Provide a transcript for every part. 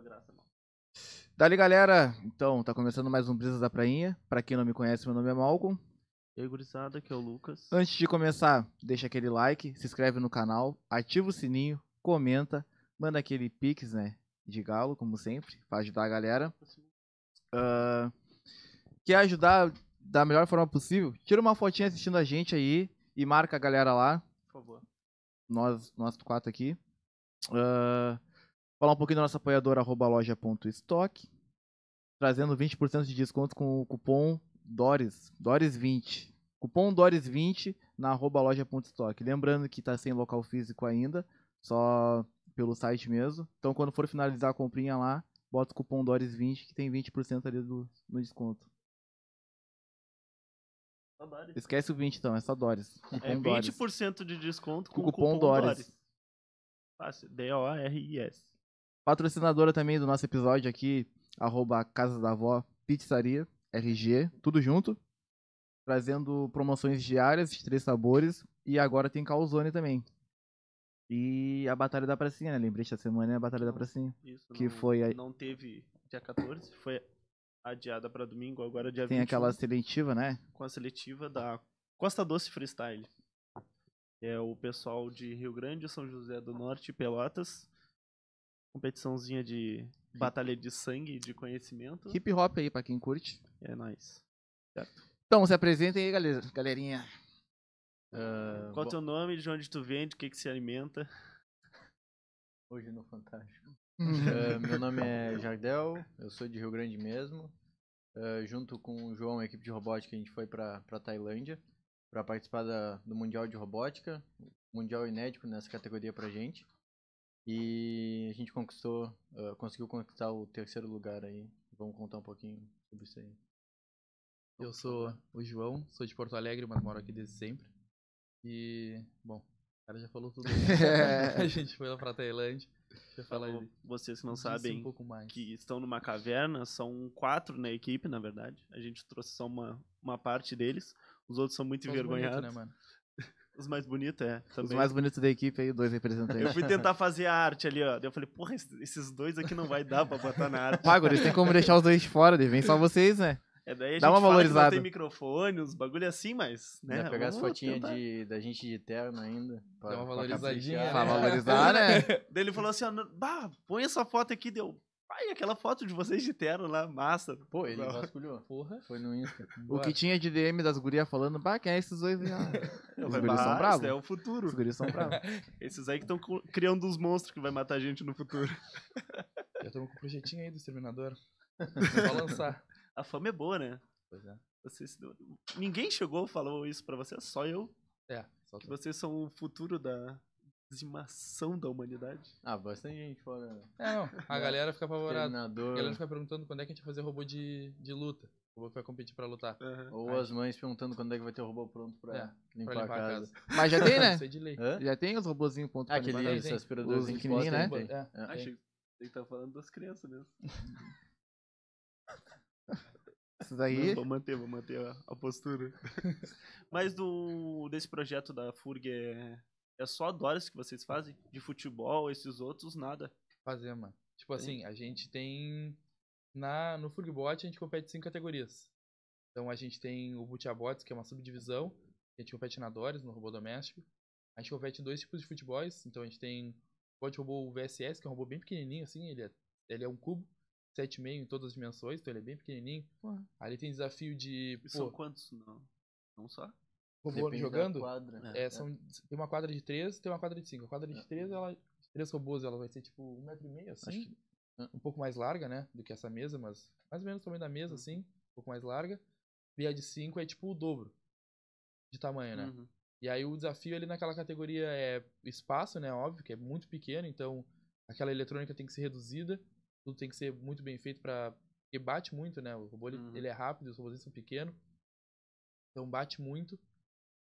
essa graça, não. Dali, galera. Então, tá começando mais um Brisas da Prainha. Pra quem não me conhece, meu nome é Malcolm. E aí, gurizada, que é o Lucas. Antes de começar, deixa aquele like, se inscreve no canal, ativa o sininho, comenta, manda aquele pix, né, de galo, como sempre, pra ajudar a galera. Ah, quer ajudar da melhor forma possível? Tira uma fotinha assistindo a gente aí e marca a galera lá, Por favor. nós, nós quatro aqui. Ah, falar um pouquinho da nossa apoiadora, arroba loja.stock. Trazendo 20% de desconto com o cupom DORES, DORES20. Cupom DORES20 na arroba loja.stock. Lembrando que tá sem local físico ainda, só pelo site mesmo. Então quando for finalizar a comprinha lá, bota o cupom DORES20 que tem 20% ali do, no desconto. Esquece o 20 então, é só DORES. É DORES. 20% de desconto com Com o cupom cupom Dóris. Dóris. Fácil. D-O-A-R-I-S. Patrocinadora também do nosso episódio aqui, arroba Casa da Avó Pizzaria, RG, tudo junto. Trazendo promoções diárias de três sabores. E agora tem calzone também. E a Batalha da Pracinha, né? Lembrete da semana é a Batalha da Pracinha. Isso, Que não, foi a- Não teve dia 14, foi adiada pra domingo, agora dia Tem 21, aquela seletiva, né? com a seletiva da Costa Doce Freestyle. É o pessoal de Rio Grande, São José do Norte e Pelotas. Competiçãozinha de batalha de sangue e de conhecimento. Hip hop aí, pra quem curte. É nóis. Então, se apresentem aí, galera, galerinha. Ah, Qual é o bom, teu nome, de onde tu vem, de que que se alimenta? Hoje no Fantástico. Ah, meu nome é Jardel, eu sou de Rio Grande mesmo. Ah, junto com o João, a equipe de robótica, a gente foi pra, pra Tailândia para participar da- do Mundial de Robótica, Mundial inédito nessa categoria pra gente. E a gente conquistou, ah, conseguiu conquistar o terceiro lugar aí. Vamos contar um pouquinho sobre isso aí. Eu sou o João, sou de Porto Alegre, mas moro aqui desde sempre. E, bom, o cara já falou tudo. a gente foi lá pra Tailândia. Deixa eu falar Falou, aí. vocês que não sabem um pouco mais. que estão numa caverna, são quatro na equipe, na verdade. A gente trouxe só uma, uma parte deles. Os outros são muito bonitos, envergonhados. né, mano? Os mais bonitos, é. Os Também. mais bonitos da equipe aí, dois representantes. Eu fui tentar fazer a arte ali, ó. Daí eu falei, porra, esses- dois aqui não vai dar pra botar na arte. Pá, guris, tem como deixar os dois de fora, daí vem só vocês, né? É, daí a Dá gente uma fala que valorizada. Não tem microfone, os bagulho assim, mas. Né, Ainda pegar as fotinhas de, da gente de terno ainda. pra- Dá uma pra valorizadinha, né? Pra valorizar, né? Daí ele falou assim, ó, bah, põe essa foto aqui, deu. Pai, aquela foto de vocês de terno lá, massa. Pô, ele Não. vasculhou. Porra. Foi no Insta. O que tinha de DM das gurias falando, bah, quem é esses dois? aí, ó?" Eu Os guris são bravos. isso é o futuro. Os guris são bravos. Esses aí que estão criando uns monstros que vai matar a gente no futuro. Já estamos com o projetinho aí do Exterminador. Vai lançar. A fama é boa, né? Pois é. Vocês... Ninguém chegou e falou isso pra vocês, só eu. É, só Que tu. vocês são o futuro da dizimação da humanidade. Ah, bastante gente fora. É, não. A galera fica apavorada. A galera fica perguntando quando é que a gente vai fazer robô de, de luta. O robô que vai competir pra lutar. Ou as mães perguntando quando é que vai ter o robô pronto pra É, limpar, Pra limpar a casa. Mas já tem, né? Isso é de lei. Hã? Já tem os robozinhos ponto Ah, pra limpar a aquele casa. tem. aspiradores Os em que pequenininhos, bota, né? tem. É. É. Achei que tá falando das crianças mesmo. Esses aí. Não, vou manter, vou manter a, a postura. Mas do, desse projeto da FURG é, é só a Doris que vocês fazem? De futebol, esses outros, nada. fazer, mano. Tipo assim, a gente tem. Na, no Fugbot a gente compete em cinco categorias. Então a gente tem o Butiabots, que é uma subdivisão. A gente compete na Doris, no robô doméstico. A gente compete em dois tipos de futebols. Então a gente tem o bot robô VSS, que é um robô bem pequenininho, assim. Ele é, ele é um cubo, 7,5 em todas as dimensões, então ele é bem pequenininho. Aí tem desafio de. E São Pô, quantos? Não, não só? Robô jogando. quadra. É, são, tem uma quadra de 3 tem uma quadra de 5. A quadra de 3, ela. De três robôs, ela vai ser tipo um metro e meio, assim. Acho que- Um pouco mais larga, né? Do que essa mesa, mas mais ou menos o tamanho da mesa, assim. Um pouco mais larga. E a de 5 é tipo o dobro de tamanho, né? Uhum. E aí o desafio ali naquela categoria é espaço, né? Óbvio, que é muito pequeno, então aquela eletrônica tem que ser reduzida. Tudo tem que ser muito bem feito pra. Porque bate muito, né? O robô ele, Uhum. ele é rápido, os robôs são pequenos. Então bate muito.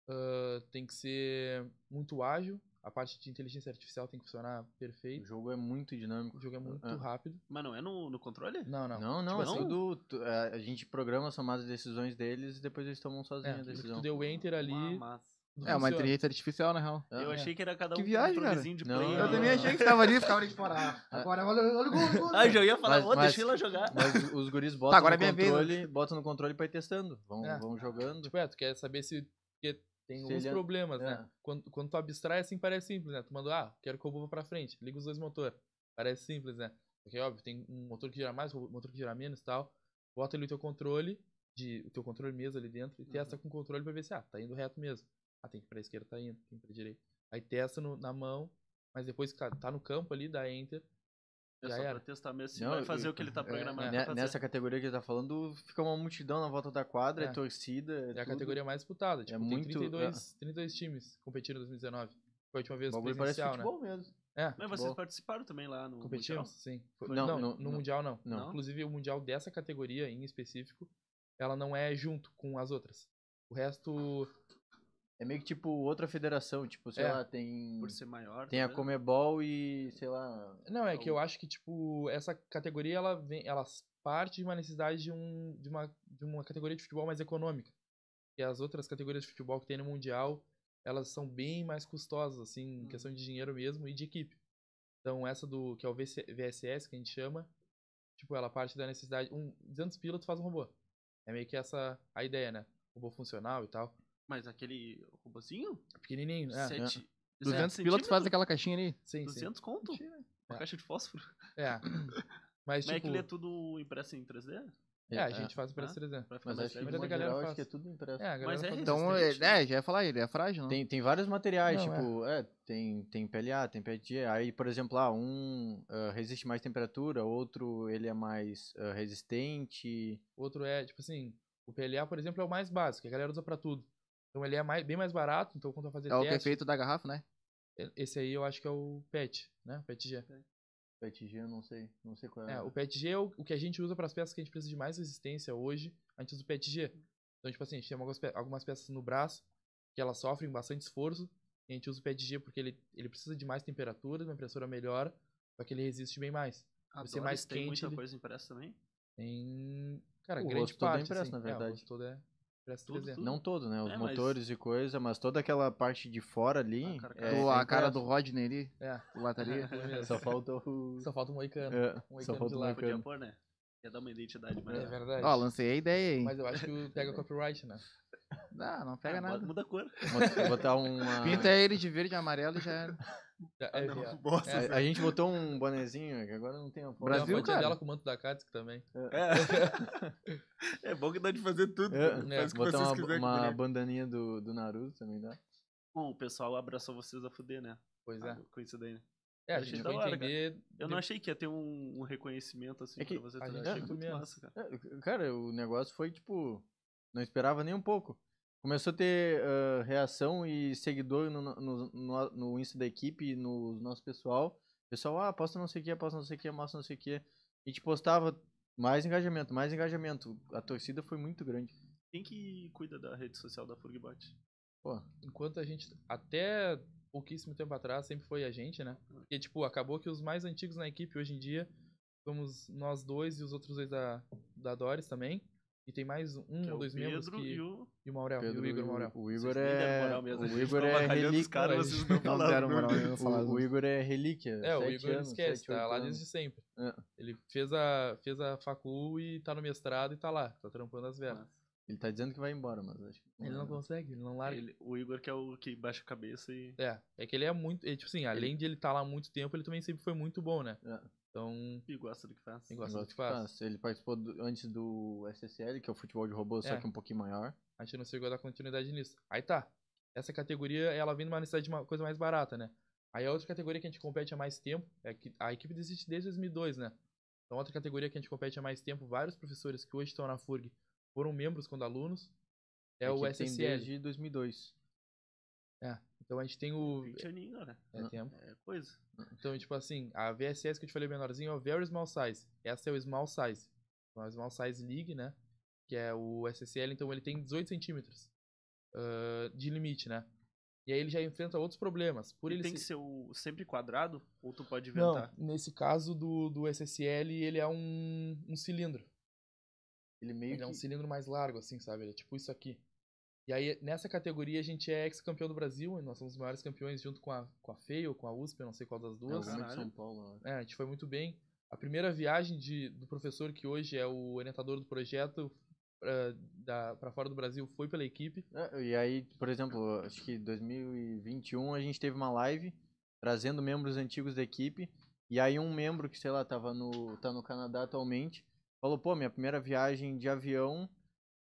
Ah, tem que ser muito ágil. A parte de inteligência artificial tem que funcionar O perfeito. jogo é muito dinâmico. O jogo é muito Ah. rápido. Mas não é no, no controle? Não, não. Não, não, Tipo é tudo. tu- é, a gente programa, somar as decisões deles e depois eles tomam É, sozinhos a no que decisão. tu deu enter ali, Ah, o É uma inteligência artificial, na real. Ah, Eu é. achei que era cada um Que com viagem, um controlezinho de Não, play. não, Eu também achei que ficava ali, ficava ali de fora. Ah, Agora, olha, olha o gol, olha o gol. Ah, já ia falar, Mas- ô, mas- deixa ela jogar. Mas os- guris botam Tá, agora no é minha vez, controle, botam no controle pra ir testando. Vão, É. vão jogando. Tipo, é, tu quer saber se. Tem alguns ele é- problemas, né? é. Quando, quando tu abstrai, assim, parece simples, né? Tu manda, ah, quero que o robô vá pra frente, liga os dois motores. Parece simples, né? Porque, óbvio, tem um motor que gira mais, um motor que gira menos e tal. Bota ali o teu controle, de, o teu controle mesmo ali dentro, e testa com o controle pra ver se, ah, tá indo reto mesmo. Ah, tem que ir pra esquerda, tá indo, tem que ir pra direita. Aí testa no- na mão, mas depois que tá, tá no campo ali, dá enter. É Já só era. pra testar mesmo se Não, vai fazer eu- o que ele tá é, programado pra fazer. Nessa categoria que ele tá falando, fica uma multidão na volta da quadra, é, É. torcida. É, É a tudo. categoria mais disputada. Tipo, muito- tem 32, 32 times competindo em 2019. Foi a última O vez bagulho parece presencial, né? futebol mesmo. É, Mas vocês futebol. participaram também lá no Mundial? sim. Foi- Não, não, não, no não. Mundial não. Não. Inclusive, o Mundial dessa categoria em específico, ela não é junto com as outras. O resto. É meio que tipo outra federação, tipo, sei É. lá, tem. Por ser maior. Tem a? Comebol e, sei lá. Não, é que eu acho que, tipo, essa categoria ela vem. Ela parte de uma necessidade de, um, de, uma, de uma categoria de futebol mais econômica. E as outras categorias de futebol que tem no Mundial, elas são bem mais custosas, assim, em questão de dinheiro mesmo e de equipe. Então, essa do. que é o VC VSS, que a gente chama, tipo, ela parte da necessidade. Um 200 pila tu faz um robô. É meio que essa a ideia, né? Robô funcional e tal. Mas aquele robozinho? Pequenininho, é. Sete- 200 sete pilotos faz aquela caixinha ali. Sim, sim. 200 conto? Uma É. caixa de fósforo. É. Mas, Mas tipo. aquele é tudo impresso em 3D? É, a gente faz para Ah. 3D. Pra ficar Mas acho que, a galera faz. acho que é tudo impresso. É, Mas é faz Então, é, é, já ia falar, ele é frágil, não? Tem, tem vários materiais, Não, tipo, é. tem, tem PLA, tem PETG. Aí, por exemplo, ah, um ah, resiste mais temperatura, outro ele é mais ah, resistente. Outro é, tipo assim, o PLA, por exemplo, é o mais básico, que a galera usa pra tudo. Então ele é mais, bem mais barato, então quando vai fazer É o que é feito da garrafa, né? esse aí eu acho que é o PET, né? O PETG. PETG eu não sei, não sei qual é. É, o PETG é o, o que a gente usa para as peças que a gente precisa de mais resistência hoje, a gente usa o PETG. Então, tipo assim, a gente tem algumas, pe- algumas peças no braço que elas sofrem bastante esforço, e a gente usa o PETG porque ele, ele precisa de mais temperatura, de uma impressora melhor, só que ele resiste bem mais. A ser mais tem quente, muita ele- coisa impressa também? Tem. Cara, O grande rosto todo é parte. impresso, assim. na É, o verdade. rosto todo é impresso Tudo, 3D. tudo. Não todo, né? Os É, mas- motores e coisa, mas toda aquela parte de fora ali. Ah, cara, é, Do- é a cara do. Rodney ali, É, o lataria. Só falta o. Só falta um moicano. É, um só moicano falta de o lado. Podia moicano. pôr, né? Ia dar uma identidade mais. É verdade. Ó, lancei a ideia aí. Mas eu acho que o- pega copyright, né? Não, não pega Ah, nada. Muda a cor. Bota- Botar uma. Pinta ele de verde e amarelo e já era. É, Ah, é, não, é. bosta. É, A, a gente botou um bonezinho, que agora não tem a foto. Tem Brasil, fotinha cara. dela com o manto da Katsuki também. É. é bom que dá de fazer tudo. É, né? Faz botar vocês uma, uma bandaninha do, do Naruto também dá. Bom, o pessoal abraçou vocês a fuder, né? Pois é. Ah, Com isso daí, né? É, a gente hora, entender. Eu não achei que ia ter um, um reconhecimento assim É que pra vocês. a gente Achei muito menos. massa, cara. É, Cara, o negócio foi tipo. Não esperava nem um pouco. Começou a ter ah, reação e seguidor no, no, no, no Insta da equipe, no nosso pessoal. Pessoal, ah, posta não sei o que, posta não sei o que, mostra não sei o que. A gente postava mais engajamento, mais engajamento. A torcida foi muito grande. Quem que cuida da rede social da Furgbot? Pô, Enquanto a gente. Até pouquíssimo tempo atrás sempre foi a gente, né? Porque, tipo, acabou que os mais antigos na equipe hoje em dia somos nós dois e os outros dois da, da Doris também. E tem mais um Que é ou o dois membros Pedro que. e o. E o Maurel, Pedro, e o Igor Maurel. O Igor é. mesmo, O Igor é relíquia. caras, Não, deram moral, não O, Igor é relíquia. É, o Igor anos, esquece, sete, tá lá anos. desde sempre. É. Ele fez a, fez a facul e tá no mestrado e tá lá, tá trampando as velas. Ele tá dizendo que vai embora, mas acho que. Ele não consegue, ele não larga. Ele- o Igor que é o que baixa a cabeça e. É, é que ele é muito. é, tipo assim, além de ele estar lá há muito tempo, ele também sempre foi muito bom, né? É. Então, e gosta do que faz. Ele gosta do Negócio que faz. faz. Ele participou do- antes do SSL, que é o futebol de robô, só É. que um pouquinho maior. a gente não chegou a dar continuidade nisso. Aí tá. Essa categoria, ela vem numa necessidade de uma coisa mais barata, né? Aí a outra categoria que a gente compete há mais tempo, é que a equipe existe desde 2002, né? Então outra categoria que a gente compete há mais tempo, vários professores que hoje estão na FURG foram membros quando alunos, é A o SSL. desde 2002. Então a gente tem o... 20 aninhos, né? É tempo. É coisa. Então, tipo assim, a VSS que eu te falei menorzinho é o Very Small Size. Essa é o Small Size. Então, a Small Size League, né? Que é o SSL, então ele tem 18 centímetros ah, de limite, né? E aí ele já enfrenta outros problemas. Por E ele tem que ser- o sempre quadrado ou tu pode Não, inventar? nesse caso do, do SSL, ele é um, um cilindro. Ele meio Ele é um que. cilindro mais largo, assim, sabe? Ele é tipo isso aqui. E aí, nessa categoria, a gente é ex-campeão do Brasil, e nós somos os maiores campeões junto com a, com a FEI ou com a USP, eu não sei qual das É, duas. Caralho. São Paulo. ó. É, a gente foi muito bem. A primeira viagem de, do professor, que hoje é o orientador do projeto pra fora do Brasil, foi pela equipe. É, E aí, por exemplo, acho que 2021 a gente teve uma live trazendo membros antigos da equipe. E aí um membro que, sei lá, tava no, tá no Canadá atualmente, falou, pô, minha primeira viagem de avião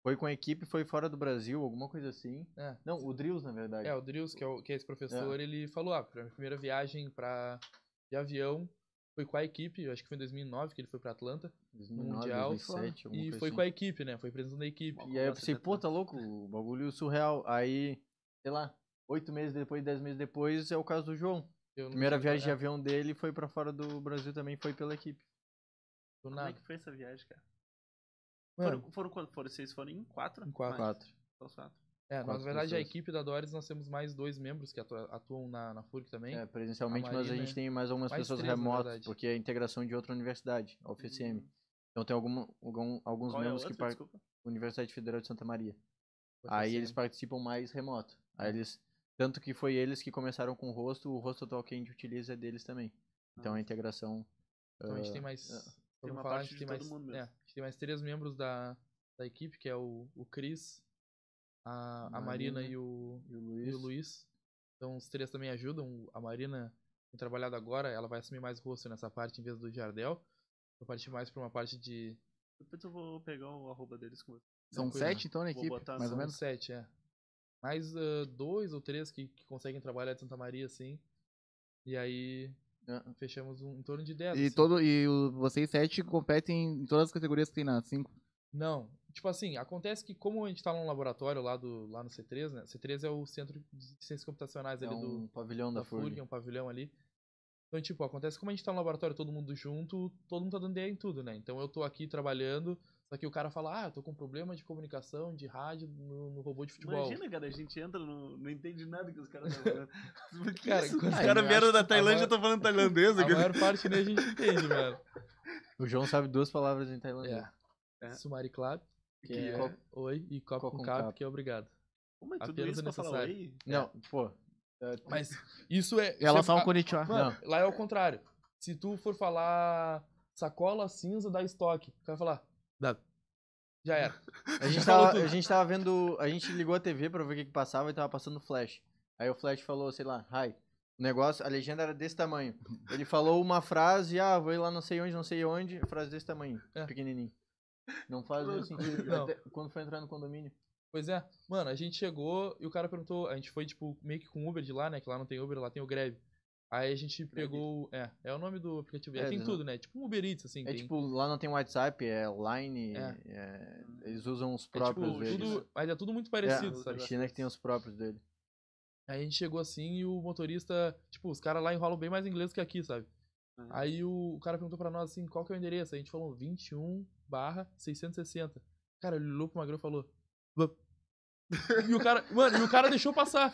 foi com a equipe, foi fora do Brasil, alguma coisa assim. É, Não, o Drills, na verdade. é o Drills, que é, o, que é esse professor, ele falou, ah, a minha primeira viagem pra, de avião foi com a equipe, eu acho que foi em 2009 que ele foi pra Atlanta, 2009, Mundial, 2007, alguma e foi assim. com a equipe, né, foi representando a equipe. E aí eu pensei, pô, tá louco, o bagulho surreal. Aí, sei lá, oito meses depois, dez meses depois, é o caso do João. Primeira viagem de é, avião dele foi pra fora do Brasil também, foi pela equipe. do Como é que foi essa viagem, cara? Mano, Foram, foram quanto? Foram, vocês foram em quatro? Em quatro. Quatro. Só os quatro. é, nós, na quatro verdade, a equipe da Doris, nós temos mais dois membros que atua- atuam na, na FURG também. É, presencialmente, A mas a gente tem mais algumas mais pessoas três, remotas, porque é a integração de outra universidade, a UFSM. Hum. Então tem alguma, algum- alguns Qual é a membros que outra? participam. Universidade Federal de Santa Maria. Aí eles participam mais remoto. Aí eles tanto que foi eles que começaram com o rosto, o rosto atual que a gente utiliza é deles também. Então a integração Então a gente tem ah, mais. é. Tem uma falar, a parte gente de tem todo mais, mundo mesmo. é, tem mais três membros da, da equipe, que é o, o Cris, a, a Marina, Marina e o, e o e Luiz. o Luiz. Então os três também ajudam. A Marina tem trabalhado agora, ela vai assumir mais rosto nessa parte em vez do Jardel. Vou partir mais pra uma parte de. Depois eu vou pegar o arroba deles com você. São Tranquilo. sete, então, na equipe, botar mais ou menos? Sete, é. Mais ah, dois ou três que, que conseguem trabalhar de Santa Maria, assim. E aí. Fechamos um, em torno de dez. E, assim. todo, e o- vocês sete competem em todas as categorias que tem na 5. Não. Tipo assim, acontece que como a gente tá num laboratório lá, do, lá no C3, né? C3 é o Centro de Ciências Computacionais É ali do, um pavilhão da, da FURG, é um pavilhão ali. Então, tipo, acontece que como a gente tá no laboratório todo mundo junto, todo mundo tá dando ideia em tudo, né? Então eu tô aqui trabalhando, só que o cara fala, ah, eu tô com problema de comunicação, de rádio no, no robô de futebol. Imagina, cara, a gente entra, no, não entende nada que os caras estão falando. Cara, isso? quando- os caras eu vieram da Tailândia e maior- estão falando tailandês A maior parte nem a gente entende, mano. O João sabe duas palavras em tailandês. É. É. Sumari Clap, Que que é é oi, e Cop Cop com Cap, cap. que é obrigado. Como é tudo apenas isso necessário. oi? Não, pô. é, Mas isso é. Ela isso fala é, um konnichiwa. Mano, lá é o contrário. Se tu for falar sacola cinza da estoque, o cara vai falar. Já era. A gente, tava, a gente tava vendo. A gente ligou a TV pra ver o que, que passava e tava passando flash. Aí o flash falou, sei lá, hi. O negócio, a legenda era desse tamanho. Ele falou uma frase, ah, vou ir lá não sei onde, não sei onde, frase desse tamanho, É. pequenininho. Não faz nenhum sentido. Não. Até quando foi entrar no condomínio. Pois é. Mano, a gente chegou e o cara perguntou. A gente foi, tipo, meio que com Uber de lá, né? Que lá não tem Uber, lá tem o Greve. Aí a gente pegou. É, é o nome do aplicativo. É, É, tem não- tudo, né? Tipo um Uber Eats, assim. É tem, tipo, lá não tem WhatsApp, é Line, É. é- eles usam os é, próprios tipo, deles. tudo. Mas é tudo muito É, parecido, a sabe? China que tem os próprios dele. Aí a gente chegou assim e o motorista, tipo, os caras lá enrolam bem mais inglês que aqui, sabe? Uhum. Aí o, o cara perguntou pra nós assim, qual que é o endereço? Aí a gente falou 21 barra 660. Cara, ele olhou pro Magrão e falou. E o cara, mano, e o cara deixou passar.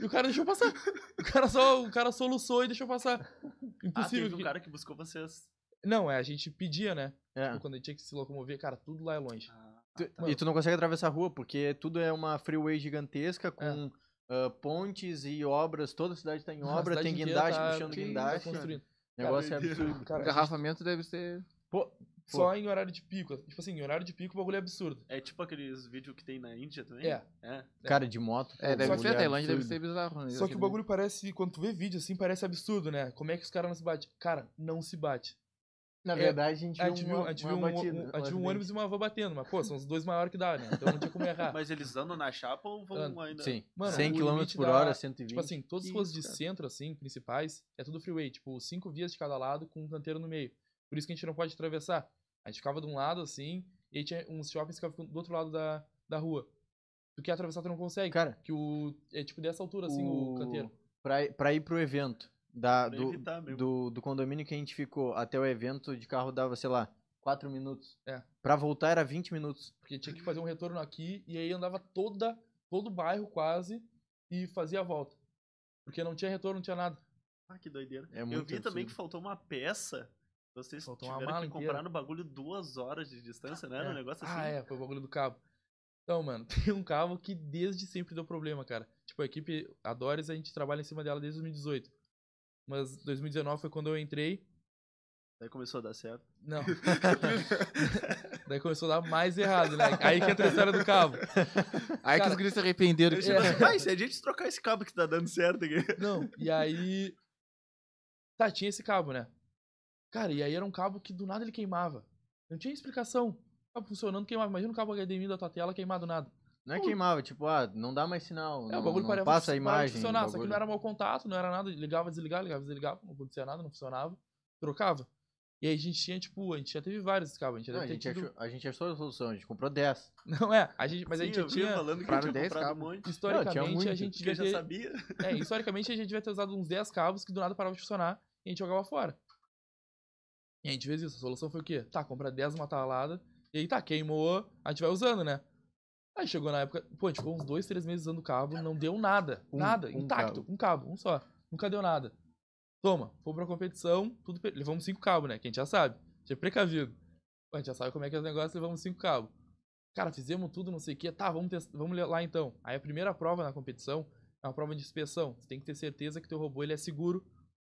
E o cara deixou passar. O cara só, o cara soluçou e deixou passar. Ah, Impossível. teve um que- cara que buscou vocês. Não, é, a gente pedia, né? É. Tipo, Quando a gente tinha que se locomover, cara, tudo lá é longe. Ah, Tu- tá. E tu não consegue atravessar a rua, porque tudo é uma freeway gigantesca com ah, pontes e obras. Toda a cidade tá em obra, tem guindaste tá- puxando tá guindaste. construindo. O negócio é absurdo. Cara, O engarrafamento deve ser. Pô, só em horário de pico. Tipo assim, em horário de pico o bagulho é absurdo. É tipo aqueles vídeos que tem na Índia também? É. É. cara, de moto. É, pô, deve ser. A Tailândia deve ser bizarro. né? Só que o bagulho parece, quando tu vê vídeo assim, parece absurdo, né? Como é que os caras não se batem? Cara, não se bate. Na É, verdade, a gente viu uma, uma viu um, batida, um- a gente viu um ônibus e uma van batendo, mas pô, são os dois maiores que dá, né? Então não tinha como errar. Mas eles andam na chapa ou vão ainda? Sim, Mano, 100 o km por hora, 120. Tipo assim, todas as ruas de cara. centro, assim, principais, é tudo freeway, tipo, cinco vias de cada lado com um canteiro no meio. Por isso que a gente não pode atravessar. A gente ficava de um lado, assim, e aí tinha uns shoppings que ficavam do outro lado da, da rua. Tu quer atravessar, tu não consegue. Cara, Que o. É tipo dessa altura, assim, o, canteiro. Pra, ir- pra ir pro evento da, Pra do, do, do condomínio que a gente ficou até o evento de carro dava, sei lá, 4 minutos. É. Pra voltar era 20 minutos. Porque tinha que fazer um retorno aqui, e aí andava toda, todo o bairro quase, e fazia a volta. Porque não tinha retorno, não tinha nada. Ah, que doideira. É Eu vi também absurdo. que faltou uma peça. Vocês Faltou uma tiveram mala que comprar inteira. no bagulho duas horas de distância, né? Era um negócio assim. Ah, é, foi o bagulho do cabo. Então, mano, tem um cabo que desde sempre deu problema, cara. Tipo, a equipe, a Doris, a gente trabalha em cima dela desde 2018. Mas 2019 foi quando eu entrei. Daí começou a dar certo. Não. Daí começou a dar mais errado, né? Aí que entra a história do cabo. Aí que Cara, os guris se arrependeram. Que... assim, "Vai, se a gente trocar esse cabo que tá dando certo aqui. Não, e aí. Tá, tinha esse cabo, né? Cara, e aí era um cabo que do nada ele queimava. Não tinha explicação. Cabo funcionando queimava. Imagina um cabo HDMI da tua tela queimado nada. Não é queimava, tipo, ah, não dá mais sinal. É, não, o bagulho não parava passa a imagem. do funcionar. Só que não era mau contato, não era nada. Ligava, desligava, ligava, desligava. Não acontecia nada, não funcionava. Trocava. E aí a gente tinha, tipo, a gente já teve vários cabos. A gente já Não, a, gente tido... achou, a gente achou a solução, a gente comprou 10. Não é, a gente, mas a Sim, gente já eu vinha tinha. falando que tinha 10 comprado um cabos. monte. Historicamente, muito, a gente devia já ter. sabia. É, historicamente a gente devia ter usado uns 10 cabos que do nada paravam de funcionar e a gente jogava fora. E a gente fez isso. A solução foi o quê? Tá, compra 10 uma talada. E aí tá, queimou, a gente vai usando, né? Aí chegou na época, pô, a gente ficou uns 2, 3 meses usando o cabo, não deu nada. Um- nada, um intacto, cabo. um cabo, um só. Nunca deu nada. Toma, fomos pra competição, tudo levamos 5 cabos, né? Que a gente já sabe. A gente é precavido. A gente já sabe como é que é o negócio, levamos 5 cabos. Cara, fizemos tudo, não sei o quê. Tá, vamos, test... vamos lá então. Aí a primeira prova na competição é uma prova de inspeção. Você tem que ter certeza que teu robô ele é seguro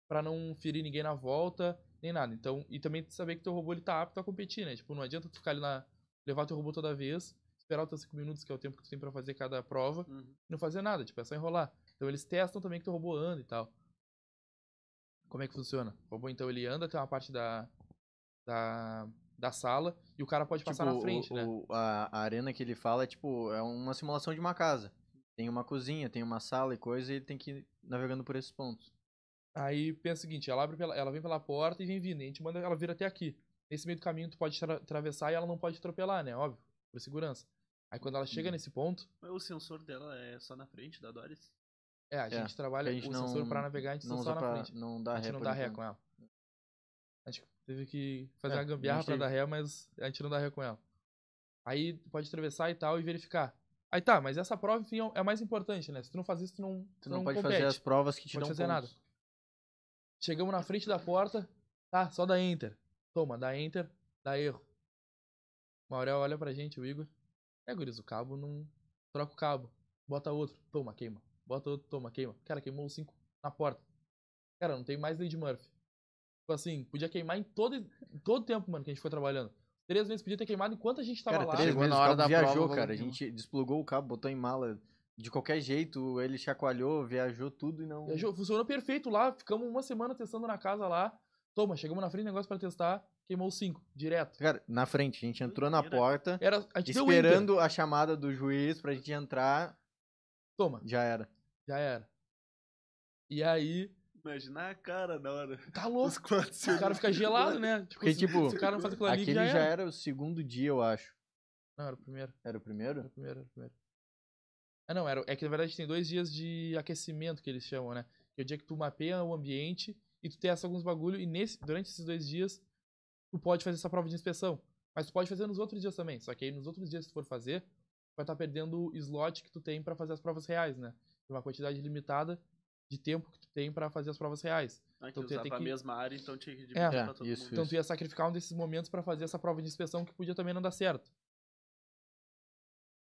pra não ferir ninguém na volta, nem nada. Então, e também saber que teu robô ele tá apto a competir, né? Tipo, não adianta tu ficar ali na levar teu robô toda vez, esperar os teus 5 minutos, que é o tempo que tu tem pra fazer cada prova, Uhum. e não fazer nada, tipo, é só enrolar. Então eles testam também que teu robô anda e tal. Como é que funciona? O robô então ele anda, tem uma parte da da, da sala e o cara pode passar Tipo, na frente, o- né? o- a, a arena que ele fala é tipo, é uma simulação de uma casa. Tem uma cozinha, tem uma sala e coisa, e ele tem que ir navegando por esses pontos. Aí pensa o seguinte, ela abre pela, ela vem pela porta e vem vindo, e a gente manda ela vir até aqui. Nesse meio do caminho tu pode tra- atravessar e ela não pode atropelar, né? Óbvio, por segurança. Aí quando ela chega Uhum. nesse ponto, Mas o sensor dela é só na frente da Doris? é, a É, gente trabalha a gente o não- sensor pra navegar, a gente não só usa na pra frente. não dar a ré gente não por dá ré com ela. A gente teve que fazer É, uma gambiarra a pra dar ré, mas a gente não dá ré com ela. Aí tu pode atravessar e tal e verificar. Aí tá, mas essa prova, enfim, é o mais importante, né? Se tu não faz isso, tu não, Tu não, pode compete. fazer as provas que te Pode dão fazer nada. Chegamos na frente da porta, tá, só dá enter. Toma, dá enter, dá erro. O Maurel olha pra gente, o Igor. É, guris, o cabo não. Troca o cabo. Bota outro, toma, queima. Bota outro, toma, queima. Cara, queimou os cinco na porta. Cara, não tem mais lei de Murphy. Tipo assim, podia queimar em todo, em todo tempo, mano, que a gente foi trabalhando. Três vezes podia ter queimado enquanto a gente tava Cara, lá. três Chegou vezes na o hora cabo da viajou, prova, cara. A gente desplugou o cabo, botou em mala. De qualquer jeito, ele chacoalhou, viajou tudo e não. Viajou, funcionou perfeito lá. Ficamos uma semana testando na casa lá. Toma, chegamos na frente, negócio pra testar. Queimou os cinco, direto. Cara, na frente, a gente entrou na porta, Era, a esperando a chamada do juiz pra gente entrar, Toma, já era. já era. E aí, Imagina a cara na hora. tá louco. O cara fica gelado, né? Tipo, Porque, se, tipo, se o cara não faz aquilo ali, Aquele já já era. era o segundo dia, eu acho. Não, era o primeiro. Era o Era primeiro? o primeiro, era o primeiro. Ah, não, era, é que na verdade tem dois dias de aquecimento que eles chamam, né? Que é o dia que tu mapeia o ambiente e tu testa alguns bagulho e nesse, durante esses dois dias tu pode fazer essa prova de inspeção. Mas tu pode fazer nos outros dias também. Só que aí nos outros dias, se tu for fazer, tu vai estar perdendo o slot que tu tem pra fazer as provas reais, né? Tem uma quantidade limitada de tempo que tu tem pra fazer as provas reais. Ah, que Então tu ia ter a que- mesma área, então tinha que É, dividir é, pra todo isso, mundo. Então tu ia sacrificar um desses momentos pra fazer essa prova de inspeção que podia também não dar certo.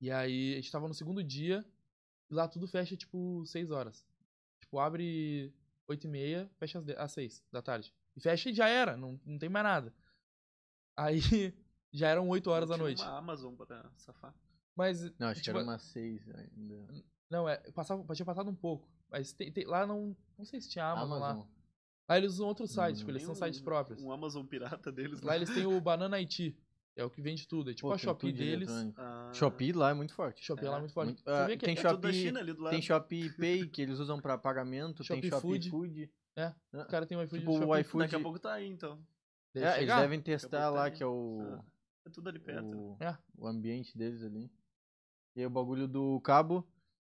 E aí a gente tava no segundo dia e lá tudo fecha tipo 6 horas. Tipo, abre 8 e meia, fecha às, de- às 6 da tarde. E fecha e já era, não, não tem mais nada. Aí já eram 8 horas da Tinha noite. uma Amazon pra safar. Mas. Não, acho que tipo, era umas seis ainda. Não, é, passava, tinha passado um pouco. Mas tem, tem- lá não. Não sei se tinha Amazon, lá. Amazon. Lá eles usam outros sites, Hum, tipo, eles são sites um- próprios. Um Amazon pirata deles Lá eles têm o Banana IT. É o que vende tudo. É tipo Pô, a Shopee de deles. Ah, Shopee lá é muito forte. Shopee É, lá é muito forte. muito- Você ah, vê que tem é é tudo da Shopee- China ali do lado. Tem Shopee Pay que eles usam pra pagamento, Shopee tem Shopee Food. Food. O cara tem um iFood Tipo, o iFood- Daqui a pouco tá aí, então. Deve É, eles devem testar lá, tá que é o, Ah, É tudo ali perto. o, É. o ambiente deles ali. E aí o bagulho do cabo,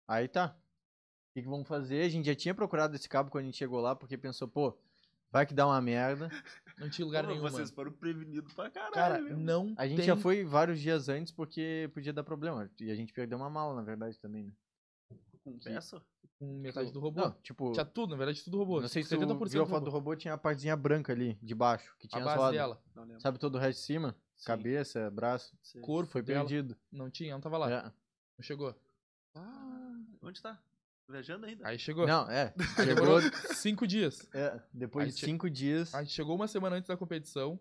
aí tá. O que, que vamos fazer? A gente já tinha procurado esse cabo quando a gente chegou lá, porque pensou, pô, vai que dá uma merda. Não tinha lugar Pô, nenhum, vocês mano. foram prevenidos pra caralho. Cara, meu. não A gente tem já foi vários dias antes porque podia dar problema. E a gente perdeu uma mala, na verdade, também, né? Com peça? com metade do robô. Não, tipo, Tinha tudo, na verdade, tudo robô. não sei se 70% tu viu a do foto do robô. tinha a partezinha branca ali, de baixo, que A tinha as base dela. Sabe todo o resto de cima? Sim, Cabeça, braço. sim. corpo Foi dela. perdido. Não tinha, não tava lá. É. Não chegou. Ah, onde tá? Viajando ainda? Aí chegou. Não, é. Chegou. cinco dias. é, depois Aí de che- cinco dias. A gente chegou uma semana antes da competição,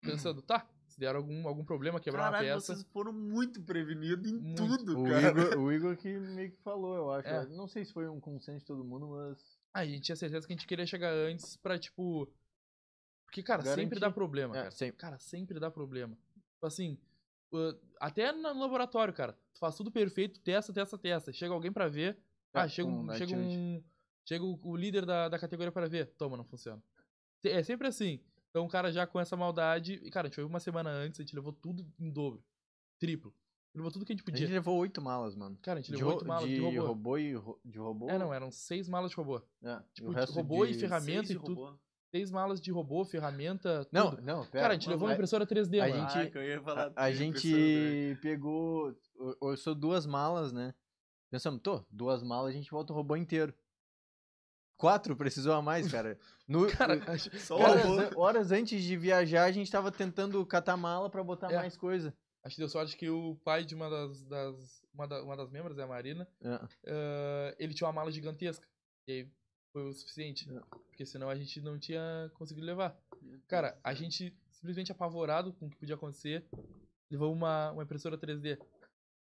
pensando, tá, se der algum, algum problema, quebrar Caralho, uma peça. vocês foram muito prevenidos em Muito. tudo, O cara. Igor, o Igor que meio que falou, eu acho. É. Não sei se foi um consenso de todo mundo, mas. Ah, a gente tinha certeza que a gente queria chegar antes pra, tipo. Porque, cara, sempre Garantir. dá problema, É, cara. sempre. Cara, sempre dá problema. Tipo assim, até no laboratório, cara. Tu faz tudo perfeito, testa, testa, testa. Chega alguém pra ver. Ah, chega um um. Chega um. Chega o, o líder da, da categoria pra ver. Toma, não funciona. É sempre assim. Então o cara já com essa maldade. E, cara, a gente foi uma semana antes, a gente levou tudo em dobro. Triplo. Levou tudo que a gente A podia. gente levou oito malas, mano. Cara, a gente De, levou oito malas de de robô. robô e ro- de robô. É, não, eram seis malas de robô. É, Tipo, o resto robô e de- ferramenta e tudo. Seis malas de robô, ferramenta, Não, tudo. não, pera. Cara, a gente levou uma a- impressora 3D, a mano. gente- Ah, que eu ia falar A, a gente pegou. Orçou duas malas, né? Pensamos, tô, duas malas a gente volta o robô inteiro. Quatro precisou a mais, cara. No, Cara, acho- Só horas, robô. horas antes de viajar, a gente tava tentando catar mala pra botar É. mais coisa. acho que deu sorte que o pai de uma das, das- uma, da- uma das membros, é a Marina, É. eh, ele tinha uma mala gigantesca. E aí foi o suficiente. É. Porque senão a gente não tinha conseguido levar. Cara, a gente simplesmente apavorado com o que podia acontecer, levou uma, uma impressora 3D.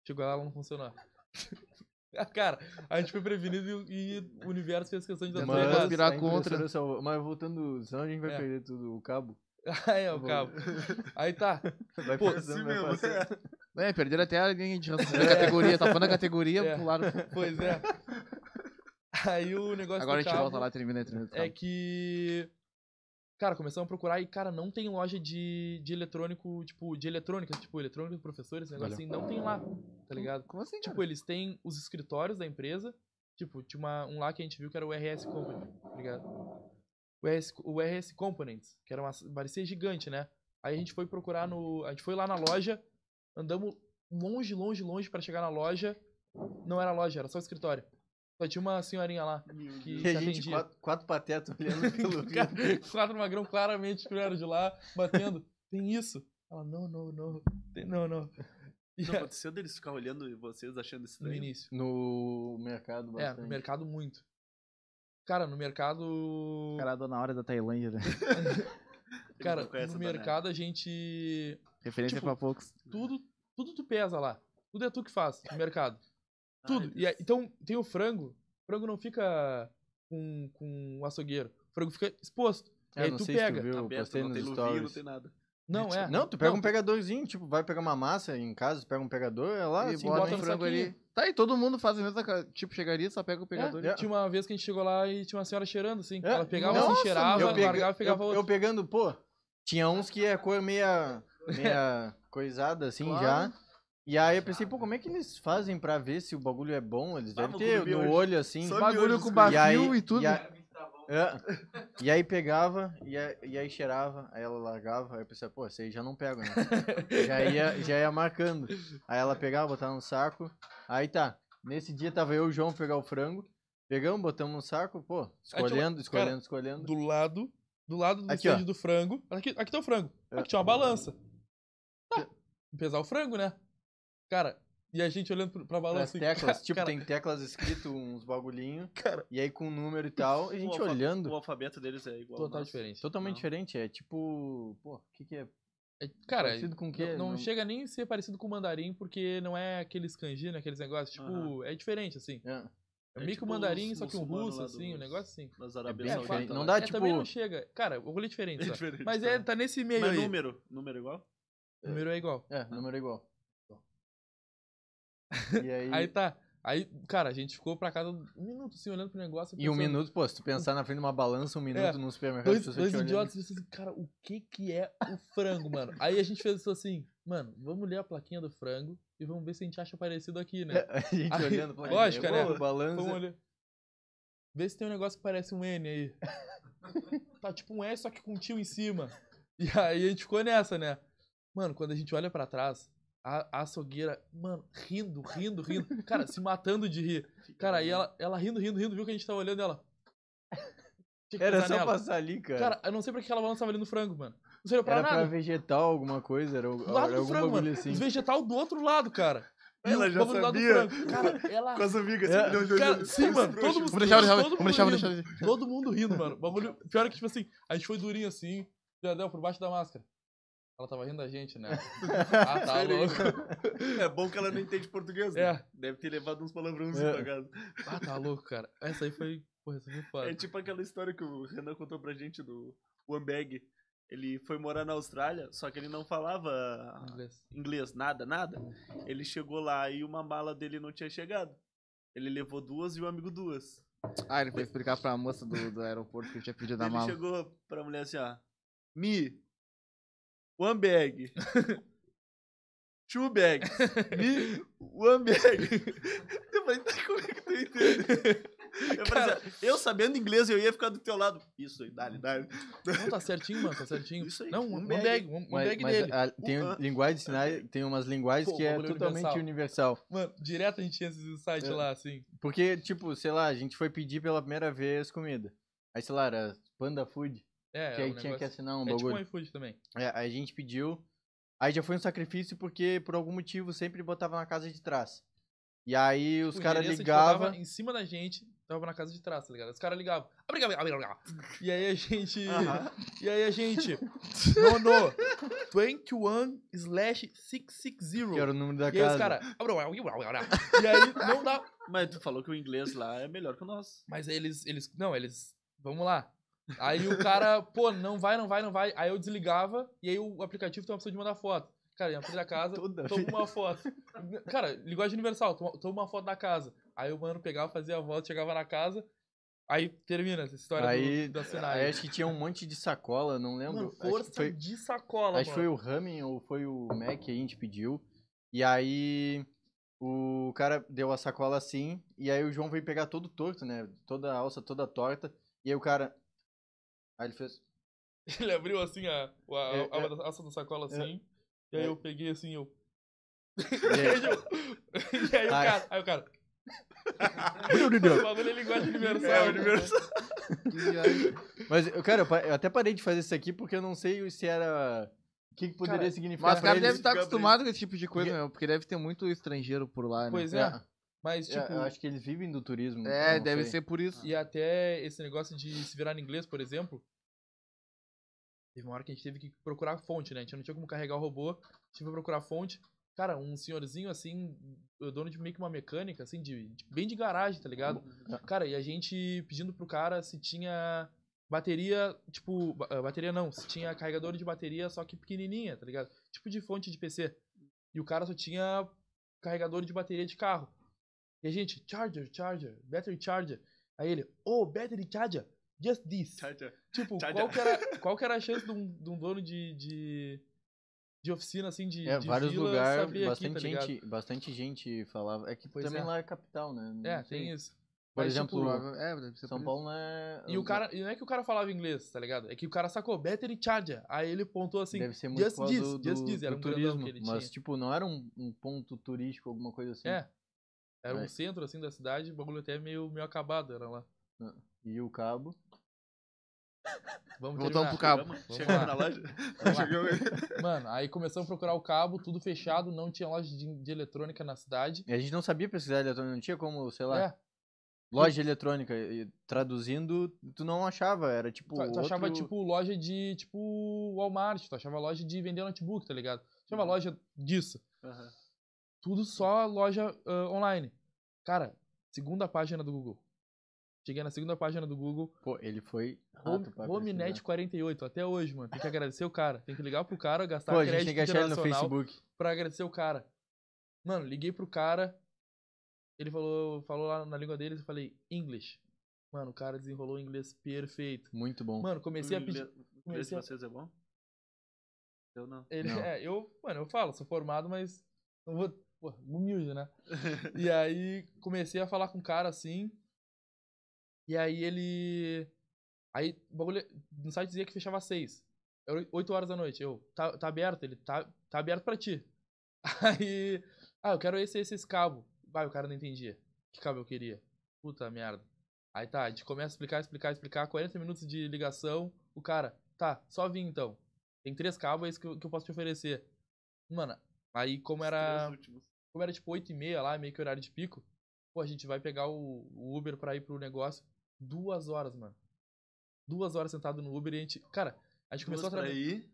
Chegou lá, ela não funcionou. Cara, a gente foi prevenido e, e o universo fez questão de dar Mas- errado. virar a contra. Mas voltando, senão a gente vai É. perder tudo, o cabo. Ah, é, o cabo. Aí tá. Vai Pô, passando, vai mesmo. passando. É, perderam até a linha de da categoria. Tá falando da categoria, É. pularam. Pois é. Aí o negócio Agora a gente cabo volta lá e termina a termina. é que. Cara, começamos a procurar e, cara, não tem loja de, de eletrônico, tipo, de eletrônica, tipo, eletrônica professores, esse negócio Olha. assim, não tem lá, tá ligado? Como assim, cara? Tipo, eles têm os escritórios da empresa, tipo, tinha uma, um lá que a gente viu que era o RS Company, tá ligado? O RS, o RS Components, que era uma, parecia gigante, né? Aí a gente foi procurar no, a gente foi lá na loja, andamos longe, longe, longe pra chegar na loja, não era loja, era só escritório. Só tinha uma senhorinha lá, que E a te gente, atendia. quatro, quatro patetas olhando pelo quatro magrão claramente vieram de lá, batendo. Tem isso? Ela, não, não, não. Tem, não, não. E Não é- aconteceu deles ficar olhando vocês achando no estranho? início. No mercado, É, bastante. no mercado muito. Cara, no mercado. Cara, a dona hora da Tailândia, né? Cara, no mercado a gente. Referência Tipo, pra poucos. Tudo, tudo tu pesa lá. Tudo é tu que faz no mercado. Tudo. eles- E aí- então, tem o frango. O frango não fica com, com o açougueiro. O frango fica exposto. É, aí não tu sei se pega. tu viu, eu aberto, postei não nos tem luvinha, não stories. tem nada. Não, é. Não, tu pega Não, um pegadorzinho, tipo, vai pegar uma massa em casa, pega um pegador, é lá, e assim, bota, bota o no frango ali. Tá, e todo mundo faz a mesma Tipo, chegaria, só pega o É, pegador. É. Tinha uma vez que a gente chegou lá e tinha uma senhora cheirando, assim. É, Ela pegava nossa, assim, cheirava, eu pega- largava e pegava eu, outro. eu pegando, pô, tinha uns que é cor meia, meia coisada assim Claro. já. E aí eu pensei, pô, como é que eles fazem pra ver se o bagulho é bom? Eles devem ter no hoje. olho assim. Só Bagulho com bafio E aí- e tudo. E aí, é. E aí pegava, e aí, e aí cheirava, aí ela largava, aí eu pensei, pô, esse aí já não pega, né? já, ia, já ia marcando. Aí ela pegava, botava no saco, aí tá. Nesse dia tava eu e o João pegar o frango, pegamos, botamos no saco, pô, escolhendo, escolhendo, cara, escolhendo. Do lado, do lado do Aqui, do frango. Aqui, aqui tá o frango. É. Aqui tinha uma balança. Tá. Pesar o frango, né? Cara, e a gente olhando pra As balança assim, teclas, tipo, cara, tem teclas escrito uns bagulhinho, Cara. e aí com número e tal, e a O gente alfa- olhando. O alfabeto deles é igual. Total diferente. Totalmente Não. diferente, é tipo, pô, o que que é? É, Cara, parecido com o quê? não, não chega nem a ser parecido com o mandarim, porque não é aqueles kanji, né? Aqueles negócios. Tipo, Aham. é diferente, assim. É, É, É meio que tipo o mandarim, os só que um muçulmanos russo, assim, um dos- negócio assim. Nas é Arábia bem É. Saudita. Não dá, é, tipo, também não chega. Cara, o rolê é diferente, É diferente, Mas tá. é, tá nesse meio Mas aí. número? Número igual? O número é igual. é, número é igual. E aí, Aí tá. Aí, cara, a gente ficou pra cada um minuto assim, olhando pro negócio. e um pensando- minuto, pô, se tu pensar na frente de uma balança, um minuto no supermercado, Dois, dois idiotas dizendo assim, cara, o que que é o frango, mano? Aí a gente fez isso assim, mano, vamos ler a plaquinha do frango e vamos ver se a gente acha parecido aqui, né? A gente Aí, olhando pra lógico, né? Pô, balança. Vamos olhar. Vê se tem um negócio que parece um N aí. tá tipo um S, só que com um tio em cima. E aí a gente ficou nessa, né? Mano, quando a gente olha pra trás, a, a açougueira, mano, rindo, rindo, rindo. Cara, se matando de rir. Cara, aí ela, ela rindo, rindo, rindo, viu que a gente tava olhando ela. Era só nela. passar ali, cara. Cara, eu não sei pra que aquela balança tava ali no frango, mano. Não serviu pra era pra nada. vegetal alguma coisa, era, do lado era do algum frango, bagulho mano. assim. Os vegetal do outro lado, cara. E Ela já sabia. frango. Cara, ela. Com as amigas. É. assim, Cara, sim, mano, todo mundo- Vamos deixar, todo vamos mundo deixar, vamos deixar. Todo mundo rindo, mano. O Bagulho. Pior é que, tipo assim, a gente foi durinho assim, Jardel por baixo da máscara. Ela tava rindo da gente, né? Ah, tá Sério? louco. É bom que ela não entende português, né? É. Deve ter levado uns palavrões É. pra casa. Ah, tá louco, cara. Essa aí foi. Porra, essa foi foda. É tipo aquela história que o Renan contou pra gente do Wambeg. Ele foi morar na Austrália, só que ele não falava inglês. inglês, nada, nada. Ele chegou lá e uma mala dele não tinha chegado. Ele levou duas e o amigo duas. Ah, ele foi explicar pra moça do, do aeroporto que ele tinha pedido a ele mala. chegou pra mulher assim, ó. Me. One bag. Two bags. Me. One bag. Eu falei, tá, como é que tu entende? Eu, falei assim, eu sabendo inglês, eu ia ficar do teu lado. Isso aí, dale, dale. Não, tá certinho, mano, tá certinho. Isso aí, Não, um um bag. bag, um, um Mas, bag mas dele. a- tem linguagem de sinais, tem umas linguagens Pô, que é totalmente universal. Mano, direto a gente tinha esse site É. lá, assim. Porque, tipo, sei lá, a gente foi pedir pela primeira vez comida. Aí, sei lá, era Panda Food, É, que é aí um tinha que negócio- assinar um É tipo bagulho. um iFood também. É, aí a gente pediu. Aí já foi um sacrifício porque, por algum motivo, sempre botava na casa de trás. E aí os O caras ligavam. botava em cima da gente, tava na casa de trás, tá ligado? Os caras ligavam. E aí a gente. Aham. E aí a gente. No, no. 21 slash 660. Que era o número da E aí os casa. caras. E aí não dá. Mas tu falou que o inglês lá é melhor que o nosso. Mas eles, eles, não, eles, vamos lá. Aí o cara, pô, não vai, não vai, não vai. Aí eu desligava e aí o aplicativo tem uma opção de mandar foto. Cara, ia na da casa, Toda toma uma foto. Cara, linguagem universal, toma, toma uma foto da casa. Aí o mano pegava, fazia a volta, chegava na casa. Aí termina essa história Aí, do, da aí acho que tinha um monte de sacola, não lembro. Mano, Acho que força foi, de sacola, acho que foi o Ramen ou foi o Mac que a gente pediu. E aí o cara deu a sacola assim, e aí o João veio pegar todo torto, né? Toda a alça toda torta. E aí o cara. Aí ele fez. Ele abriu assim a, a, a, É, a, a alça da sacola assim. E aí É. eu peguei assim, eu. E aí, e aí o cara. Aí o cara. o bagulho é linguagem universal. É, né? universal. Mas, eu- cara, eu eu até parei de fazer isso aqui porque eu não sei se era. O que, que poderia Cara, significar Mas o cara deve estar acostumado com esse tipo de coisa, Porque- meu, porque deve ter muito estrangeiro por lá, né? Pois é. Mas, É, tipo. eu acho que eles vivem do turismo. É, deve sei. ser por isso. E até esse negócio de se virar em inglês, por exemplo. Teve uma hora que a gente teve que procurar fonte, né? A gente não tinha como carregar o robô. A gente foi procurar fonte. Cara, um senhorzinho assim, o dono de meio que uma mecânica, assim, de, de- bem de garagem, tá ligado? Cara, e a gente pedindo pro cara se tinha bateria, tipo, ah, bateria não, se tinha carregador de bateria, só que pequenininha, tá ligado? Tipo de fonte de PC. E o cara só tinha carregador de bateria de carro. E a gente, charger, charger, battery charger. Aí ele, oh, battery charger, just this. Tchau. Tipo, Charger. qual que, era, qual que era a chance de um, de um dono de, de, de oficina, assim, de, É, de vários lugares, saber bastante, aqui, tá gente, bastante gente falava. É que Pois também é. lá é capital, né? Não É, sei. tem isso. Por Mas, exemplo, tipo, É, ser São. Paulo não é. E o cara, e não é que o cara falava inglês, tá ligado? É que o cara sacou battery charger. Aí ele pontou assim, deve ser muito just this, do, just this, era um turismo. que ele mas, tinha. tipo, não era um, um ponto turístico, alguma coisa assim. É. Era um É. centro assim da cidade, o bagulho até meio, meio acabado, era lá. E o cabo. Vamos Voltamos pro cabo. Chegamos, na loja. Vamos lá. Chegamos. Mano, aí começamos a procurar o cabo, tudo fechado, não tinha loja de, de eletrônica na cidade. E a gente não sabia pesquisar eletrônica, não tinha como, sei lá, É, loja eletrônica. E traduzindo, tu não achava, era tipo. tu, tu achava outro- tipo loja de, tipo, Walmart, tu achava loja de vender notebook, tá ligado? Tu achava Uhum. loja disso. Aham. Tudo só loja ah, online. Cara, segunda página do Google. Cheguei na segunda página do Google, Pô, ele foi. Rato HomeNet pesquisar. 48, até hoje, mano. Tem que agradecer o cara. Tem que ligar pro cara, gastar Pô, a gente crédito tem que achar ele no internacional Facebook. pra agradecer o cara. Mano, liguei pro cara. Ele falou, falou lá na língua dele, eu falei, English. Mano, o cara desenrolou o inglês perfeito. Muito bom. Mano, comecei a pedir. O inglês de vocês é bom? Eu não. Ele, Não. é, eu, mano, eu falo, sou formado, mas não vou. Pô, humilde, né? E aí comecei a falar com o cara assim. E aí ele. Aí o bagulho. No site dizia que fechava às seis. Era 8 horas da noite. Eu, tá, tá aberto? Ele, tá, tá aberto pra ti. Aí. Ah, eu quero esse, esse, esse cabo. Vai, o cara não entendia. Que cabo eu queria? Puta merda. Aí tá, a gente começa a explicar, explicar, explicar. 40 minutos de ligação. O cara, tá, só vim então. Tem três cabos, é isso que eu, que eu posso te oferecer. Mano, aí como era. Como era tipo 8 e meia lá, meio que horário de pico, pô, a gente vai pegar o, o Uber pra ir pro negócio. Duas horas, mano. Duas horas sentado no Uber e a gente. Cara, a gente começou a pra trabalhar. ir.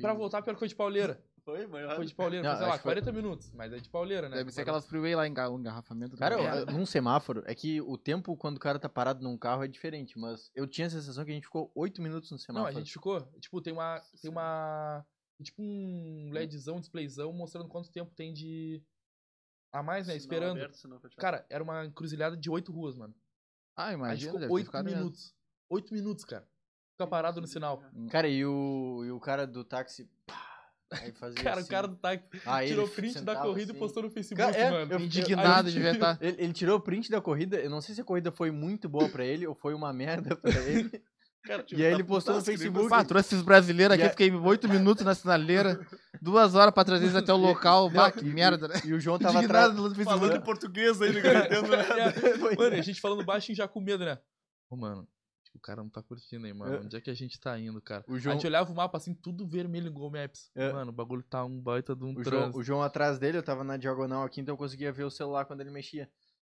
Pra voltar, pior que foi de pauleira. Foi, maior. Foi de pauleira, Não, foi, sei lá, que foi- 40 minutos. Mas é de pauleira, né? Deve ser aquelas freeway lá em engarrafamento. Cara, eu- num semáforo, é que o tempo quando o cara tá parado num carro é diferente, mas eu tinha a sensação que a gente ficou 8 minutos no Não, semáforo. a gente ficou. Tipo, tem uma. Tem uma. Tipo um LEDzão, displayzão mostrando quanto tempo tem de. A mais, né? Sinal Esperando. aberto, sinal fechado. Cara, era uma encruzilhada de oito ruas, mano. Ah, imagina. oito minutos. Oito minutos, cara. Fica parado no sinal. Cara, e o, e o cara do táxi. pá, Aí fazia Cara, assim. o cara do táxi Aí tirou print da corrida assim. e postou no Facebook, Cara, é, mano. eu- Indignado de tá? Ele, ele tirou o print da corrida, eu não sei se a corrida foi muito boa pra ele ou foi uma merda pra ele. Cara, E aí ele tá postou no Facebook. Pá, trouxe esses brasileiros aqui, a- fiquei oito minutos na sinaleira, duas horas pra trazer eles até o local. Bah, que merda, né? E o João tava atrás. no você. Falando em Facebook. português aí, entendendo nada. Mano, a gente falando baixinho já com medo, né? Ô, mano, o cara não tá curtindo aí, mano. É. Onde é que a gente tá indo, cara? O A João, gente olhava o mapa assim, tudo vermelho em Google Maps. É. Mano, o bagulho tá um baita de um o, João, o João atrás dele, eu tava na diagonal aqui, então eu conseguia ver o celular quando ele mexia.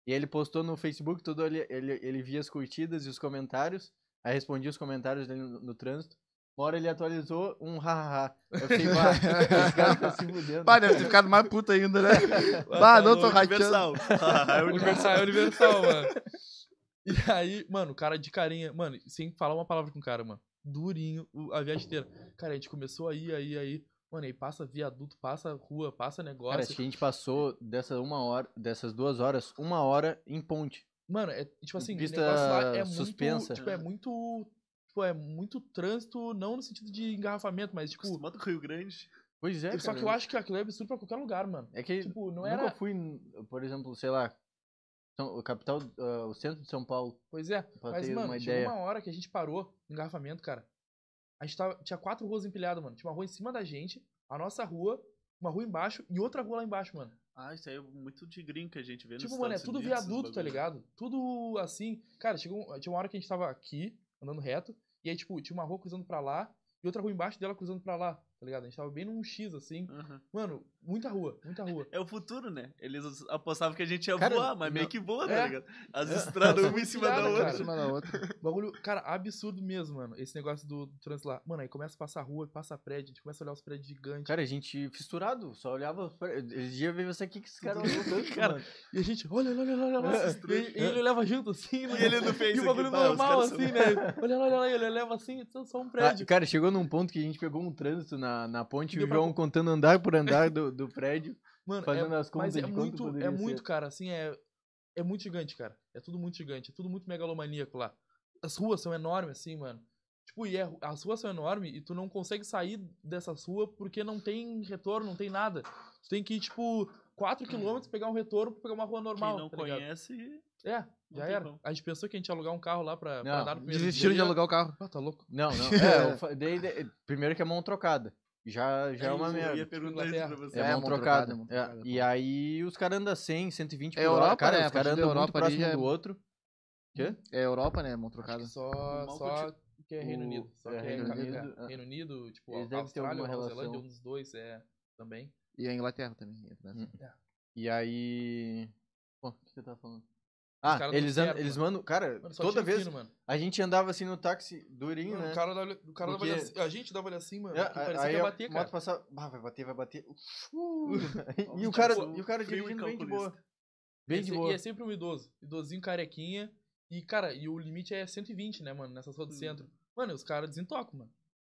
E ele postou no Facebook, tudo ele, ele, ele via as curtidas e os comentários, aí respondia os comentários dele no, no trânsito. Uma hora ele atualizou um hahaha. Eu fiquei, bah, esse cara tá se fudendo. Pá, deve ter ficado mais puto ainda, né? Ah, Bah, tá não tô rateando. Universal. É Universal, é universal, mano. E aí, mano, o cara de carinha, mano, sem falar uma palavra com o cara, mano. Durinho a viagem inteira. Cara, a gente começou aí, aí, aí. Mano, aí passa viaduto, passa rua, passa Cara, negócio. acho que a gente passou dessa uma hora, dessas duas horas, uma hora em ponte. Mano, é tipo assim, Pista o negócio lá é suspensa. muito. Tipo, é muito. Tipo, é muito trânsito, não no sentido de engarrafamento, mas tipo. Acostumado com o Rio Grande. Pois é, Só cara. que eu acho que aquilo é absurdo pra qualquer lugar, mano. É que Tipo, não nunca era. fui, por exemplo, sei lá, São- o capital, ah, o centro de São Paulo. Pois é. Mas, mano, uma chegou ideia. uma hora que a gente parou no engarrafamento, cara. A gente tava, tinha quatro ruas empilhadas, mano. Tinha uma rua em cima da gente, a nossa rua, uma rua embaixo e outra rua lá embaixo, mano. Ah, isso aí é muito de gringo que a gente vê nos tipo, mano, é tudo Unidos, viaduto, tá ligado? Tudo assim. Cara, chegou, tinha uma hora que a gente tava aqui, andando reto, e aí, tipo, tinha uma rua cruzando pra lá e outra rua embaixo dela cruzando pra lá, tá ligado? A gente tava bem num X, assim. Aham. Mano, muita rua, muita rua. É o futuro, né? Eles apostavam que a gente ia Cara, voar, mas meio não- que voa, tá É. ligado? As É. estradas uma em cima da outra. cara. Em cima da outra. Bagulho, cara, absurdo mesmo, mano. Esse negócio do, do trânsito lá. Mano, aí começa a passar rua, passa prédio, a gente começa a olhar os prédios gigantes. Cara, a gente fissurado, só olhava. os Eles iam ver você aqui que esse cara olhou tanto, Cara, mano. E a gente, olha, olha, olha, olha, olha. E, ele- e ele leva junto assim, né? E ele não fez E o aqui, bagulho os normal, são- assim, né? Olha, olha, olha, ele leva assim, só um Ah, prédio. cara, chegou num ponto que a gente pegou um trânsito na, na ponte e o pra João co- contando andar por andar do, do prédio, Mano, fazendo é, as contas mas é de muito, é muito, ser. cara, assim, é, é muito gigante, cara. É tudo muito gigante, é tudo muito megalomaníaco lá. As ruas são enormes, assim, mano. Tipo, e é- as ruas são enormes e tu não consegue sair dessas ruas porque não tem retorno, não tem nada. Tu tem que ir, tipo, 4km pegar um retorno pra pegar uma rua normal. Quem não tá conhece, É, Não já era. como. A gente pensou que a gente ia alugar um carro lá pra, pra andar no primeiro Desistiram de alugar o carro. Ah, tá louco. Não, não. É, eu fa- daí- daí- primeiro que é mão trocada. Já, já é uma eu merda. ia perguntar isso pra você. É, É, mão mão trocada. trocada, mão É, trocada, E aí os caras andam 100, 120 por É hora. Europa, Cara, né? A os caras partir da andam muito Europa ali próximo já é- do outro. Quê? É Europa, né? Mão trocada. Só, mal só que é Reino O- Unido. Só é, que é Reino Unido, é, é. Reino Unido, tipo, Eles a devem ter Austrália, alguma Nova Zelândia, relação. um dos dois é também. E a Inglaterra também. entra nessa. Hum. E aí. Pô, o que você tá falando? Ah, eles, certo, eles mano. mandam. Cara, Mano, toda vez mano. a gente andava assim no táxi durinho, Mano, né? O cara, dava- o cara Porque- assim, a gente dava assim, mano. É, parecia aí que ia a bater, moto cara. passava, bah, vai bater, vai bater. Uh, e, o cara, e o cara dirigindo bem de boa. Bem é de boa. e é sempre um idoso. Idosinho carequinha. E, cara, e o limite é 120, né, mano? Nessas ruas do Hum. centro. Mano, os caras desentocam, mano.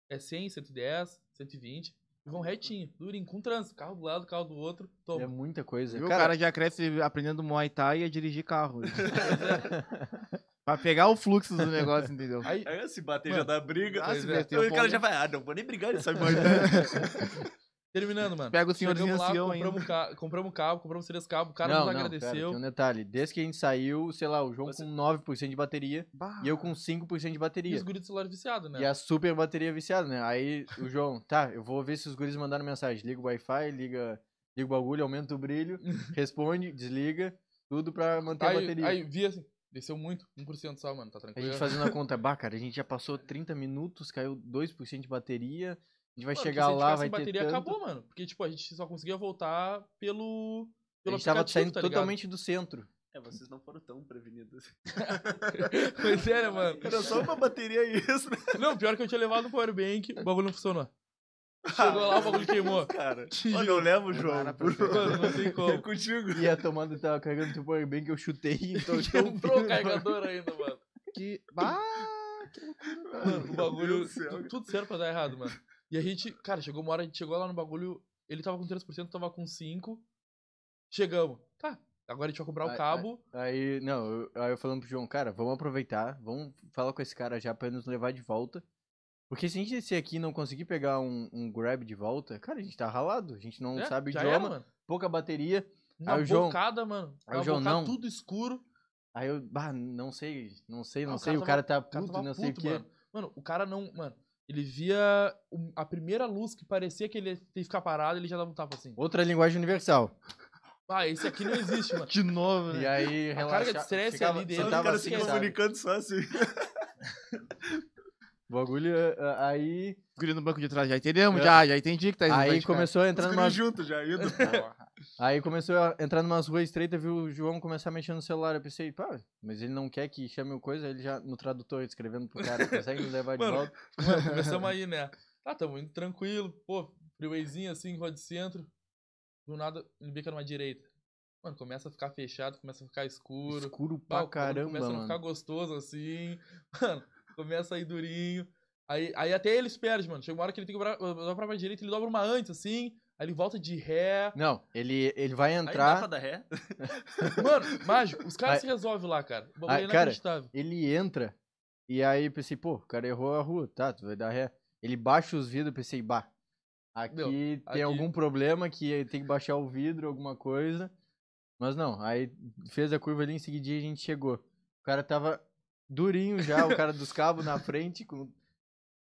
É 100, 110, 120. E vão retinho, durinho, com trânsito. Carro do lado, carro do outro. Toma. É muita coisa. Cara, o cara já cresce aprendendo Muay Thai e a dirigir carro. pra pegar o fluxo do negócio, entendeu? Aí, Aí se bater Mano, já dá briga. ah, se é. Aí o cara já vai, ah, não vou nem brigar, ele sabe mais. terminando, mano. Pega o senhorzinho lá, ancião compramos, ainda. um ca... compramos cabo, compramos três cabos. O cara não, nos não, pera, agradeceu. tem um detalhe. Desde que a gente saiu, sei lá, o João Você- com 9% de bateria Bah. e eu com 5% de E bateria. os guris do celular viciado, né? E a super bateria viciada, né? Aí o João, tá, eu vou ver se os guris mandaram mensagem. Liga o Wi-Fi, liga, liga o bagulho, aumenta o brilho, responde, desliga, tudo pra manter a Aí, bateria. aí vi assim, desceu muito, 1% só, mano, tá a tranquilo. gente fazendo a conta, bah, cara, a gente já passou 30 minutos, caiu 2% de bateria, a gente vai Mano, chegar porque se a gente lá, vai ter bateria, tanto... acabou, mano. Porque, tipo, a gente só conseguia voltar pelo... A pelo gente tava saindo tá totalmente do centro. É, vocês não foram tão prevenidos. Pois é, né, mano? Era só uma bateria e isso, né? Não, pior que eu tinha levado no powerbank, o bagulho não funcionou. Chegou lá, o bagulho queimou. Cara, Te olha, eu levo o era favor. Mano, não tem como. É contigo. E a tomada tava carregando teu powerbank, eu chutei então Quebrou o carregador ainda, mano. Que. Bah! Mano, o bagulho. Tudo certo pra dar errado, mano. E a gente, cara, chegou uma hora, a gente chegou lá no bagulho, ele tava com 3%, tava com 5%. Chegamos. Tá, agora a gente vai cobrar o Ai, cabo. Aí, não, eu, aí eu falando pro João, cara, vamos aproveitar, vamos falar com esse cara já pra ele nos levar de volta. Porque se a gente descer aqui e não conseguir pegar um, um grab de volta, cara, a gente tá ralado, a gente não É, sabe o já idioma, era, mano. pouca bateria. Uma Aí o João- bocada, mano. aí o Uma João, bocada, não. tudo escuro. Aí eu, bah, não sei, não sei, não Ah, sei, cara o cara tá puto, tava não sei o puto, quê. mano. Mano, o cara não. Mano, ele via a primeira luz que parecia que ele ia ter que ficar parado, ele já dava um tapa assim. Outra linguagem universal. Ah, esse aqui não existe, mano. De novo, E né? aí, A carga relaxa- de estresse ali dele. Só os sentava caras assim, se sabe? comunicando só assim. O bagulho, ah, aí, Guri no banco de trás, já entendemos, É. já, já entendi que tá indo aí começou a Os entrar numa juntos já, indo. Aí começou a entrar numas ruas estreitas, viu o João começar a mexer no celular. Eu pensei, pá, mas ele não quer que chame o coisa, ele já no tradutor escrevendo pro cara, consegue levar de Mano, volta. Mano, começamos aí, né? Tá, tamo indo tranquilo. Pô, freewayzinho assim, rua de centro. Do nada, ele bica numa direita. Mano, começa a ficar fechado, começa a ficar escuro. Escuro Pá, pra bagulho caramba, Começa a não ficar mano. gostoso assim. Mano, começa a ir durinho. Aí, aí até ele se perde, mano. Chega uma hora que ele tem que dobrar, dobrar pra direita, ele dobra uma antes, assim. Aí ele volta de ré. Não, ele, ele vai Aí dá entrar, pra dar ré? Mano, mágico. Os caras Aí- se resolvem lá, cara. O bagulho Aí, é cara, inacreditável. ele entra, e aí pensei, pô, o cara errou a rua, tá, tu vai dar ré. Ele baixa os vidros, pensei, bah, aqui Meu, tem aqui- algum problema que tem que baixar o vidro, alguma coisa. Mas não, aí fez a curva ali, em seguidinha a gente chegou. O cara tava durinho já, o cara dos cabos na frente, com...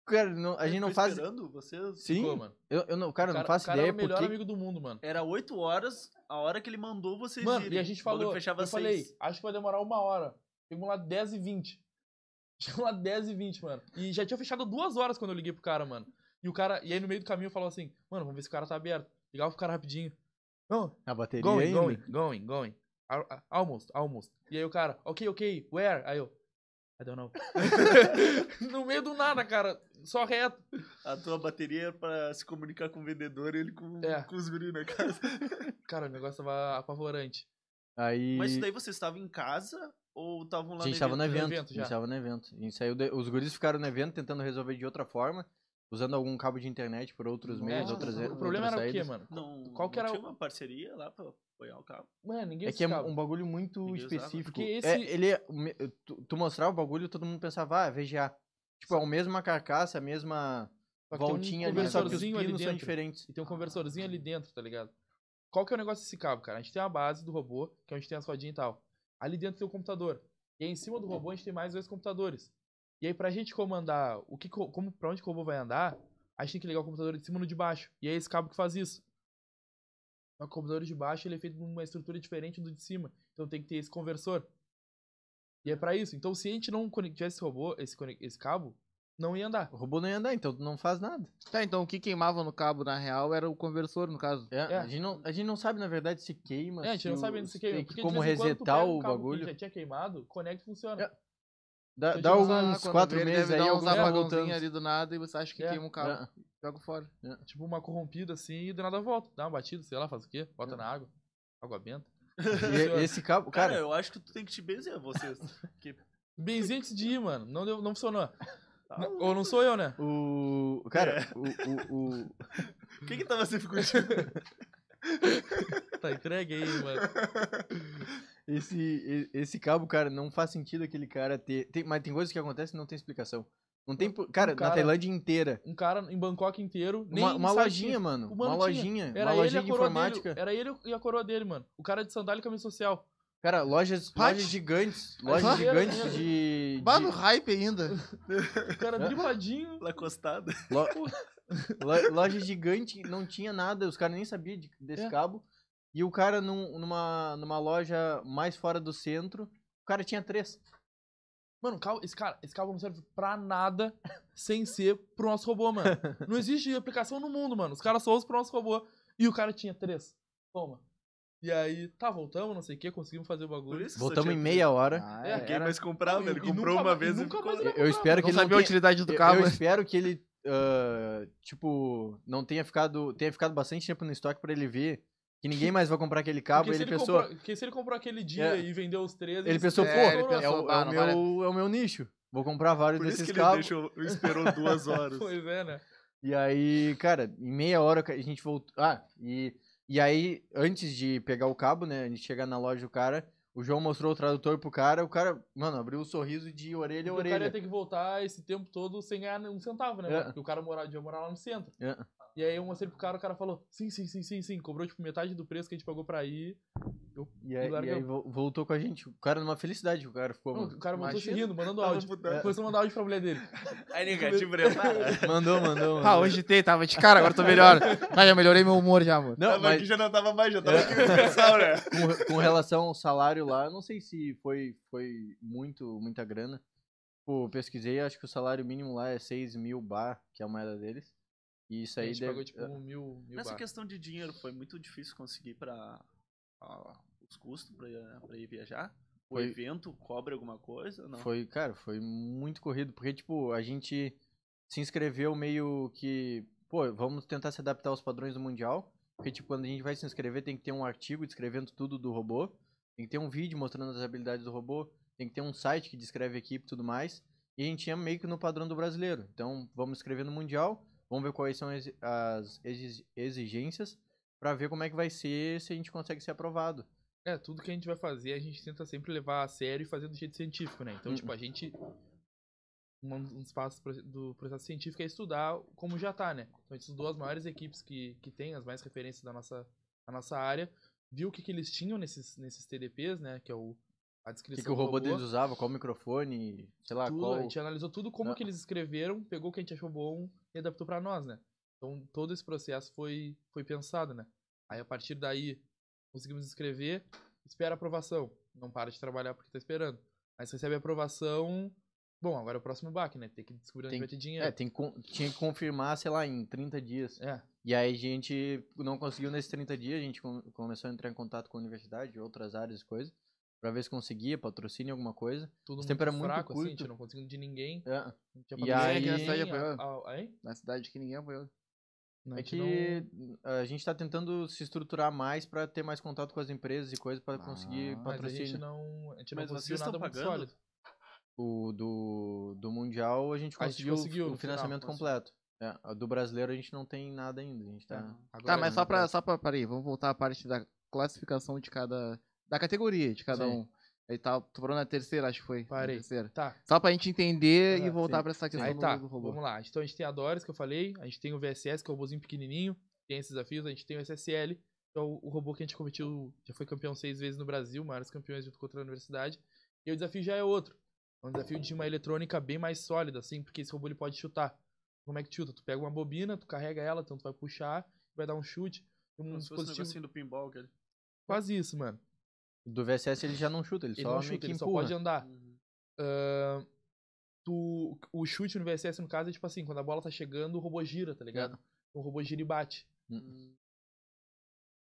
Cara, não- a gente não faz... esperando vocês? Sim, Ficou, mano. eu, eu não, cara, o eu cara, não faço o cara ideia era o melhor porque... amigo do mundo, mano. Era 8 horas, a hora que ele mandou vocês Mano, irem. e a gente falou, fechava eu seis. falei, acho que vai demorar uma hora. Chegamos lá 10 e 20. Chegamos lá 10 e 20, mano. E já tinha fechado duas horas quando eu liguei pro cara, mano. E o cara, e aí no meio do caminho falou assim, mano, vamos ver se o cara tá aberto. Ligava pro cara rapidinho. Não, A bateria going, ainda. going, going, going. Almost, almost. E aí o cara, ok, ok, where? Aí eu, I don't know. no meio do nada, cara, só reto. A tua bateria era pra se comunicar com o vendedor e ele com, É. com os guris na casa. Cara, o negócio tava apavorante. Aí... Mas isso daí vocês estavam em casa ou estavam lá A gente no tava no evento? evento, evento a já. gente tava no evento. A gente saiu de- Os guris ficaram no evento tentando resolver de outra forma, usando algum cabo de internet por outros meios, Nossa, outras o o problema outras era o quê, saídas. mano? Não, Qual que não era tinha o- uma parceria lá pra apoiar o cabo? Mano, ninguém É que é um bagulho muito Ninguém usava. específico. É, esse- ele é- tu, tu mostrar o bagulho, todo mundo pensava, ah, VGA. Tipo, é a mesma carcaça, a mesma tem um voltinha ali, só que os conversorzinho ali pinos são dentro. diferentes. E tem um conversorzinho ali dentro, tá ligado? Qual que é o negócio desse cabo, cara? A gente tem a base do robô, que é onde tem as rodinhas e tal. Ali dentro tem o computador. E aí em cima do robô a gente tem mais dois computadores. E aí pra gente comandar o que, co- como, pra onde o robô vai andar, a gente tem que ligar o computador de cima no de baixo. E é esse cabo que faz isso. O computador de baixo ele é feito numa estrutura diferente do de cima. Então tem que ter esse conversor. E é pra isso. Então se a gente não tivesse esse robô, esse, esse cabo, não ia andar. O robô não ia andar, então não faz nada. Tá, então o que queimava no cabo, na real, era o conversor, no caso. É, É. A, gente não, a gente não sabe, na verdade, se queima. É, a gente não o- sabe se queima. tem que Porque como resetar o bagulho. Que já tinha queimado, conecta e funciona. É. Dá, dá quando quatro meses deve aí, dar uns alguns apagãozinhos voltando. ali do nada e você acha que É. queima o cabo. É. Joga fora. Tipo uma corrompida assim e do nada volta. Dá uma batida, sei lá, faz o quê? Bota na água. Água benta. E esse cabo, Cara, cara, eu acho que tu tem que te benzer, vocês. Que... Benzinho antes de ir, mano. Não, deu, não funcionou. Tá ou não sou eu, né? o. Cara, É. o, o, o- Quem que tava sempre contigo? Tá entregue aí, mano. Esse, esse cabo, cara, não faz sentido aquele cara ter. Tem, mas tem coisas que acontecem e não tem explicação. Não tem. Cara, na cara- Tailândia inteira. Um cara em Bangkok inteiro. Nem Uma, uma lojinha, que- mano. Uma lojinha. Era uma ele e lojinha de coroa informática. dele. Era ele e a coroa dele, mano. O cara de sandália e camisa social. Cara, lojas, lojas gigantes. Lojas inteira gigantes mesmo. de. Bah, de- no hype ainda. O cara dribladinho. Lá. Lo- lo- loja gigante, não tinha nada, os caras nem sabiam de- desse É. cabo. E o cara num- numa, numa loja mais fora do centro, o cara tinha três. Mano, esse, cara, esse cabo não serve pra nada sem ser pro nosso robô, mano. Não existe aplicação no mundo, mano. Os caras só usam pro nosso robô. E o cara tinha três. Toma. E aí, tá, voltamos, não sei o que, conseguimos fazer o bagulho. Voltamos em meia hora. Ah, É, Ninguém era. mais comprava, Não, ele e comprou nunca uma vez e nunca ficou... mais ele Eu espero que Não ele não sabia a tenha... utilidade do Eu- cabo. Eu espero que ele, ah, tipo, não tenha ficado, tenha ficado bastante tempo no estoque pra ele ver que ninguém mais vai comprar aquele cabo. Porque Ele se ele, pensou, comprou, porque se ele comprou aquele dia É. e vendeu os três, ele pensou, se pô, É, ele estourou. é, pensou, o, "Ah, é o meu, é o meu nicho. Vou comprar vários Por isso desses ele cabos. deixou, esperou duas horas. Pois é, né? E aí, cara, em meia hora que a gente voltou. Ah, e, e aí, antes de pegar o cabo, né? A gente chegar na loja do cara, o João mostrou o tradutor pro cara, o cara, mano, abriu um sorriso de orelha a Porque o cara orelha. ia ter que voltar esse tempo todo sem ganhar um centavo, né? É. Porque o cara morava, devia morar lá no centro. É. E aí eu mostrei pro cara, o cara falou, sim, sim, sim, sim, sim. Cobrou, tipo, metade do preço que a gente pagou pra ir. Eu, E aí, e aí vo- voltou com a gente. O cara numa felicidade, o cara ficou. Não, mano. o cara voltou imagina. se rindo, mandando áudio. putando. Começou a mandar áudio pra mulher dele. Aí negativo, prepara. Mandou, mandou, mandou. Ah, hoje tem, tava de cara, agora tô melhor. Ah, já melhorei meu humor já, mano. Não, Tava mas aqui já não tava mais, já tava É. aqui no pessoal, né? com, com relação ao salário lá, eu não sei se foi, foi muito, muita grana. Pô, pesquisei, acho que o salário mínimo lá é 6 mil bar, que é a moeda deles. E isso a aí gente deve... pagou, tipo, mil, mil Nessa bar. questão de dinheiro, foi muito difícil conseguir para os custos pra, pra ir viajar? O Foi- evento cobra alguma coisa? Não. Foi, cara, foi muito corrido, porque, tipo, a gente se inscreveu meio que, pô, vamos tentar se adaptar aos padrões do Mundial, porque, tipo, quando a gente vai se inscrever, tem que ter um artigo descrevendo tudo do robô, tem que ter um vídeo mostrando as habilidades do robô, tem que ter um site que descreve a equipe e tudo mais, e a gente ia meio que no padrão do brasileiro. Então, vamos escrever no Mundial, vamos ver quais são as, as exi- exigências, pra ver como é que vai ser, se a gente consegue ser aprovado. É, tudo que a gente vai fazer, a gente tenta sempre levar a sério e fazer do jeito científico, né? Então, Uhum. tipo, a gente. Um dos passos do processo científico é estudar como já tá, né? Então, a gente estudou as maiores equipes que, que tem, as mais referências da nossa, da nossa área, viu o que, que eles tinham nesses, nesses TDPs, né? Que é o, a O descrição que, que o do robô deles usava, qual microfone, sei lá, tudo, qual... a gente analisou tudo como Ah. que eles escreveram, pegou o que a gente achou bom e adaptou pra nós, né? Então todo esse processo foi, foi pensado, né? Aí a partir daí conseguimos escrever, espera a aprovação. Não para de trabalhar porque tá esperando. Aí você recebe a aprovação. Bom, agora é o próximo baque, né? Tem que descobrir onde Tem- vai ter dinheiro. É, tem, tinha que confirmar, sei lá, em 30 dias. É, E aí a gente não conseguiu nesses 30 dias, a gente com- começou a entrar em contato com a universidade, outras áreas e coisas, pra ver se conseguia patrocínio, alguma coisa. tudo Esse tempo era muito fraco, assim, a curto. gente não conseguiu de ninguém. É, Não tinha E aí- de Quem é que a cidade apoiou? a- a-? Na cidade que ninguém apoiou. Não, a é gente que não- a gente tá tentando se estruturar mais pra ter mais contato com as empresas e coisas pra conseguir Ah, Mas a patrocínio. gente não, a gente não Mas conseguiu nada muito pagando? sólido. O do, do Mundial a gente A gente conseguiu, o- conseguiu final, financiamento conseguiu. completo. É, a do brasileiro a gente não tem nada ainda, a gente tá... Agora Tá, mas já só pra, só pra. Peraí, vamos voltar à parte da classificação de cada. Da categoria de cada Sim. um. Aí tá, tu parou na terceira, acho que foi. Parei. terceira. Tá, Só pra gente entender e Ah, voltar sim. pra essa questão Aí do, tá, do robô. vamos lá. Então a gente tem a Doris, que eu falei, a gente tem o VSS, que é o robôzinho pequenininho, tem esses desafios, a gente tem o SSL, que é o, o robô que a gente competiu, já foi campeão seis vezes no Brasil, maiores campeões junto contra a universidade, e o desafio já é outro. É um desafio de uma eletrônica bem mais sólida, assim, porque esse robô ele pode chutar. Como é que chuta? Tu pega uma bobina, tu carrega ela, então tu vai puxar, vai dar um chute, um Como se fosse um dispositivo... negocinho do pinball. Ele... Quase isso, mano. Do VSS ele já não chuta, ele, Ele só chuta, que ele só pode andar. Ahn, tu, o chute no VSS, no caso, é tipo assim, quando a bola tá chegando, o robô gira, tá ligado? O robô gira e bate. Hum.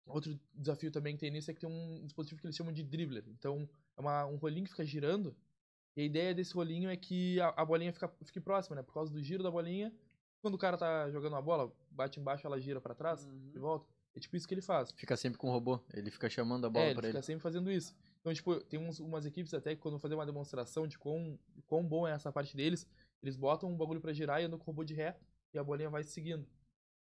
Outro desafio também que tem nisso é que tem um dispositivo que eles chamam de dribbler. Então, é uma, um rolinho que fica girando. E a ideia desse rolinho é que a, a bolinha fica, fique próxima, né? Por causa do giro da bolinha. Quando o cara tá jogando uma bola, bate embaixo, ela gira pra trás, Uhum. de volta. É tipo isso que ele faz. Fica sempre com o robô, ele fica chamando a bola é, ele pra fica ele. sempre fazendo isso. Então, tipo, tem uns, umas equipes até que quando fazer uma demonstração de quão, quão bom é essa parte deles, eles botam um bagulho pra girar e andam com o robô de ré e a bolinha vai seguindo.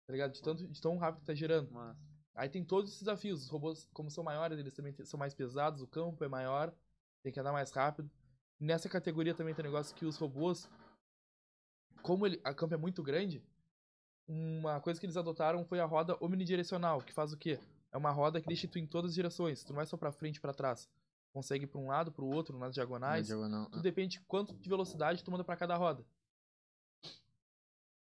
Tá ligado? De, tanto, de tão rápido que tá girando. Mas... Aí tem todos esses desafios. Os robôs, como são maiores, eles também são mais pesados, o campo é maior, tem que andar mais rápido. Nessa categoria também tem um negócio que os robôs, como ele, a campo é muito grande, uma coisa que eles adotaram foi a roda omnidirecional, que faz o quê? É uma roda que deixa tu em todas as direções. Tu não vai só pra frente e pra trás. Consegue ir pra um lado, pro outro, nas Na diagonais. diagonal. Tudo depende de quanto de velocidade tu manda pra cada roda.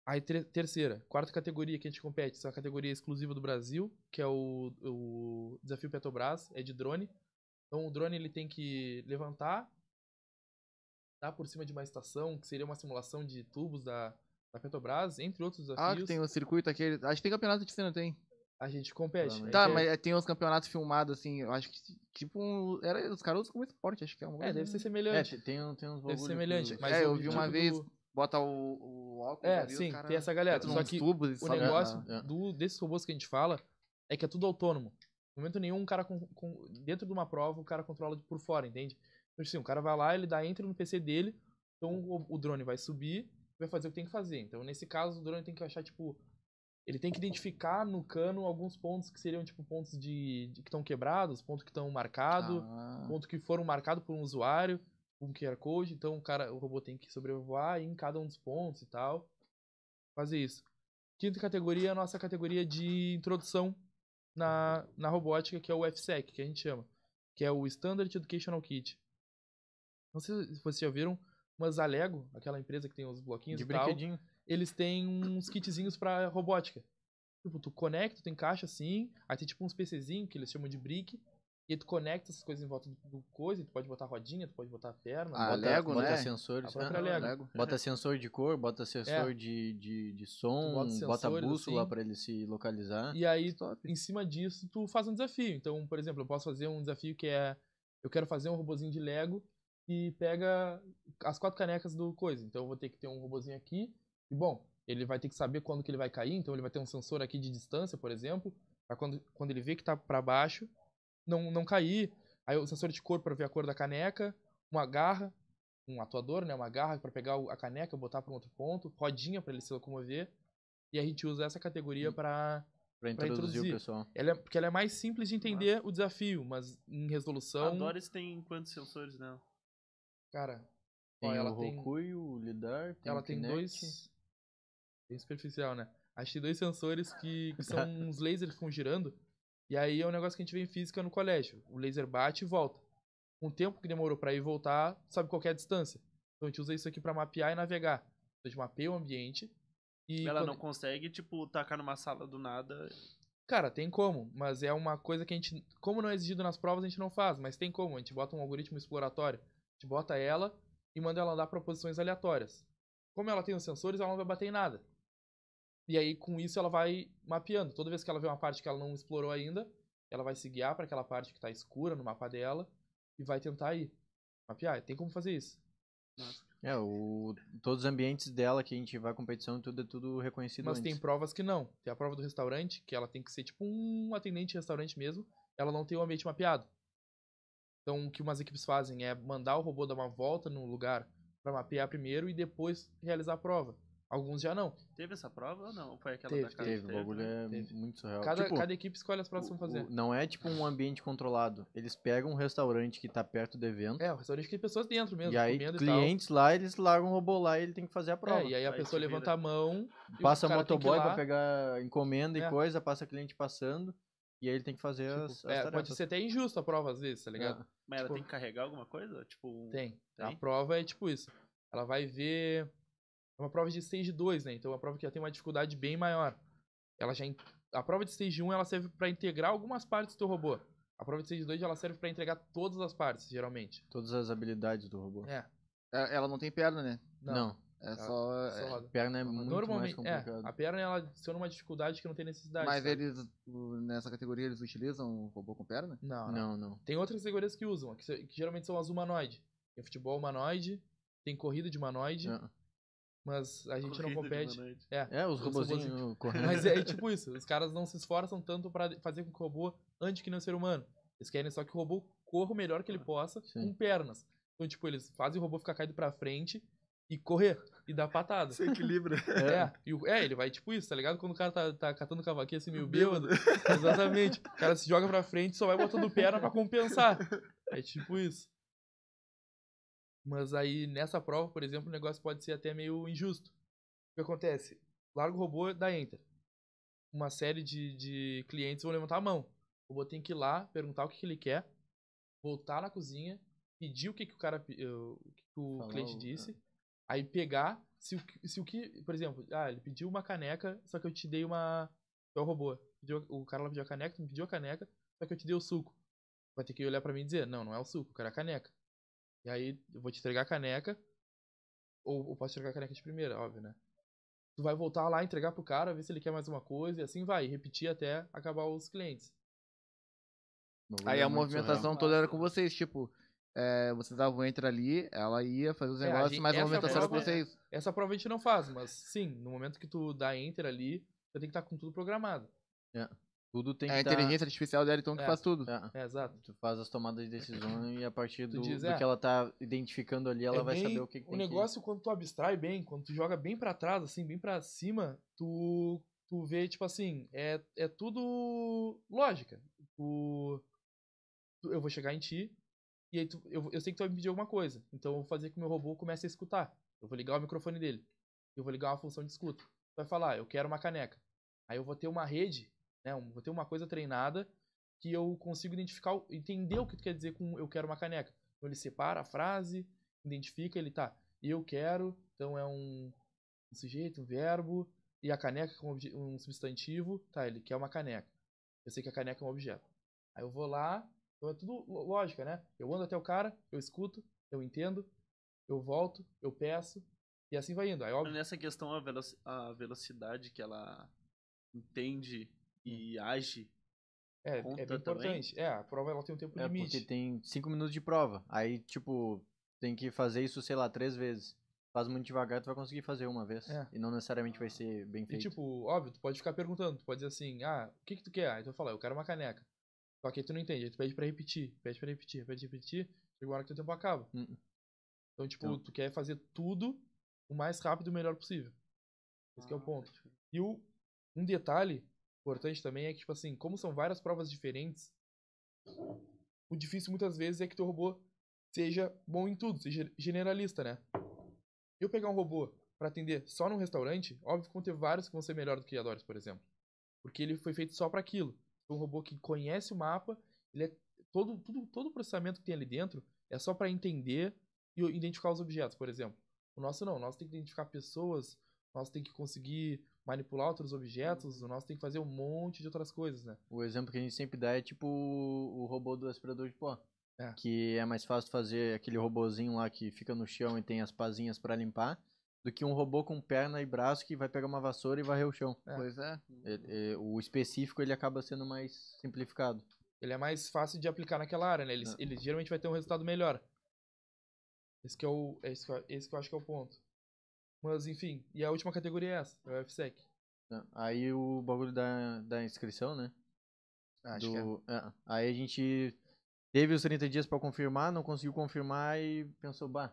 Aí, ter- terceira, quarta categoria que a gente compete, essa é uma categoria exclusiva do Brasil, que é o, o Desafio Petrobras, é de drone. Então, o drone ele tem que levantar, dar por cima de uma estação, que seria uma simulação de tubos da, da Petrobras, entre outros Ah, desafios. que tem o circuito aquele. Acho que tem campeonato de cena, tem. A gente compete. Tá, É Tá, é- mas é- tem uns campeonatos filmados, assim, eu acho que, tipo, um- era, os caras usam como esporte, acho que é uma É, coisa, deve ser É, semelhante. te- tem, um- tem uns deve ser semelhante. Mas É, eu vi uma tipo vez, do- bota o, o óculos É, ali, os sim, cara tem essa galera. Só que tubos e o negócio na- é. do, desses robôs que a gente fala é que é tudo autônomo. No momento nenhum, um cara com, com- dentro de uma prova, o cara controla de por fora, entende? Então, assim, o cara vai lá, ele dá enter no PC dele, então o, o drone vai subir vai fazer o que tem que fazer. Então, nesse caso, o drone tem que achar, tipo. Ele tem que identificar no cano alguns pontos que seriam, tipo, pontos de, de- que estão quebrados, pontos que estão marcados, Ah, pontos que foram marcados por um usuário, um QR Code, então o cara, o robô tem que sobrevoar em cada um dos pontos e tal. Fazer isso. Quinta categoria é a nossa categoria de introdução na, na robótica, que é o FSEC, que a gente chama. Que é o Standard Educational Kit. Não sei se vocês já viram, mas a Lego, aquela empresa que tem os bloquinhos De e tal, brinquedinho. eles têm uns kitzinhos pra robótica. Tipo, tu conecta, tu encaixa assim, aí tem tipo uns PCzinhos que eles chamam de brick, e tu conecta essas coisas em volta do, do coisa, e tu pode botar rodinha, tu pode botar perna, Ah, bota- Lego, bota né? sensores. A ah, Lego. Bota sensor de cor, bota sensor É. de, de, de som, Tu bota bota, bússola assim. pra ele se localizar. E aí, Top. em cima disso, tu faz um desafio. Então, por exemplo, eu posso fazer um desafio que é. Eu quero fazer um robozinho de Lego e pega as quatro canecas do coisa. Então, eu vou ter que ter um robozinho aqui. E, bom, ele vai ter que saber quando que ele vai cair. Então, ele vai ter um sensor aqui de distância, por exemplo. Pra quando, quando ele vê que tá pra baixo, não, não cair. Aí, o sensor de cor pra ver a cor da caneca. Uma garra, um atuador, né? Uma garra pra pegar a caneca e botar pra um outro ponto. Rodinha pra ele se locomover. E a gente usa essa categoria pra Pra introduzir, introduzir. o pessoal. ela é, porque ela é mais simples de entender o desafio, mas em A resolução. Doris tem quantos sensores nela? Cara, ó, Tem ela o tem, Rokui, o Lidar, tem ela o tem dois. Bem superficial, né? Acho que tem dois sensores que, que são uns lasers que ficam girando. E aí é um negócio que a gente vê em física no colégio. O laser bate e volta. O tempo que demorou pra ir e voltar, sabe qual que é distância. Então a gente usa isso aqui pra mapear e navegar. Então a gente mapeia o ambiente. E Ela quando- não consegue, tipo, tacar numa sala do nada. Cara, tem como, mas é uma coisa que a gente, como não é exigido nas provas, a gente não faz, mas tem como. A gente bota um algoritmo exploratório, gente bota ela e manda ela andar para posições aleatórias. Como ela tem os sensores, ela não vai bater em nada. E aí, com isso, ela vai mapeando. Toda vez que ela vê uma parte que ela não explorou ainda, ela vai se guiar para aquela parte que tá escura no mapa dela e vai tentar ir. Mapear, tem como fazer isso. É, o, todos os ambientes dela que a gente vai à competição, tudo é tudo reconhecido Mas antes. tem provas que não. Tem a prova do restaurante, que ela tem que ser tipo um atendente de restaurante mesmo. Ela não tem o ambiente mapeado. Então, o que umas equipes fazem é mandar o robô dar uma volta no lugar pra mapear primeiro e depois realizar a prova. Alguns já não. Teve essa prova ou não? Foi aquela Teve, da casa? Teve, o bagulho né? é Teve. muito surreal. Cada, Tipo, cada equipe escolhe as provas que vão fazer. o- não é tipo um ambiente controlado. Eles pegam um restaurante que tá perto do evento. É, o restaurante tem pessoas dentro mesmo, e aí, clientes lá, eles largam o robô lá e ele tem que fazer a e prova. É, e aí a Aí pessoa levanta a mão. e o passa que motoboy pra pegar encomenda É. e coisa, passa cliente passando. E aí ele tem que fazer tipo, as, as é, tarefas. pode ser até injusto a prova às vezes, tá ligado? É. Mas ela Tipo- tem que carregar alguma coisa? Tipo, um- Tem. A Tem? prova é tipo isso. Ela vai ver. É uma prova de stage 2, né? Então é uma prova que já tem uma dificuldade bem maior. Ela já. A prova de stage 1 ela serve pra integrar algumas partes do teu robô. A prova de stage 2 ela serve pra entregar todas as partes, geralmente. Todas as habilidades do robô. É. É, Ela não tem perna, né? Não. Não, É Só só. é, roda. perna é muito mais Normalmente, é. complicado. A perna ela adiciona uma dificuldade que não tem necessidade. Mas sabe? eles, o- nessa categoria, eles utilizam o robô com perna? Não, não. Não, não. Tem outras categorias que usam, que, que geralmente são as humanoide. Tem futebol humanoide, tem corrida de humanoide, É. mas a gente não corrida de compete. humanoide. É, os Os robozinhos correndo. Mas é tipo isso, os caras não se esforçam tanto pra fazer com que o robô ande que nem um ser humano. Eles querem só que o robô corra o melhor que ele possa Sim. com pernas. Então, tipo, eles fazem o robô ficar caído pra frente e correr e dar patada. Se equilibra. É, e o- é, ele vai tipo isso, tá ligado? Quando o cara tá, tá catando cavaquinho assim meio bêbado. Exatamente. O cara se joga pra frente e só vai botando perna pra compensar. É tipo isso. Mas aí, nessa prova, por exemplo, o negócio pode ser até meio injusto. O que acontece? Larga o robô, dá enter. Uma série de, de clientes vão levantar a mão. O robô tem que ir lá, perguntar o que, que ele quer, voltar na cozinha, pedir o que, que o cara, pe- eh, o que que o Falar cliente o- disse, aí pegar, se o, que- se o que, por exemplo, ah, ele pediu uma caneca, só que eu te dei uma, é o robô, pediu, o cara lá pediu a caneca, tu me pediu a caneca, só que eu te dei o suco. Vai ter que olhar pra mim e dizer, não, não é o suco, eu quero a caneca. E aí eu vou te entregar a caneca, ou eu posso entregar a caneca de primeira, óbvio, né? tu vai voltar lá, entregar pro cara, ver se ele quer mais uma coisa, e assim vai, e repetir até acabar os clientes. Aí é a muito movimentação toda era com vocês, tipo, é, vocês davam enter ali, ela ia fazer os É, negócios, gente- mas a movimentação era com é- vocês. Essa prova a gente não faz, mas sim, no momento que tu dá enter ali, tu tem que estar com tudo programado. Tudo tem É que a tá- inteligência artificial dela, então, que É. faz tudo. É, É, exato. tu faz as tomadas de decisão e a partir do, diz, do é. que ela tá identificando ali, ela É vai bem- saber o que, que O tem negócio, quando tu abstrai bem, quando tu joga bem pra trás, assim, bem pra cima, tu, tu vê, tipo assim, é, é tudo lógica. Tu, tu- eu vou chegar em ti, e aí tu, eu, eu sei que tu vai me pedir alguma coisa. Então eu vou fazer que o meu robô comece a escutar. Eu vou ligar o microfone dele. Eu vou ligar uma função de escuta. Vai falar, eu quero uma caneca. Aí eu vou ter uma rede, né? um- Vou ter uma coisa treinada que eu consigo identificar, entender o que tu quer dizer com eu quero uma caneca. Então ele separa a frase, identifica, ele tá, eu quero, então é um, um sujeito, um verbo, e a caneca com um substantivo, tá, ele quer uma caneca. Eu sei que a caneca é um objeto. Aí eu vou lá, então é tudo lógica, né? Eu ando até o cara, eu escuto, eu entendo, eu volto, eu peço, e assim vai indo. Aí óbvio, Nessa questão, a, a velocidade que ela entende e age. é, é bem também? importante. É, a prova ela tem um tempo É, limite. porque tem cinco minutos de prova. Aí, tipo, tem que fazer isso, sei lá, três vezes. Faz muito devagar, tu vai conseguir fazer uma vez. É. E não necessariamente vai ser bem E feito. tipo, óbvio, tu pode ficar perguntando, tu pode dizer assim, ah, o que que tu quer? Aí tu vai falar, eu quero uma caneca. Só que aí tu não entende, aí tu pede pra repetir, pede pra repetir, pede pra repetir, chega uma hora que teu tempo acaba. Hum. Então, tipo, Então- tu quer fazer tudo o mais rápido e o melhor possível. Esse que é o ponto. E o, um detalhe importante também é que, tipo assim, como são várias provas diferentes, o difícil muitas vezes é que teu robô seja bom em tudo, seja generalista, né? Eu pegar um robô pra atender só num restaurante, óbvio que vão ter vários que vão ser melhor do que a Doris, por exemplo. Porque ele foi feito só pra aquilo. Um robô que conhece o mapa, ele é todo, tudo, todo o processamento que tem ali dentro é só pra entender e identificar os objetos, por exemplo. O nosso não, o nosso tem que identificar pessoas, o nosso tem que conseguir manipular outros objetos, o nosso tem que fazer um monte de outras coisas, né? O exemplo que a gente sempre dá é tipo o, robô do aspirador de pó. É. Que é mais fácil fazer aquele robozinho lá que fica no chão e tem as pazinhas pra limpar, do que um robô com perna e braço que vai pegar uma vassoura e varrer o chão. É. Pois é. É- é, o específico ele acaba sendo mais simplificado. Ele é mais fácil de aplicar naquela área, né? Ele, É. ele geralmente vai ter um resultado melhor. Esse que é o. Esse que, eu- esse que eu acho que é o ponto. Mas, enfim, e a última categoria é essa, é o FSEC. né? Aí o bagulho da, da inscrição, né? Acho que é. do, é, Aí a gente teve os 30 dias pra confirmar, não conseguiu confirmar e pensou, bah,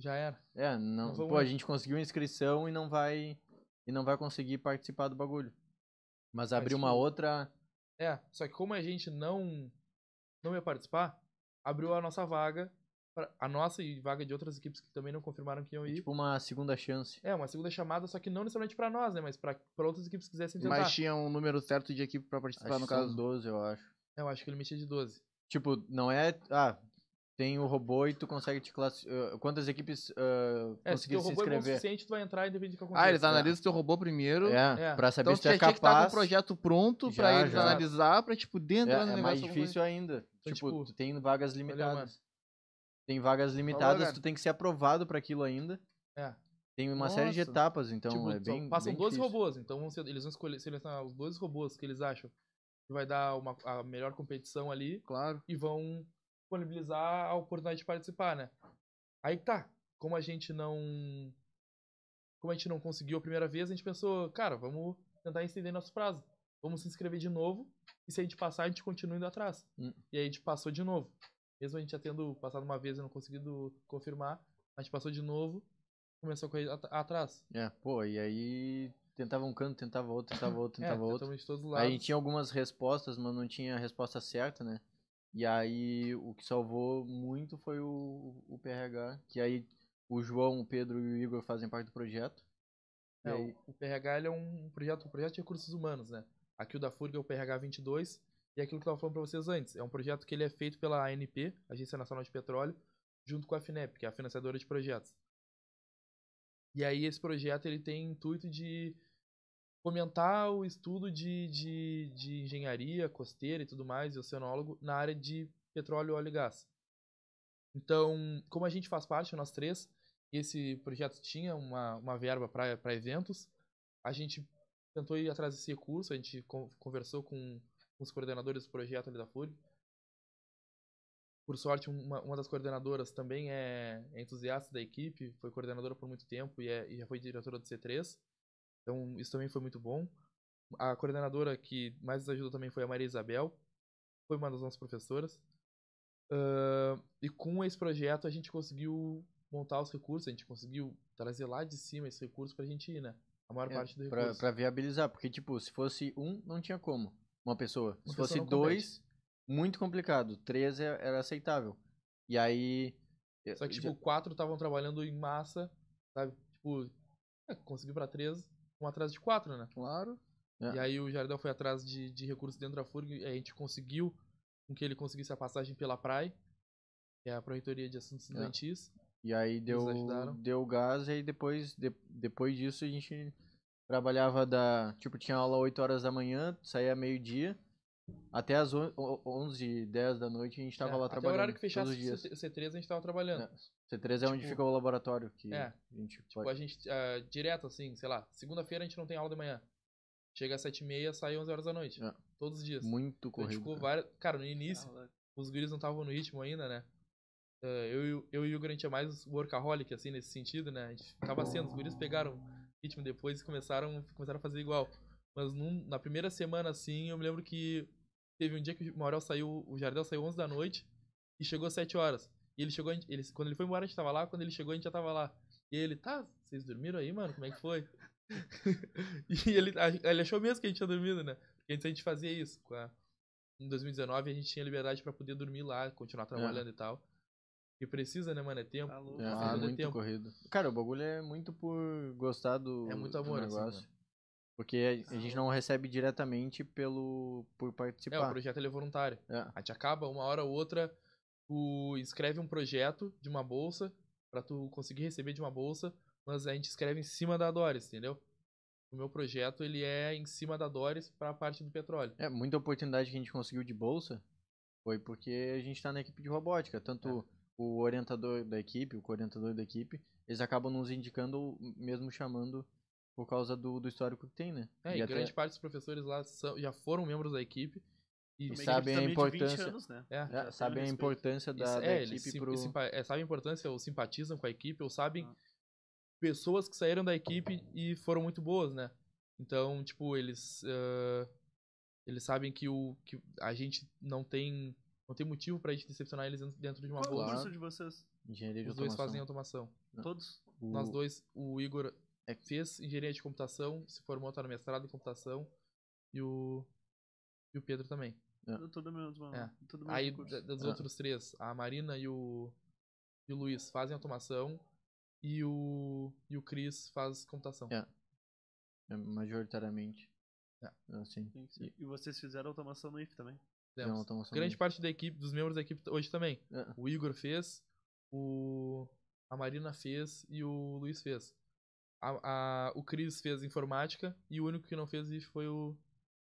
Já era. é, não, Não pô, a gente conseguiu a inscrição e não vai e não vai conseguir participar do bagulho. Mas abriu uma tipo, outra, É, só que como a gente não não ia participar, abriu a nossa vaga, pra- a nossa e vaga de outras equipes que também não confirmaram que iam ir. tipo uma segunda chance. É, uma segunda chamada, só que não necessariamente pra nós, né? Mas pra, pra outras equipes que quisessem tentar. Mas tinha um número certo de equipe pra participar, Acho no caso. 12, eu acho. É, eu acho que ele metia de 12. Tipo, não é, ah, tem o robô e tu consegue te classificar, quantas equipes uh, É, se conseguiram se robô é bom o inscrever? suficiente, tu vai entrar independente do que aconteça. Ah, eles analisam o teu robô primeiro. É, É. pra saber Então se tu tu é já tinha que estar com capaz. o projeto pronto Já, pra eles já. analisar, pra tipo, dentro É, do é negócio. mais alguma difícil ainda. Então, tipo, tipo, tu tem vagas limitadas. Tem vagas limitadas, tu tem que ser aprovado pra aquilo ainda. É. Tem uma série de Nossa. etapas, então tipo, é bem. passam bem 12 difícil. robôs, então vão ser- eles vão escolher, selecionar os 12 robôs que eles acham que vai dar uma, a melhor competição ali Claro. e vão disponibilizar a oportunidade de participar, né? Aí tá, como a gente não como a gente não conseguiu a primeira vez, a gente pensou, cara, vamos tentar estender nosso prazo. Vamos se inscrever de novo e se a gente passar, a gente continua indo atrás. Hum. E aí a gente passou de novo. Mesmo a gente já tendo passado uma vez e não conseguido confirmar, a gente passou de novo, começou a correr at- atrás. É, pô, e aí tentava um canto, tentava outro, tentava outro, É, tentava outro. tentamos de todos os Aí lados. a gente tinha algumas respostas, mas não tinha a resposta certa, né? E aí o que salvou muito foi o, o PRH, que aí o João, o Pedro e o Igor fazem parte do projeto. É, aí, o, o PRH é um projeto, um projeto de recursos humanos, né? Aqui o da FURG é o PRH 22 e é aquilo que eu estava falando para vocês antes. É um projeto que ele é feito pela ANP, Agência Nacional de Petróleo, junto com a FINEP, que é a financiadora de projetos. E aí esse projeto ele tem intuito de fomentar o estudo de, de, de engenharia costeira e tudo mais, e oceanólogo, na área de petróleo, óleo e gás. Então, como a gente faz parte, nós três, esse projeto tinha uma, uma verba para eventos, a gente tentou ir atrás desse recurso, a gente con- conversou com os coordenadores do projeto ali da FURG. Por sorte, uma, uma das coordenadoras também é, é entusiasta da equipe, foi coordenadora por muito tempo e, é- e já foi diretora do C3. Então, isso também foi muito bom. A coordenadora que mais nos ajudou também foi a Maria Isabel, foi uma das nossas professoras. Ah, e com esse projeto a gente conseguiu montar os recursos, a gente conseguiu trazer lá de cima esse recurso pra gente ir, né? A maior É, parte do recurso. pra viabilizar, porque, tipo, se fosse um, não tinha como. Uma pessoa. Uma se pessoa fosse dois, muito complicado. Três é- era aceitável. E aí. Só que, já- tipo, quatro estavam trabalhando em massa, sabe? Tipo, é, conseguiu pra três, um atrás de quatro, né? Claro. É. E aí o Jardel foi atrás de, de recursos dentro da FURG e a gente conseguiu com que ele conseguisse a passagem pela PRAE, que é a Proreitoria de Assuntos É. Estudantis. E aí deu, deu gás e aí depois, de- depois disso a gente trabalhava da. Tipo, tinha aula 8 horas da manhã, saía meio-dia. Até as on- o- 11, 10 da noite a gente tava É, lá até trabalhando. o horário que fechasse todos os dias. o C- C3 a gente tava trabalhando. É, C3 é onde Tipo, fica o laboratório. Que é, a gente Tipo, pode- a gente, ah, direto assim, sei lá, segunda-feira a gente não tem aula de manhã. Chega às 7h30, sai 11 horas da noite. É. Todos os dias. Muito Então, corrido. gente ficou cara. várias... Cara, no início, os guris não estavam no ritmo ainda, né? Eh, eu, e o- eu e o gente é mais workaholic, assim, nesse sentido, né? A gente ficava sendo, os guris pegaram ritmo depois e começaram, começaram a fazer igual. Mas num- na primeira semana, assim, eu me lembro que teve um dia que o Maurel saiu, o Jardel saiu 11 da noite e chegou às 7 horas. E ele chegou, ele, quando ele foi embora a gente tava lá, quando ele chegou a gente já tava lá. E ele, tá, vocês dormiram aí, mano? Como é que foi? e ele, a- ele achou mesmo que a gente tinha dormido, né? Porque antes a gente fazia isso. com a- em 2019 a gente tinha liberdade pra poder dormir lá, continuar trabalhando e tal. E precisa, né, mano? É tempo. Tá louco. É, ah, muito tempo. corrido. Cara, o bagulho é muito por gostar do, É muito do amor, assim, negócio. Porque a, a gente não recebe diretamente pelo por É, o participar. projeto ele é voluntário. É. A gente acaba, uma hora ou outra, tu escreve um projeto de uma bolsa, pra tu conseguir receber de uma bolsa, mas a gente escreve em cima da Doris, entendeu? O meu projeto, ele é em cima da Doris pra parte do petróleo. É, muita oportunidade que a gente conseguiu de bolsa foi porque a gente tá na equipe de robótica. Tanto É. o orientador da equipe, o coordenador da equipe, eles acabam nos indicando, mesmo chamando por causa do, do histórico que tem, né? É, e, até- grande parte dos professores lá são- já foram membros da equipe. E sabem equipe a também de 20 importância- anos, né? é, é, sabem a importância da, Isso- da é, eles equipe sim- pro... simpa- é, sabem a importância, ou simpatizam com a equipe, ou sabem Ah. pessoas que saíram da equipe e foram muito boas, né? Então, tipo, eles ah, eles sabem que o que a gente não tem não tem motivo pra gente decepcionar eles dentro- de uma Qual é o bolsa. curso de vocês? Engenharia de Os dois automação. fazem automação. Não. Todos? O- Nós dois, o Igor é, fez engenharia de computação, se formou, tá no mestrado em computação, e o e o Pedro também. É. Tudo mesmo, mano. É. Tudo mesmo Aí, curso. dos Ah. outros três, a Marina e o, e o Luiz fazem automação e o, e o Cris faz computação. É. É, majoritariamente. É. Assim. Sim, sim. E vocês fizeram automação no IF também? Automação Grande parte da equipe, dos membros da equipe hoje também. É. O Igor fez, o, a Marina fez e o Luiz fez. A, a- o Cris fez informática e o único que não fez IF foi o,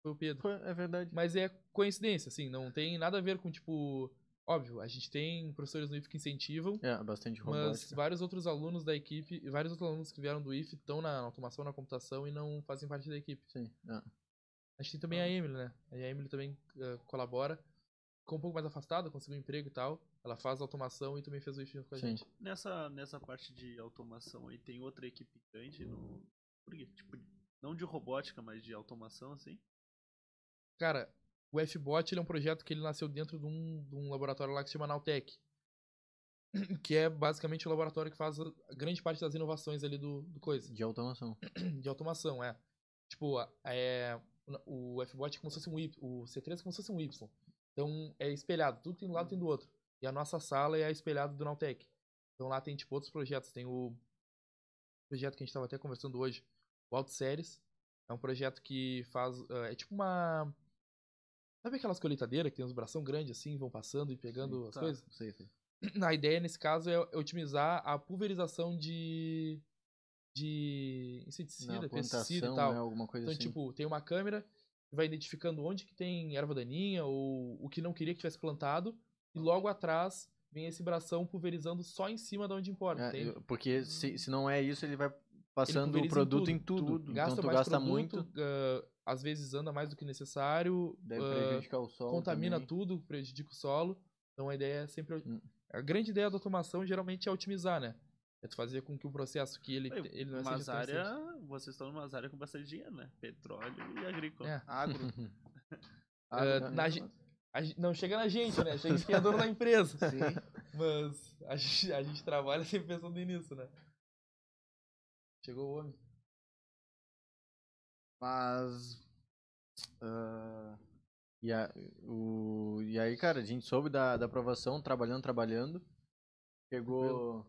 foi o Pedro. É verdade. Mas é coincidência, assim, não tem nada a ver com, tipo. Óbvio, a gente tem professores no IF que incentivam, É, bastante mas robótica. vários outros alunos da equipe, vários outros alunos que vieram do IF estão na automação, na computação e não fazem parte da equipe. Sim. é. A gente tem também a Emily, né? A Emily também eh, colabora. Ficou um pouco mais afastada, conseguiu um emprego e tal. Ela faz automação e também fez o IF junto com a Sim. gente. Nessa, nessa parte de automação aí, tem outra equipe grande no. Por quê? Tipo, não de robótica, mas de automação, assim? Cara, o FBot ele é um projeto que ele nasceu dentro de um, de um laboratório lá que se chama Nautec. Que é basicamente o laboratório que faz a grande parte das inovações ali do, do coisa. De automação. de automação, é. Tipo, é, o Fbot é como se fosse um Y, o C3 é como se fosse um Y. Então é espelhado, tudo tem do lado tem do outro. E a nossa sala é a espelhada do Nautec. Então lá tem tipo outros projetos, tem o projeto que a gente estava até conversando hoje, o Outseries. É um projeto que faz, ah, é tipo uma Sabe aquelas colheitadeiras que tem uns bração grandes assim, vão passando e pegando Sim, as tá. coisas? Sei, sei. A ideia nesse caso é, otimizar a pulverização de de inseticida, pesticida e tal. né? Alguma coisa Então, assim. tipo, tem uma câmera que vai identificando onde que tem erva daninha ou o que não queria que tivesse plantado e logo atrás vem esse bração pulverizando só em cima de onde importa, É, eu- porque se, se não é isso, ele vai passando o pulveriza em produto tudo, em tudo. tudo. Então Gasta tu mais gasta produto, muito, ah, às vezes anda mais do que necessário, deve ah, prejudicar o solo. contamina também. tudo, prejudica o solo. Então a ideia é sempre. Hum. A grande ideia da automação geralmente é otimizar, né? É tu fazer com que o processo que ele, Oi, ele não área, vocês estão numa área com bastante dinheiro, né? Petróleo e agrícola. É. Agro. Ah, Agro, na né? ge- A não chega na gente, né? Chega quem é dono da empresa. Sim. Mas a gente, a gente trabalha sempre pensando nisso, né? Chegou o homem. Mas. ah, E, a- o, e aí, cara, a gente soube da, da aprovação, trabalhando, trabalhando. Chegou.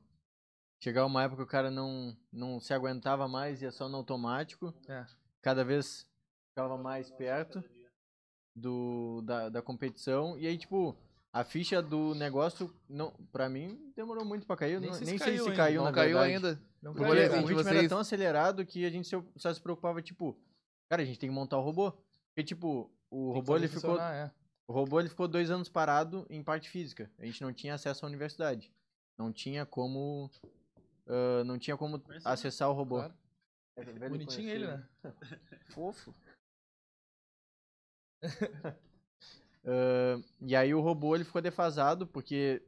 Chegava uma época que o cara não, não se aguentava mais, ia só no automático. É. Cada vez ficava mais perto do, da, da competição. E aí, tipo, a ficha do negócio, não, pra mim, demorou muito pra cair. Nem não- sei Nem, se sei caiu se ainda. caiu, não na caiu verdade. ainda. Não Porque O ritmo era vocês- tão acelerado que a gente se- só se preocupava, tipo, cara, a gente tem que montar o robô. Porque, tipo, o Tem robô ele ficou. é. O robô ele ficou dois anos parado em parte física. A gente não tinha acesso à universidade. Não tinha como. ah, não tinha como Conhece, acessar o robô. Claro. É velho Bonitinho ele, né? Fofo. Ah, e aí o robô ele ficou defasado porque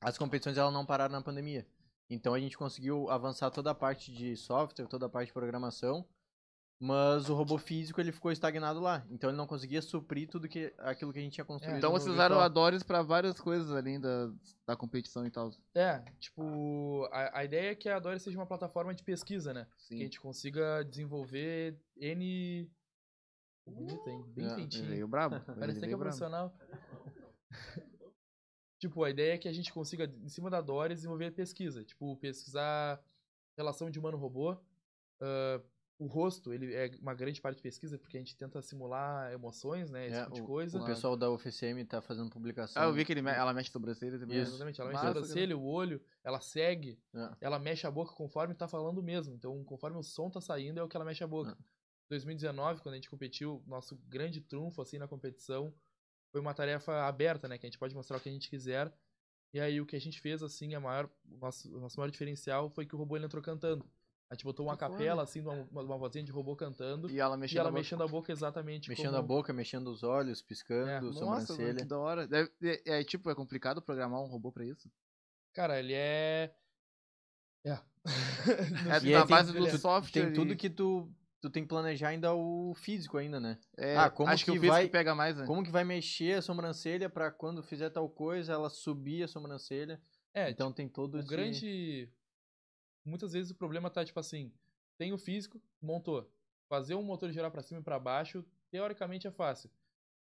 as competições ela não pararam na pandemia. Então a gente conseguiu avançar toda a parte de software, toda a parte de programação, mas o robô físico ele ficou estagnado lá. Então ele não conseguia suprir tudo que aquilo que a gente tinha construído. Então no vocês usaram a Doris pra várias coisas além da, da competição e tal. É, tipo, a, a ideia é que a Dory seja uma plataforma de pesquisa, né? Que a Sim. gente consiga desenvolver N. Bonito, hein? Bem É, feitinho. veio brabo. Parece até que é profissional. tipo, a ideia é que a gente consiga, em cima da Dory, desenvolver pesquisa. Tipo, pesquisar relação de humano-robô. Ah, o rosto, ele é uma grande parte de pesquisa, porque a gente tenta simular emoções, né? Esse É, tipo de o- coisa. O pessoal da UFCM tá fazendo publicação. Ah, eu vi que ele me- ela mexe sobrancelha também. Isso. Exatamente, ela mexe Massa, a sobrancelha, o olho, ela segue, É. ela mexe a boca conforme tá falando mesmo. Então, conforme o som tá saindo, é o que ela mexe a boca. 2019, quando a gente competiu, nosso grande trunfo, assim, na competição, foi uma tarefa aberta, né? Que a gente pode mostrar o que a gente quiser. E aí, o que a gente fez, assim, a maior, o nosso, o nosso maior diferencial foi que o robô ele entrou cantando. A gente botou uma capela, assim, de uma, uma, vozinha de robô cantando. E ela E mexendo ela a boca. mexendo a boca exatamente Mexendo como... a boca, mexendo os olhos, piscando, É. Nossa, sobrancelha. que da hora. Deve- é, é, tipo, é complicado programar um robô pra isso? Cara, ele é... É. É E na base do ele é- software. Tem tudo e- que tu, tu tem que planejar ainda o físico ainda, né? É, Ah, como acho que, que o físico vai- pega mais, né? Como que vai mexer a sobrancelha pra quando fizer tal coisa, ela subir a sobrancelha. É, então tem todo O esse... grande. Muitas vezes o problema tá, tipo assim, tem o físico, montou. Fazer um motor girar pra cima e pra baixo, teoricamente é fácil.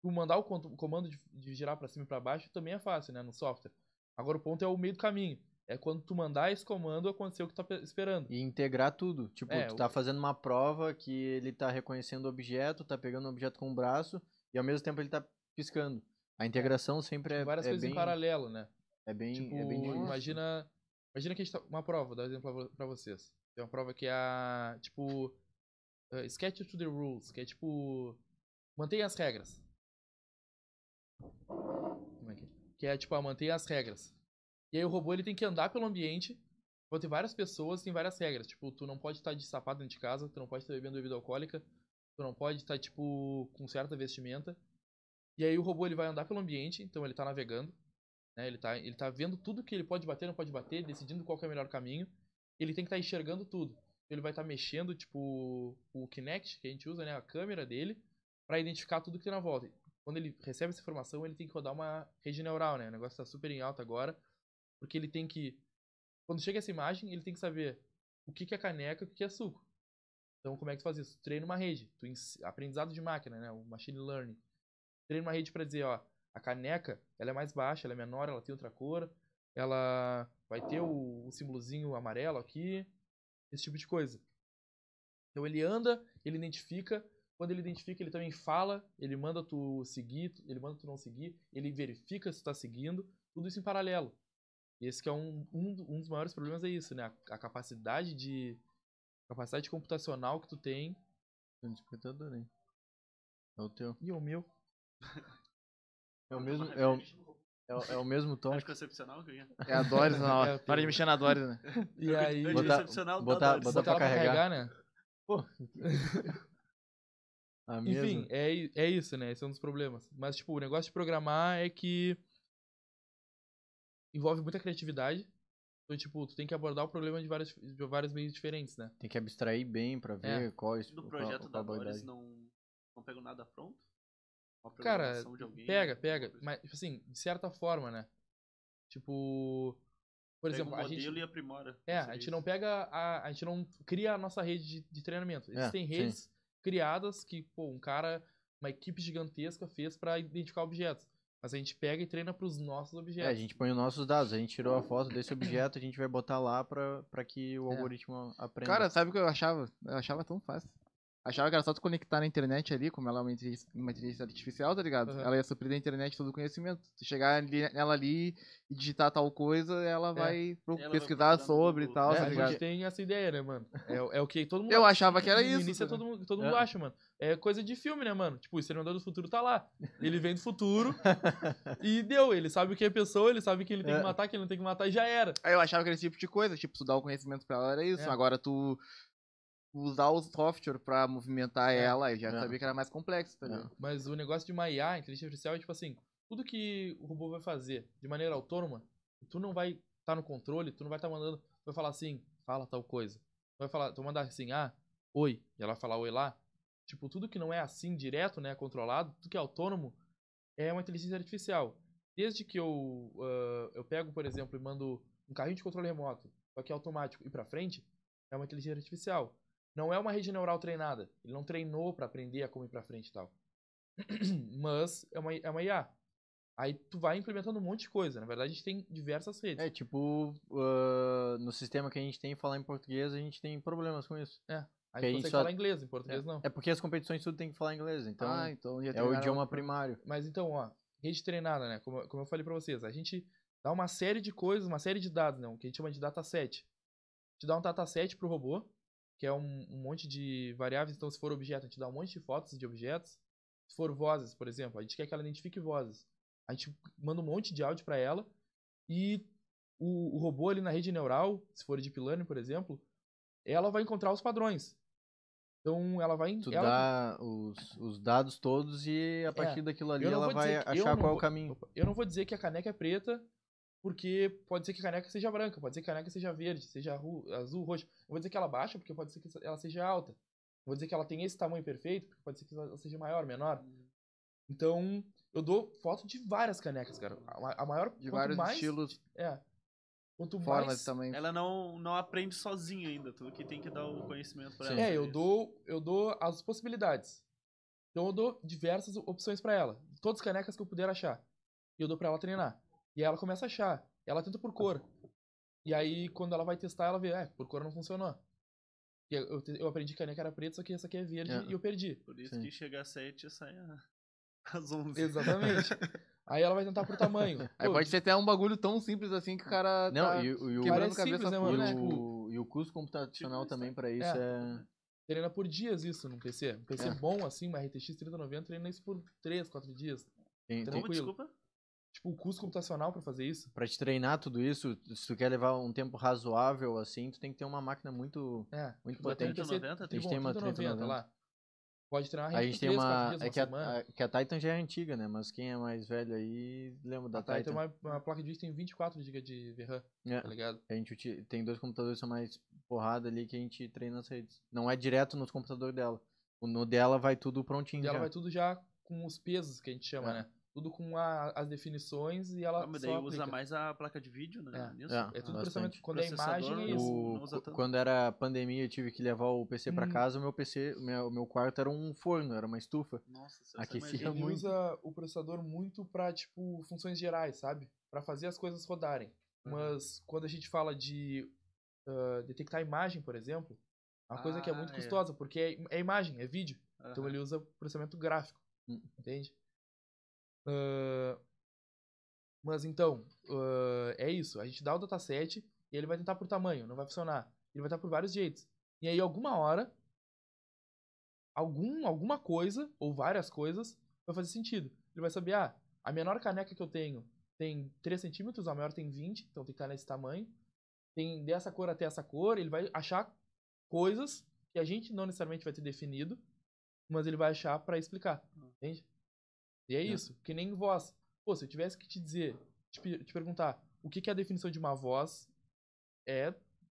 Tu mandar o comando de, de girar pra cima e pra baixo também é fácil, né, no software. Agora o ponto é o meio do caminho. É quando tu mandar esse comando acontecer o que tu tá pe- esperando. E integrar tudo. Tipo, É, tu o- tá fazendo uma prova que ele tá reconhecendo o objeto, tá pegando o objeto com o braço e ao mesmo tempo ele tá piscando. A integração sempre é, Tem várias é coisas bem, em paralelo, né? é bem, Tipo, é bem difícil. imagina, imagina que a gente tá. Uma prova, vou dar um exemplo pra vo- pra vocês. Tem uma prova que é a. Tipo. uh, sketch to the rules, que é tipo. Mantenha as regras. Como é que é? Que é tipo, a mantenha as regras. E aí o robô ele tem que andar pelo ambiente. Vão ter várias pessoas, tem várias regras. Tipo, tu não pode estar de sapato dentro de casa, tu não pode estar bebendo bebida alcoólica, tu não pode estar, tipo, com certa vestimenta. E aí o robô ele vai andar pelo ambiente, então ele tá navegando. Né? Ele, tá, ele tá vendo tudo que ele pode bater, não pode bater, decidindo qual é o melhor caminho. Ele tem que estar enxergando tudo. Ele vai estar mexendo, tipo, o Kinect, que a gente usa, né? A câmera dele, para identificar tudo que tem na volta. Quando ele recebe essa informação, ele tem que rodar uma rede neural, né? O negócio tá super em alta agora. Porque ele tem que. Quando chega essa imagem, ele tem que saber o que, que é caneca e o que, que é suco. Então, como é que tu faz isso? Treina uma rede. Tu ens... Aprendizado de máquina, né? O machine learning. Treina uma rede para dizer, ó, a caneca, ela é mais baixa, ela é menor, ela tem outra cor, ela vai ter o, o símbolozinho amarelo aqui, esse tipo de coisa. Então ele anda, ele identifica, quando ele identifica, ele também fala, ele manda tu seguir, ele manda tu não seguir, ele verifica se tu tá seguindo, tudo isso em paralelo. E esse que é um, um, um dos maiores problemas é isso, né? A, a capacidade de capacidade computacional que tu tem. Tem um despertador aí. É o teu. E o meu. É o mesmo, é o, É, o- é o mesmo tom. Anticoncepcional que eu ia. É a Doris, não. É, Para de mexer na Doris, né? E aí. Anti- Botar- Anticoncepcional botar- botar pra pra carregar. carregar, né? Pô. Enfim, é, é isso, né? Esse é um dos problemas. Mas, tipo, o negócio de programar é que envolve muita criatividade. Então, tipo, tu tem que abordar o problema de vários, de vários meios diferentes, né? Tem que abstrair bem pra ver qual é No qual- projeto qual da a habilidade. Doris não, não nada pronto? Cara, alguém, pega, pega. Mas, tipo assim, de certa forma, né? Tipo. Por Pega exemplo, um a modelo gente. e aprimora. É, a gente isso. não pega. A, a gente não cria a nossa rede de, de treinamento. É, Existem sim. redes criadas que, pô, um cara, uma equipe gigantesca fez pra identificar objetos. Mas a gente pega e treina pros nossos É, objetos. a gente põe os nossos dados. A gente tirou a foto desse objeto, a gente vai botar lá pra, pra que o É. algoritmo aprenda. Cara, sabe o que eu achava? Eu achava tão fácil. Achava que era só tu conectar na internet ali, como ela é uma inteligência, uma inteligência artificial, tá ligado? Aham. Ela ia suprir da internet todo o conhecimento. Tu chegar ali, nela ali e digitar tal coisa, ela vai pro- Ela vai pesquisar no sobre e tal, É, tá a ligado? gente tem essa ideia, né, mano? É, o- é o que todo mundo Eu achava que era no isso, início é tá todo, mundo- todo mundo É. acha, mano. É coisa de filme, né, mano? Tipo, o Exterminador do Futuro tá lá. Ele vem do futuro e deu. Ele sabe o que é pessoa, ele sabe que ele tem É. que matar, que ele não tem que matar e já era. Aí eu achava que era esse tipo de coisa, tipo, tu dar o conhecimento pra ela era isso. É. Agora tu usar o software pra movimentar É. ela, eu já É. sabia que era mais complexo, tá É. Mas o negócio de uma IA, inteligência artificial, é tipo assim, tudo que o robô vai fazer de maneira autônoma, tu não vai estar no controle, tu não vai estar mandando, tu vai falar assim, fala tal coisa. Tu vai falar, tu mandar assim, ah, oi, e ela vai falar oi lá. Tipo, tudo que não é assim direto, né, controlado, tudo que é autônomo, é uma inteligência artificial. Desde que eu, ah, eu pego, por exemplo, e mando um carrinho de controle remoto, só que é automático, e pra frente, é uma inteligência artificial. Não é uma rede neural treinada. Ele não treinou pra aprender a como ir pra frente e tal. Mas é uma, é uma IA. Aí tu vai implementando um monte de coisa. Na verdade, a gente tem diversas redes. É, tipo, ah, no sistema que a gente tem, falar em português, a gente tem problemas com isso. Aí que a tu gente consegue só- falar inglês, em português não. É porque as competições tudo tem que falar inglês, então ah, então é o idioma pra- primário. Mas então, ó, rede treinada, né? Como, como eu falei pra vocês, a gente dá uma série de coisas, uma série de dados, né? O que a gente chama de dataset. A gente dá um dataset pro robô, que é um, um monte de variáveis. Então, se for objeto, a gente dá um monte de fotos de objetos. Se for vozes, por exemplo, a gente quer que ela identifique vozes. A gente manda um monte de áudio pra ela e o, o robô ali na rede neural, se for deep learning, por exemplo, ela vai encontrar os padrões. Então, ela vai... Tu ela, dá os, os dados todos e a partir daquilo ali É. eu não ela vou vai achar qual é o vou- caminho. Eu não vou dizer que a caneca é preta, porque pode ser que a caneca seja branca, pode ser que a caneca seja verde, seja azul, roxo. Eu vou dizer que ela baixa, porque pode ser que ela seja alta. Eu vou dizer que ela tem esse tamanho perfeito, porque pode ser que ela seja maior, menor. Então, eu dou foto de várias canecas, cara. A, ma- a maior. De vários mais, estilos, É. Quanto formas mais. também. Ela não, não aprende sozinha ainda, tu que tem que dar o conhecimento pra Sim. ela. É, eu dou, eu dou as possibilidades. Então eu dou diversas opções pra ela. Todas as canecas que eu puder achar. E eu dou pra ela treinar. E aí ela começa a achar. Ela tenta por cor. E aí, quando ela vai testar, ela vê, é, por cor não funcionou. E eu, eu, aprendi que a caneca era preta, só que essa aqui é verde É. e eu perdi. Por isso Sim. que chega às 7 e sai a- às 11. Exatamente. aí ela vai tentar por tamanho. Aí Pô, pode ser até um bagulho tão simples assim que o cara Não, tá e, o- e o, quebrando Parece a cabeça simples, né, mano? e né? Tipo, o, e o custo computacional Tipo, também pra isso é... treina por dias isso num PC. Um PC É. bom, assim, uma RTX 3090, treina isso por 3, 4 dias. tem- desculpa? Tipo, o custo computacional pra fazer isso. Pra te treinar tudo isso, se tu quer levar um tempo razoável assim, tu tem que ter uma máquina muito, É. muito Uma potente. 3090, Tem A gente tem uma 3090 lá. Pode treinar A gente tem 3, 4 uma. É que a, a- que a Titan já é antiga, né? Mas quem é mais velho aí lembra da A Titan Titan. tem uma, uma placa de vídeo que tem 24 GB de VRAM, É, tá ligado? a gente tem dois computadores que são mais porrada ali que a gente treina nas redes. Não é direto nos computadores dela. O no dela vai tudo prontinho ela já. vai tudo já com os pesos que a gente chama, É. né? Tudo com a- as definições e ela Ah, mas só daí aplica. usa mais a placa de vídeo, né? É. Nisso? É. É tudo bastante. processamento. Quando é imagem, é Processador, isso. o- quando era pandemia, eu tive que levar o PC pra Hum. casa, o meu PC, o meu, meu quarto era um forno, era uma estufa. Nossa, você Aquecia. Ele muito. usa o processador muito pra, tipo, funções gerais, sabe? Pra fazer as coisas rodarem. Mas quando a gente fala de ah, detectar imagem, por exemplo, é uma coisa que é Ah, muito é. custosa, porque é, é imagem, é vídeo. Então Aham. ele usa processamento gráfico. Hum. Entende? Ah, mas então, ah, é isso. A gente dá o dataset e ele vai tentar por tamanho, não vai funcionar. Ele vai tentar por vários jeitos. E aí, alguma hora, algum, alguma coisa, ou várias coisas, vai fazer sentido. Ele vai saber, ah, a menor caneca que eu tenho tem 3 centímetros, a maior tem 20, então tem que estar nesse tamanho. Tem dessa cor até essa cor, ele vai achar coisas que a gente não necessariamente vai ter definido, mas ele vai achar pra explicar, entende? E é isso, que nem voz. Pô, se eu tivesse que te dizer, te, te perguntar o que, que é a definição de uma voz, é,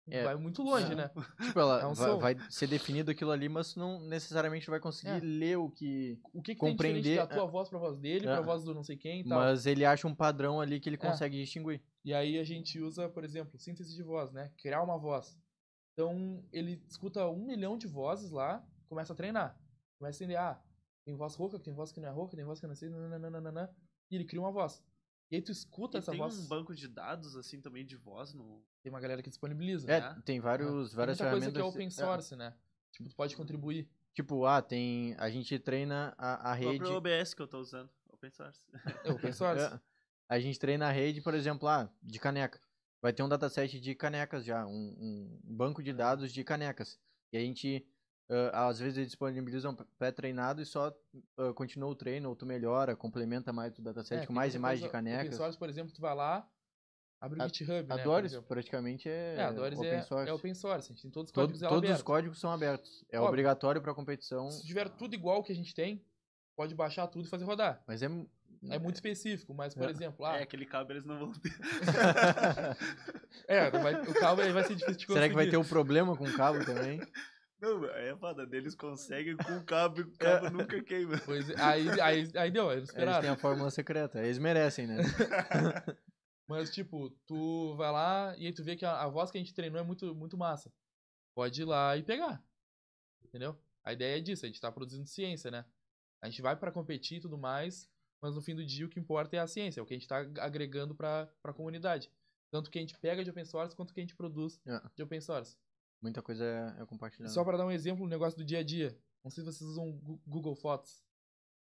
É. vai muito longe, É. né? Tipo, ela É um vai, vai ser definido aquilo ali, mas não necessariamente vai conseguir É. ler o que. O que, que Compreender, da tua voz pra voz dele, É. pra voz do não sei quem e tal. Mas ele acha um padrão ali que ele É. consegue distinguir. E aí a gente usa, por exemplo, síntese de voz, né? Criar uma voz. Então ele escuta um milhão de vozes lá, começa a treinar. Começa a entender, ah, tem voz rouca, tem voz que não é rouca, tem voz que não sei, nananana, e ele cria uma voz. E aí tu escuta E essa tem voz, um banco de dados, assim, também de voz no... tem uma galera que disponibiliza. É, né? tem vários, Tem várias muita coisa ferramentas. que é open é, source, né? Tipo, tu pode contribuir. tipo, ah, tem. A gente treina a, a O rede. próprio OBS que eu tô usando. Open source. É open source. É. A gente treina a rede, por exemplo, ah, de caneca. Vai ter um dataset de canecas já, um, um banco de dados de canecas. E a gente, ah, às vezes, eles disponibilizam pré-treinado e só ah, continua o treino, ou tu melhora, complementa mais o dataset É, com mais e que de usa Open canecas. source, por exemplo, tu vai lá, abre o A- GitHub, né? A por Doris, praticamente, é, É, a Doris open é, source. é open source. A gente tem todos os Todo- códigos dela todos os códigos são abertos. É Óbvio. obrigatório para competição, Se tiver tudo igual que a gente tem, pode baixar tudo e fazer rodar. mas é... É muito específico, mas, por É. exemplo, ah, É, aquele cabo eles não vão ter. é, vai- o cabo aí vai ser difícil de conseguir. Será que vai ter um problema com o cabo também? Não, é foda. Eles conseguem com o cabo e o cabo nunca queima. Pois é, aí, aí, aí deu, eles Eles esperaram. têm a fórmula secreta. Eles merecem, né? Mas, tipo, tu vai lá e aí tu vê que a, a voz que a gente treinou é muito, muito massa. Pode ir lá e pegar. Entendeu? A ideia é disso, a gente tá produzindo ciência, né? A gente vai pra competir e tudo mais, mas no fim do dia o que importa é a ciência, é o que a gente tá agregando pra, pra comunidade. Tanto que a gente pega de open source quanto que a gente produz É. de open source. Muita coisa é, é compartilhada. Só pra dar um exemplo, um negócio do dia a dia. Não sei se vocês usam Google Fotos.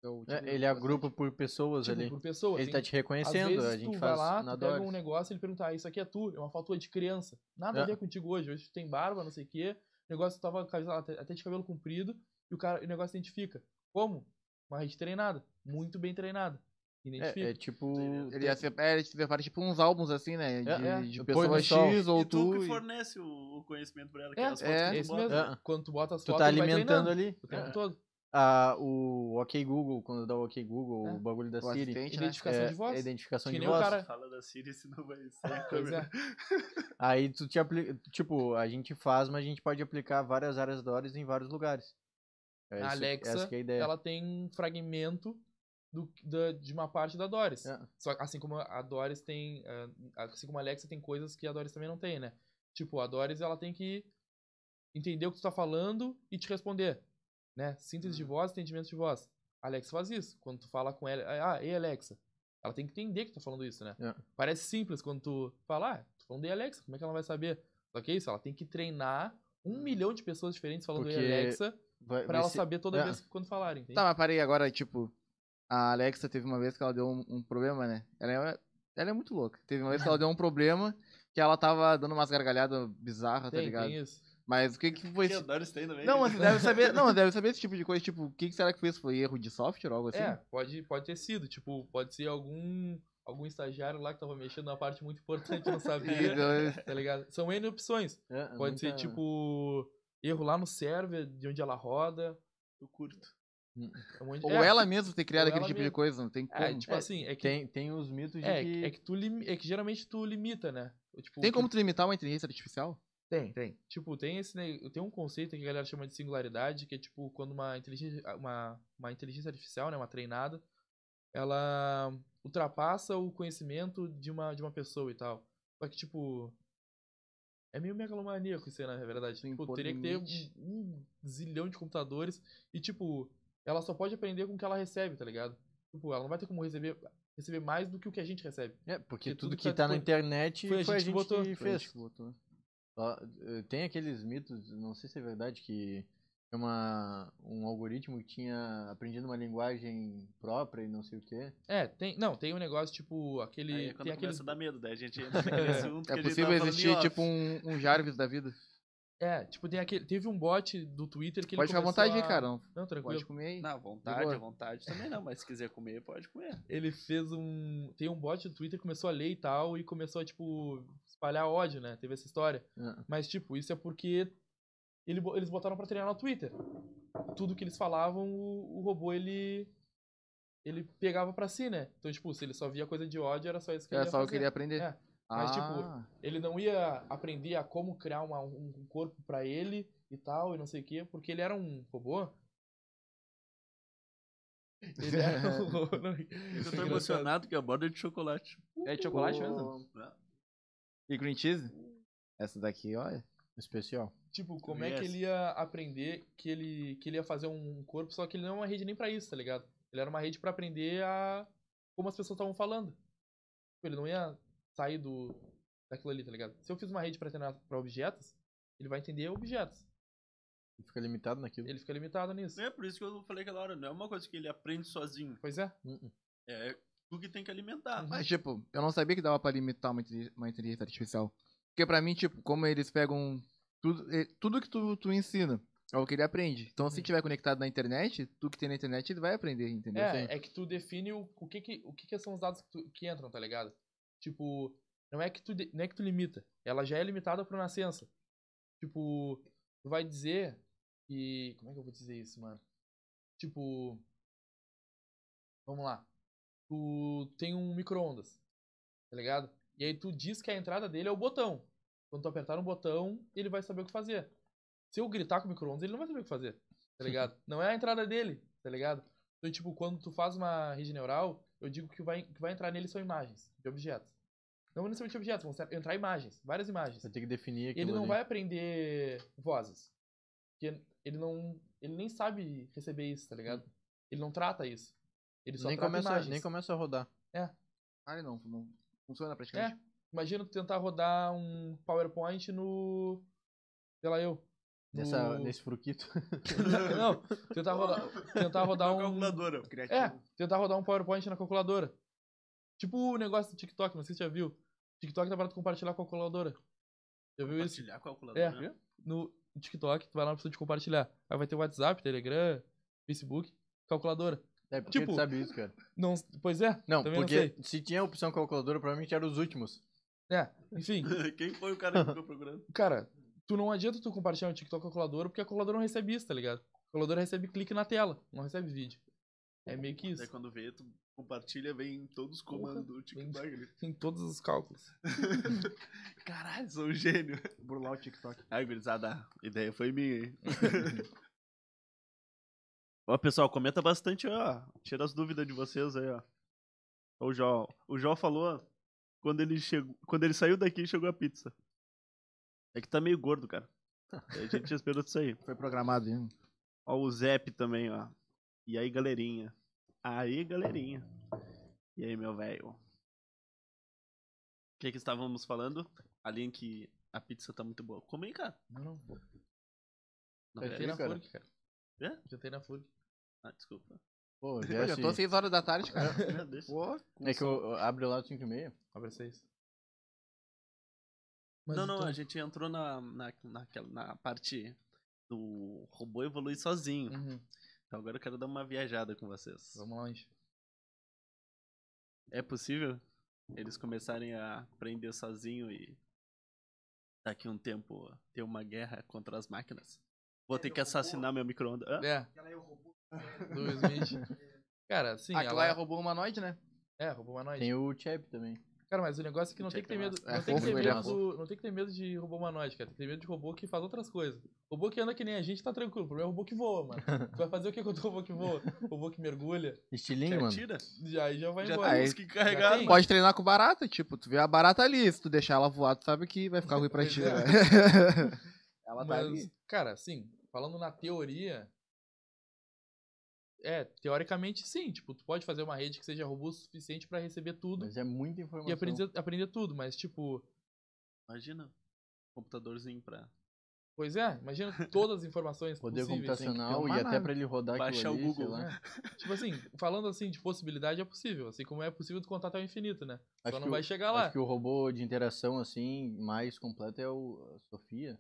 Eu É, utilizo ele agrupa por pessoas Tipo, ali. por pessoa. Ele tem- tá te Às reconhecendo, vezes a gente tu faz vai lá, na tu pega um negócio e ele pergunta, ah, isso aqui é tu, é uma foto de criança. Nada É. a ver contigo hoje, hoje tu tem barba, não sei o quê. O negócio tava com a camisa até, até de cabelo comprido e o cara, o negócio identifica. Como? Uma rede treinada, muito bem treinada. Identifica. É, é tipo... Ele ia ser, é, ele separa tipo uns álbuns assim, né? De, É, de é. pessoa no sol. X ou E tu tu. que fornece o, o conhecimento pra ela, que É, é, as fotos é, que tu bota. mesmo. É. Quando tu bota as Tu fotos, tá alimentando ali. o tempo É. todo. Ah, o OK Google, quando dá o OK Google, É. o bagulho da O Siri. né? Identificação é, de voz. é identificação Que de nem o voz. cara- Fala da Siri, senão vai sair a Pois câmera. é. Aí tu te aplica... Tipo, a gente faz, mas a gente pode aplicar várias áreas Doris em vários lugares. É A isso- Alexa, essa que é a ideia. ela tem um fragmento do, da- de uma parte da Doris. É. Só assim como a Doris tem, eh, assim como a Alexa tem coisas que a Doris também não tem, né? Tipo, a Doris ela tem que entender o que tu tá falando e te responder, né? Síntese de voz, entendimento de voz. A Alexa faz isso. Quando tu fala com ela, ah, ei Alexa. Ela tem que entender que tu tá falando isso, né? É. Parece simples quando tu fala, ah, tô falando ei Alexa, como é que ela vai saber? Só que é isso, ela tem que treinar um milhão de pessoas diferentes falando Porque Alexa Vai- pra ela saber toda é. vez que quando falarem, entende? Tá, mas parei agora, tipo. A Alexa teve uma vez que ela deu um, um problema, né? Ela é, ela é muito louca. Teve uma vez que ela deu um problema que ela tava dando umas gargalhadas bizarras, tá ligado? tem isso. Mas o que que foi. Que esse- a Doris tem também. Não, mas deve saber. Não, deve saber esse tipo de coisa. Tipo, o que, que será que foi isso? Foi erro de software ou algo assim? É, pode, pode ter sido. Tipo, pode ser algum, algum estagiário lá que tava mexendo numa parte muito importante e não sabia, tá ligado? São N opções. É, Pode ser, muita- tipo, erro lá no server, de onde ela roda. Eu curto. É um monte- Ou é, ela mesmo ter criado aquele tipo de mesmo. coisa, não tem como. É, tipo assim, é que, Tem, tem os mitos de é, que... é que tu lim- é que geralmente tu limita, né? Tipo, tem que- como tu limitar uma inteligência artificial? Tem, tem. Tipo, tem esse ne- tem um conceito que a galera chama de singularidade, que é tipo quando uma inteligência uma, uma inteligência artificial, né, uma treinada, ela ultrapassa o conhecimento de uma de uma pessoa e tal. Só que tipo é meio megalomaníaco isso aí, na verdade. Sim, Tipo, teria que ter limite. um, um zilhão de computadores e tipo, ela só pode aprender com o que ela recebe, tá ligado? Tipo, ela não vai ter como receber receber mais do que o que a gente recebe. É, porque Porque tudo tudo que que tá na foi- internet foi foi, a gente que botou. que Foi a gente fez. que botou. Ó, eh, Tem aqueles mitos, não sei se é verdade, que é uma, um algoritmo que tinha aprendido uma linguagem própria e não sei o quê. É, tem, não, tem um negócio tipo aquele Aí é quando tem aqueles dar medo, daí a gente entra naquele assunto que É gente possível existir tipo um, um Jarvis da vida. É, tipo, tem aquele, teve um bot do Twitter que ele Pode ficar à vontade aí, a- cara. Não Não, tranquilo. Pode comer aí. Na De vontade, à vontade também não, mas se quiser comer, pode comer. Ele fez um. Tem um bot do Twitter que começou a ler e tal, e começou a, tipo, espalhar ódio, né? Teve essa história. Ah. Mas, tipo, isso é porque ele, eles botaram pra treinar no Twitter. Tudo que eles falavam, o, o robô, ele. Ele pegava pra si, né? Então, tipo, se ele só via coisa de ódio, era só isso que ele Era ia só eu fazer. queria aprender. É. Mas, tipo, Ah, Ele não ia aprender a como criar uma- um corpo pra ele e tal, e não sei o quê, porque ele era um robô. Ele era um robô. não- Eu tô emocionado que a borda é de chocolate. é de chocolate mesmo? E green cheese? Essa daqui, olha. Especial. Tipo, como é Yes. que ele ia aprender que ele, que ele ia fazer um corpo, só que ele não é uma rede nem pra isso, tá ligado? Ele era uma rede pra aprender a como as pessoas estavam falando. Tipo, Ele não ia sair do daquilo ali, tá ligado? Se eu fiz uma rede pra treinar pra objetos, ele vai entender objetos. Fica limitado naquilo. Ele fica limitado nisso. É por isso que eu falei aquela hora, não é uma coisa que ele aprende sozinho. Pois é. Uh-uh. É tu que tem que alimentar. Uhum. Mas, tipo, eu não sabia que dava pra limitar uma, uma inteligência artificial. Porque pra mim, tipo, como eles pegam tudo, eh, tudo que tu, tu ensina, é o que ele aprende. Então, se Uhum. tiver conectado na internet, tudo que tem na internet, ele vai aprender, entendeu? É, é que tu define o, o, que, que, o que, que são os dados que, tu- que entram, tá ligado? Tipo, não é, que tu, não é que tu limita. Ela já é limitada por nascença. Tipo, tu vai dizer que. Como é que eu vou dizer isso, mano? Tipo. Vamos lá. Tu tem um micro-ondas, tá ligado? E aí tu diz que a entrada dele é o botão. Quando tu apertar no botão, ele vai saber o que fazer. Se eu gritar com o micro-ondas, ele não vai saber o que fazer, tá ligado? Não é a entrada dele, tá ligado? Então, tipo, quando tu faz uma rede neural, eu digo que o vai, que vai entrar nele são imagens de objetos. Não necessariamente objetos, vão ser- entrar imagens, várias imagens. Você tem que definir aquilo Ele não ali. vai aprender vozes. Porque ele não. Ele nem sabe receber isso, tá ligado? Ele não trata isso. Ele só nem trata começa, imagens. nem começa a rodar. Ah, ele não, não funciona praticamente. É. Imagina tu tentar rodar um PowerPoint no. Sei lá eu. No... Nessa, Nesse fruquito. não, tentar rodar, tentar rodar um. calculadora. É, tentar rodar um PowerPoint na calculadora. Tipo o negócio do TikTok, não sei se você já viu. TikTok tá para tu compartilhar com a calculadora. Já viu isso? Compartilhar a calculadora. É. No TikTok, tu vai lá na opção de compartilhar. Aí vai ter WhatsApp, Telegram, Facebook, calculadora. É, porque Tipo- tu sabe isso, cara. Não, pois é, Não, porque não se tinha a opção calculadora, provavelmente eram os últimos. É, enfim, Quem foi o cara que ficou procurando? cara, tu não adianta tu compartilhar no TikTok com a calculadora, porque a calculadora não recebe isso, tá ligado? A calculadora recebe clique na tela, não recebe vídeo. É meio que isso. Daí quando vê, tu compartilha, vem todos os comandos do TikTok. ali. Em todos os cálculos. Caralho, sou um gênio. Burlar o TikTok. Ai, gurizada, a ideia foi minha, hein? ó, pessoal, comenta bastante, ó. Tira as dúvidas de vocês aí, ó. O Jó, o Jó falou quando ele chegou, quando ele saiu daqui, chegou a pizza. É que tá meio gordo, cara. A gente esperou isso aí. Foi programado, hein? Ó, o Zep também, ó. E aí, galerinha? Aí, galerinha. E aí, meu velho? O que que estávamos falando? Ali em que a pizza tá muito boa. Come aí, cara. Não, não. Não, Jantei na cara. Cara. É? Jantei na Furg. Ah, desculpa. Pô, Eu já tô 6 horas da tarde, cara. Deus. Pô, É que eu, eu abro lá às 5 e meia. Abre seis. Não, não, então- a gente entrou na, na, naquela, na parte do robô evoluir sozinho. Uhum. Então agora eu quero dar uma viajada com vocês. Vamos longe. É possível eles começarem a aprender sozinho e daqui a um tempo ter uma guerra contra as máquinas? Vou ter que assassinar meu micro-ondas. Hã? É. Do Smith. Cara, sim, Aquilo ela é robô humanoide, né? é robô humanoide. Tem o Chap também. Cara, mas o negócio é que não tem que ter medo, é não tem que fofo, ter ele é medo, não tem que ter medo de robô humanoide, cara. Tem que ter medo de robô que faz outras coisas. Robô que anda que nem a gente tá tranquilo. O problema é o robô que voa, mano. Tu vai fazer o que com o teu robô que voa? Robô que mergulha. Que Estilingue, mano. Já, aí já vai Já embora. temos que carregar. tem. Pode treinar com barata, tipo, tu vê a barata ali, se tu deixar ela voar, tu sabe que vai ficar ruim pra ti. é. né? ela tá Mas, ali. cara, assim, falando na teoria. É, teoricamente sim. Tipo, tu pode fazer uma rede que seja robusta o suficiente pra receber tudo Mas é muita informação. e aprender, aprender tudo. Mas, tipo, Imagina. um Computadorzinho pra pois é, imagina todas as informações Poder possíveis. computacional uma e até pra ele rodar Baixar o ali, sei Google, lá. Tipo assim, falando assim de possibilidade é possível, assim como é possível tu contar até o infinito, né? Acho Só não o- vai chegar lá. Acho que o robô de interação, assim, mais completo é o a Sofia.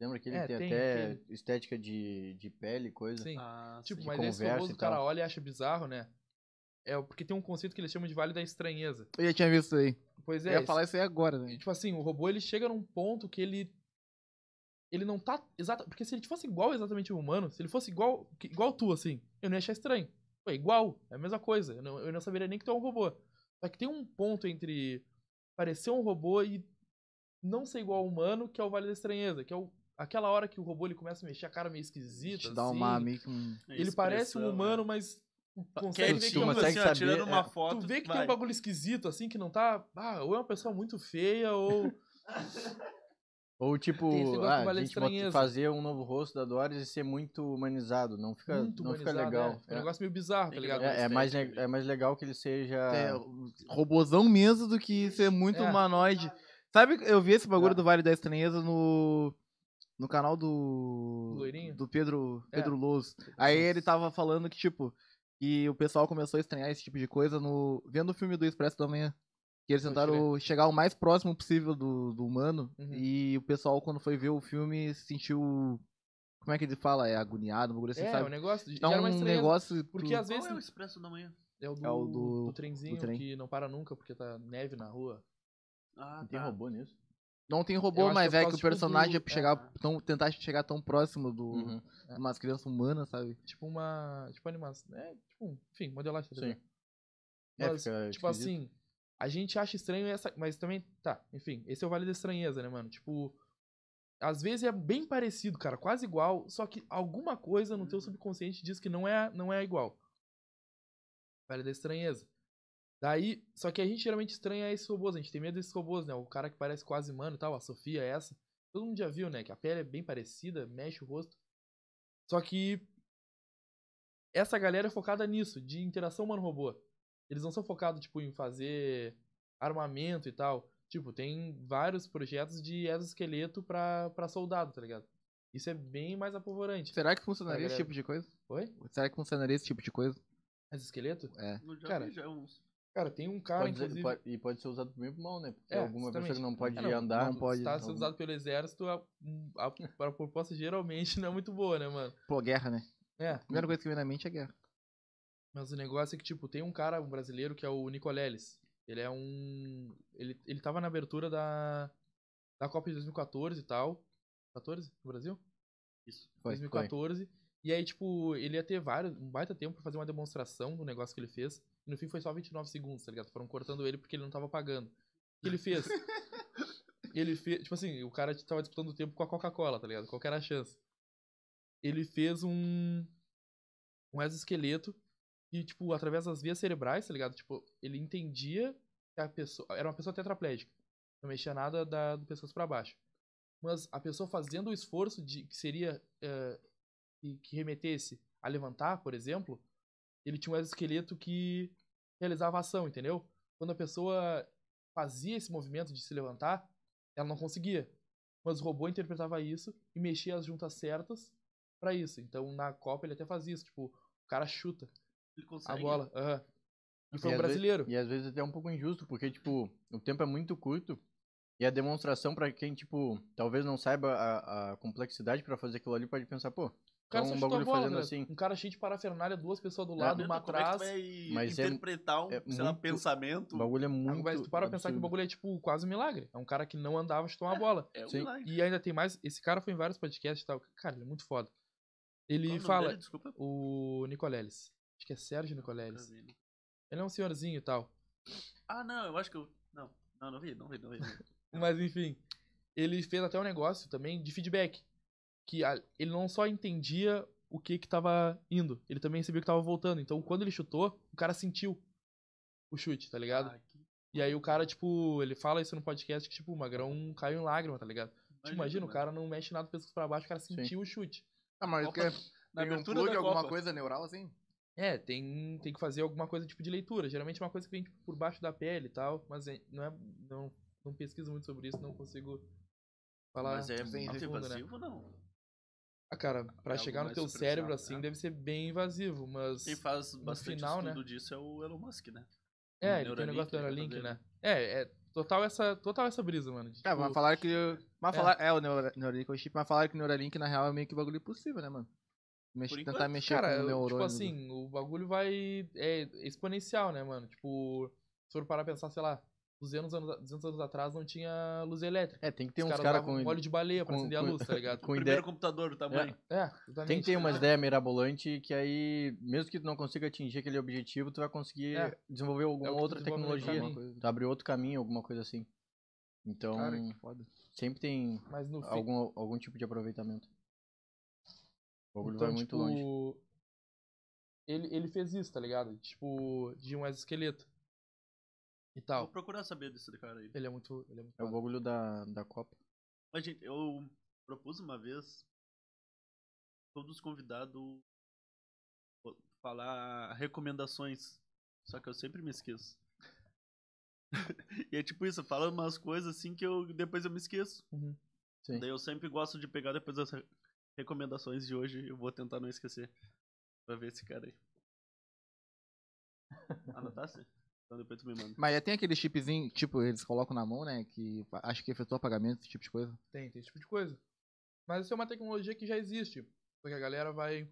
Lembra que ele É, tem, tem, até estética de, de pele, coisa? Sim. Ah, Tipo, sim. mas esse e o cara olha e acha bizarro, né? É porque tem um conceito que eles chamam de vale da estranheza. Eu já tinha visto aí. Pois Eu é, ia falar isso aí agora, né? tipo assim, o robô ele chega num ponto que ele ele não tá exato, porque se ele fosse igual exatamente ao humano, se ele fosse igual que- igual tu assim, eu não ia achar estranho. Pô, é igual, é a mesma coisa. Eu não, eu não saberia nem que tu é um robô. Só que tem um ponto entre parecer um robô e não ser igual ao humano, que é o vale da estranheza, que é o, aquela hora que o robô ele começa a mexer a cara meio esquisita, Te dá assim. uma meio que um... Ele parece um Expressão, humano, né? mas consegue ver que é um consegue assim, saber, tirando uma é. foto. Tu vê que vai. tem um bagulho esquisito, assim, que não tá. Ah, ou é uma pessoa muito feia, ou. Ou tipo, ah, que vale a gente estranheza. fazer um novo rosto da Doris e ser muito humanizado. Não fica, muito não fica legal. é. Fica um É. negócio meio bizarro, tá ligado? É, é mais, é mais legal que ele seja. É, robôzão mesmo do que ser muito É. humanoide. Sabe, eu vi esse bagulho É. do Vale da Estranheza no no canal do Loirinho? do Pedro É. Pedro Loz. Aí ele tava falando que tipo que o pessoal começou a estranhar esse tipo de coisa no vendo o filme do Expresso da Manhã. Que eles tentaram chegar o mais próximo possível do, do humano. Uhum. E o pessoal, quando foi ver o filme, se sentiu. Como é que ele fala? É agoniado, um bagulho assim, É, sabe? o negócio. Dá uma um negócio. Porque às Qual vezes. é o Expresso da Manhã? É o do, É o do- do trenzinho do trem. que não para nunca porque tá neve na rua. Ah, Não tem tá. robô nisso? Não tem robô, mas que é é por que o tipo, personagem do- é chegar é. tão, tentar chegar tão próximo do, Uhum. de umas crianças humanas, sabe? Tipo uma. Tipo animação. É, tipo, enfim, modelagem. tá Sim. É, Mas, fica tipo esquisito. assim, a gente acha estranho essa. Mas também. Tá, enfim, esse é o vale da estranheza, né, mano? Tipo. Às vezes é bem parecido, cara, quase igual, só que alguma coisa no teu subconsciente diz que não é, não é igual. Vale da estranheza. Daí, só que a gente geralmente estranha esses robôs, a gente tem medo desses robôs, né? O cara que parece quase humano e tal, a Sofia é essa. Todo mundo já viu, né? Que a pele é bem parecida, mexe o rosto. Só que essa galera é focada nisso, de interação humano-robô. Eles não são focados, tipo, em fazer armamento e tal. Tipo, tem vários projetos de exoesqueleto pra, pra soldado, tá ligado? Isso é bem mais apavorante. Será que funcionaria Tá, esse tipo de coisa? Oi? Será que funcionaria esse tipo de coisa? Exoesqueleto? É. Eu já Cara, vi já uns. Cara, tem um cara, Pode ser- inclusive... pode- e pode ser usado e pro mal, né? Porque É, alguma pessoa exatamente. que não pode É, não, andar. não pode. Se tá algum- sendo usado pelo exército, a, a, a proposta geralmente não é muito boa, né, mano? Pô, guerra, né? É, A primeira coisa que vem na mente é guerra. Mas o negócio é que, tipo, tem um cara, um brasileiro, que é o Nicoleles. Ele é um. Ele, ele tava na abertura da. Da Copa de 2014 e tal. 14 no Brasil? Isso. Foi, 2014. E aí, tipo, ele ia ter vários, um baita tempo pra fazer uma demonstração do negócio que ele fez. E no fim foi só 29 segundos, tá ligado? Foram cortando ele porque ele não tava pagando. O que ele fez? ele fez. Tipo assim, o cara tava disputando o tempo com a Coca-Cola, tá ligado? Qual era a chance? Ele fez um. Um exoesqueleto. E, tipo, através das vias cerebrais, tá ligado? Tipo, ele entendia que a pessoa. Era uma pessoa tetraplégica. Não mexia nada da, do pescoço pra baixo. Mas a pessoa fazendo o esforço de que seria. que, que remetesse a levantar, por exemplo, ele tinha um exoesqueleto que realizava a ação, entendeu? Quando a pessoa fazia esse movimento de se levantar, ela não conseguia. Mas o robô interpretava isso e mexia as juntas certas pra isso. Então na Copa ele até fazia isso, tipo, o cara chuta Ele a bola. aham. E foi E um às vezes- brasileiro. E às vezes até um pouco injusto, porque, tipo, o tempo é muito curto. E a demonstração pra quem, tipo, talvez não saiba a, a complexidade pra fazer aquilo ali, pode pensar, pô, O cara Então, só um chutou a bola, fazendo né? assim. Um cara cheio de parafernália, duas pessoas do É. lado, uma é que tu atrás. vai Mas é- interpretar um, é sei lá, muito- pensamento? o bagulho é Ah, muito. Mas tu para pra pensar que o absurdo. bagulho é tipo quase um milagre. É um cara que não andava, chutou uma bola. É um Sim. milagre. E ainda tem mais. Esse cara foi em vários podcasts e tal. Cara, ele é muito foda. Ele o fala. dele? Desculpa. O Nicoleles. Acho que é Sérgio Nicoleles. Ele é um senhorzinho e tal. Ah, não, eu acho que eu. Não, não, não vi, não vi, não vi. não vi. Mas enfim. Ele fez até um negócio também de feedback. Que a- ele não só entendia o que que tava indo, ele também sabia que tava voltando. Então quando ele chutou, o cara sentiu o chute, tá ligado? Ah, que- E aí o cara, tipo, ele fala isso no podcast que, tipo, o Magrão caiu em lágrima, tá ligado? Tipo, imagina, o mano. cara não mexe nada do pescoço pra baixo, o cara sentiu o chute. Ah, mas Copa- Na tem um abertura plug, da alguma Copa. coisa neural assim? É, tem, tem que fazer alguma coisa tipo de leitura. Geralmente é uma coisa que vem tipo, por baixo da pele e tal, mas é- não é. Não, não pesquiso muito sobre isso, não consigo falar. Mas é bem né? invasivo, não? Ah, cara, pra É chegar no teu cérebro assim né? deve ser bem invasivo, mas. Quem faz bastante final, né? estudo disso é o Elon Musk, né? É, ele tem o negócio do Neuralink, Neuralink, né? É, é total essa, total essa brisa, mano. de, É, tipo, mas falaram que. Mas É. falar, é, o Neura- Neuralink é o chip, mas falaram que o Neuralink na real é meio que bagulho impossível, né, mano? Por tentar enquanto, mexer Cara, com o eu- neurônio. tipo assim, o bagulho vai. É exponencial, né, mano? Tipo, se for parar pra pensar, sei lá, 200 anos, 200 anos atrás não tinha luz elétrica. É, tem que ter Os uns caras usavam com, óleo de baleia pra com- acender a com- luz, tá ligado? com o ideia. primeiro computador, o tamanho. É, exatamente. Tem que ter umas ideias mirabolantes que aí, mesmo que tu não consiga atingir aquele objetivo, tu vai conseguir É. desenvolver alguma É outra tecnologia. Tu abrir outro caminho, alguma coisa assim. Então, Cara, que foda. sempre tem Mas no fim. algum, algum tipo de aproveitamento. O bagulho Então, vai muito tipo, longe. Ele, ele fez isso, tá ligado? Tipo, de um exoesqueleto. E Vou tal. procurar saber desse cara aí. Ele é muito. Ele é muito É o bagulho da, da Copa. Mas, gente, eu propus uma vez todos os convidados falar recomendações. Só que eu sempre me esqueço. e é tipo isso, fala umas coisas assim que eu depois eu me esqueço. Uhum. Sim. Daí eu sempre gosto de pegar depois as re- recomendações de hoje eu vou tentar não esquecer. Pra ver esse cara aí. Anotasse? Então depois tu me manda. Mas já tem aquele chipzinho, tipo, eles colocam na mão, né? Que acho que efetua pagamento, esse tipo de coisa. Tem, tem esse tipo de coisa. Mas isso é uma tecnologia que já existe. Só que a galera vai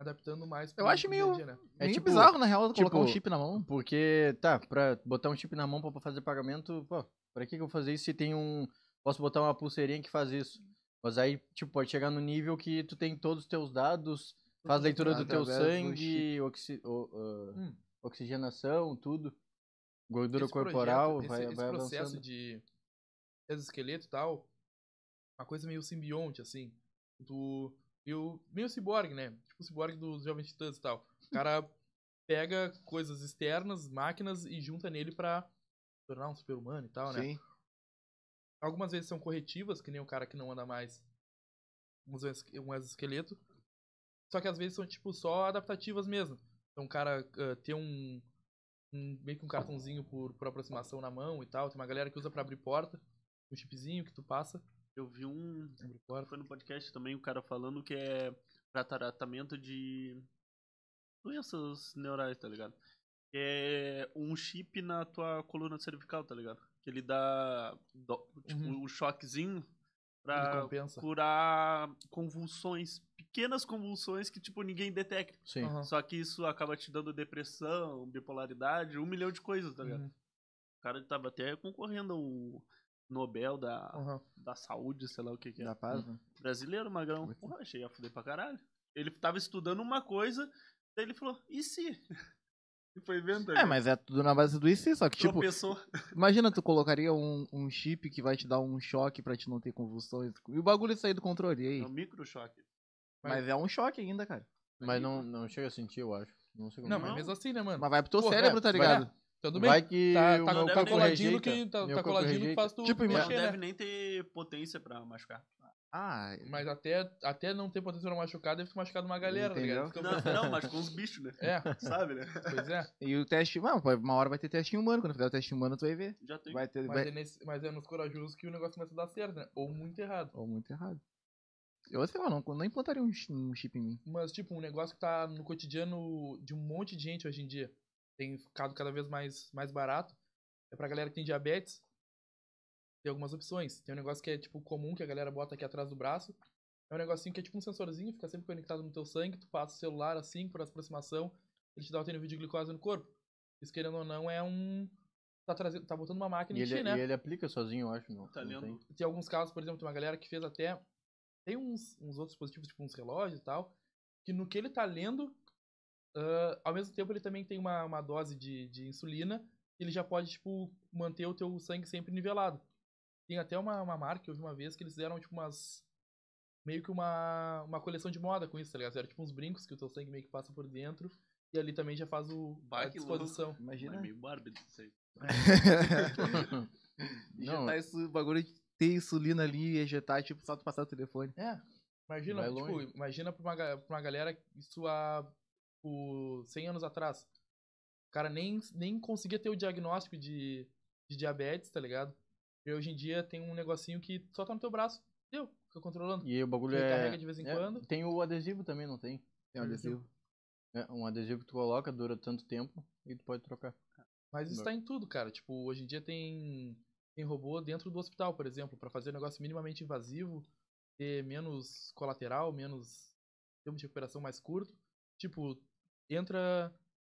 adaptando mais Eu acho meio- dia, né? É Meio tipo- bizarro, na real, colocar um tipo, chip na mão. Porque, tá, pra botar um chip na mão pra fazer pagamento, pô, pra que que eu vou fazer isso se tem um... Posso botar uma pulseirinha que faz isso. Mas aí, tipo, pode chegar no nível que tu tem todos os teus dados, faz leitura do teu do sangue, oxi- o- ah, Hum. Oxigenação, tudo. Gordura Esse corporal, projeto, vai, esse, vai esse processo avançando. de exoesqueleto e tal, uma coisa meio simbionte, assim. Tu, e o, meio ciborgue, né? Tipo o ciborgue dos Jovens Titãs e tal. O cara pega coisas externas, máquinas, e junta nele pra tornar um super-humano e tal, né? Sim. Algumas vezes são corretivas, que nem o cara que não anda mais usa um um exoesqueleto. Só que às vezes são, tipo, só adaptativas mesmo. Então o cara ah, tem um, um- meio que um cartãozinho por, por aproximação na mão e tal. Tem uma galera que usa pra abrir porta. Um chipzinho que tu passa. Eu vi um. Foi no podcast também o cara falando que é pra tratamento de doenças neurais, tá ligado? Que é um chip na tua coluna cervical, tá ligado? Que ele dá do- tipo, Uhum. um choquezinho pra curar convulsões, pequenas convulsões que tipo ninguém detecta. Sim. Aham. Só que isso acaba te dando depressão, bipolaridade, um milhão de coisas, tá ligado? Uhum. O cara tava até concorrendo ao Nobel da, Aham. da saúde, sei lá o que que é. Da paz, né? Brasileiro, magrão. Porra, achei a fuder pra caralho. Ele tava estudando uma coisa, daí ele falou, e se? E foi vendo. tá É, mas é tudo na base do IC, só que, tipo, Tropeçou. imagina tu colocaria um, um chip que vai te dar um choque pra te não ter convulsões. E o bagulho sair do controle, e aí? É um microchoque. Mas é um choque ainda, cara. Mas não, não chega a sentir, eu acho. Não sei como Não, é. mas Não. mesmo assim, né, mano? Mas vai pro teu Porra, cérebro, é, tá vai- ligado? Tudo bem. Vai que Tá, o tá, meu tá coladinho rejeita. que, tá, tá coladinho que faz tu Tipo, Não mexer, deve né? nem ter potência pra machucar. Ah, Mas até, até não ter potência pra machucar, deve ter machucado uma galera, tá ligado? Fica- Não, não mas com os bichos, né? É, Sabe, né? pois é. e o teste. Pô, uma hora vai ter teste humano. Quando fizer o teste humano, tu vai ver. Já tem. Vai ter. Mas, Vai... é nesse, mas é nos corajosos que o negócio começa a dar certo, né? Ou muito errado. Ou muito errado. Eu sei lá, não, não implantaria um, um chip em mim. Mas, tipo, um negócio que tá no cotidiano de um monte de gente hoje em dia. Tem ficado cada vez mais, mais barato. É pra galera que tem diabetes. Tem algumas opções. Tem um negócio que é, tipo, comum, que a galera bota aqui atrás do braço. É um negocinho que é tipo um sensorzinho, fica sempre conectado no teu sangue. Tu passa o celular assim, por aproximação. Ele te dá o teu nível de glicose no corpo. Isso, querendo ou não, é um... Tá, trazendo, tá botando uma máquina E em ti, ele, né? e ele aplica sozinho, eu acho. Não, Tá não lendo? tem. Tem alguns casos, por exemplo, tem uma galera que fez até. Tem uns, uns outros dispositivos, tipo uns relógios e tal, que no que ele tá lendo, ah, ao mesmo tempo ele também tem uma, uma dose de, de insulina, ele já pode, tipo, manter o teu sangue sempre nivelado. Tem até uma, uma marca que eu vi uma vez que eles fizeram, tipo, umas. Meio que uma, uma coleção de moda com isso, tá ligado? Era tipo uns brincos que o teu sangue meio que passa por dentro. E ali também já faz o, Bah, a disposição. Imagina. É meio Barbie isso aí. Não, Injetar esse bagulho de ter insulina ali e ejetar, tipo, só tu passar o telefone. É. Imagina, Vai tipo, longe. imagina pra uma, pra uma galera isso há tipo, 100 anos atrás. O cara nem, nem conseguia ter o diagnóstico de, de diabetes, tá ligado? E hoje em dia tem um negocinho que só tá no teu braço. Deu, fica controlando. E o bagulho Ele é... carrega de vez em é, quando. Tem o adesivo também, não tem? Tem um adesivo. É, um adesivo que tu coloca, dura tanto tempo e tu pode trocar. Mas isso tá em tudo, cara. Tipo, hoje em dia tem, tem robô dentro do hospital, por exemplo, pra fazer um negócio minimamente invasivo, ter menos colateral, menos tempo de recuperação mais curto. Tipo, entra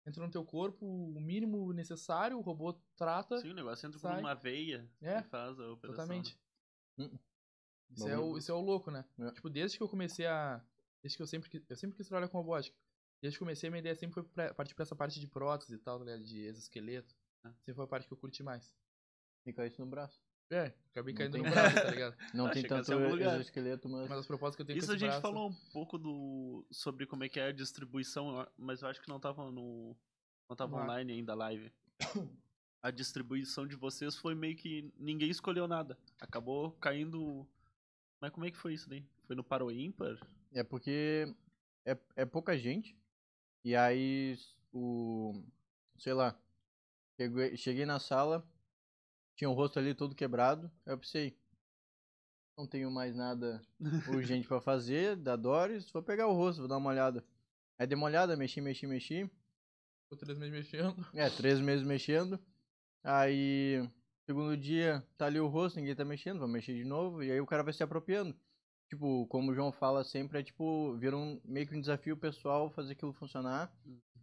entra no teu corpo o mínimo necessário, o robô trata. Sim, o negócio entra por Sai. uma veia É, e faz a operação. Exatamente. Hum. Isso é, o, isso é o louco, né? É. Tipo, desde que eu comecei a. Desde que eu sempre, quis- eu sempre quis trabalhar com robótica. Desde que eu comecei, minha ideia sempre foi pra, partir pra essa parte de prótese e tal, tá ligado? De exoesqueleto. É. Sempre foi a parte que eu curti mais. Fica isso no braço. É, acabei Não caindo tem- no braço, tá ligado? Não tem a tanto exoesqueleto, mas. Mas as propostas que eu tenho Isso com a gente braço, falou um pouco do sobre como é que é a distribuição, mas eu acho que não tava no não tava Ah. online ainda a live. A distribuição de vocês foi meio que ninguém escolheu nada. Acabou caindo Mas como é que foi isso daí? Foi no Paro Ímpar? É porque é, é pouca gente. E aí o. Sei lá. Cheguei, cheguei na sala, tinha o rosto ali todo quebrado. Aí eu pensei. Não tenho mais nada urgente pra fazer, da Doris, vou pegar o rosto, vou dar uma olhada. Aí dei uma olhada, mexi, mexi, mexi. Tô três meses mexendo. É, três meses mexendo. Aí, segundo dia, tá ali o rosto, ninguém tá mexendo, vou mexer de novo. E aí o cara vai se apropriando. Tipo, como o João fala sempre, é tipo, vira um, meio que um desafio pessoal fazer aquilo funcionar.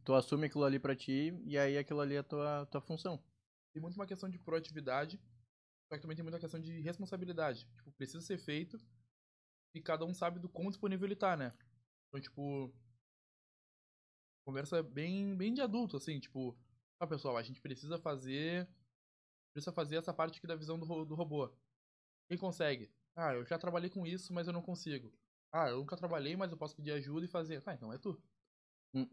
Tu assume aquilo ali pra ti, e aí aquilo ali é a tua, tua função. Tem muito uma questão de proatividade, só que também tem muita questão de responsabilidade. Tipo, precisa ser feito e cada um sabe do quão disponível ele tá, né? Então, tipo, conversa bem, bem de adulto, assim, tipo, ah, pessoal, a gente precisa fazer precisa fazer essa parte aqui da visão do, do robô. Quem consegue? Ah, eu já trabalhei com isso, mas eu não consigo. Ah, eu nunca trabalhei, mas eu posso pedir ajuda e fazer. Tá, então é tu. Hum.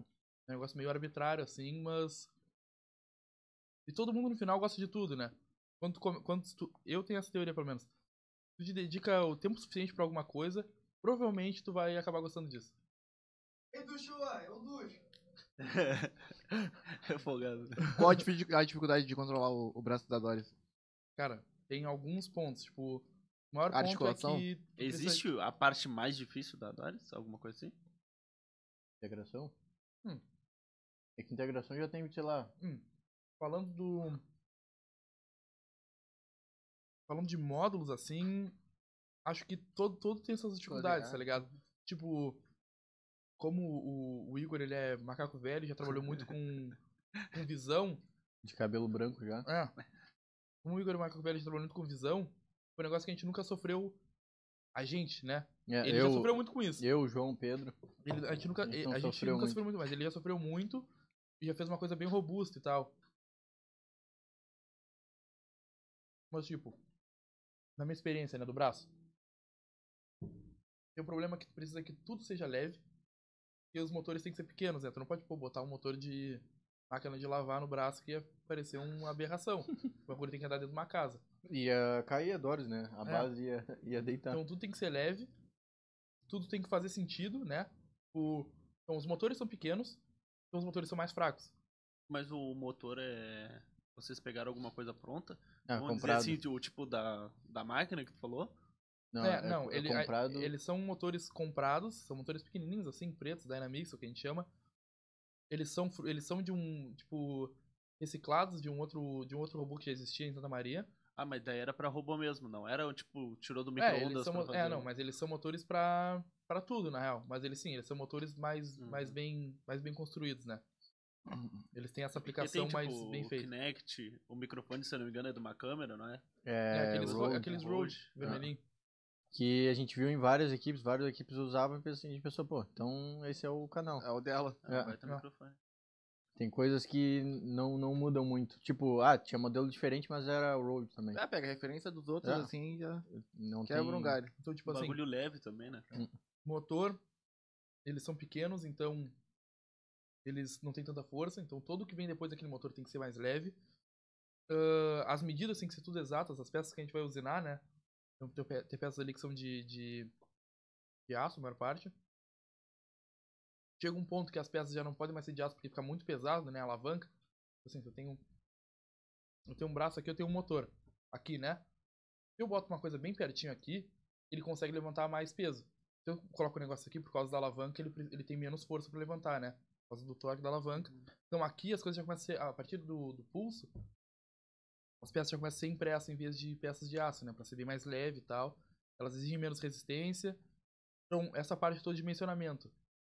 É um negócio meio arbitrário, assim, mas. E todo mundo no final gosta de tudo, né? Quando tu, quando tu, eu tenho essa teoria, pelo menos. Tu te dedica o tempo suficiente pra alguma coisa, provavelmente tu vai acabar gostando disso. Ei, Dushua, eu ducho. é folgado. Qual a dificu- a dificuldade de controlar o, o braço da Doris? Cara, tem alguns pontos, tipo. O maior Articulação? ponto é que. tu precisa- Existe a parte mais difícil da Doris? Alguma coisa assim? Integração? Hum. É que integração já tem, sei lá. Falando do. Falando de módulos, assim. Acho que todo, todo tem suas dificuldades, tá ligado? Tipo. Como o, o Igor, ele é macaco velho, já trabalhou muito com, com visão. De cabelo branco já. É. Como o Igor é macaco velho, já trabalhou muito com visão. Foi um negócio que a gente nunca sofreu. A gente, né? É, Ele eu, já sofreu muito com isso. eu, João, Pedro. Ele- a gente nunca, A gente a gente sofreu nunca muito. sofreu muito, mas ele já sofreu muito e já fez uma coisa bem robusta e tal. Mas, tipo, na minha experiência, né, do braço, tem um problema que tu precisa que tudo seja leve e os motores têm que ser pequenos, né? Tu não pode, pô, botar um motor de máquina de lavar no braço que ia parecer uma aberração. o bagulho tem que andar dentro de uma casa. Ia cair a Doris, né? A É. base ia, ia deitar. Então tudo tem que ser leve, tudo tem que fazer sentido, né? O, então os motores são pequenos, então os motores são mais fracos. Mas o motor é. Vocês pegaram alguma coisa pronta? Ah, Vamos comprado. dizer assim, o tipo da, da máquina que tu falou? Não, é, é, não, é ele, a- comprado. eles são motores comprados, são motores pequenininhos assim, pretos, Dynamics, o que a gente chama. Eles são eles são de um, tipo, reciclados de um outro de um outro robô que já existia em Santa Maria. Ah, mas daí era pra robô mesmo, não? Era tipo, tirou do É, micro-ondas são, pra mo- fazer. é, não, mas eles são motores pra para tudo, na real. Mas eles sim, eles são motores mais Uhum. mais bem mais bem construídos, né? Eles têm essa aplicação tem, mais tipo, bem o feita. Kinect, o microfone, se eu não me engano, é de uma câmera, não é? É, É, aqueles, ro- Rode. aqueles Rode. Rode vermelhinho. Que a gente viu em várias equipes, várias equipes usavam e pensa- a gente pensou, pô, então esse é o canal. É o dela. É, É. vai ter É. microfone. Tem coisas que não, não mudam muito. Tipo, ah, tinha modelo diferente, mas era o Road também. É, pega a referência dos outros É. assim já Não quebra tem... um galho. Então, tipo assim, Bagulho leve também, né? motor, eles são pequenos, então eles não têm tanta força, então todo que vem depois daquele motor tem que ser mais leve. Ah, as medidas têm que ser tudo exatas, as peças que a gente vai usinar, né? Então tem, tem peças ali que são de, de, de aço, a maior parte. Chega um ponto que as peças já não podem mais ser de aço porque fica muito pesado, né? A alavanca. Assim, se eu tenho, eu tenho um braço aqui, eu tenho um motor aqui, né? Se eu boto uma coisa bem pertinho aqui, ele consegue levantar mais peso. Se eu coloco o negócio aqui por causa da alavanca, ele, ele tem menos força pra levantar, né? Por causa do torque da alavanca. Então aqui as coisas já começam a ser, a partir do, do pulso, as peças já começam a ser impressas em vez de peças de aço, né? Pra ser bem mais leve e tal. Elas exigem menos resistência. Então, essa parte todo de dimensionamento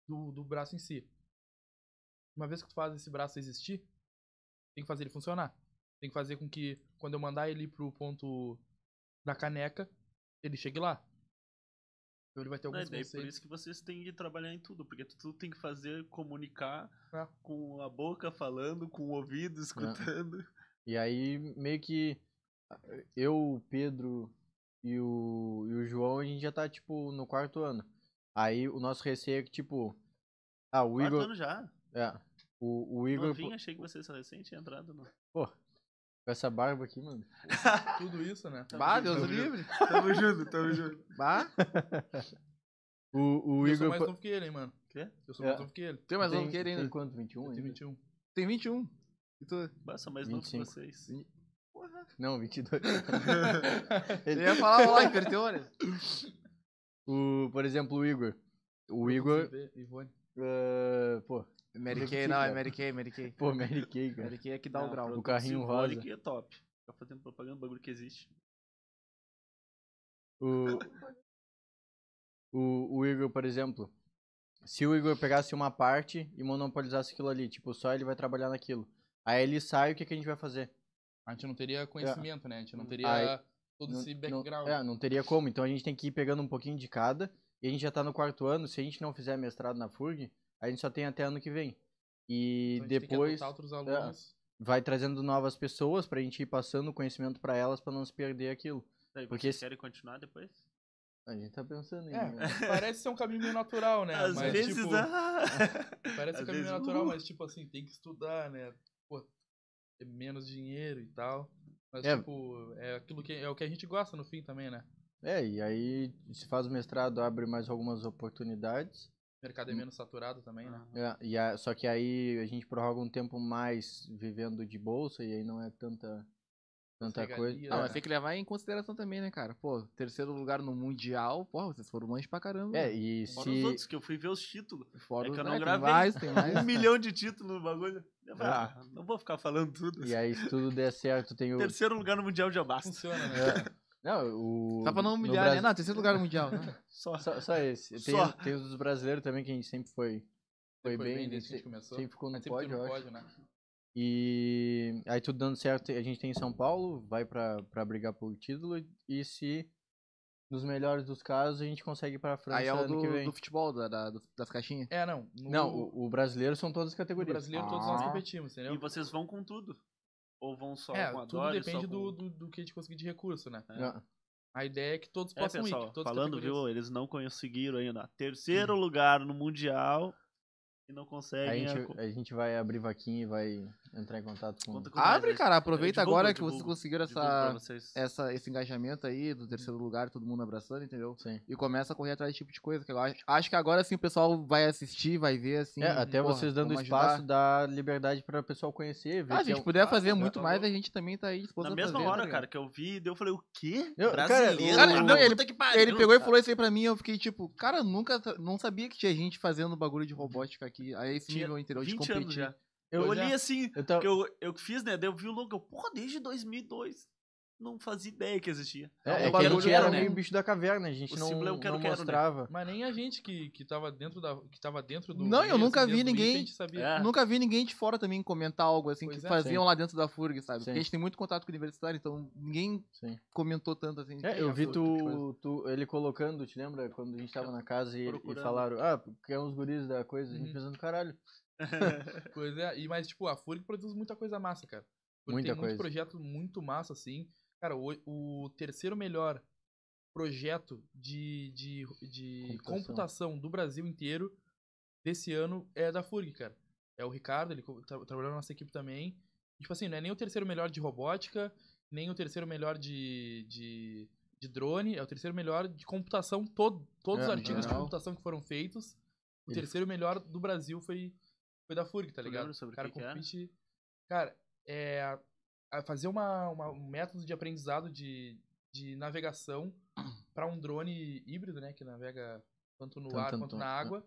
do, do braço em si. Uma vez que tu faz esse braço existir, tem que fazer ele funcionar. Tem que fazer com que, quando eu mandar ele pro ponto da caneca, ele chegue lá. Então ele vai ter alguns por conceitos. isso que vocês têm que trabalhar em tudo, porque tu, tu tem que fazer, comunicar É. com a boca falando, com o ouvido escutando. E aí, meio que eu, o Pedro e o, e o João, a gente já tá, tipo, no quarto ano. Aí o nosso receio é que, tipo. Ah, o Quarto Igor. ano já. É. O, o Igor. Novinho, achei que vocês recém tinham entrado no... Pô, com essa barba aqui, mano. Tudo isso, né? Bah, junto, Deus tamo livre. Tamo junto, tamo junto. Bah, O, o eu sou Igor. mais pa- novo que ele, hein, mano. Quê? Eu sou É. mais novo que ele. tem mais novo tem, que ele tem ainda. quanto? 21 Eu tenho ainda? 21. Tem 21. E tu? Nossa, mais novo que 25. vocês. Não, 22. Ele ia falar lá, inverteu, olha. o, por exemplo, o Igor. O Igor. Ivone. ah, pô, Mary Kay, não, é. Mary Kay, Mary Kay. pô, Mary Kay, cara. Mary Kay é que dá o Não, grau. O carrinho rosa. que é top. Tá fazendo propaganda do bagulho que existe. O, o, o Igor, por exemplo, se o Igor pegasse uma parte e monopolizasse aquilo ali, tipo, só ele vai trabalhar naquilo. Aí ele sai, o que, que a gente vai fazer? A gente não teria conhecimento, né? A gente não teria Aí, todo Não- esse não- background. é, não teria como. Então a gente tem que ir pegando um pouquinho de cada. E a gente já tá no quarto ano. Se a gente não fizer mestrado na FURG, a gente só tem até ano que vem. E Então depois alunos. vai trazendo novas pessoas pra gente ir passando o conhecimento pra elas pra não se perder aquilo. Daí Porque vocês querem continuar depois? A gente tá pensando em. É, parece ser um caminho meio natural, né? Às mas, vezes, tipo, ah, parece um às caminho vezes, natural, uh. mas, tipo assim, tem que estudar, né? Pô, ter menos dinheiro e tal. Mas, É. tipo, é aquilo que é o que a gente gosta no fim também, né? É, e aí se faz o mestrado, abre mais algumas oportunidades. O mercado é menos saturado também, né? É, e a- só que aí a gente prorroga um tempo mais vivendo de bolsa e aí não é tanta, tanta coisa. né? Não, É. mas tem que levar em consideração também, né, cara? Pô, terceiro lugar no Mundial, porra, vocês foram longe pra caramba. É, e Fora os se. outros, que eu fui ver os títulos. Fora é que os- eu não tem gravei. mais, tem mais. Um milhão de títulos no bagulho. Falei, É. ah, não vou ficar falando tudo. E aí, se tudo der certo, tem o. Terceiro lugar no Mundial já basta. Funciona, né? É, não, o. Só pra não no humilhar, Brasil- né? Não, terceiro lugar no Mundial. né? Só. Só, só esse. Tem, Só. tem os brasileiros também, que a gente sempre foi, foi, Foi bem. bem desde que a gente começou. Sempre ficou no sempre pódio, no acho. pódio, né? E aí tudo dando certo, a gente tem em São Paulo, vai pra, pra brigar por título. E se, nos melhores dos casos, a gente consegue ir pra França Aí é o ano que do, vem. do futebol, da, da- das caixinhas. É, não. No, Não, o, o brasileiro são todas as categorias. brasileiro todos nós Ah. competimos, entendeu? E vocês vão com tudo? Ou vão só É, com a tudo Dory, depende com... do, do, do que a gente conseguir de recurso, né? É. É. A ideia é que todos É, possam pessoal, ir. as falando, viu? Eles não conseguiram ainda. Terceiro lugar no Mundial e não A conseguem. a gente, co- a gente vai abrir vaquinha e vai entrar em contato com. Com nós Abre, cara, aproveita divulgo, agora que vocês conseguiram essa, vocês. essa, esse engajamento aí do terceiro lugar, todo mundo abraçando, entendeu? Sim. E começa a correr atrás desse tipo de coisa. Que eu acho, acho que agora sim o pessoal vai assistir, vai ver assim. É, até porra, vocês dando espaço, dá liberdade para o pessoal conhecer, ver Ah, a gente é um- puder Ah, fazer tá muito mais, louco. a gente também tá aí disposto Na a mesma fazer, tá hora, ligado? cara, que eu vi, eu falei, o quê? Eu- cara, Brasileiro? Cara, não, ele- puta que pariu. Ele pegou e falou isso aí pra mim, eu fiquei tipo, cara, nunca, não sabia que tinha gente fazendo bagulho de robótica aqui, a esse Tinha nível, entendeu? De 20 competir. Eu Pois é. olhei assim, Eu que eu, eu fiz, né? Daí eu vi o logo, eu, porra, desde 2002. Não fazia ideia que existia. É, É um é bagulho, era né? meio bicho da caverna, a gente O não, é o quero, não quero, né? mostrava. Mas nem a gente que, que tava dentro da. que tava dentro do. Não, eu nunca vi ninguém-. É. Nunca vi ninguém de fora também comentar algo assim Pois que é, faziam sim. lá dentro da FURG, sabe? Sim. Porque a gente tem muito contato com o universitário, então ninguém Sim. comentou tanto assim. É, eu vi tipo de coisa. tu, tu- ele colocando, te lembra? Quando a gente tava na casa e, e falaram, ah, porque é uns guris da coisa, a gente Uhum. pensando, caralho. Pois é, e, mas, tipo, a FURG produz muita coisa massa, cara. Porque Muita tem coisa. muito projeto muito massa, assim. Cara, o, o terceiro melhor projeto de, de, de Computação. computação. do Brasil inteiro desse ano é da FURG, cara. É o Ricardo, ele tra trabalhou na nossa equipe também. E, tipo assim, não é nem o terceiro melhor de robótica, nem o terceiro melhor de, de, de drone, é o terceiro melhor de computação, todo, todos É, os artigos de computação que foram feitos. O Ele- terceiro melhor do Brasil foi, foi da FURG, tá ligado? sobre cara o que que era? compete. Cara, é. fazer uma, uma- um método de aprendizado de, de navegação para um drone híbrido, né? Que navega tanto no ar quanto na água.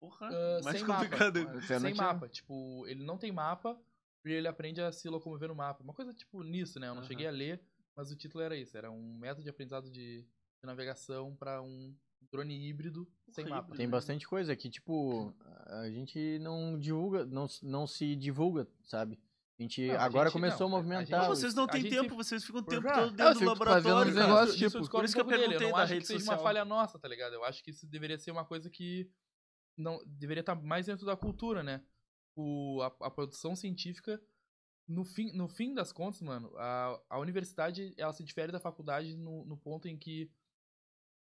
Porra, Ah, mais sem complicado. mapa. Sem mapa. Tipo, ele não tem mapa e ele aprende a se locomover no mapa. Uma coisa, tipo, nisso, né? Eu não Aham. cheguei a ler, mas o título era isso. Era um método de aprendizado de, de navegação pra um drone híbrido sem mapa. Tem bastante coisa que, tipo, a gente não divulga, não, não se divulga, sabe? A gente Não, a agora gente- começou não, a a movimentar. Não, os- vocês não a têm gente tempo, se- vocês ficam o tempo já. todo dentro do laboratório. Isso eu tipo, discordo por isso que eu pouco dele. perguntei Eu não da acho rede que seja social. uma falha nossa, tá ligado? Eu acho que isso deveria ser uma coisa que não deveria estar mais dentro da cultura, né? O, a, a produção científica, no fim, no fim das contas, mano, a, a universidade ela se difere da faculdade no, no ponto em que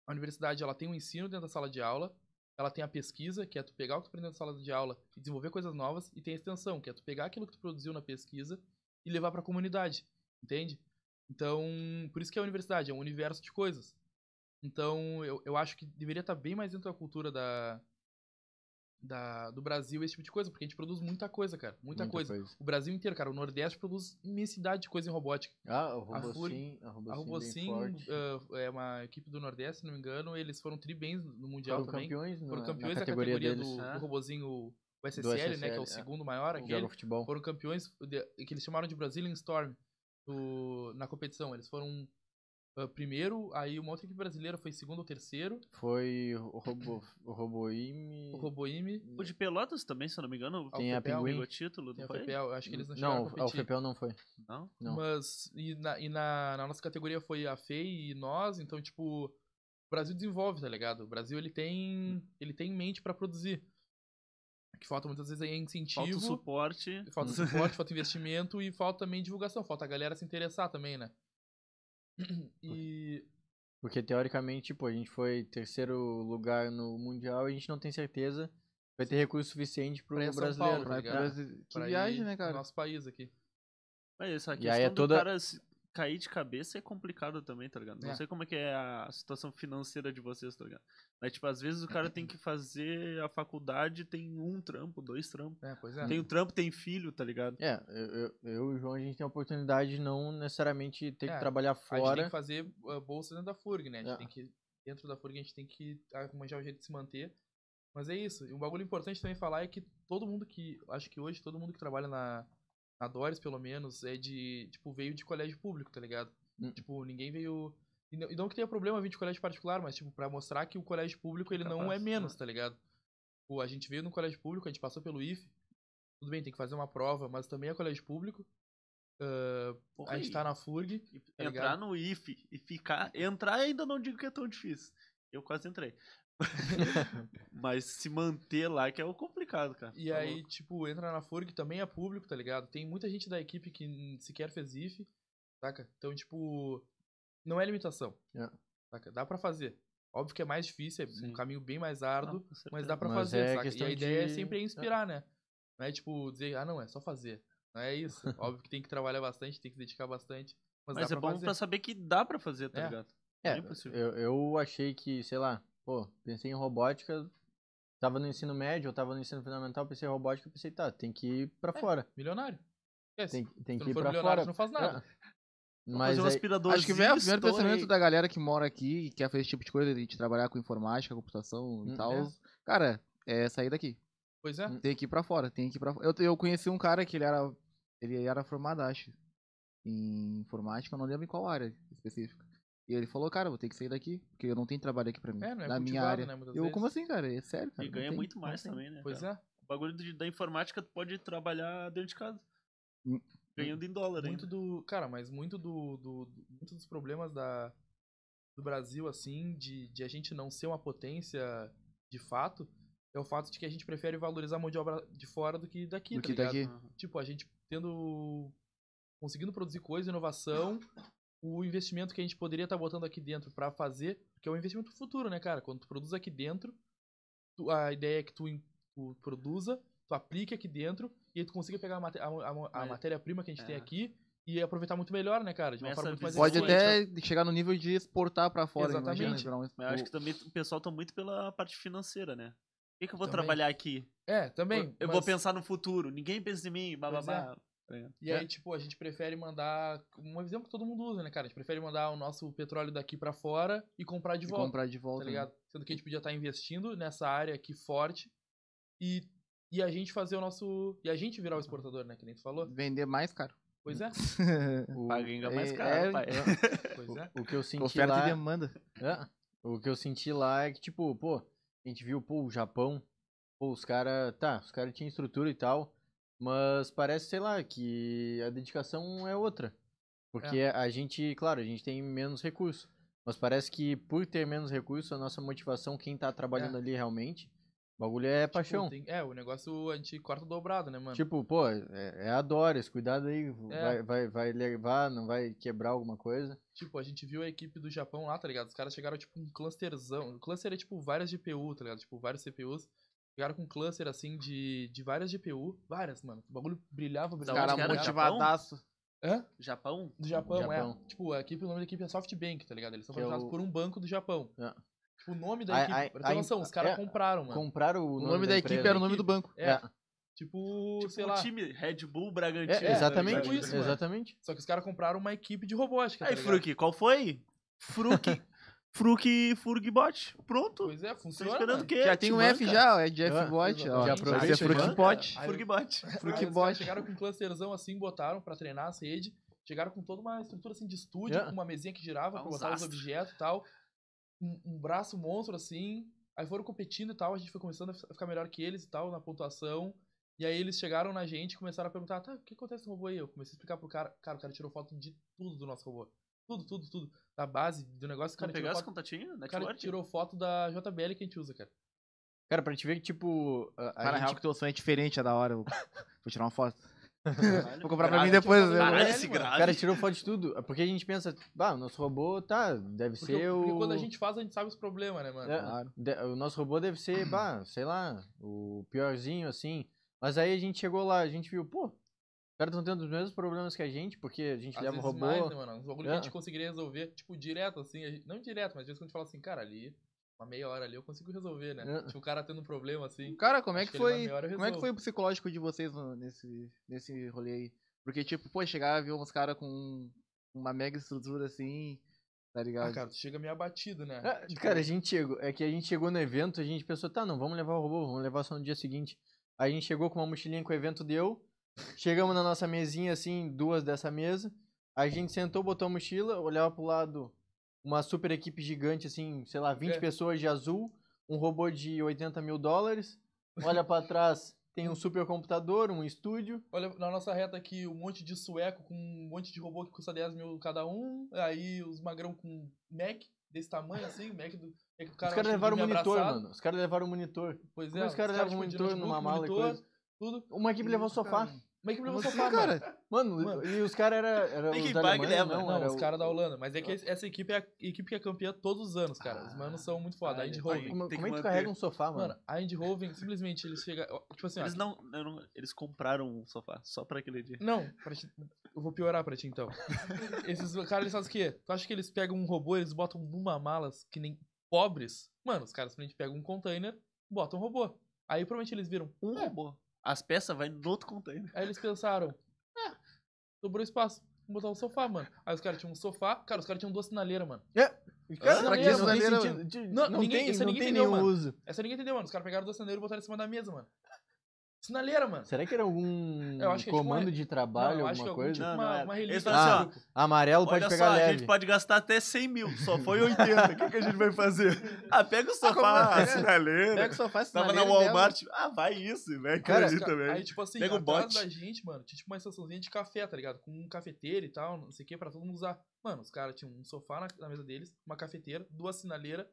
a universidade ela tem um ensino dentro da sala de aula, ela tem a pesquisa, que é tu pegar o que tu aprendeu na sala de aula e desenvolver coisas novas, e tem a extensão, que é tu pegar aquilo que tu produziu na pesquisa e levar pra comunidade, entende? Então, por isso que é a universidade, é um universo de coisas. Então, eu, eu acho que deveria estar bem mais dentro da cultura da, da, do Brasil esse tipo de coisa, porque a gente produz muita coisa, cara. Muita, coisa. O Brasil inteiro, cara. O Nordeste produz imensidade de coisa em robótica. Ah, o A Robocin, a ah, é uma equipe do Nordeste, se não me engano. Eles foram tri bens no Mundial Foram também. campeões, Foram na, campeões na da categoria, categoria deles. do, É. do robozinho o SSL, Do né? Que é SSL, o é. segundo maior. Futebol. foram campeões de- que eles chamaram de Brazilian Storm do- na competição. Eles foram ah, primeiro, aí uma outra equipe brasileira foi segundo ou terceiro. Foi o Robo, o Roboime. O Roboime. O de Pelotas também, se eu não me engano, Tem a FPL, Pinguim. pegou título, Tem não a foi? FPL, acho que eles não chegaram Não, a o. FPL não foi. Não? Não. Mas, e, na, e na, na nossa categoria foi a FEI e nós, então, tipo, o Brasil desenvolve, tá ligado? O Brasil, ele tem, ele tem em mente pra produzir. O que falta muitas vezes aí é incentivo, Falta o suporte. falta suporte, falta investimento e falta também divulgação, falta a galera se interessar também, né? E, Porque teoricamente, tipo, a gente foi terceiro lugar no Mundial e a gente não tem certeza que vai ter recurso suficiente pro Pra ir a São brasileiro. Paulo, tá ligado? Brasil- Que pra viagem, né, no cara? nosso país aqui. Mas essa E questão aí é do toda- cara se cair de cabeça é complicado também, tá ligado? Não É. sei como é que é a situação financeira de vocês, tá ligado? Mas, tipo, às vezes o cara tem que fazer a faculdade, tem um trampo, dois trampos. É, pois é. Tem o trampo, tem filho, tá ligado? É, eu, eu, eu e o João, a gente tem a oportunidade de não necessariamente ter É, que trabalhar A gente tem fora. que fazer uh, bolsa dentro da FURG, né? A gente É. tem que, dentro da FURG, a gente tem que arranjar o jeito de se manter. Mas é isso. E um bagulho importante também falar é que todo mundo que. Acho que hoje todo mundo que trabalha na, na pelo menos, é de. Tipo, veio de colégio público, tá ligado? Hum. Tipo, ninguém veio. E não, e não que tenha problema vir de colégio particular, mas, tipo, pra mostrar que o colégio público ele não é Capaz, menos, né? tá ligado? Pô, a gente veio no colégio público, a gente passou pelo IFE. Tudo bem, tem que fazer uma prova, mas também é colégio público. Ah, Porra, a gente tá na FURG. tá entrar ligado? no IF e ficar. Entrar ainda não digo que é tão difícil. Eu quase entrei. Mas se manter lá que é o complicado, cara. E Tá aí, louco. tipo, entra na FURG, também é público, tá ligado? Tem muita gente da equipe que sequer fez IF, saca? Então, tipo, não é limitação. É. Saca? Dá pra fazer. Óbvio que é mais difícil, é Sim. um caminho bem mais árduo, com mas dá pra Mas fazer, é saca? E a ideia é de- sempre inspirar, né? Não é tipo dizer, ah, não, é só fazer. Não é isso. Óbvio que tem que trabalhar bastante, tem que se dedicar bastante, mas, Mas dá é pra bom fazer. pra saber que dá pra fazer, tá É. ligado? É, é impossível. eu, eu achei que, sei lá, pô, pensei em robótica, tava no ensino médio, eu tava no ensino fundamental, pensei em robótica, pensei, tá, tem que ir pra É. fora. Milionário. Esquece. Tem, tem Se que ir for pra fora. tu não faz nada. Vamos Mas fazer um aí- aspirador. Acho que vem o primeiro pensamento da galera que mora aqui e quer fazer esse tipo de coisa, de trabalhar com informática, computação e Hum, tal. é. Cara, é sair daqui. Pois é. Tem que ir pra fora, tem que ir pra fora. Eu, eu conheci um cara que ele era. Ele era formado, acho, em informática, eu não lembro em qual área específica. E ele falou, cara, vou ter que sair daqui, porque eu não tenho trabalho aqui pra mim. É, não é na minha área. né, eu, vezes. como assim, cara? É sério, cara. E ganha tem, muito mais também, né? Pois cara? é. O bagulho de- da informática tu pode trabalhar dentro de casa. Hum. Ganhando em dólar muito ainda. do cara mas muito do, do, do- muito dos problemas da do Brasil assim de, de a gente não ser uma potência de fato é o fato de que a gente prefere valorizar a mão de obra de fora do que daqui Do tá que ligado? daqui. Tipo a gente tendo conseguindo produzir coisa inovação o investimento que a gente poderia estar botando aqui dentro pra fazer que é um investimento futuro né cara quando tu produz aqui dentro tu- a ideia é que tu, tu produza tu aplique aqui dentro e aí tu consiga pegar a, mate- a- a- a Mas- matéria-prima que a gente tem é. aqui e aproveitar muito melhor, né, cara? De uma Essa forma muito mais visão Pode eficiente. até chegar no nível de exportar pra fora, Exatamente. imagina. virar um- Mas eu acho que também o pessoal tá muito pela parte financeira, né? Por que, que eu vou Também. trabalhar aqui? É, também. eu mas- vou pensar no futuro. Ninguém pensa em mim, bababá. E aí, tipo, a gente prefere mandar. Um exemplo que todo mundo usa, né, cara? A gente prefere mandar o nosso petróleo daqui pra fora e comprar de e volta. comprar de Tá volta. né? ligado? Sendo que a gente podia estar investindo nessa área aqui forte e, e a gente fazer o nosso. E a gente virar o exportador, né? Que nem tu falou. Vender mais, cara. Pois é, O, Paga mais É, caro, é, pai. pois é. o que eu senti Oferta lá... e demanda. É, o que eu senti lá é que, tipo, pô, a gente viu, pô, o Japão, pô, os caras, tá, os caras tinham estrutura e tal, mas parece, sei lá, que a dedicação é outra. Porque a gente, claro, a gente tem menos recursos, mas parece que por ter menos recursos, a nossa motivação, quem tá trabalhando É. ali realmente, o bagulho é paixão. Tipo, tem- é, o negócio a gente corta dobrado, né, mano? Tipo, pô, é, é a Doris, cuidado aí, É. vai, vai, vai levar, não vai quebrar alguma coisa. Tipo, a gente viu a equipe do Japão lá, tá ligado? Os caras chegaram, tipo, um clusterzão. O cluster é, tipo, várias GPU, tá ligado? Tipo, vários CPUs. Chegaram com um cluster, assim, de, de várias GPU. Várias, mano. O bagulho brilhava, Os Da brilhava. onde caras motivadaço. Hã? Japão? Do Japão, Japão. é. Tipo, a equipe, o nome da equipe é SoftBank, tá ligado? Eles são é contratados o- por um banco do Japão. É. Tipo, o nome da A- equipe, a- pra ter a- noção, os caras é, compraram, mano. Compraram o O nome, nome da equipe empresa. era o nome do banco. É. É. Tipo, Tipo sei o lá. time Red Bull Bragantino. É, exatamente, tipo isso, exatamente. Só que os caras compraram uma equipe de robótica, tá Aí, ligado? Fruki, qual foi? Fruki. Fruki Furgbot. Pronto. Pois é, Tô funciona. esperando o mano. quê? Já tem Te um F já, ó, é de Ah, F-Bot. já aproveita. Fruitbot. Aí- Furgbot. Caras chegaram com um clusterzão assim, botaram pra treinar as redes. Chegaram com toda uma estrutura assim de estúdio, É. com uma mesinha que girava Ah, pra botar os objetos e tal. Um, um braço monstro assim. Aí foram competindo e tal, a gente foi começando a ficar melhor que eles e tal, na pontuação. E aí eles chegaram na gente e começaram a perguntar, tá, o que acontece com o robô aí? Eu comecei a explicar pro cara, cara, o cara tirou foto de tudo do nosso robô. Tudo, tudo, tudo. Da base, do negócio, cara pegasse foto, contatinho? o cara Network? tirou foto da JBL que a gente usa, cara. Cara, pra te ver que, tipo, a, a Cara, na gente real que teu sonho é diferente, é da hora. Vou, tirar uma foto. Caralho. Vou comprar pra mim depois. Caralho, eu- Caralho, esse. O grave. cara tirou foto de tudo. Porque a gente pensa, bah, o nosso robô, tá, deve Porque, ser porque o... quando a gente faz, a gente sabe os problemas, né, mano? É, Claro. de- o nosso robô deve ser, bah, sei lá, o piorzinho, assim. Mas aí a gente chegou lá, a gente viu, pô, caras estão tendo os mesmos problemas que a gente, porque a gente Às leva o robô... mais, né, mano? Uns bagulho que a É. gente conseguiria resolver, tipo, direto, assim. gente- não direto, mas às vezes quando a gente fala assim, cara, ali, uma meia hora ali eu consigo resolver, né? É. Tipo, o cara tendo um problema, assim. Cara, como é que que foi. Como é que foi o psicológico de vocês no- nesse, nesse rolê aí? Porque, tipo, pô, chegar e ver uns caras com uma mega estrutura assim, tá ligado? Ah, cara, tu chega meio abatido, né? É, Tipo, cara, a gente chegou, é que a gente chegou no evento, a gente pensou, tá, não, vamos levar o robô, vamos levar só no dia seguinte. Aí a gente chegou com uma mochilinha que o evento deu, chegamos na nossa mesinha, assim, duas dessa mesa, a gente sentou, botou a mochila, olhava pro lado, uma super equipe gigante, assim, sei lá, 20 É. pessoas de azul, um robô de 80 mil dólares, olha pra trás, tem um super computador, um estúdio, Olha, na nossa reta aqui, um monte de sueco com um monte de robô que custa 10 mil cada um. Aí os magrão com Mac, desse tamanho, assim, Mac do. Do cara os caras levaram o monitor, abraçado. mano, os caras levaram o monitor. Pois Como é, os caras levam de monitor numa mala e monitor, coisa? Tudo. Uma equipe levou o sofá. É que levou sofá, assim, mano? cara? Mano, Mano. e os caras eram era Tem os que leva. não, Não, era os o- caras da Holanda. Mas é que esse- essa equipe é a equipe que é campeã todos os anos, cara. Os manos são muito foda. A Ah, Indy ele- Hoven. Como, Tem como é que tu carrega um sofá, mano? Mano, a Indy Hoven, simplesmente, eles chegam... Tipo assim, ó, Eles não, eu não- Eles compraram um sofá só pra aquele dia. Não, pra ti- eu vou piorar pra ti então. Esses caras, eles fazem o quê? Tu acha que eles pegam um robô, eles botam numa mala que nem pobres? Mano, os caras simplesmente pegam um container, botam um robô. Aí provavelmente eles viram. Um é. robô. As peças vai no outro container. Aí eles pensaram, ah, sobrou espaço. Vamos botar um sofá, mano. Aí os caras tinham um sofá, cara, os caras tinham duas sinaleiras, mano. Pra não que sinaleira, Não, não, ninguém- tem, isso não ninguém tem entendeu, nenhum mano. uso. Essa ninguém entendeu, mano. Os caras pegaram duas sinaleiras e botaram em cima da mesa, mano. Sinaleira, mano. Será que era algum Eu acho que é tipo comando uma- de trabalho, Não, eu acho que é alguma algum coisa? tipo Não, uma, não era. uma relíquia assim, grupo. Amarelo pode pegar só, a leve. gente pode gastar até 100 mil. Só foi 80. O que, que a gente vai fazer? Ah, pega o sofá, como é? a sinaleira. Pega o sofá, Tava na sinaleira Walmart. Ah, vai isso, né? Cara, ali Cara, também. Aí, tipo assim, Pega o atrás bote. da gente, mano, tinha tipo uma estaçãozinha de café, tá ligado? Com um cafeteiro e tal, não sei o que, pra todo mundo usar. Mano, os caras tinham um sofá na, na mesa deles, uma cafeteira, duas sinaleiras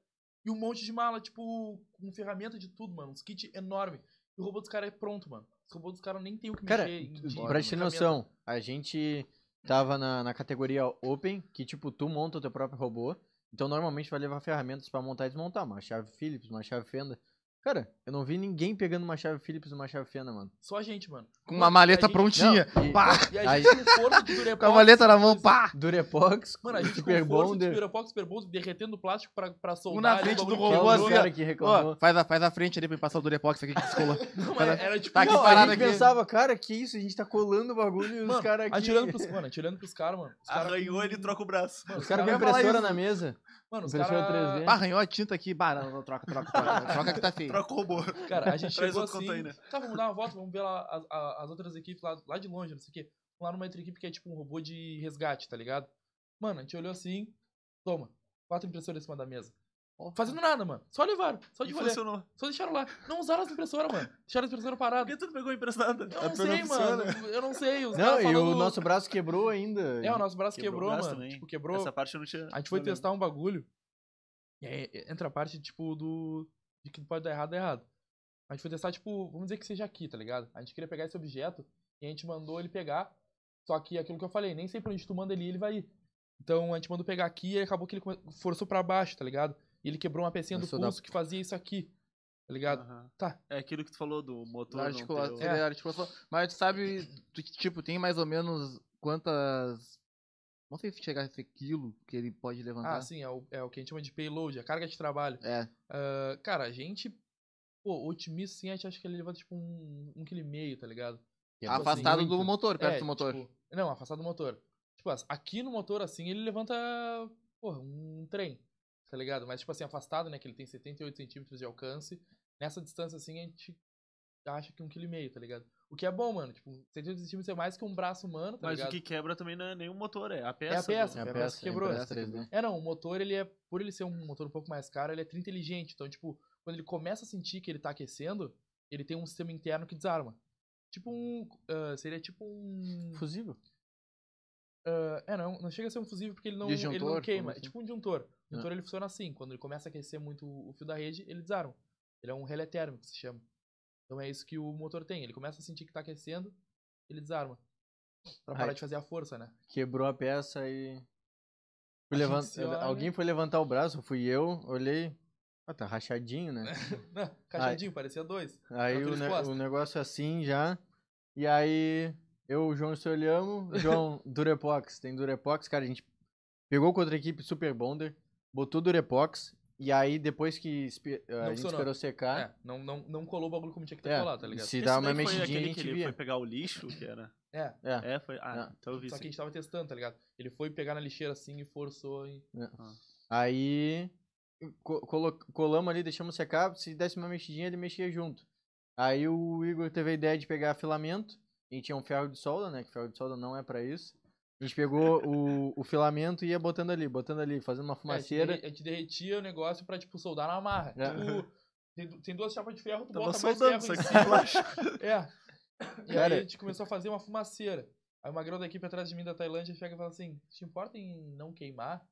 e um monte de mala, tipo, com ferramenta de tudo, mano. Uns kits enormes. E o robô dos caras é pronto, mano. Os robôs dos caras nem tem o que Cara, mexer. de pra te ter noção, a gente tava na, na categoria Open, que tipo, tu monta o teu próprio robô. Então normalmente vai levar ferramentas pra montar e desmontar. Uma chave Phillips, uma chave Fenda. Cara, eu não vi ninguém pegando uma chave Phillips e uma chave Fenda, mano. Só a gente, mano. Com uma maleta gente- prontinha. Não, e- Pá! E a gente com de Durepox. Com a maleta na mão, pá! Durepox, Mano, a gente Super com força de Bonder. Durepox, Super Bonder, derretendo o plástico pra, pra soldar. Um na o frente do robô, assim, cara que reclamou. Ó, faz a, faz a frente ali pra passar o Durepox aqui que descolou. Não, Cara, era tipo... tá aqui Não, a gente aqui. pensava, cara, que isso? A gente tá colando o bagulho e os caras aqui... atirando pros, mano, atirando pros caras, mano. Os cara Arranhou, com- ele troca o braço. Mano, Os caras com ia falar impressora na mesa. Mano, os caras... 3D. Pá, arranhou a tinta aqui. Bah, não, não, troca, troca, troca. troca que tá feio. Troca o robô. Cara, a gente chegou outro assim. Tá, vamos dar uma volta, vamos ver lá as, a- as outras equipes lá, lá de longe, não sei o quê. Vamos lá numa outra equipe que é tipo um robô de resgate, tá ligado? Mano, a gente olhou assim, toma, quatro impressoras em cima da mesa. Fazendo nada, mano. Só levaram, só de E rolê. funcionou. Só deixaram lá. Não usaram as impressoras, mano. Deixaram as impressoras Por paradas. que tu não pegou emprestada? Eu não sei, mano. Eu não sei. Os Não, e o falando- nosso braço quebrou ainda. É, o nosso braço Quebrou quebrou, o braço mano. também. Tipo, quebrou. Essa parte eu não tinha. A gente foi não lembro. testar um bagulho. E aí entra a parte, tipo, do. De que pode dar errado, dar errado. A gente foi testar, tipo, vamos dizer que seja aqui, tá ligado? A gente queria pegar esse objeto e a gente mandou ele pegar. Só que aquilo que eu falei, nem sempre onde tu manda ele ir, ele vai ir. Então a gente mandou pegar aqui e acabou que ele forçou pra baixo, tá ligado? E ele quebrou uma pecinha do pulso que fazia isso aqui. Tá ligado? Aham. Tá. É aquilo que tu falou do motor. Da não ter é. articulação. Mas tu sabe, tu, tipo, tem mais ou menos quantas. Não sei se chegar a ser quilo que ele pode levantar. Ah, sim, é o, é o que a gente chama de payload, a carga de trabalho. É. Ah, cara, a gente. Pô, otimista, sim, a gente acha que ele levanta tipo um, um quilo e meio, tá ligado? Tipo assim, Afastado do muito. motor, perto É, do motor. tipo, não, afastado do motor. Tipo, aqui no motor, assim, ele levanta, porra, um trem, tá ligado? Mas, tipo assim, afastado, né, que ele tem 78 centímetros de alcance. Nessa distância, assim, a gente acha que um quilo e meio, tá ligado? O que é bom, mano. Tipo, 78 centímetros é mais que um braço humano, tá Mas ligado? o que quebra também não é nenhum motor, é a É peça. a peça, É a a peça, peça que quebrou. é a peça 3D. É, não, o motor, ele é, por ele ser um motor um pouco mais caro, ele é inteligente. Então, tipo, quando ele começa a sentir que ele tá aquecendo, ele tem um sistema interno que desarma. Tipo um, ah, seria tipo um... Fusível. ah, é, não, não chega a ser um fusível porque ele não, ele não queima. É assim? tipo um disjuntor. O Ah. disjuntor, ele funciona assim. Quando ele começa a aquecer muito o fio da rede, ele desarma. Ele é um relé térmico, que se chama. Então é isso que o motor tem. Ele começa a sentir que tá aquecendo, ele desarma. Pra parar Ai. de fazer a força, né? Quebrou a peça e. Fui A gente levan- se olha- Alguém foi levantar o braço, fui eu, olhei. Ah, tá rachadinho, né? Não, Caixadinho, parecia dois. Aí o, ne- o negócio assim já. E aí eu e o João se olhamos. João, Durepox, tem Durepox, cara, a gente pegou com outra equipe Super Bonder, botou Durepox. E aí depois que espe- a gente esperou secar, É, não, não, não colou o bagulho como tinha que ter É, colado, tá ligado? se Esse dá uma mexidinha a gente que ele via. foi pegar o lixo, que era. É, É. É, foi. Ah, É. então eu vi só que a gente tava testando, tá ligado? Ele foi pegar na lixeira assim e forçou e... Aí co- colo- colamos ali, deixamos secar, se desse uma mexidinha ele mexia junto. Aí o Igor teve a ideia de pegar filamento, a gente tinha um ferro de solda, né, que ferro de solda não é pra isso. A gente pegou o, o filamento e ia botando ali, botando ali, fazendo uma É, a, gente fumaceira. a gente derretia o negócio pra, tipo, soldar na marra. É. Tipo, tem, tem duas chapas de ferro, tu Tava bota mais ferro em cima. plástico. É. E Cara- aí a gente começou a fazer uma fumaceira. Aí o magrão da equipe atrás de mim da Tailândia chega e fala assim, te importa em não queimar?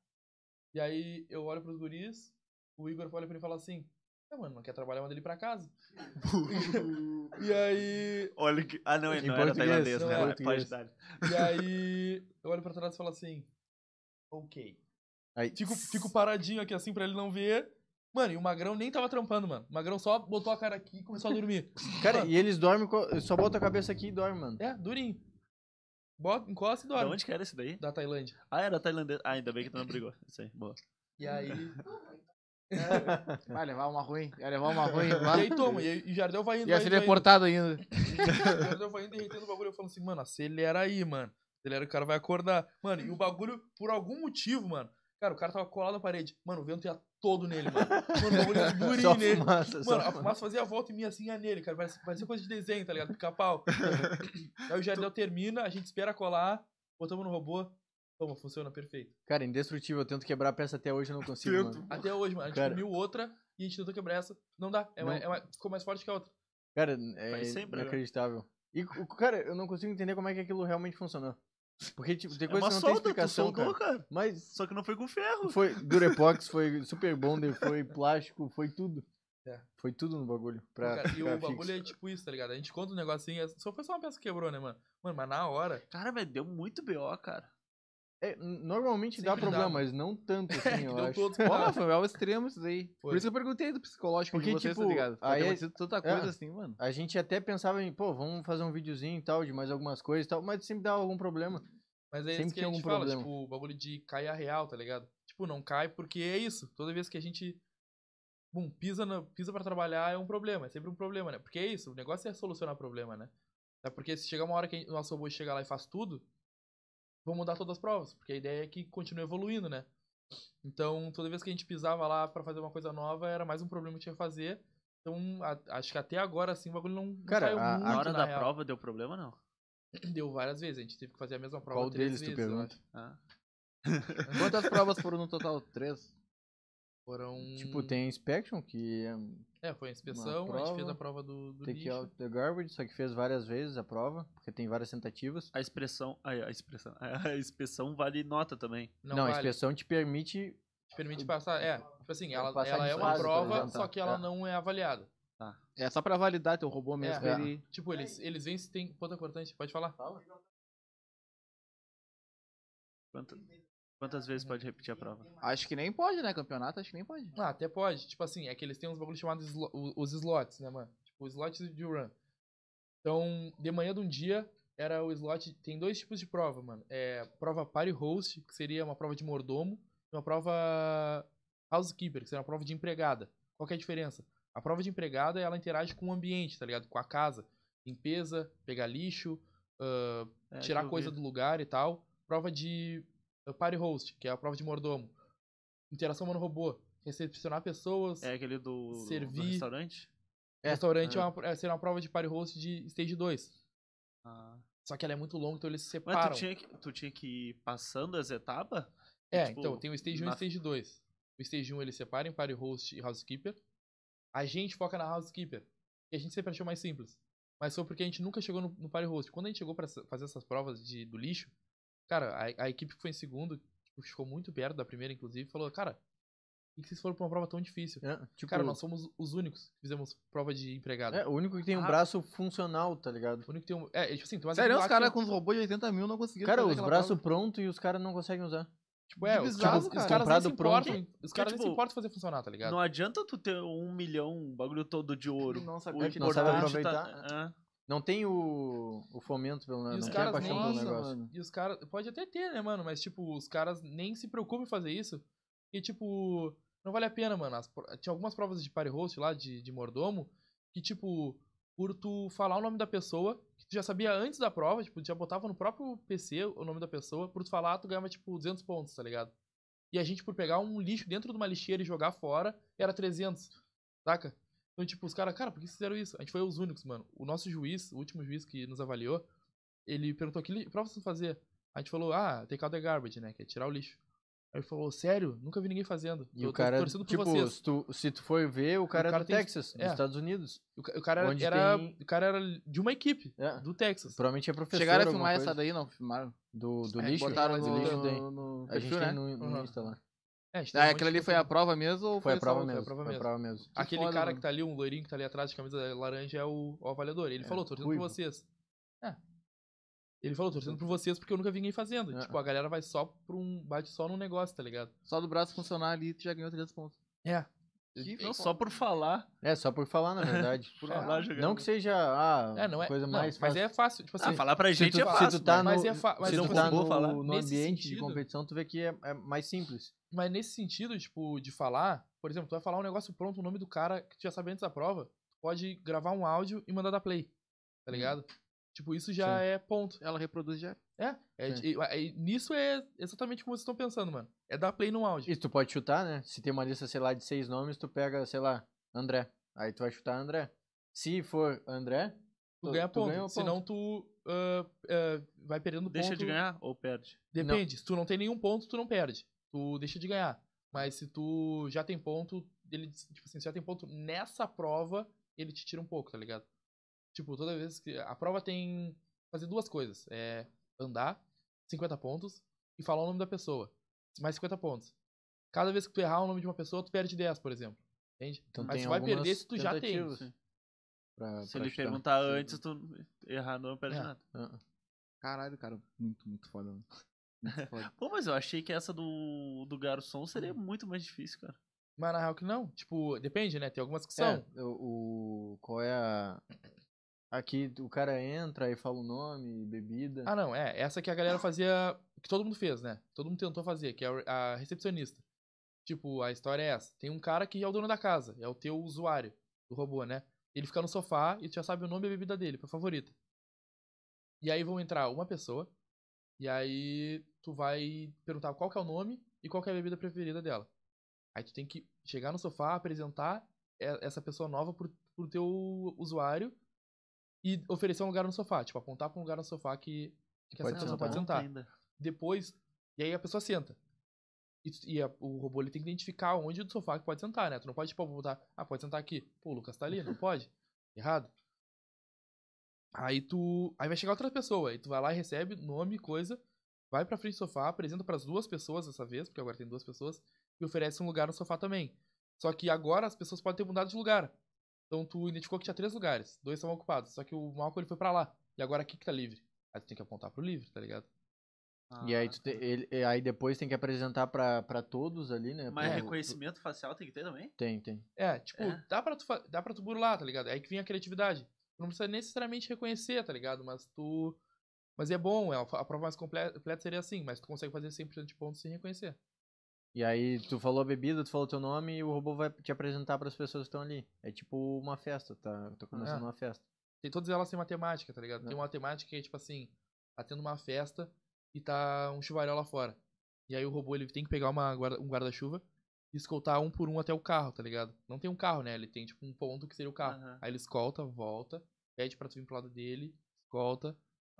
E aí eu olho pros guris, o Igor olha pra mim e fala assim, é, mano, não quer trabalhar, manda ele pra casa. e aí Olha que. Ah, não, ele não era tailandês, não né? era Pode dar. E aí, eu olho pra trás e falo assim, ok. Aí, Fico, fico paradinho aqui assim pra ele não ver. Mano, e o Magrão nem tava trampando, mano. O Magrão só botou a cara aqui e começou a dormir. cara, Mano, e eles dormem, só bota a cabeça aqui e dorme, mano. É, durinho. Bota, encosta e Da dorme. onde que era esse daí? Da Tailândia. Ah, era tailandês. Ah, ainda bem que tu não brigou. Isso aí, boa. E aí. Vai levar uma ruim, vai levar uma ruim. e Vai. aí toma, e e Jardel vai indo. Ia vai ser vai deportado ainda. O Jardel vai indo derretendo o bagulho. Eu falo assim, mano, acelera aí, mano. Acelera, o cara vai acordar. Mano, e o bagulho, por algum motivo, mano. Cara, o cara tava colado na parede. Mano, o vento ia todo nele, mano. Mano, o bagulho ia durinho nele. fumaça, Mano, a fumaça. fazia a volta e minha assim ia nele, cara. Parecia, parecia coisa de desenho, tá ligado? Pica-pau. Aí o Jardel termina, a gente espera colar, botamos no robô. Toma, funciona perfeito. Cara, indestrutível, eu tento quebrar a peça até hoje, eu não consigo, Tento. mano. Até hoje, mano. A gente Cara. comiu outra e a gente tentou quebrar essa. Não dá. É Não. mais- é mais- ficou mais forte que a outra. Cara, é sempre, né? inacreditável. E, o- cara, eu não consigo entender como é que aquilo realmente funcionou. Porque, tipo, tem É coisa uma que não tem solda, tu explicação, soldou, cara. cara. Mas Só que não foi com ferro. foi Durepox, foi Super Bonder, foi plástico, foi tudo. É. Foi tudo no bagulho. Pra Cara, e o bagulho fixo. é tipo isso, tá ligado? A gente conta um negocinho, só foi só uma peça que quebrou, né, mano? Mano, mas na hora. Cara, mas deu muito BO, cara. É, normalmente dá Sempre dá, problema, mano. mas não tanto assim, eu acho. todos Pô, foi ao extremo isso daí. Por Foi. isso que eu perguntei do psicológico Porque, de vocês, tipo, tá ligado? Aí é- acontecido tanta coisa é. assim, mano. A gente até pensava em, pô, vamos fazer um videozinho e tal, de mais algumas coisas e tal, mas sempre dá algum problema. Mas é Sempre isso que a gente algum fala, problema. tipo, o bagulho de cair a real, tá ligado? Tipo, não cai porque é isso. Toda vez que a gente. Bum, pisa, na, pisa pra trabalhar é um problema, é sempre um problema, né? Porque é isso, o negócio é solucionar problema, né? É porque se chegar uma hora que o nosso robô chega lá e faz tudo, vão mudar todas as provas, porque a ideia é que continue evoluindo, né? Então, toda vez que a gente pisava lá pra fazer uma coisa nova, era mais um problema que tinha que fazer. Então, a- acho que até agora, assim, o bagulho não, Cara, caiu a- a muito Na hora da real. prova deu problema, não? Deu várias vezes, a gente teve que fazer a mesma prova Qual três deles tu vezes, eu pergunta? acho. Ah. Quantas provas foram no total? Três? Foram... Tipo, tem a Inspection, que é, É, foi a inspeção, a gente fez prova, a prova do, do que lixo. out the garbage, só que fez várias vezes a prova, porque tem várias tentativas. A expressão. A, a expressão. A inspeção vale nota também. Não, Não, a vale. inspeção te permite. Te permite passar, é, tipo assim, ela, Passar ela é uma fase, prova, exemplo. só que ela É. não é avaliada. É só pra validar teu robô mesmo. É. ele... Tipo, eles, eles veem se tem ponto importante, pode falar? Quanta- quantas vezes pode repetir a prova? Acho que nem pode, né? Campeonato, acho que nem pode. Ah, até pode. Tipo assim, é que eles têm uns bagulhos chamados slo- os slots, né, mano? Tipo, os slots de run. Então, de manhã de um dia, era o slot. Tem dois tipos de prova, mano. É prova party host, que seria uma prova de mordomo, e uma prova housekeeper, que seria uma prova de empregada. Qual que é a diferença? A prova de empregada, ela interage com o ambiente, tá ligado? Com a casa. Limpeza, pegar lixo, ah, É, tirar coisa do lugar e tal. Prova de uh, party host, que é a prova de mordomo. Interação humano-robô, recepcionar pessoas. É aquele do, do Servir. restaurante? restaurante é. uma, é, seria uma prova de party host de stage 2. Ah. Só que ela é muito longa, então eles se Mas separam. tu tinha, que, tu tinha que ir passando as etapas? É, tipo, então, tem o stage 1 e na- o stage 2. O stage 1 eles separam em party host e housekeeper. A gente foca na housekeeper. E a gente sempre achou mais simples. Mas foi porque a gente nunca chegou no, no party host. Quando a gente chegou pra essa- fazer essas provas de, do lixo, cara, a, a equipe que foi em segundo, tipo, ficou muito perto da primeira, inclusive, falou, cara, por que vocês foram pra uma prova tão difícil? é, tipo, Cara, nós somos os únicos que fizemos prova de empregado. é o único que tem um Ah. braço funcional, tá ligado? O único que tem um. É, tipo assim, tem umas Sério, os caras que- com os robôs de 80 mil não conseguiram Cara, fazer os aquela braços prontos e os caras não conseguem usar. Tipo, é, os, bizarro, caras, os cara. caras nem se Comprado pronto. importam. Os caras nem se tipo, importam fazer funcionar, tá ligado? Não adianta tu ter um milhão, um bagulho todo de ouro. Não O sabia que não sabe importante aproveitar. Tá, Não tem o, o fomento pelo os não tem a paixão pelo negócio. mano. E os caras. Pode até ter, né, mano? Mas, tipo, os caras nem se preocupam em fazer isso. E, tipo, não vale a pena, mano. As tinha algumas provas de party host lá, de, de mordomo, que, tipo, por tu falar o nome da pessoa, que tu já sabia antes da prova, tipo, tu já botava no próprio PC o nome da pessoa, por tu falar, tu ganhava, tipo, 200 pontos, tá ligado? E a gente, por pegar um lixo dentro de uma lixeira e jogar fora, era 300, saca? Então, tipo, os caras, cara, por que vocês fizeram isso? A gente foi os únicos, mano. O nosso juiz, o último juiz que nos avaliou, ele perguntou que prova vocês fazer. A gente falou, ah, take out the garbage, né? Que é tirar o lixo. Aí ele falou, sério? Nunca vi ninguém fazendo. E Tô- o tô cara, torcendo por tipo, vocês. se tu, se tu for ver, o cara, cara é do tem- Texas, é. dos Estados Unidos. O, o cara era, tem- o cara era de uma equipe, É. do Texas. Provavelmente é professor. Chegaram a filmar coisa. essa daí, não? Filmaram. Do, do É, lixo? Botaram do no, lixo tem. no, no A gente perfil, tem né? no, no Uhum. Insta lá. É, a Ah, um aquela ali foi a prova mesmo ou Foi a só prova mesmo. a prova Foi a mesmo. prova mesmo. Aquele foda, cara mano. que tá ali, um loirinho que tá ali atrás de camisa laranja, é o, o avaliador. Ele É, falou, torcendo por vocês. É. Ele falou, torcendo por vocês porque eu nunca vi ninguém fazendo. É. Tipo, a galera vai só pra um. bate só num negócio, tá ligado? Só do braço funcionar ali, tu já ganhou 300 pontos. É. Não, só por falar. É, só por falar, na verdade. Por É. falar, Não que seja a É, não é. coisa não, mais mas fácil. é fácil. Tipo assim, Ah, falar pra Se gente tu- é se fácil. tu tá mas- mas no- é fa- mas se eu tu vou tá vou no, falar. no ambiente de sentido- competição, tu vê que é, é mais simples. Mas nesse sentido, tipo, de falar, por exemplo, tu vai falar um negócio pronto, o nome do cara que tu já sabe antes da prova, tu pode gravar um áudio e mandar dar play. Tá ligado? Tipo, isso já Sim. é ponto. Ela reproduz já. É. é e- e- nisso é exatamente como vocês estão pensando, mano. É dar play num áudio. E tu pode chutar, né? Se tem uma lista, sei lá, de seis nomes, tu pega, sei lá, André. Aí tu vai chutar André. Se for André, Tu, ganha ponto. ganha o ponto. Senão tu ah, ah, vai perdendo Deixa ponto. de ganhar ou perde? Depende. Se tu não tem nenhum ponto, tu não perde. Tu deixa de ganhar. Mas se tu já tem ponto, ele, tipo assim, se já tem ponto nessa prova, ele te tira um pouco, tá ligado? Tipo, toda vez que. A prova tem. Fazer duas coisas. É andar, 50 pontos, e falar o nome da pessoa. Mais 50 pontos. Cada vez que tu errar o nome de uma pessoa, tu perde 10, por exemplo. Entende? então Mas tem tu vai perder se tu já tem. pra- Se pra ele chutar. perguntar antes, tu errar, não perde É. nada. Ah, Caralho, cara. Muito, muito foda. mano. Muito foda. Pô, mas eu achei que essa do, do garçom seria muito mais difícil, cara. Mas na real que não. Tipo, depende, né? Tem algumas que são. É, o, o- qual é a... Aqui o cara entra e fala o nome, bebida. Ah, não, é. Essa que a galera fazia. Que todo mundo fez, né? Todo mundo tentou fazer, que é a recepcionista. Tipo, a história é essa. Tem um cara que é o dono da casa, é o teu usuário do robô, né? Ele fica no sofá e tu já sabe o nome e a bebida dele, pra favorita. E aí vão entrar uma pessoa, e aí tu vai perguntar qual que é o nome e qual que é a bebida preferida dela. Aí tu tem que chegar no sofá, apresentar essa pessoa nova pro, pro teu usuário e oferecer um lugar no sofá. Tipo, apontar pra um lugar no sofá que, que essa pessoa pode sentar. Ainda. Depois, e aí a pessoa senta. E, e a- o robô ele tem que identificar onde do sofá que pode sentar, né? Tu não pode, tipo, botar, ah, pode sentar aqui. Pô, o Lucas tá ali, não pode. Errado. Aí tu. Aí vai chegar outra pessoa. Aí tu vai lá e recebe nome, coisa. Vai pra frente do sofá, apresenta pras duas pessoas dessa vez, porque agora tem duas pessoas, e oferece um lugar no sofá também. Só que agora as pessoas podem ter mudado de lugar. Então tu identificou que tinha três lugares, dois estavam ocupados. Só que o Malcolm ele foi pra lá. E agora aqui que tá livre. Aí tu tem que apontar pro livre, tá ligado? E aí, Ah, tu te- ele, e aí depois tem que apresentar pra, pra todos ali, né? Mas reconhecimento facial tem que ter também? Tem, tem. É, tipo, É. Dá, pra tu, dá pra tu burlar, tá ligado? É aí que vem a criatividade. Tu não precisa necessariamente reconhecer, tá ligado? Mas tu. Mas é bom, é, a prova mais comple- completa seria assim, mas tu consegue fazer 100% de pontos sem reconhecer. E aí tu falou a bebida, tu falou teu nome e o robô vai te apresentar pras pessoas que estão ali. É tipo uma festa, tá? Tá começando É. uma festa. Tem todas elas têm matemática, tá ligado? Tem É. uma matemática que é tipo assim, tá tendo uma festa e tá um chuvaréu lá fora. E aí o robô ele tem que pegar uma guarda- um guarda-chuva e escoltar um por um até o carro, tá ligado? Não tem um carro, né? Ele tem tipo um ponto que seria o carro. Aham. Aí ele escolta, volta, pede pra tu vir pro lado dele, escolta.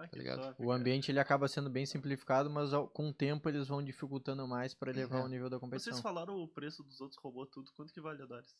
Que ligado? top, O cara. ambiente ele acaba sendo bem simplificado, mas ao- com o tempo eles vão dificultando mais pra elevar É. o nível da competição. Vocês falaram o preço dos outros robôs tudo, quanto que vale a Doris?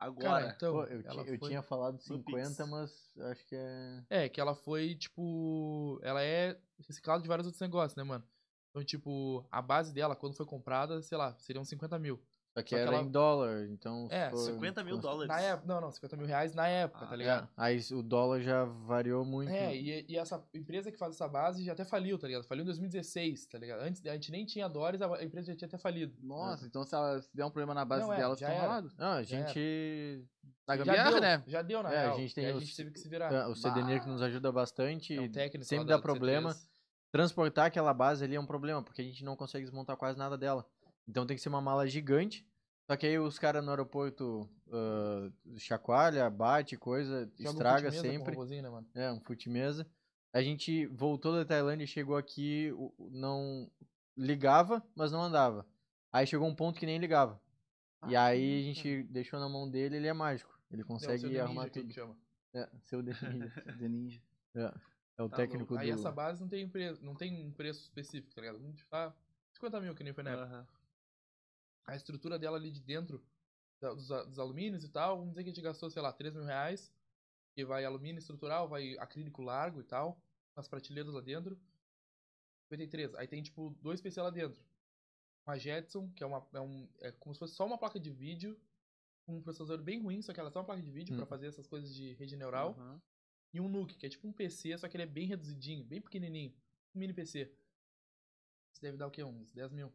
Cara, Agora. então, Pô, eu, eu tinha falado no 50, Pix. mas acho que é. É, que ela foi, tipo. Ela é reciclada de vários outros negócios, né, mano? Então, tipo, a base dela, quando foi comprada, sei lá, seriam 50 mil. Só que Só era ela- em dólar, então. É, for- 50 mil cons- dólares. Na época. Não, não, 50 mil reais na época, Ah, tá É, ligado? aí o dólar já variou muito. É, e, e essa empresa que faz essa base já até faliu, tá ligado? Faliu em 2016, tá ligado? Antes a gente nem tinha Doris, a a empresa já tinha até falido. Nossa, então se, ela, se der um problema na base Não, é, dela, estão era. ralados. Não, a gente. Na já gambiarra, deu, né? Já deu, na É, a real. gente tem e a os- gente teve que se virar. é, O CDNer que nos ajuda bastante. É um técnico sempre dá problema. C3. Transportar aquela base ali é um problema, porque a gente não consegue desmontar quase nada dela. Então tem que ser uma mala gigante. Só que aí os caras no aeroporto ah, chacoalha, bate, coisa, Joga um estraga com sempre. né, mano? É, um fute-mesa. A gente voltou da Tailândia e chegou aqui, não ligava, mas não andava. Aí chegou um ponto que nem ligava. e Ah, aí a gente deixou na mão dele, ele é mágico. Ele É consegue seu arrumar tudo. chama. É, seu The Ninja. The Ninja. É o Tá técnico Aí do... essa base não tem, preço, não tem um preço específico, tá ligado? A gente tá 50 mil, que nem foi na época. Aham. A estrutura dela ali de dentro, da- dos, dos alumínios e tal, vamos dizer que a gente gastou, sei lá, 3 mil reais. Que vai alumínio estrutural, vai acrílico largo e tal. As prateleiras lá dentro. 53. Aí tem, tipo, dois PC lá dentro. Uma Jetson, que é, uma, é, um, é como se fosse só uma placa de vídeo. Um processador bem ruim, só que ela é só uma placa de vídeo Hum. pra fazer essas coisas de rede neural. Aham. E um Nuke, que é tipo um PC, só que ele é bem reduzidinho, bem pequenininho. Um mini PC. Isso deve dar o quê? Uns 10 mil.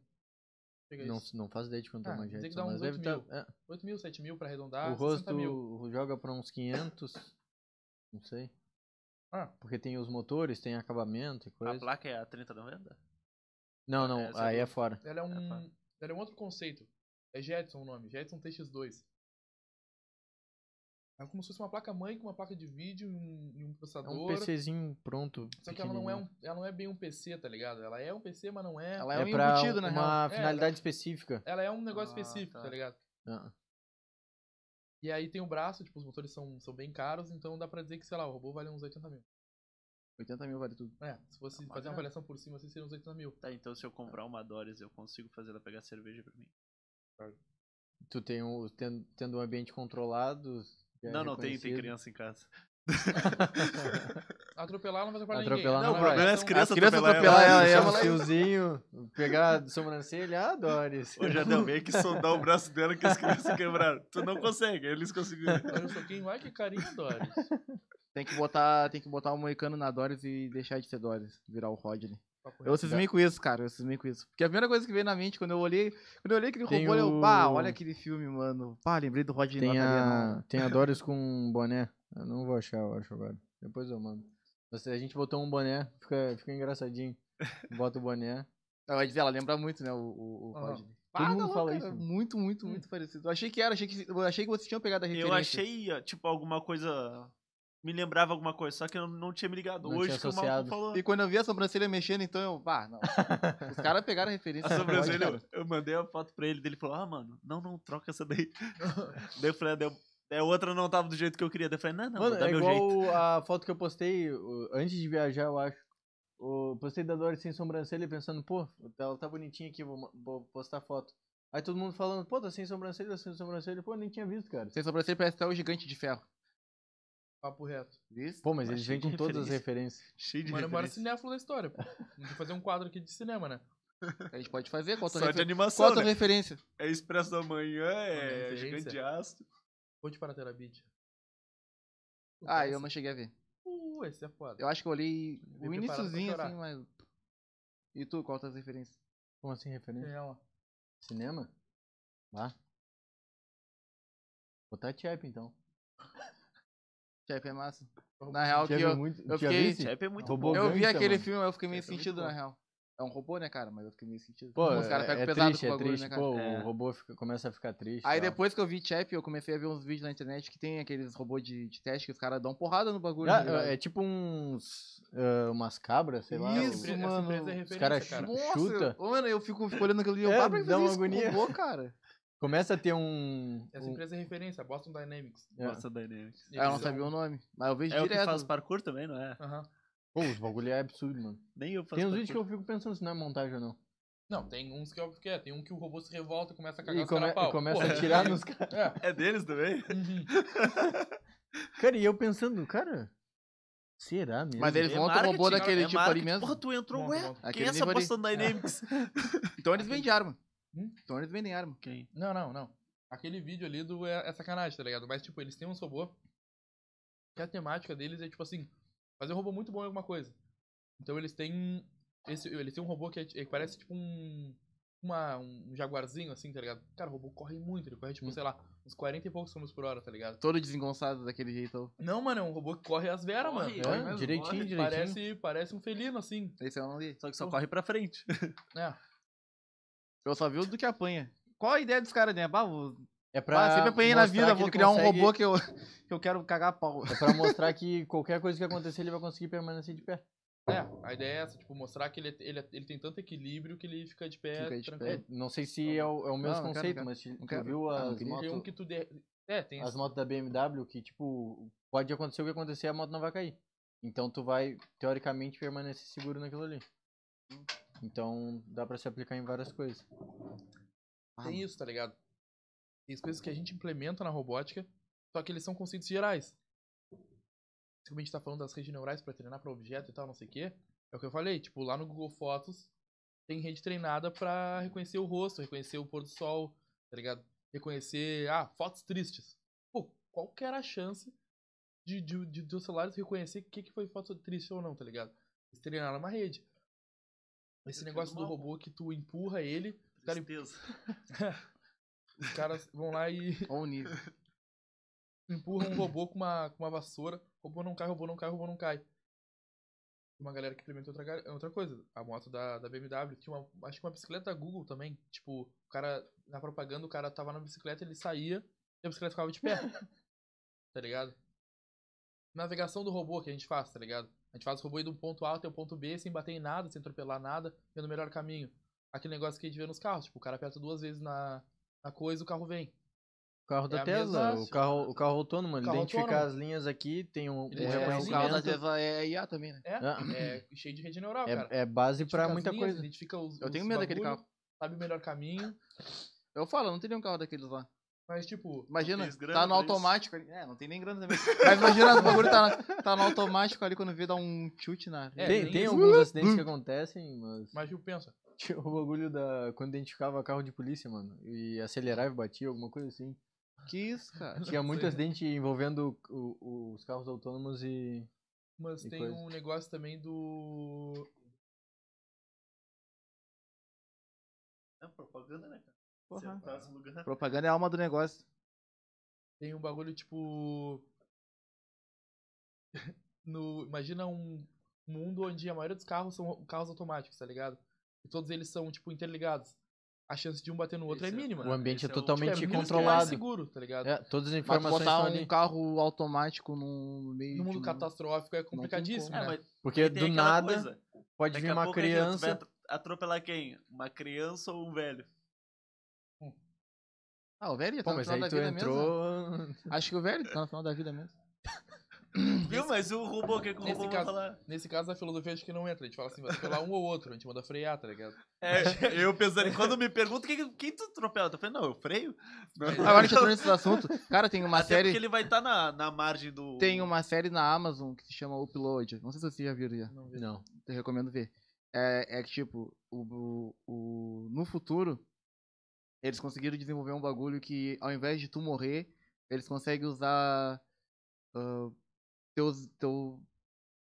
Chega Não, isso. não faz ideia de quanto é Ah, uma dizer que Jetson, dá mas uns deve 8 tá- mil. é. 8 mil, 7 mil pra arredondar, o 60 rosto mil. joga pra uns 500, não sei. Ah. Porque tem os motores, tem acabamento e A coisa. placa é a 3090? Não, não, Essa é aí do- é fora. Ela é um, tá. ela é um outro conceito. É Jetson o nome, Jetson TX2. É como se fosse uma placa-mãe com uma placa de vídeo e um, e um É processador. um PCzinho pronto. Só que ela não, é um, ela não é bem um PC, tá ligado? Ela é um PC, mas não é. Ela É, é, um pra embutido, na real. uma É, finalidade específica. Ela é um negócio Ah, específico, tá. tá ligado? Ah. E aí tem o braço, tipo, os motores são, são bem caros, então dá pra dizer que, sei lá, o robô vale uns 80 mil. 80 mil vale tudo. É, se fosse Ah, fazer uma avaliação por cima, assim, seriam uns 80 mil. Tá, então se eu comprar uma Doris, eu consigo fazer ela pegar cerveja pra mim. Tu tem um, tendo, tendo um ambiente controlado. É não, não, tem, tem criança em casa. Atropelar não vai atropelar Atropelar ninguém. não Ela vai. o problema é vai, as crianças As crianças atropelar atropelar ela. ela, Chama ela- um fiozinho, pegar a sobrancelha, ah, Doris. Ô, Jardel, vem aqui sondar o braço dela que as crianças quebraram. Tu não consegue, eles conseguiram. Olha um soquinho, ai que carinho, Doris. Tem que botar, tem que botar o moicano na Doris e deixar de ser Doris, virar o Rodney. Eu cismei com isso, cara, eu cismei com isso. Porque a primeira coisa que veio na mente quando eu olhei, quando eu olhei aquele Tem robô, eu, o- pá, olha aquele filme, mano. Pá, lembrei do Rodney Tem a, tem a Doris com um boné. Eu não vou achar, eu acho agora. Depois eu mando. Mas a gente botou um boné, fica, fica engraçadinho. Bota o boné. não. Ela, ela lembra muito, né, o, o, o. Rodney. Todo mundo tá fala isso. Muito, muito, muito parecido. Eu achei que era, achei que, eu achei que vocês tinham pegado a referência. Eu achei, tipo, alguma coisa me lembrava alguma coisa, só que eu não tinha me ligado. Não Hoje tinha que o associado. maluco falou. E quando eu vi a sobrancelha mexendo, então eu. Bah, não. Os caras pegaram a referência. A sobrancelha, eu, eu mandei a foto pra ele, daí ele falou, ah, mano, não, não, troca essa daí. daí eu falei, ah, daí a outra não tava do jeito que eu queria. Daí eu falei, não, não, Mano, vou dar é meu igual jeito. a foto que eu postei o- antes de viajar, eu acho. O, postei da Doris sem sobrancelha pensando, pô, ela tá bonitinha aqui, vou, ma- vou postar foto. Aí todo mundo falando, pô, tá sem sobrancelha, tá sem sobrancelha. Pô, nem tinha visto, cara. Sem sobrancelha parece até o gigante de ferro. Papo reto. Visto? Pô, mas Mas eles vêm com todas as referência. referências. Cheio de Mano, é o maior referência. cinéfilo da história, pô. Gente vai fazer um quadro aqui de cinema, né? A gente pode fazer. Qual a tua, Só de refer... animação, Qual a né? referência? É Expresso da Manhã, é referência. Gigante de Aço. Ponte para Terabit. Ah, eu não cheguei a ver. Uh, esse é foda. Eu acho que eu olhei o iniciozinho chorar. assim, mas. E tu, qual a tua referência? Como assim, referência? Tem ela. Cinema? Lá. Botar Chap, então. Chef é massa. Na real, que eu, é muito... eu fiquei- visse? Chap é muito Robô bom. eu vi aquele mano. filme, eu fiquei meio Chef é sentido, bom. na real. É um robô, né, cara? Mas eu fiquei meio sentido. Pô, Os caras é, pegam é pesado triste, com o é bagulho, triste. né, cara? Pô, É. o robô fica- começa a ficar triste. Aí tal. depois que eu vi Chap, eu comecei a ver uns vídeos na internet que tem aqueles robôs de, de teste que os caras dão porrada no bagulho. Ah, tá é tipo uns. ah, umas cabras, sei lá. Isso, mano. é Os caras cara. Nossa, chuta. Mano, eu fico, fico olhando aquilo ali, eu É, paro pra fazer uma agonia. robô, cara. Começa a ter um. Essa um- empresa é referência, Boston Dynamics. é. Nossa, Dynamics. Ah, eu não sabia o nome, mas eu vejo É o que direto. faz parkour também, não é? Aham. Pô, os bagulho é absurdo, mano. Nem eu faço Tem uns parkour. vídeos que eu fico pensando se não é montagem ou não. Não, tem uns que é óbvio que é. Tem um que o robô se revolta e começa a cagar E, os come- caras a pau. e começa Porra, a tirar é- nos caras. É. É deles também? Uhum. Cara, e eu pensando, cara. Será mesmo? Mas eles É montam o robô cara, daquele é tipo ali mesmo. Porra, tu entrou, Monta, ué? monta. Quem é essa. Boston Dynamics? Então eles vendem arma. Hum? Então eles vendem arma. Quem? Não, não, não. Aquele vídeo ali do é, é sacanagem, tá ligado? Mas, tipo, eles têm um robô que a temática deles é, tipo assim, fazer um robô muito bom em alguma coisa. Então eles têm. Esse, eles têm um robô que, é, que parece tipo um. Uma, um jaguarzinho, assim, tá ligado? Cara, o robô corre muito, ele corre, tipo, Hum. sei lá, uns 40 e poucos quilômetros por hora, tá ligado? Todo desengonçado daquele jeito. Não, mano, é um robô que corre as veras, mano. É, mesmo, direitinho, corre. direitinho. Parece, parece um felino, assim. Esse eu não li. Só que só corre pra frente. É. Eu só vi o do que apanha. Qual a ideia dos caras, né? Bah, vou... É ah, sempre apanhei na vida, vou criar um consegue- robô que eu, que eu quero cagar a pau. É pra mostrar que qualquer coisa que acontecer, ele vai conseguir permanecer de pé. É, a ideia é essa, tipo, mostrar que ele, ele, ele tem tanto equilíbrio que ele fica de pé Fica de tranquilo. É, não sei se é o, é o mesmo Não, não quero, conceito, não mas tu quero. viu Ah, as, queria. Tem um motos, que tu... De... É, tem as esse- motos da BMW que, tipo, pode acontecer o que acontecer, a moto não vai cair. Então tu vai, teoricamente, permanecer seguro naquilo ali. Então dá pra se aplicar em várias coisas. Tem isso, tá ligado? Tem as coisas que a gente implementa na robótica, só que eles são conceitos gerais. Como a gente tá falando das redes neurais pra treinar pra objeto e tal, não sei o quê, é o que eu falei, tipo, lá no Google Fotos tem rede treinada pra reconhecer o rosto, reconhecer o pôr do sol, tá ligado? Reconhecer, ah, fotos tristes. Pô, qual que era a chance de, de, de dos celulares reconhecer o que, que foi foto triste ou não, tá ligado? Eles treinaram uma rede. Esse Eu negócio do robô que tu empurra ele, Cara, Tristeza. os caras vão lá e Olha o nível. empurram um robô com uma, com uma vassoura. Robô não cai, robô não cai, robô não cai. Uma galera que implementou outra, outra coisa. A moto da, da BMW tinha uma, acho que uma bicicleta da Google também. Tipo, o cara, na propaganda, o cara tava na bicicleta, ele saía e a bicicleta ficava de pé. tá ligado? Navegação do robô que a gente faz, tá ligado? A gente faz o robô ir de um ponto A até o ponto B sem bater em nada, sem atropelar nada, vendo o melhor caminho. Aquele negócio que a gente vê nos carros, tipo, o cara aperta duas vezes na, na coisa o carro vem. O carro da É a Tesla, mesma- o carro, o carro autônomo, ele Carro identifica autônomo. as linhas aqui, tem um, um Ele É, reconhecimento. o carro da. Tesla é IA também, né? É, Ah. é cheio de rede neural, cara. É, é base pra muita linhas, coisa. Identifica os, Eu os tenho medo daquele bagulho, carro. Sabe o melhor caminho. Eu falo, não teria um carro daqueles lá. Mas, tipo, Imagina, tá no automático ali. É, não tem nem grana também. Mas imagina, o bagulho tá, tá no automático ali quando vê dar um chute na. É, tem tem alguns acidentes que acontecem, mas. mas tipo, pensa. Tinha o bagulho da. Quando identificava carro de polícia, mano. E acelerava e batia, alguma coisa assim. Que isso, cara? Tinha muito Sei. acidente envolvendo o- o- os carros autônomos e. Mas E tem coisa. um negócio também do. É propaganda, né, cara? Porra. Você faz um lugar. Propaganda é a alma do negócio. Tem um bagulho tipo. no, imagina um mundo onde a maioria dos carros são carros automáticos, tá ligado? E todos eles são, tipo, interligados. a chance de um bater no outro Esse é é- mínima. O ambiente é Esse é totalmente é, que é mais controlado. seguro, tá ligado? É, todas as Mas informações botar estão um ali. carro automático no meio No de mundo um- catastrófico é complicadíssimo, como. É, né? mas Porque do nada coisa, pode daqui vir uma criança. atro- atropelar quem? Uma criança ou um velho? Ah, o velho já tá Pô, no mas final aí da tu vida mesmo. entrou. Acho que o velho tá no final da vida mesmo. Viu? Mas o robô, o que, que o Nesse robô vai caso- falar? Nesse caso, a filosofia acho que não entra. A gente fala assim, vai atropelar um ou outro. A gente manda frear, tá ligado? É, eu pensando, quando me perguntam quem, quem tu atropela, eu falei, não, eu freio. Agora a gente entrou nesse assunto. Cara, tem uma Até série. porque ele vai estar na, na margem do... Tem uma série na Amazon que se chama Upload. Não sei se vocês já viram já. Não, vi. Não. Eu recomendo ver. É, é que, tipo, o, o, o- no futuro, eles conseguiram desenvolver um bagulho que, ao invés de tu morrer, eles conseguem usar ah, teus. Teu,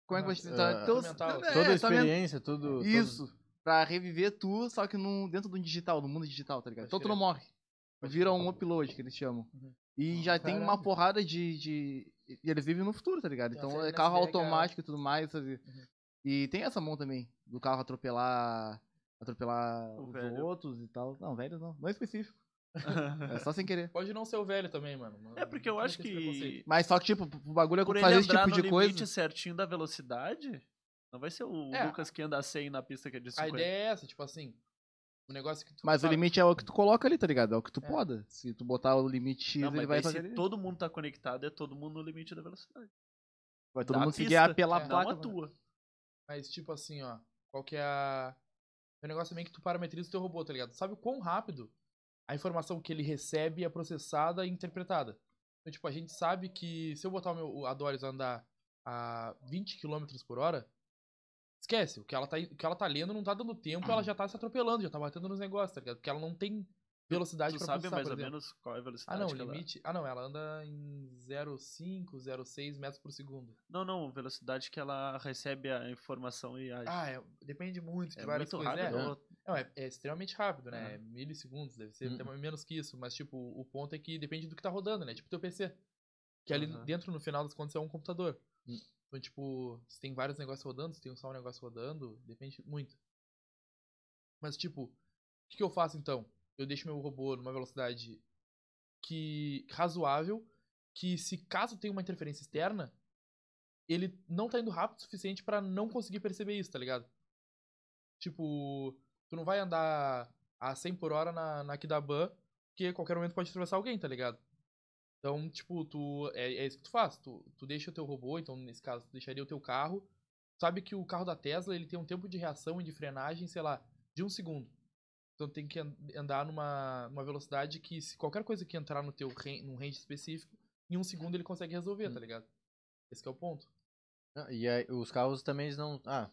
como é que vai te Ah, citar? Teus, mental, é, Toda a experiência, tudo. Isso. Pra reviver tu, só que num, dentro do digital, no mundo digital, tá ligado? Então tu não morre. Vira um upload, que eles chamam. Uhum. E já tem uma porrada de, de. E eles vivem no futuro, tá ligado? Então é carro automático e tudo mais, sabe? Uhum. E tem essa mão também, do carro atropelar. Atropelar O os velho. outros e tal. Não, velho não. Não é específico. É só sem querer. Pode não ser o velho também, mano. É porque eu Não acho tem esse preconceito. que Mas só que, tipo, o bagulho é por ele fazer esse andar tipo no de limite coisa. certinho da velocidade, não vai ser o É. Lucas que anda a 100 na pista que é de A 50. ideia é essa, tipo assim. O negócio que tu. Mas o limite é o que tu coloca ali, tá ligado? É o que tu É. poda. Se tu botar o limite X, Não, ele mas vai daí fazer. se ali. todo mundo tá conectado, é todo mundo no limite da velocidade. Vai todo da mundo seguir pista, a pela é, não placa. Não a tua. Mas, tipo assim, ó. Qual que é a. É um negócio também que tu parametriza o teu robô, tá ligado? Sabe o quão rápido a informação que ele recebe é processada e interpretada. Então, tipo, a gente sabe que se eu botar o meu, a Doris a andar a 20 km por hora, esquece. O que, ela tá, o que ela tá lendo não tá dando tempo, ela já tá se atropelando, já tá batendo nos negócios, tá ligado? Porque ela não tem velocidade Tu pra sabe mais por ou menos qual é a velocidade Ah, não, o que ela- limite. Ah, não, ela anda em 0,5, 0,6 metros por segundo. Não, não, velocidade que ela recebe a informação e age. Ah, é, depende muito de é várias muito coisas. rápido. É, ou- Não, é, é extremamente rápido, né? É milissegundos, deve ser Hum. até menos que isso. Mas, tipo, o ponto é que depende do que tá rodando, né? Tipo, teu PC. Que ali Aham. dentro, no final das contas, é um computador. Hum. Então, tipo, se tem vários negócios rodando, se tem só um negócio rodando, depende muito. Mas, tipo, o que, que eu faço então? Eu deixo meu robô numa velocidade que razoável, que se caso tenha uma interferência externa, ele não tá indo rápido o suficiente pra não conseguir perceber isso, tá ligado? Tipo, tu não vai andar a 100 por hora na, na Kidaban, porque a qualquer momento pode atravessar alguém, tá ligado? Então, tipo, tu. É, é isso que tu faz. Tu, tu deixa o teu robô, então nesse caso, tu deixaria o teu carro. Sabe que o carro da Tesla ele tem um tempo de reação e de frenagem, sei lá, de um segundo. Então tem que an- andar numa, numa velocidade que, se qualquer coisa que entrar no teu ran- num range específico, em um segundo ele consegue resolver, tá ligado? Esse que é o ponto. Ah, E aí, os carros também eles não. Ah.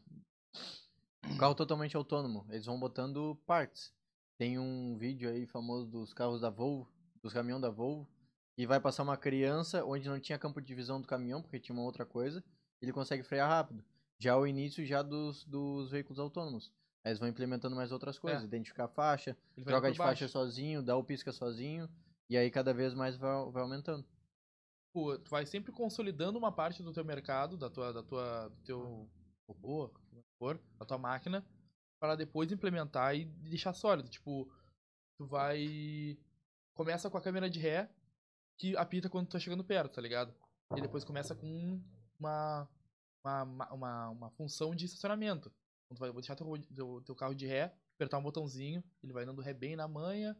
Um carro totalmente autônomo. Eles vão botando partes. Tem um vídeo aí famoso dos carros da Volvo, dos caminhões da Volvo. E vai passar uma criança onde não tinha campo de visão do caminhão, porque tinha uma outra coisa. Ele consegue frear rápido. Já o início já dos, dos veículos autônomos. Aí eles vão implementando mais outras coisas. É. Identificar a faixa, Ele troca de baixo. faixa sozinho, dá o pisca sozinho. E aí cada vez mais vai, vai aumentando. Tipo, tu vai sempre consolidando uma parte do teu mercado, da tua, da tua, do teu robô, como for, da tua máquina, para depois implementar e deixar sólido. Tipo, tu vai começa com a câmera de ré que apita quando tu tá chegando perto, tá ligado? E depois começa com uma, uma, uma, uma função de estacionamento. Tu vai deixar teu, teu, teu carro de ré, apertar um botãozinho, ele vai dando ré bem na manha,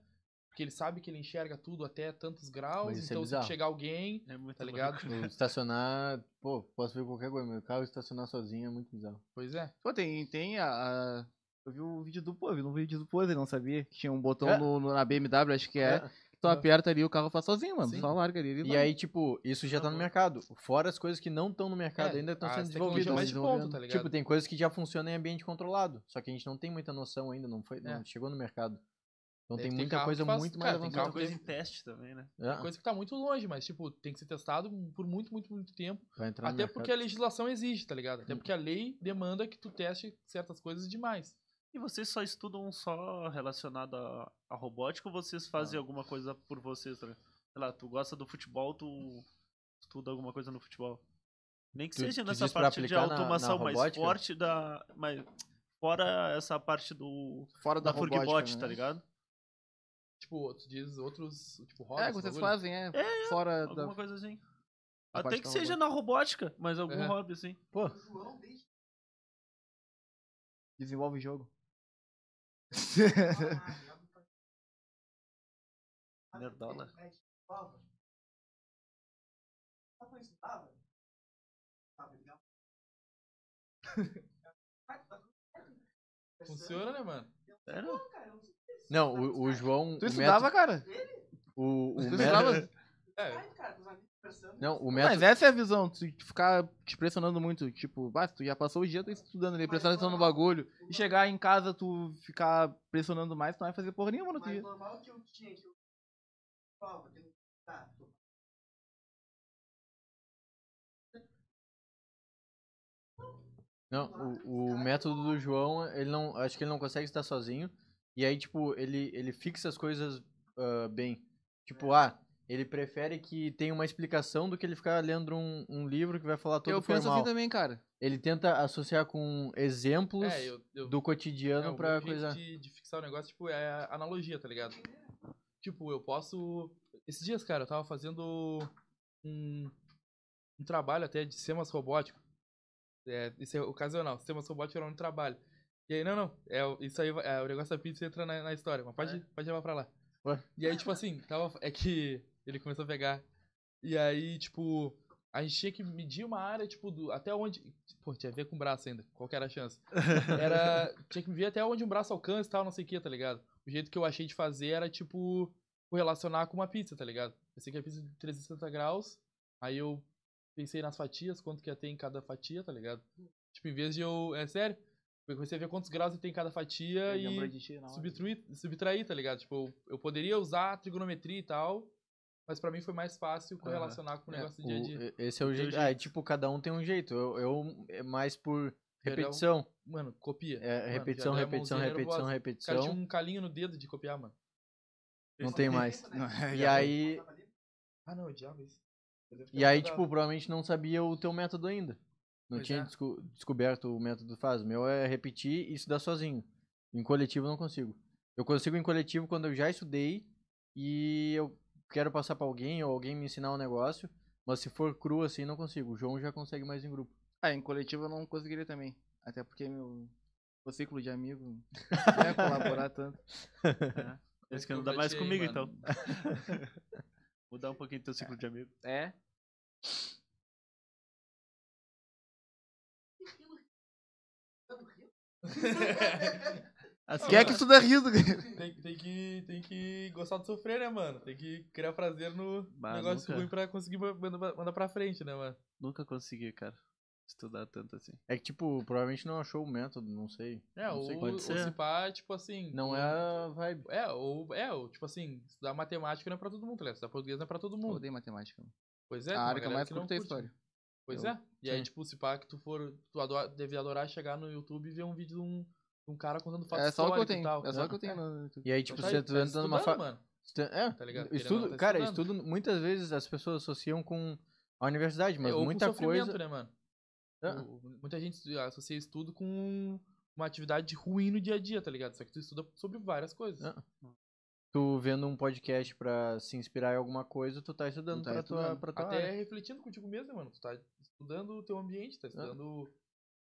porque ele sabe que ele enxerga tudo até tantos graus, é então se bizarro. chegar alguém, É muito Tá ligado? Estacionar, pô, posso ver qualquer coisa, meu carro estacionar sozinho é muito bizarro. Pois é. Pô, tem, tem a, a- Eu vi o vídeo do Pô, eu vi no vídeo do Pose, não sabia. Que tinha um botão É. no, no- na BMW, acho que é. É. Tu aperta ali o carro faz sozinho, mano. Sim. Só larga ali. ele E vai. aí, tipo, isso já tá no mercado. Fora as coisas que não estão no mercado É, ainda estão as sendo desenvolvidas. mais de ponto, tá ligado? Tipo, tem coisas que já funcionam em ambiente controlado. Só que a gente não tem muita noção ainda, não, foi, É. não chegou no mercado. Então tem ter muita coisa faz- muito cara, mais tem avançada. coisa em teste também, né? É, Coisa que tá muito longe, mas, tipo, tem que ser testado por muito, muito, muito tempo. vai entrar no Até mercado. porque a legislação exige, tá ligado? Até Hum. porque a lei demanda que tu teste certas coisas demais. E vocês só estudam só relacionado à, à robótica ou vocês fazem alguma coisa por vocês? Sei lá, tu gosta do futebol, tu estuda alguma coisa no futebol. Nem que Tu- seja tu nessa parte de aplicar na- na automação mais robótica? forte da. Mas fora essa parte do. Fora da, Da robótica, Furgbot, né? tá ligado? Tipo, tu diz outros, tipo, hobbies. É, que vocês bagulho? fazem, é. fora Alguma da. coisa assim. da Até que seja na robótica, mas algum É. hobby, assim. Pô, Desenvolve jogo. Nerdola. Quando eu estudava? Sabe, legal? Funciona, né, mano? Sério? Não, o, o João. Tu o estudava, cara? o, o Tu método- estudava? É, Não, o Mas método. essa é a visão, tu ficar te pressionando muito, tipo, ah, tu já passou o dia tu estudando ali, prestando atenção no bagulho, e chegar em casa tu ficar pressionando mais, tu não vai fazer porra nenhuma no Mas dia. normal que eu tinha, que eu tá. Não, o, o método do João, ele não. Acho que ele não consegue estar sozinho. E aí, tipo, ele, ele fixa as coisas ah, bem. Tipo, ah, ele prefere que tenha uma explicação do que ele ficar lendo um, um livro que vai falar todo Eu penso formal. assim também, cara. Ele tenta associar com exemplos é, eu, eu, do é, cotidiano o pra coisa. De, de fixar o negócio, tipo, é a analogia, tá ligado? Tipo, eu posso. Esses dias, cara, eu tava fazendo um, um trabalho até de sistemas robóticos. É, isso é ocasional, sistemas robóticos era um trabalho. E aí, não, não, é, o- isso aí, é, o negócio da pizza entra na, na história, mas pode, pode levar pra lá. Ué? E aí, tipo assim, tava, é que ele começou a pegar. E aí, tipo, a gente tinha que medir uma área, tipo, do, até onde. Pô, tinha a ver com o braço ainda, qual que era a chance? Era. Tinha que ver até onde um braço alcança e tal, não sei o que, tá ligado? O jeito que eu achei de fazer era, tipo, correlacionar com uma pizza, tá ligado? Eu sei que é pizza de 360 graus, aí eu pensei nas fatias, quanto que ia ter em cada fatia, tá ligado? Tipo, em vez de eu. É sério? Eu comecei a ver quantos graus tem em cada fatia e Lembrou de ti na hora. subtrair, subtrair, tá ligado? Tipo, eu, eu poderia usar a trigonometria e tal, mas pra mim foi mais fácil correlacionar com o É, negócio do dia a dia. O- esse é o jeito. Ah, é tipo, cada um tem um jeito. Eu, eu é mais por repetição. Mano, copia. É, Mano, repetição, repetição, repetição, nervosa. O cara tinha repetição. um calinho no dedo de copiar, mano. Não tem mais. Não, E aí, Ah, não, odiava isso. E aí, tipo, provavelmente não sabia o teu método ainda. Não Pois tinha é. desco- descoberto o método faz. O meu é repetir e estudar sozinho. Em coletivo eu não consigo. Eu consigo em coletivo quando eu já estudei e eu quero passar pra alguém ou alguém me ensinar um negócio. Mas se for cru assim, não consigo. O João já consegue mais em grupo. Ah, em coletivo eu não conseguiria também. Até porque meu, meu ciclo de amigo não ia colaborar tanto. Esse que não dá mais aí, comigo, mano. então. Mudar um pouquinho teu ciclo de amigo. É. Assim, Quem é que estuda rindo? Tem, tem que, tem que gostar de sofrer, né, mano? Tem que criar prazer no Bah, negócio nunca. ruim pra conseguir ma- mandar, mandar pra frente, né, mano? Nunca consegui, cara, estudar tanto assim. É que, tipo, provavelmente não achou o método, não sei. É, Não ou, sei ou pode ser. se pá, tipo assim. Não é a vibe. É, ou, é, ou, tipo assim, estudar matemática não é pra todo mundo, tá ligado? Estudar português não é pra todo Eu mundo. odeio matemática. Pois é, a tem uma área que eu galera mais não curto é curte. história. Pois Eu- é. E aí, sim. tipo, se pá que tu for. Tu adora, deve adorar chegar no YouTube e ver um vídeo de um, um cara contando fatos É só o que eu e tenho. tal. É só o Não. que eu tenho no. E aí, tipo, Tá você tá tá entrando numa estudando, fa... mano. É, Tá ligado? estudo, tá cara, estudo, muitas vezes as pessoas associam com a universidade, mas É, ou com muita sofrimento, coisa. né, mano? Ah. O- Muita gente associa estudo com uma atividade ruim no dia a dia, tá ligado? Só que tu estuda sobre várias coisas. Ah. Tu vendo um podcast pra se inspirar em alguma coisa, tu tá estudando Tu tá pra, tua, estudando. pra tua Até área. refletindo contigo mesmo, né, mano? Tu tá estudando o teu ambiente, tá estudando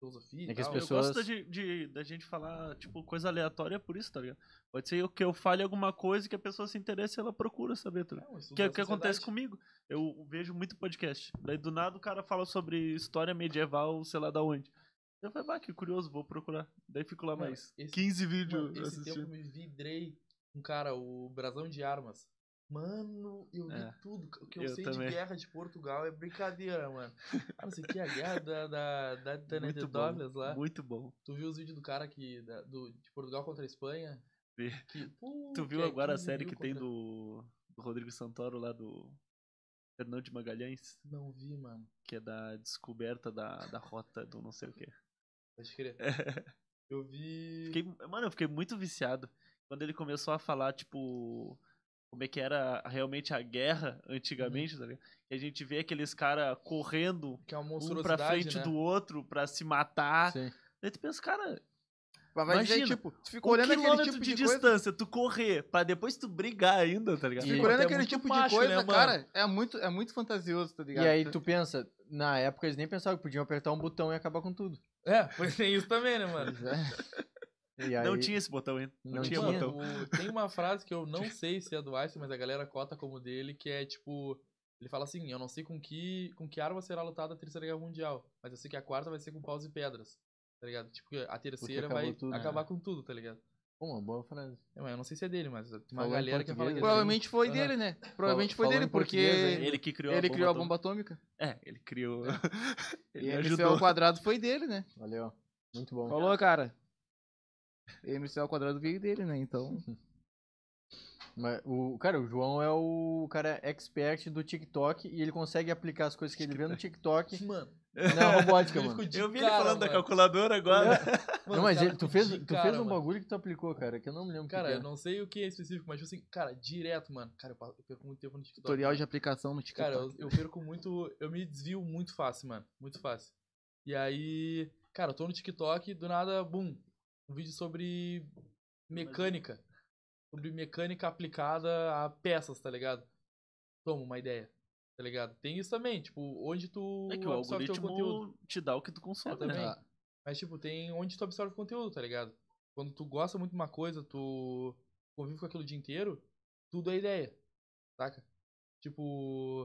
filosofia É que as tal. Eu pessoas- gosto da, de, de- da gente falar, tipo, coisa aleatória por isso, tá ligado? Pode ser que eu fale alguma coisa que a pessoa se interesse e ela procura saber, tá ligado? É, Que é da o que acontece comigo. Eu vejo muito podcast. Daí do nada o cara fala sobre história medieval, sei lá da onde. Eu falei, bah, que curioso, vou procurar. Daí fico lá Mano, mais esse- 15 vídeos Mano, esse tempo assistindo. eu me vidrei um cara, o Brasão de Armas. Mano, eu vi É, tudo. O que eu, eu sei também. de guerra de Portugal é brincadeira, mano. Ah, não sei o que, a guerra da, da, da Tenente Muito Douglas lá. muito bom. Tu viu os vídeos do cara que, da- do, de Portugal contra a Espanha? Vi. Que, pô, Tu viu que agora a 15 série que tem contra- do, do Rodrigo Santoro lá do Fernando de Magalhães? Não vi, mano. Que é da descoberta da, da rota do não sei o quê. Pode crer. Eu vi. Fiquei, mano, eu fiquei muito viciado. Quando ele começou a falar, tipo, como é que era realmente a guerra antigamente, tá ligado? Que a gente vê aqueles caras correndo Que é uma um pra frente né? do outro pra se matar. Sim. Daí tu pensa, cara, Mas vai dizer, Imagina, tipo, tu fica Um olhando aquele tipo de, de, coisa. distância, tu correr, pra depois tu brigar ainda, tá ligado? E- Fica olhando é aquele tipo macho, de coisa, né, cara. É muito, é muito fantasioso, tá ligado? E aí tu pensa, na época eles nem pensavam que podiam apertar um botão e acabar com tudo. É, pois tem isso também, né, mano? E aí, Não tinha esse botão ainda. Não, Não tinha tinha. botão. O- tem uma frase que eu não sei se é do Einstein, mas a galera cota como dele, que é tipo. Ele fala assim, eu não sei com que, com que arma será lutada a terceira guerra mundial, mas eu sei que a quarta vai ser com paus e pedras, tá ligado? Tipo, a terceira vai tudo, né? acabar com tudo, tá ligado? Pô, uma boa frase. É, mas eu não sei se é dele, mas tem uma Falou galera que fala que é Provavelmente foi Aham. dele, né? Provavelmente foi falou dele, em porque. Ele que criou ele a bomba criou a atômica. bomba atômica. É, ele criou. E ele MCL ajudou. ao quadrado foi dele, né? Valeu. Muito bom. Falou, cara. MCL ao quadrado veio dele, né? Então. Mas o, cara, o João é o cara expert do TikTok e ele consegue aplicar as coisas que ele vê no TikTok Mano, na robótica, ele mano. Eu vi ele cara, falando da mano. calculadora agora. Mano, não, mas cara ele, tu fez, tu cara, fez um mano. bagulho que tu aplicou, cara, que eu não me lembro o que Cara, que eu é. não sei o que é específico, mas tipo assim, cara, direto, mano. Cara, eu eu perco muito tempo no TikTok. Tutorial mano. de aplicação no TikTok. Cara, eu, eu perco muito. Eu me desvio muito fácil, mano. Muito fácil. E aí, cara, eu tô no TikTok, do nada, bum. Um vídeo sobre mecânica. Sobre mecânica aplicada a peças, tá ligado? Toma uma ideia, tá ligado? Tem isso também, tipo, onde tu É que o algoritmo te dá o que tu consome, É, também. né? Mas, tipo, tem onde tu absorve conteúdo, tá ligado? Quando tu gosta muito de uma coisa, tu convive com aquilo o dia inteiro, tudo é ideia, saca? Tipo,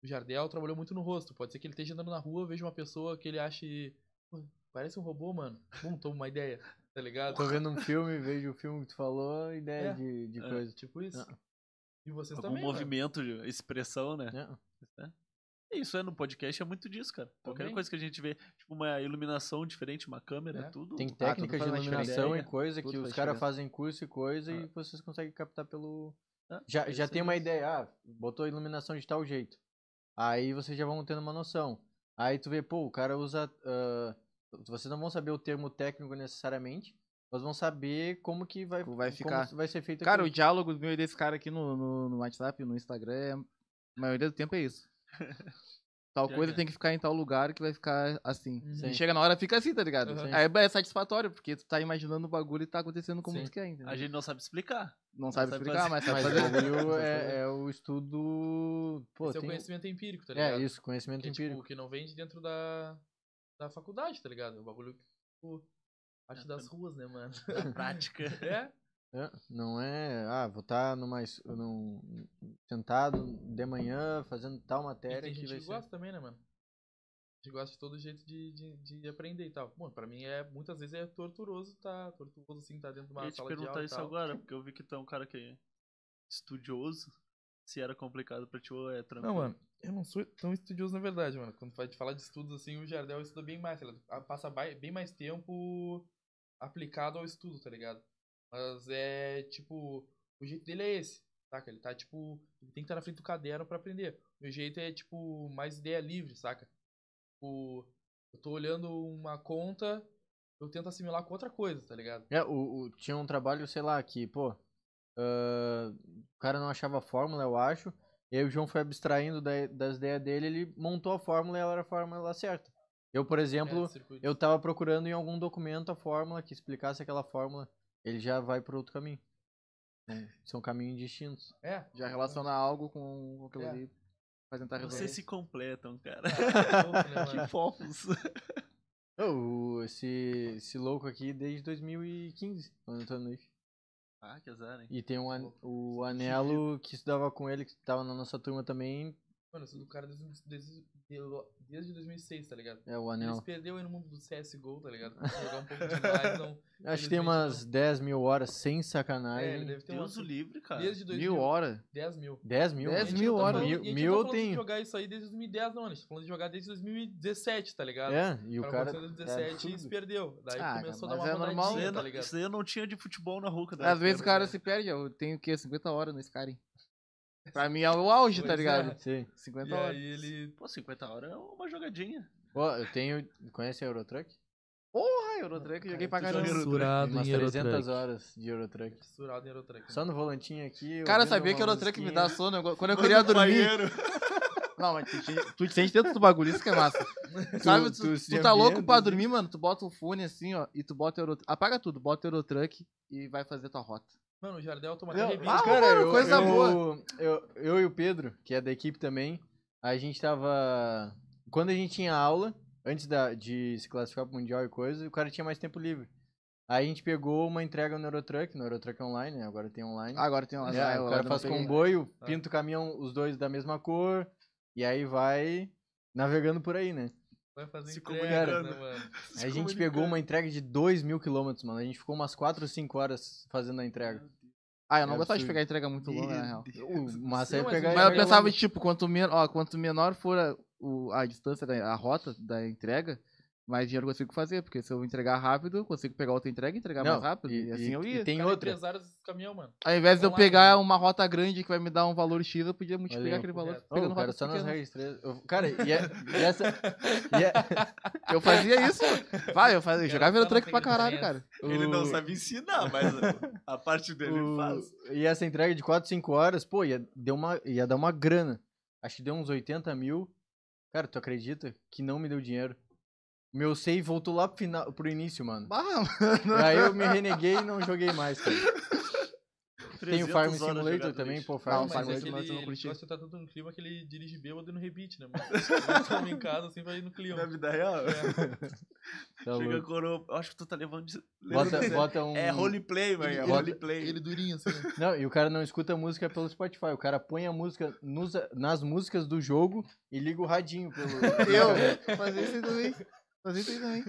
o Jardel trabalhou muito no rosto. Pode ser que ele esteja andando na rua, veja uma pessoa que ele ache. "Pô, Parece um robô, mano. Bum, toma uma ideia, tá ligado? Tô vendo um filme, vejo o filme que tu falou, ideia É. de, de É. coisa. Tipo isso. Ah. E vocês Algum também, movimento, de expressão, né? É. É Isso é no podcast, é muito disso, cara. Qualquer Também. coisa que a gente vê, tipo uma iluminação diferente, uma câmera, É. tudo. Tem tudo técnicas de faz uma iluminação e coisa Tudo que os caras fazem curso e coisa e Ah. vocês conseguem captar pelo. Ah, Já, é já tem uma ideia, ah, botou a iluminação de tal jeito. Aí vocês já vão tendo uma noção. Aí tu vê, pô, o cara usa. ah, vocês não vão saber o termo técnico necessariamente, mas vão saber como que vai, vai ficar. vai ser feito Cara, o aquilo. diálogo meu e desse cara aqui no, no, no WhatsApp, no Instagram, é- a maioria do tempo é isso. Tal coisa é. tem que ficar em tal lugar que vai ficar assim. Uhum. Sim. E chega na hora, fica assim, tá ligado? Uhum. Aí é satisfatório, porque tu tá imaginando o bagulho e tá acontecendo como Sim. tu quer, entendeu? A gente não sabe explicar. Não sabe sabe explicar, fazer. mas sabe Mas o fazer. bagulho é, é o estudo. Pô, Esse é o tem- conhecimento empírico, tá ligado? É isso, conhecimento Que, é, empírico. tipo, que não vem de dentro da, da faculdade, tá ligado? É o bagulho que, tipo, parte É, das tá- ruas, né, mano? Na prática. É, É, não é, ah, vou estar numa, es- num, sentado de manhã fazendo tal E matéria tem que gente vai que ser. gosta também, né, mano? A gente gosta de todo jeito de, de, de aprender e tal. Bom, pra mim é, muitas vezes é torturoso, tá? Torturoso, assim, tá dentro de Eu uma ia te sala de perguntar aula e isso tal. agora, porque eu vi que tu é um cara que é estudioso. Se era complicado pra ti ou é tranquilo. Não, mano, eu não sou tão estudioso na verdade, mano. Quando vai falar de estudos assim, o Jardel estuda bem mais, tá ligado? Ah, Passa bem mais tempo aplicado ao estudo, tá ligado? Mas é tipo, o jeito dele é esse, saca? Ele tá tipo, ele tem que estar na frente do caderno pra aprender. O meu jeito é tipo, mais ideia livre, saca? Tipo, eu tô olhando uma conta, eu tento assimilar com outra coisa, tá ligado? É, o, o- tinha um trabalho, sei lá, que, pô, ah, o cara não achava a fórmula, eu acho. E aí o João foi abstraindo da- das ideias dele, ele montou a fórmula e ela era a fórmula certa. Eu, por exemplo, É, eu tava procurando em algum documento a fórmula que explicasse aquela fórmula. Ele já vai por outro caminho. São- São caminhos distintos. É, Já relaciona algo com aquilo É. ali pra tentar resolver. Vocês se completam, cara. né, que fofos. Ô, esse, esse louco aqui desde 2015, quando eu tô no IF. Ah, que azar, hein? E tem um, an- o Anelo que estudava com ele, que tava na nossa turma também. Mano, eu sou do cara desde, desde, desde 2006, tá ligado? É o Eles Anel. perderam aí no mundo do CSGO, tá ligado? Jogar um pouco demais, não. Acho que tem umas 10 mil horas sem É, ele sacanagem. deve ter Deus umas... o livre, cara. Desde 2000, Mil horas? 10 mil. 10 mil? 10 A gente mil tá horas. falando- Mil- gente mil não tá eu falando de tenho. jogar isso aí desde 2010, não. A gente tá falando de jogar desde 2017, tá ligado? É, e o cara cara. começou em é 2017 e se perdeu. Daí Ah, começou cara, a dar mas uma é normal. Isso tá não, ligado? isso daí eu não tinha de futebol na Ruca. Às vezes o cara se perde, eu tenho o quê? 50 horas no Skyrim. Pra mim é o auge, tá Pois é. ligado? Sim. 50 E horas. aí ele... Pô, 50 horas é uma jogadinha. Ó, eu tenho. Conhece a Eurotruck? Porra, Eurotruck, joguei pra tu caramba. joga Fissurado Umas em 300 Eurotruck. horas de Eurotruck. Fissurado em Eurotruck. Só no volantinho aqui. Cara, ouvindo sabia uma que Eurotruck me musiquinha. dá sono? Eu- Quando eu queria dormir, Não, mas tu, te- tu te sente dentro do bagulho, isso que é massa. Sabe, tu, tu tu, tá louco ambienta, pra assim. dormir, mano, tu bota o fone assim, ó, e tu bota o Euro... Apaga tudo, bota o Eurotruck e vai fazer tua rota. Mano, o Jardel toma Não, até revista. ah, cara, mano, eu, coisa eu, boa. Eu, eu e o Pedro, que é da equipe também, a gente tava. Quando a gente tinha aula, antes da, de se classificar pro Mundial e coisa, o cara tinha mais tempo livre. Aí a gente pegou uma entrega no Eurotruck, no Eurotruck online, né? Agora tem online. Ah, agora tem uma... É, ah, o cara faz comboio, Ah. pinta o caminhão, os dois da mesma cor, e aí vai navegando por aí, né? Vai fazer Se entregas, comunicando. né, mano? Aí a gente pegou uma entrega de 2 mil quilômetros, mano. A gente ficou umas 4 ou 5 horas fazendo a entrega. Ah, eu não É gostava de pegar entrega muito longa, na real. O massa é Não, mas pegar Mas eu Entrega pensava, longa. tipo, quanto, men ó, quanto menor for a, o- a distância, da, a rota da entrega, mais dinheiro eu consigo fazer. Porque se eu entregar rápido, eu consigo pegar outra entrega e entregar Não, mais rápido. E, assim eu ia. tem Cara, outra. caminhão, mano. Ao invés de eu pegar né? uma rota grande que vai me dar um valor X, eu podia multiplicar Olha aquele valor cara, só nas três. Eu- Cara, e, é, e essa. e é- Eu fazia isso. Vai, eu, fazia, eu jogava Eurotruck na pra caralho, cara. Ele não sabe ensinar, mas a parte dele o- faz. E essa entrega de 4, 5 horas, pô, ia, deu uma, ia dar uma grana. Acho que deu uns 80 mil. Cara, tu acredita que não me deu dinheiro? Meu save voltou lá pro, final, pro início, mano. Ah, E aí eu me reneguei e não joguei mais, cara. Tem o 300 Farm Simulator também, pô, Farm Não, mas é Simulator. ele, eu não curti. gosta de estar tanto no clima que ele dirige bêbado no rebite, né, mano? Ele toma em casa assim pra ir no clima. Na vida real. Tá Chega coroa. Eu acho que tu tá levando. de- Bota, levando- bota um... É roleplay, mano. É roleplay. Ele durinho assim, né? Não, e o cara não escuta música pelo Spotify. O cara põe a música nos- nas músicas do jogo e liga o radinho pelo. eu fazia isso aí também. Aí também.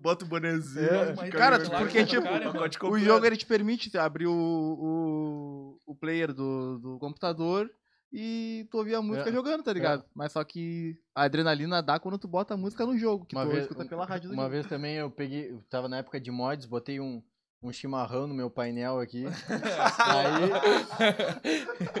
Bota o bonezinho. É. Cara, porque, cara, tipo, pacote O jogo ele te permite abrir o, o, o player do, do computador e tu ouvir a música É. jogando, tá ligado? Mas só que a adrenalina dá quando tu bota a música no jogo, que Uma tu vez, escuta pela rádio do uma jogo. vez também eu peguei, eu tava na época de mods, botei um, um chimarrão no meu painel aqui.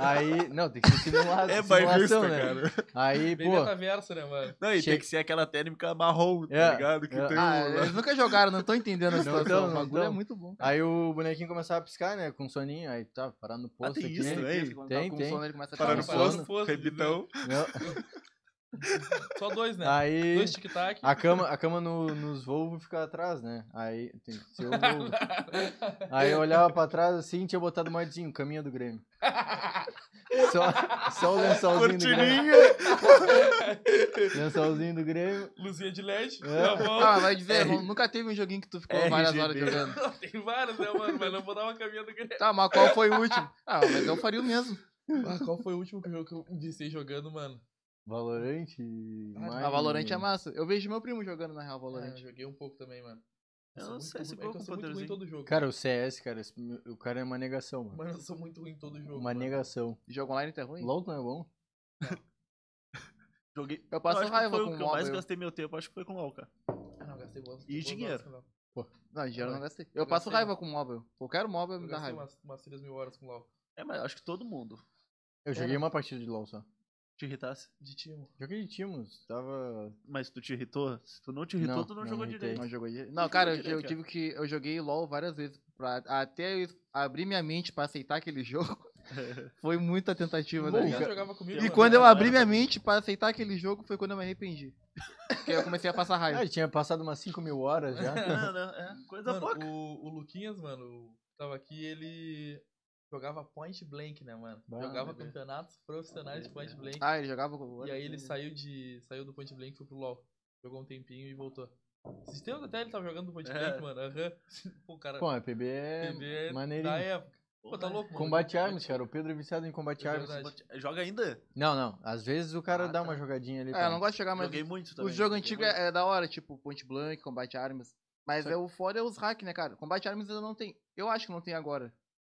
aí, aí, não, tem que ser simulado, É simulação, bairrista, né? cara. Aí, Bem pô, metaverso, né, mano? Não, e tem Chega- que ser aquela térmica marrom, tá É, ligado? Que é. tem Ah, o... eles nunca jogaram, não estão entendendo a Não situação. tão, o bagulho é tão. muito bom. aí o bonequinho começava a piscar, né, com soninho, aí tá, parar no posto tem aqui. isso, né? Tem, tá com tem. sono, ele começa a Parar no no posto, posto, rebitão. Não, Só dois, né? Aí, Dois tic-tac. a cama, a cama no, nos Volvo fica atrás, né? Aí, tem que ser o Volvo. Aí eu olhava pra trás assim, tinha botado um modzinho, caminha do Grêmio. Só, só o lençolzinho do Grêmio. Lençolzinho do Grêmio. Luzinha de LED. É. Ah, vai dizer, nu- nunca teve um joguinho que tu ficou várias horas jogando. Tem vários, né, mano? Mas não vou dar uma caminhada do Grêmio. Tá, mas qual foi o último? Ah, mas eu faria o mesmo. Ah, qual foi o último jogo que eu viciei jogando, mano? Valorante. A Valorant é massa. Eu vejo meu primo jogando na real Ah, Valorant. eu joguei um pouco também, mano. Eu sou não muito sei se ruim- é eu sou muito ruim em todo jogo. Cara, o CS, cara, esse- o cara é uma negação, mano. Mano, eu sou muito ruim em todo jogo. Uma mano. negação. Jogo online tá ruim? LOL não é bom? Joguei. Eu passo acho que raiva foi com o que eu mais eu. gastei meu tempo, acho que foi com LOL, cara. Ah, não, gastei boas. E dinheiro? com LoL. Não, dinheiro eu não gastei. Eu Eu passo gastei, raiva com móvel. Qualquer móvel Eu me dá gastei raiva. umas, umas 3 mil horas com LoL. É, mas acho que todo mundo Eu joguei uma partida de LOL só. Te irritasse. De timo. Joguei de Timos, tava. Mas tu te irritou? Se tu não te irritou, Não, tu não, não jogou irritei. direito. Não jogou direito. Não, cara, eu, direito, eu tive que. Eu joguei LOL várias vezes. Pra, até eu abrir minha mente pra aceitar aquele jogo. Foi muita tentativa, Bom, né? Ninguém cara- jogava comigo. E quando eu abri minha mente pra aceitar aquele jogo foi quando eu me arrependi. Porque eu comecei a passar Ah, raiva. ele tinha passado umas 5 mil horas já. Não, não, é coisa Mano, pouca. o, o Luquinhas, mano, tava aqui, ele jogava point blank, né, mano? Bah, jogava campeonatos profissionais de point blank. Ah, ele jogava com. e aí ele saiu de. saiu do point blank e foi pro LoL. Jogou um tempinho e voltou. Esses tempos até ele tava jogando do point É. blank, mano. Aham. Pô, cara. Pô, a PB é PB é maneirinho. da época. Pô, tá louco, mano. Combate Arms, cara. O Pedro é viciado em Combate É Arms. Joga ainda? Não, não. Às vezes o cara Ah, dá tá. uma jogadinha ali. É, tá? eu não gosto de jogar, mas. Joguei muito também. Os jogos joguei antigos muito. é, é da hora, tipo Point Blank, Combate Arms. Mas Só é o foda é os hack, né, cara? Combate Arms ainda não tem. Eu acho que não tem agora.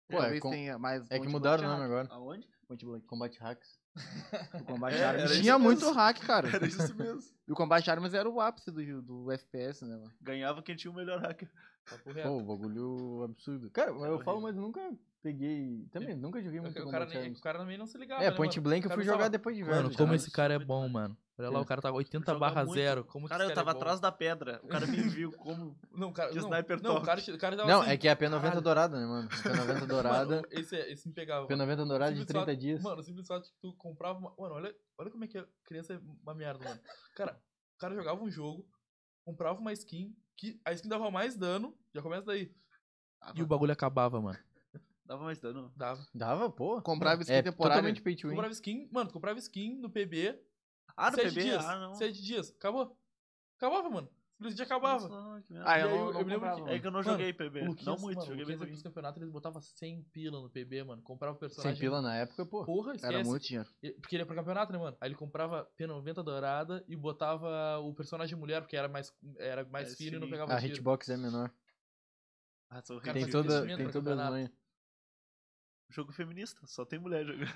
Pô, é Talvez com- tenha, mas. É que mudaram o nome agora. Aonde? hack. Point Blank. Combate Hacks. O Combate É, Arms tinha mesmo. muito hack, cara. Era isso mesmo. E o Combate Arms era o ápice do, do FPS, né, mano? Ganhava quem tinha o melhor reto. Pô, o bagulho absurdo. Cara, eu horrível. falo, mas eu nunca peguei. Também, nunca joguei muito o, cara nem, o cara também não se ligava. É, né, Point mano? Blank eu fui jogar depois de Mano, velho. como já. esse cara é bom, mano. Olha lá, É. o cara tava 80 Joga barra muito. 0. Como que Cara, esse eu tava é atrás da pedra. O cara me viu como. Não, cara, de não, sniper não, o top. cara, o cara tava Não, assim, é que é a P90 caralho. dourada, né, mano? A P90 dourada. Mano, esse, é- esse me pegava. P90 dourada de Simples 30 fato- dias. Mano, o simples fato que tu comprava uma... Mano, olha, olha como é que a criança é uma merda, mano. Cara, o cara jogava um jogo, comprava uma skin, que a skin dava mais dano, já começa daí. E o bagulho acabava, mano. Dava mais dano. Dava. Dava, pô. Comprava skin É temporária. totalmente pay to win. Comprava skin, mano, comprava skin no PB, Ah, no sete PB? dias. Ah, não. Sete dias. Acabou. Acabava, mano. Simplesmente acabava. Nossa. Ah, eu aí não, eu- não eu me lembro que-. É que eu não Mano, joguei PB. Luquinhas, não muito, mano, joguei bem pouquinho. nos campeonatos, eles botavam 100 pila no PB, mano. Comprava personagem. pila na época, pô. Porra, esquece. Era muito dinheiro. Porque ele ia pro campeonato, né, mano? Aí ele comprava P90 dourada e botava o personagem mulher, porque era mais, era mais É, fino e não pegava A tiro. hitbox é menor. Ah, Tem toda, tem as campeonato. manhas. Jogo feminista, só tem mulher jogando.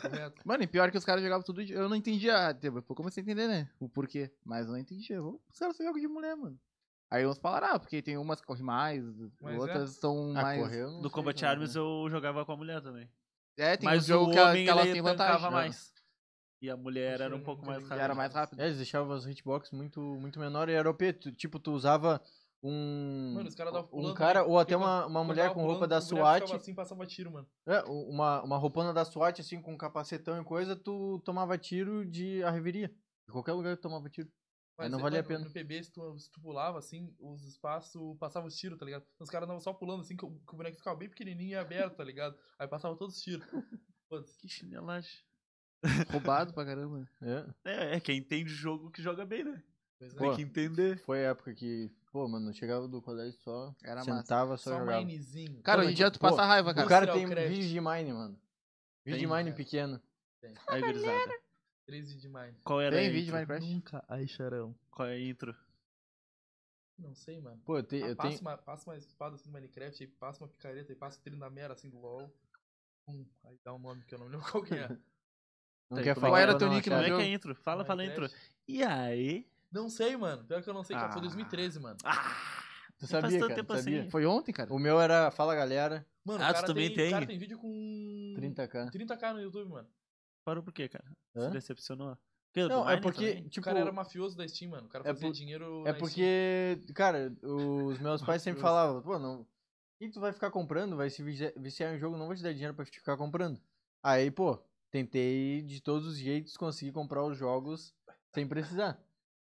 Correto. Mano, e pior que os caras jogavam tudo de... Eu não entendia. Depois eu comecei a entender, né? O porquê. Mas eu não entendia. Os caras só jogam de mulher, mano. Aí uns falaram, ah, porque tem umas que correm mais, Mas é. outras são Ah, mais. No sei Combat é, Arms né? eu jogava com a mulher também. É, tem Mas um jogo o que, a- homem que têm tancava vantagem. mais. E a mulher era um pouco mais E rápida. era mais rápido. É, eles deixavam as hitbox muito, muito menor e era OP. Tipo, tu usava um. Mano, os caras davam um pulando cara, ou até uma, uma mulher com roupa da o SWAT. assim, passava tiro, mano. É, uma, uma roupona da SWAT, assim, com capacetão e coisa, tu tomava tiro de arreveria. De qualquer lugar tu tomava tiro. Aí não valia a pena. No PB, se tu, se tu pulava, assim, os espaços passavam os tiros, tá ligado? Os caras andavam só pulando, assim, que o, que o boneco ficava bem pequenininho e aberto, tá ligado? Aí passava todos os tiros. Que chinelagem. Roubado pra caramba. É. É, é quem entende jogo que joga bem, né? Pois é. Pô, Tem que entender. Foi a época que, pô, mano, eu chegava do colégio só, Era massa. sentava, só, Só jogava. minezinho. Cara, hoje em dia tu pô, passa raiva, O cara. cara Industrial tem Craft. vídeo de mine, mano. Vídeo de Tem, mine cara. pequeno. Aí, gurizada. 13 de maio. Qual era Tem a vídeo de intro? Minecraft? Nunca, ai, charão. Qual é a intro? Não sei, mano. Pô, eu, te, Ah, eu passa, tenho. uma, passa uma espada assim do Minecraft, aí passa uma picareta, aí passa o trilho da mera assim do LoL. Hum, aí dá um nome que eu não lembro qual que é. Não Tem, quer falar. é era pra teu nick no. Como é que é a intro? Fala, fala a intro. E aí? Não sei, mano. Pior que eu não sei, cara. Foi Ah. 2013, mano. Ah! Tu sabia, tanto cara? tempo tu sabia? assim. Foi ontem, cara. O meu era Fala Galera, Mano, Ah, o tu cara também tem, tem? O cara tem vídeo com 30k. 30k no YouTube, mano. Parou por quê, cara? Hã? Se decepcionou? Porque Não, é porque, também? o tipo, cara era mafioso da Steam, mano. O cara é fazia por- dinheiro é porque, cara, os meus pais sempre falavam, pô, não, o que tu vai ficar comprando? Vai se vici- viciar em jogo, não vou te dar dinheiro pra te ficar comprando. Aí, pô, tentei de todos os jeitos conseguir comprar os jogos sem precisar.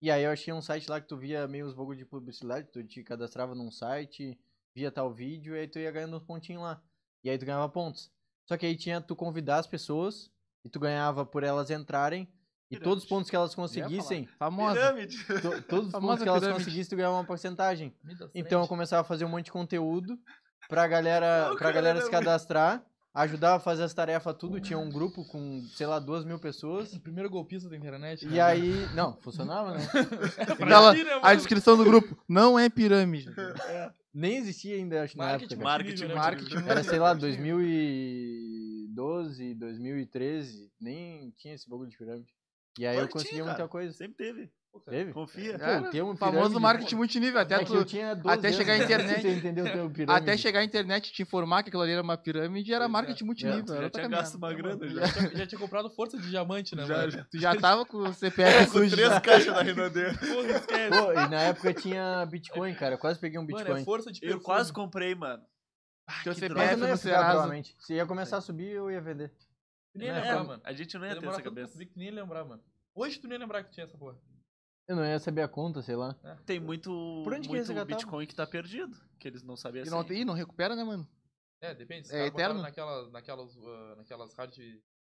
E aí eu achei um site lá que tu via meio os bagulho de publicidade, tu te cadastrava num site, via tal vídeo, e aí tu ia ganhando uns pontinhos lá. E aí tu ganhava pontos. Só que aí tinha tu convidar as pessoas, e tu ganhava por elas entrarem, e todos os Pirâmide. pontos que elas conseguissem, Famosa. Pirâmide. to- todos os pontos que elas pirâmide. conseguissem, tu ganhava uma porcentagem. Então eu começava a fazer um monte de conteúdo pra galera, Não, pra galera se cadastrar, ajudava a fazer as tarefas tudo, tinha um grupo com, sei lá, duas mil pessoas. O primeiro golpista da internet. E aí. Não, funcionava, né? Aquela- A descrição do grupo não é pirâmide. Nem existia ainda, acho, na Marketing, época. cara. Marketing, né? marketing, Era, sei lá, 2012, 2013, nem tinha esse bagulho de pirâmide. E aí eu conseguia tinha, muita coisa. Sempre teve. Pô, Teve? Confia. Pô, Cara, o termo famoso marketing multinível. Até, É tu, eu tinha 12 até chegar a antes internet. pirâmide. até chegar a internet e te informar que aquilo ali era uma pirâmide, era é. marketing multinível. Já tinha gasto uma É, grana mano, já. já. tinha, já tinha comprado força de diamante, né, Já, mano? já. Tu já tava com o CPF Com sujo. três já. caixas da Renadeira. Porra, esquece. Pô, e na época tinha Bitcoin, cara. Eu quase peguei um Mano, Bitcoin. é força de Eu quase comprei, mano. Teu que CPF não ia ficar, provavelmente. Se ia começar a subir, eu ia vender. Nem ia É, lembrar, mano. A gente não Ia ter essa cabeça. nem ia lembrar, mano. Hoje tu nem ia lembrar que tinha essa porra. Eu não ia saber a conta, sei lá. Tem muito, Por onde que muito resgatava? Bitcoin que tá perdido. Que eles não sabem E assim. não, ih, não recupera, né, mano? É, depende. Se É é eterno? naquela, naquelas, uh, naquelas hard,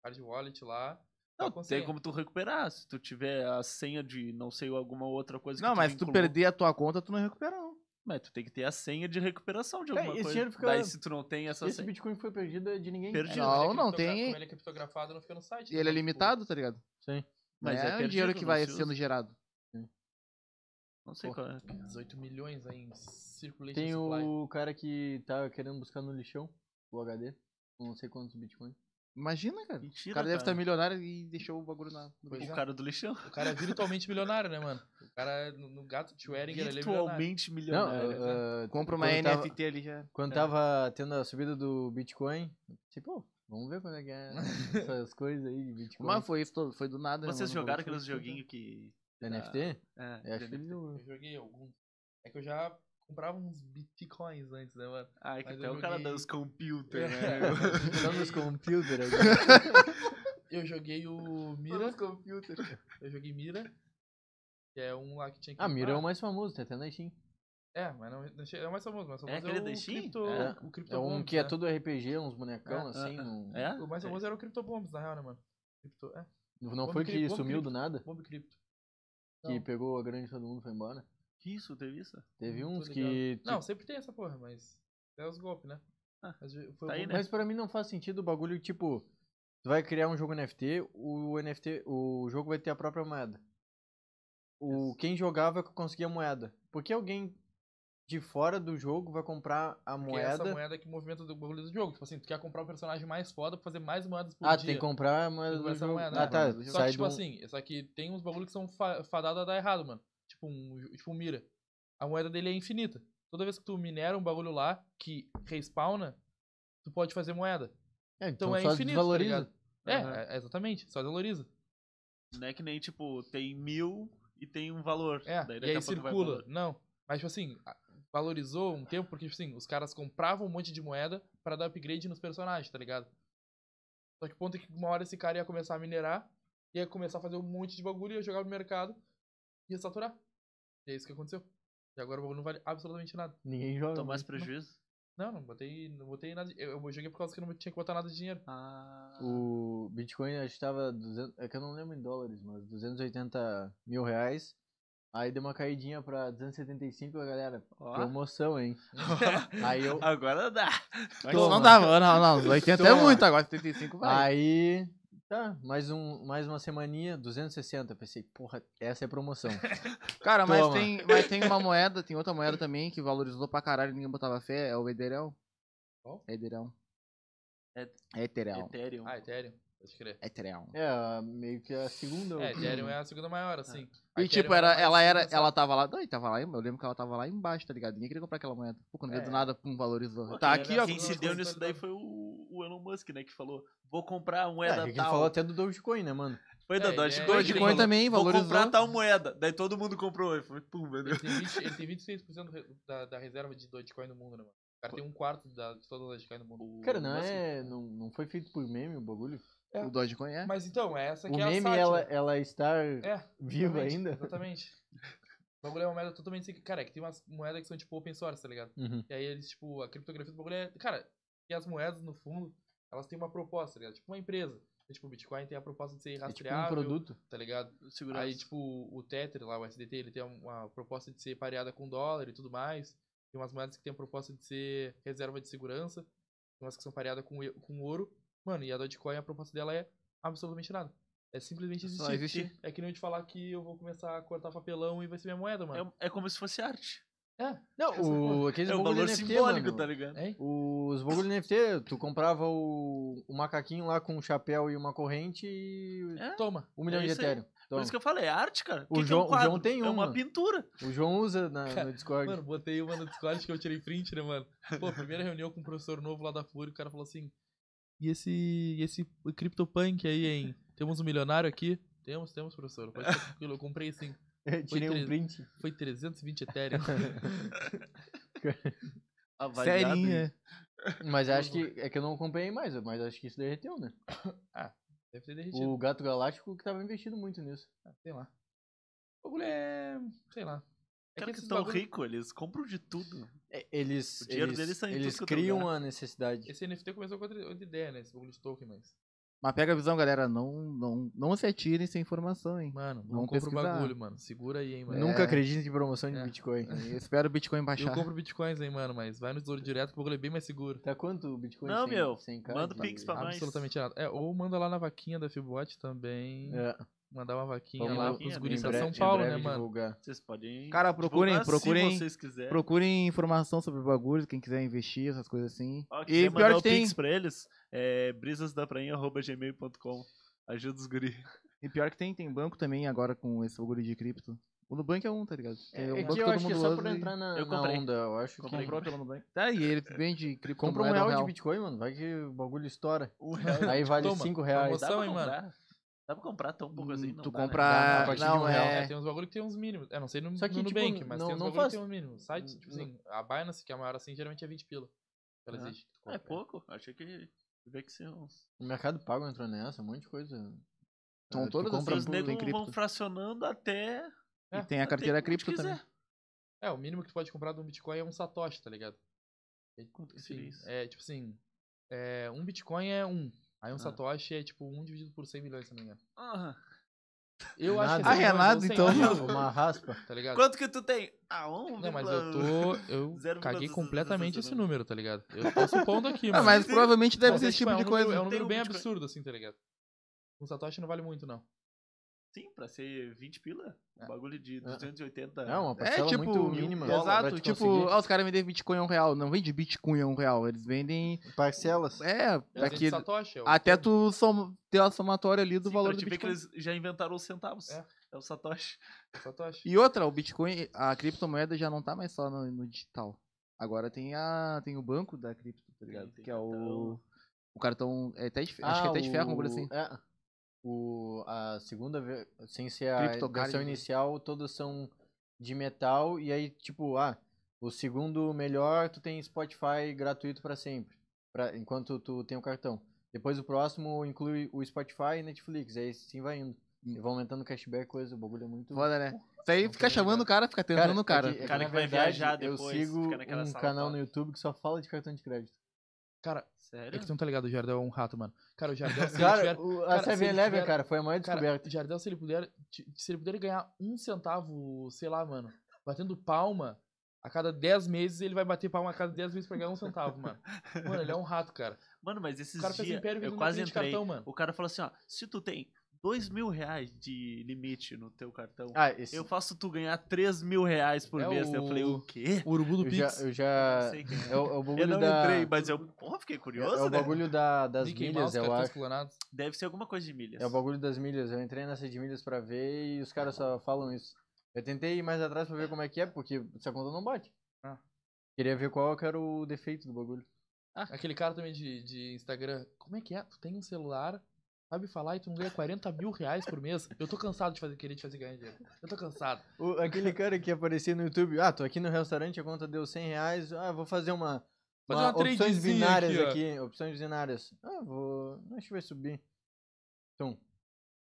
hard wallet lá. Não, tá com tem como tu recuperar. Se tu tiver a senha de não sei alguma outra coisa que Não, mas se tu perder a tua conta, tu não recupera, não. Mas tu tem que ter a senha de recuperação de É, alguma esse coisa. dinheiro fica- Daí se tu não tem essa Esse senha. Bitcoin que foi perdido é de ninguém. Perdido. Como ele é Não, não, tem- Como ele é criptografado, não fica no site. E ele é né? Tipo, limitado, tá ligado? Sim. Mas é, é o perdido, dinheiro que não vai se sendo gerado. Não sei Pô. qual é. 18 milhões aí em circulation Tem supply. o cara que tá querendo buscar no lixão o HD. com Não sei quantos Bitcoin. Imagina, cara. Mentira, o cara deve estar milionário e deixou o bagulho na. no Pois. O cara do lixão. O cara é virtualmente milionário, né, mano? O cara, no, no gato de Schweringer, ele é milionário. Virtualmente Não, milionário. ah, Compra uma Quando tava- NFT ali já. quando É. tava tendo a subida do Bitcoin, tipo, Vamos ver quando é que é essas coisas aí de Bitcoin. Mas foi foi do nada. né, Vocês mano? jogaram aqueles joguinhos que. NFT? É, Eu acho que ele NFT. jogou. Eu joguei alguns. É que eu já comprava uns bitcoins antes, né, mano? Ah, é que Mas até o cara joguei- dos computers, É. né? Só nos computers. Eu joguei o Mira. Eu joguei Mira. Que é um lá que tinha que. Ah, Mira é o mais famoso, tem até na Steam. É, mas não, é o mais famoso. mas o mais famoso aquele é da o Steam? Cripto, É. o Crypto É um Bombs, que é né? todo RPG, uns bonecão É, assim. é, num- É? O mais famoso era o Crypto Bombs, na real, né, mano? Crypto, é. Não Bomb foi que sumiu do nada? Bomb Crypto. Que Não. pegou a grande todo mundo e foi embora? Que isso, teve isso? Teve Não uns que. tipo, Não, sempre tem essa porra, mas. É os golpes, né? Ah, Mas foi tá o aí, né? Mas pra mim não faz sentido o bagulho, tipo, tu vai criar um jogo NFT, o NFT, o jogo vai ter a própria moeda. O quem jogar vai conseguir a moeda. Por que alguém de fora do jogo vai comprar a Porque é essa moeda? moeda que movimenta o bagulho do jogo. Tipo assim, tu quer comprar um personagem mais foda pra fazer mais moedas por Ah, dia. tem que comprar a moeda que do jogo. moeda, ah, né? tá. Só que, tipo do... assim, só que tem uns bagulhos que são fa fadados a dar errado, mano. Tipo um, tipo um mira. A moeda dele é infinita. Toda vez que tu minera um bagulho lá que respawna, tu pode fazer moeda. É, Então, então, é só infinito, desvaloriza. tá? É, é, exatamente. Só valoriza. Não é que nem, tipo, tem mil e tem um valor. É, Daí e aí a pouco vai circula. Não. Mas, tipo assim, valorizou um tempo porque, tipo assim, os caras compravam um monte de moeda pra dar upgrade nos personagens, tá ligado? Só que o ponto é que uma hora esse cara ia começar a minerar, ia começar a fazer um monte de bagulho, ia jogar no mercado, ia saturar. E é isso que aconteceu. E agora o bagulho não vale absolutamente nada. Ninguém joga. Então mais muito. prejuízo. Não, não botei, não botei nada. de- Eu, eu joguei por causa que eu não tinha que botar nada de dinheiro. Ah. O Bitcoin acho que tava 200, é que eu não lembro em dólares, mas 280 mil reais. Aí deu uma caidinha pra 275, a galera. Ó. Promoção, hein? Aí eu. Agora dá. Mas Toma. não dava, não, não. Os 80 é muito, agora 75 vai. Aí. Tá, mais, um, mais uma semaninha, 260. Pensei, porra, essa é promoção. Cara, mas Toma. tem, mas tem uma moeda, tem outra moeda também que valorizou pra caralho e ninguém botava fé, é o Ederel. Qual? Ederel. É- Ethereum. Ethereum. Ah, Ethereum. Pode crer. Ethereum. É, meio que a segunda. É, Ethereum é a segunda maior, assim. A E tipo, Ethereum era, ela era, ela tava lá, não, e tava lá, eu lembro que ela tava lá embaixo, tá ligado? Ninguém queria comprar aquela moeda. Pô, quando veio do É. nada, pum, valorizou. Pô, tá aqui, ó. Quem se com- deu com- nisso daí foi o, o Elon Musk, né? Que falou, vou comprar a É, moeda ele tal. falou até do Dogecoin, né, mano? Foi da É, ele Dogecoin. é- ele Dogecoin também Vou valorizou. comprar tal moeda. Daí todo mundo comprou. Aí foi, pum. Ele tem, 20, ele tem 26% re- da, da reserva de Dogecoin no mundo, né, mano? O cara tem um quarto da, de toda a Dogecoin no mundo. O Cara, não Musk- é. Não, não foi feito por meme o bagulho? É. O Dogecoin é. Mas então, é essa O que é a meme, sátira. ela, ela estar É, viva ainda? Exatamente. O bagulho é uma moeda totalmente sem... Cara, é que tem umas moedas que são tipo open source, tá ligado? Uhum. E aí eles, tipo, a criptografia do bagulho é... Cara, e as moedas, no fundo, elas têm uma proposta, tá ligado? Tipo uma empresa. E, tipo, o Bitcoin tem a proposta de ser É tipo um rastreável, produto. tá ligado? Segurança. Aí, tipo, o Tether lá, o SDT, ele tem uma proposta de ser pareada com dólar e tudo mais. Tem umas moedas que tem a proposta de ser reserva de segurança. Tem umas que são pareadas com, com ouro. Mano, e a Dogecoin, a proposta dela é absolutamente nada. É simplesmente Só existir. existir. É que nem eu te falar que eu vou começar a cortar papelão e vai ser minha moeda, mano. É, é como se fosse arte. É. Não, o, aqueles É bagulho valor NFT, simbólico, mano. tá ligado? É. Os bagulho NFT, tu comprava o, o macaquinho lá com um chapéu e uma corrente e É. Toma. um milhão É de. Ethereum. Por isso que eu falei, é arte, cara. O que que é João- um o João tem É um, uma mano. pintura. O João usa na- Cara, no Discord. Mano, botei uma no Discord que eu tirei print, né, mano? Pô, primeira reunião com um professor novo lá da FURI, o cara falou assim: E esse, e esse CryptoPunk aí, hein? Temos um milionário aqui? Temos, temos, professor. Pode ficar tranquilo, eu comprei sim. Eu tirei um print. Foi 320 Ethereum. Avaliado Serinha. Mas acho que. É que eu não acompanhei mais, mas acho que isso derreteu, né? Deve ter derretido. O Gato Galáctico que tava investindo muito nisso. Ah, sei lá. O bagulho é. Sei lá. É que esses estão bagulho- ricos, eles compram de tudo. É, Eles, O dinheiro eles, deles tá em tudo eles é criam a necessidade. Esse NFT começou com outra, outra ideia, né? Esse bagulho de token, mas. Mas pega a visão, galera. Não, não, não se atirem sem informação, hein? Mano, não Vamos compra o bagulho, mano. Segura aí, hein, mano. Nunca É. acredite em promoção de É. Bitcoin. Eu espero o Bitcoin Eu baixar. compro bitcoins, hein, mano, mas vai no tesouro direto que o bagulho é bem mais seguro. Tá quanto o Bitcoin? Não, Cem- meu, cem k manda Pix pra nós. Absolutamente nada. É, ou manda lá na vaquinha da Fibot também. É, Mandar uma vaquinha vamos lá pros guris breve- São em Paulo, né, breve mano? divulgar. Vocês podem. Cara, procurem, procurem- Se vocês quiserem. Procurem informação sobre bagulho, quem quiser investir, essas coisas assim. Ó, e pior mandar que o tem. Pix pra eles, é brisasdaprainha.gmail.com. Ajuda os guri. E pior que tem, tem banco também agora com esse bagulho de cripto. O Nubank é um, tá ligado? É, um é banco que eu todo acho que é só e entrar na, Eu na comprei. onda. Eu acho que Comprou pelo Nubank. Tá, e ele vende compra um real, real. de Bitcoin, mano. Vai que o bagulho estoura. Um real. Aí vale Toma, 5 reais. promoção. Hein, mano? Dá pra comprar tão pouco assim? Não tu dá, né? Dá, compra. partir de Não, um real. É, é. tem uns bagulho que tem uns mínimos. É, não sei no, Só que, no tipo, Nubank, mas não- tem uns não bagulho faz- que tem uns mínimos. Site, tipo não- assim, a Binance, que é a maior assim, geralmente é 20 pila. Ela Ah. existe. É pouco. Achei que tiver que ser uns. O Mercado Pago entrou nessa, um monte de coisa. São É, todas compra Os assim, por- negros vão fracionando até. E tem a carteira cripto também. É, o mínimo que tu pode comprar de um Bitcoin é um Satoshi, tá ligado? Quanto que seria Enfim, isso? é tipo assim, é, um Bitcoin é um. Aí um Ah. Satoshi é tipo um dividido por 100 milhões, se não me engano. Ah, Eu Nada. acho que Ah, é 100 é milhões nada, ou 100 então. Uma raspa. Tá ligado? Quanto que tu tem? Ah, um. Não, mas eu tô. Eu 0,000000. caguei completamente esse número, tá ligado? Eu tô supondo aqui, Ah, mano. mas provavelmente deve ser é, esse tipo, tipo é um de número- coisa. É um número bem absurdo, assim, tá ligado? Um Satoshi não vale muito, não. Sim, pra ser 20 pila. Um É. bagulho de 280. É uma É parcela tipo, muito mínima. exato, tipo, conseguir. ah, os caras vendem Bitcoin a um real. Não vende Bitcoin a um real, eles vendem. Parcelas. É, É daqui, de Satoshi, é o até tu som, ter a somatória ali do Sim, valor pra do ver que Bitcoin. eles já inventaram os centavos. É. É, o Satoshi. Satoshi. E outra, o Bitcoin, a criptomoeda já não tá mais só no, no digital. Agora tem a tem o banco da cripto, tá ligado? tem que é o cartão. o cartão, é até de, acho que é até de ferro, um bagulho assim. É, o, a segunda, sem ser a versão inicial, todas são de metal. E aí, tipo, ah, o segundo melhor, tu tem Spotify gratuito pra sempre. Pra, enquanto tu tem o cartão. Depois o próximo inclui o Spotify e Netflix. Aí sim vai indo. Hum. E vai aumentando o cashback, coisa, o bagulho é muito. Foda, né? Isso aí Não fica chamando o cara, fica tentando o cara. é que- é que, Cara que vai verdade, viajar depois, Eu sigo um sala canal no YouTube que só fala de cartão de crédito. Cara, Sério? é que tu não tá ligado, o Jardel é um rato, mano. Cara, o Jardel, se ele Cara, tiver... o, cara, a se ele 7-Eleven, tiver- cara, foi a maior descoberta. o Jardel, se ele puder, se ele puder ganhar um centavo, sei lá, mano, batendo palma, a cada 10 meses ele vai bater palma a cada 10 meses pra ganhar um centavo, mano. Mano, ele é um rato, cara. Mano, mas esses O cara fez dias império eu quase entrei. cartão, mano. O cara falou assim, ó, se tu tem 2 mil reais de limite no teu cartão, Ah, esse, eu faço tu ganhar 3 mil reais por É mês. o- Eu falei, o quê? O urubu do eu já, Pix. eu Eu já não sei quem é. é o, é o bagulho Eu não da entrei, mas eu, porra, fiquei é, curioso, é o né? bagulho da, das Mickey milhas, Mouse, eu acho. clonados. Deve ser alguma coisa de milhas. É o bagulho das milhas. Eu entrei nessa de milhas pra ver e os caras só falam isso. Eu tentei ir mais atrás pra ver como é que é, porque essa conta não bate. Ah. Queria ver qual que era o defeito do bagulho. Aquele cara também de, de Instagram. Como é que é? Tu tem um celular, sabe falar e tu não ganha 40 mil reais por mês? Eu tô cansado de fazer, querer te fazer ganhar dinheiro. Eu tô cansado. O- aquele cara que aparecia no YouTube, ah, tô aqui no restaurante, a conta deu 100 reais, ah, vou fazer uma, Fazer uma uma opções tradezinha binárias aqui, aqui, opções binárias. Ah, vou, acho que vai subir. Então,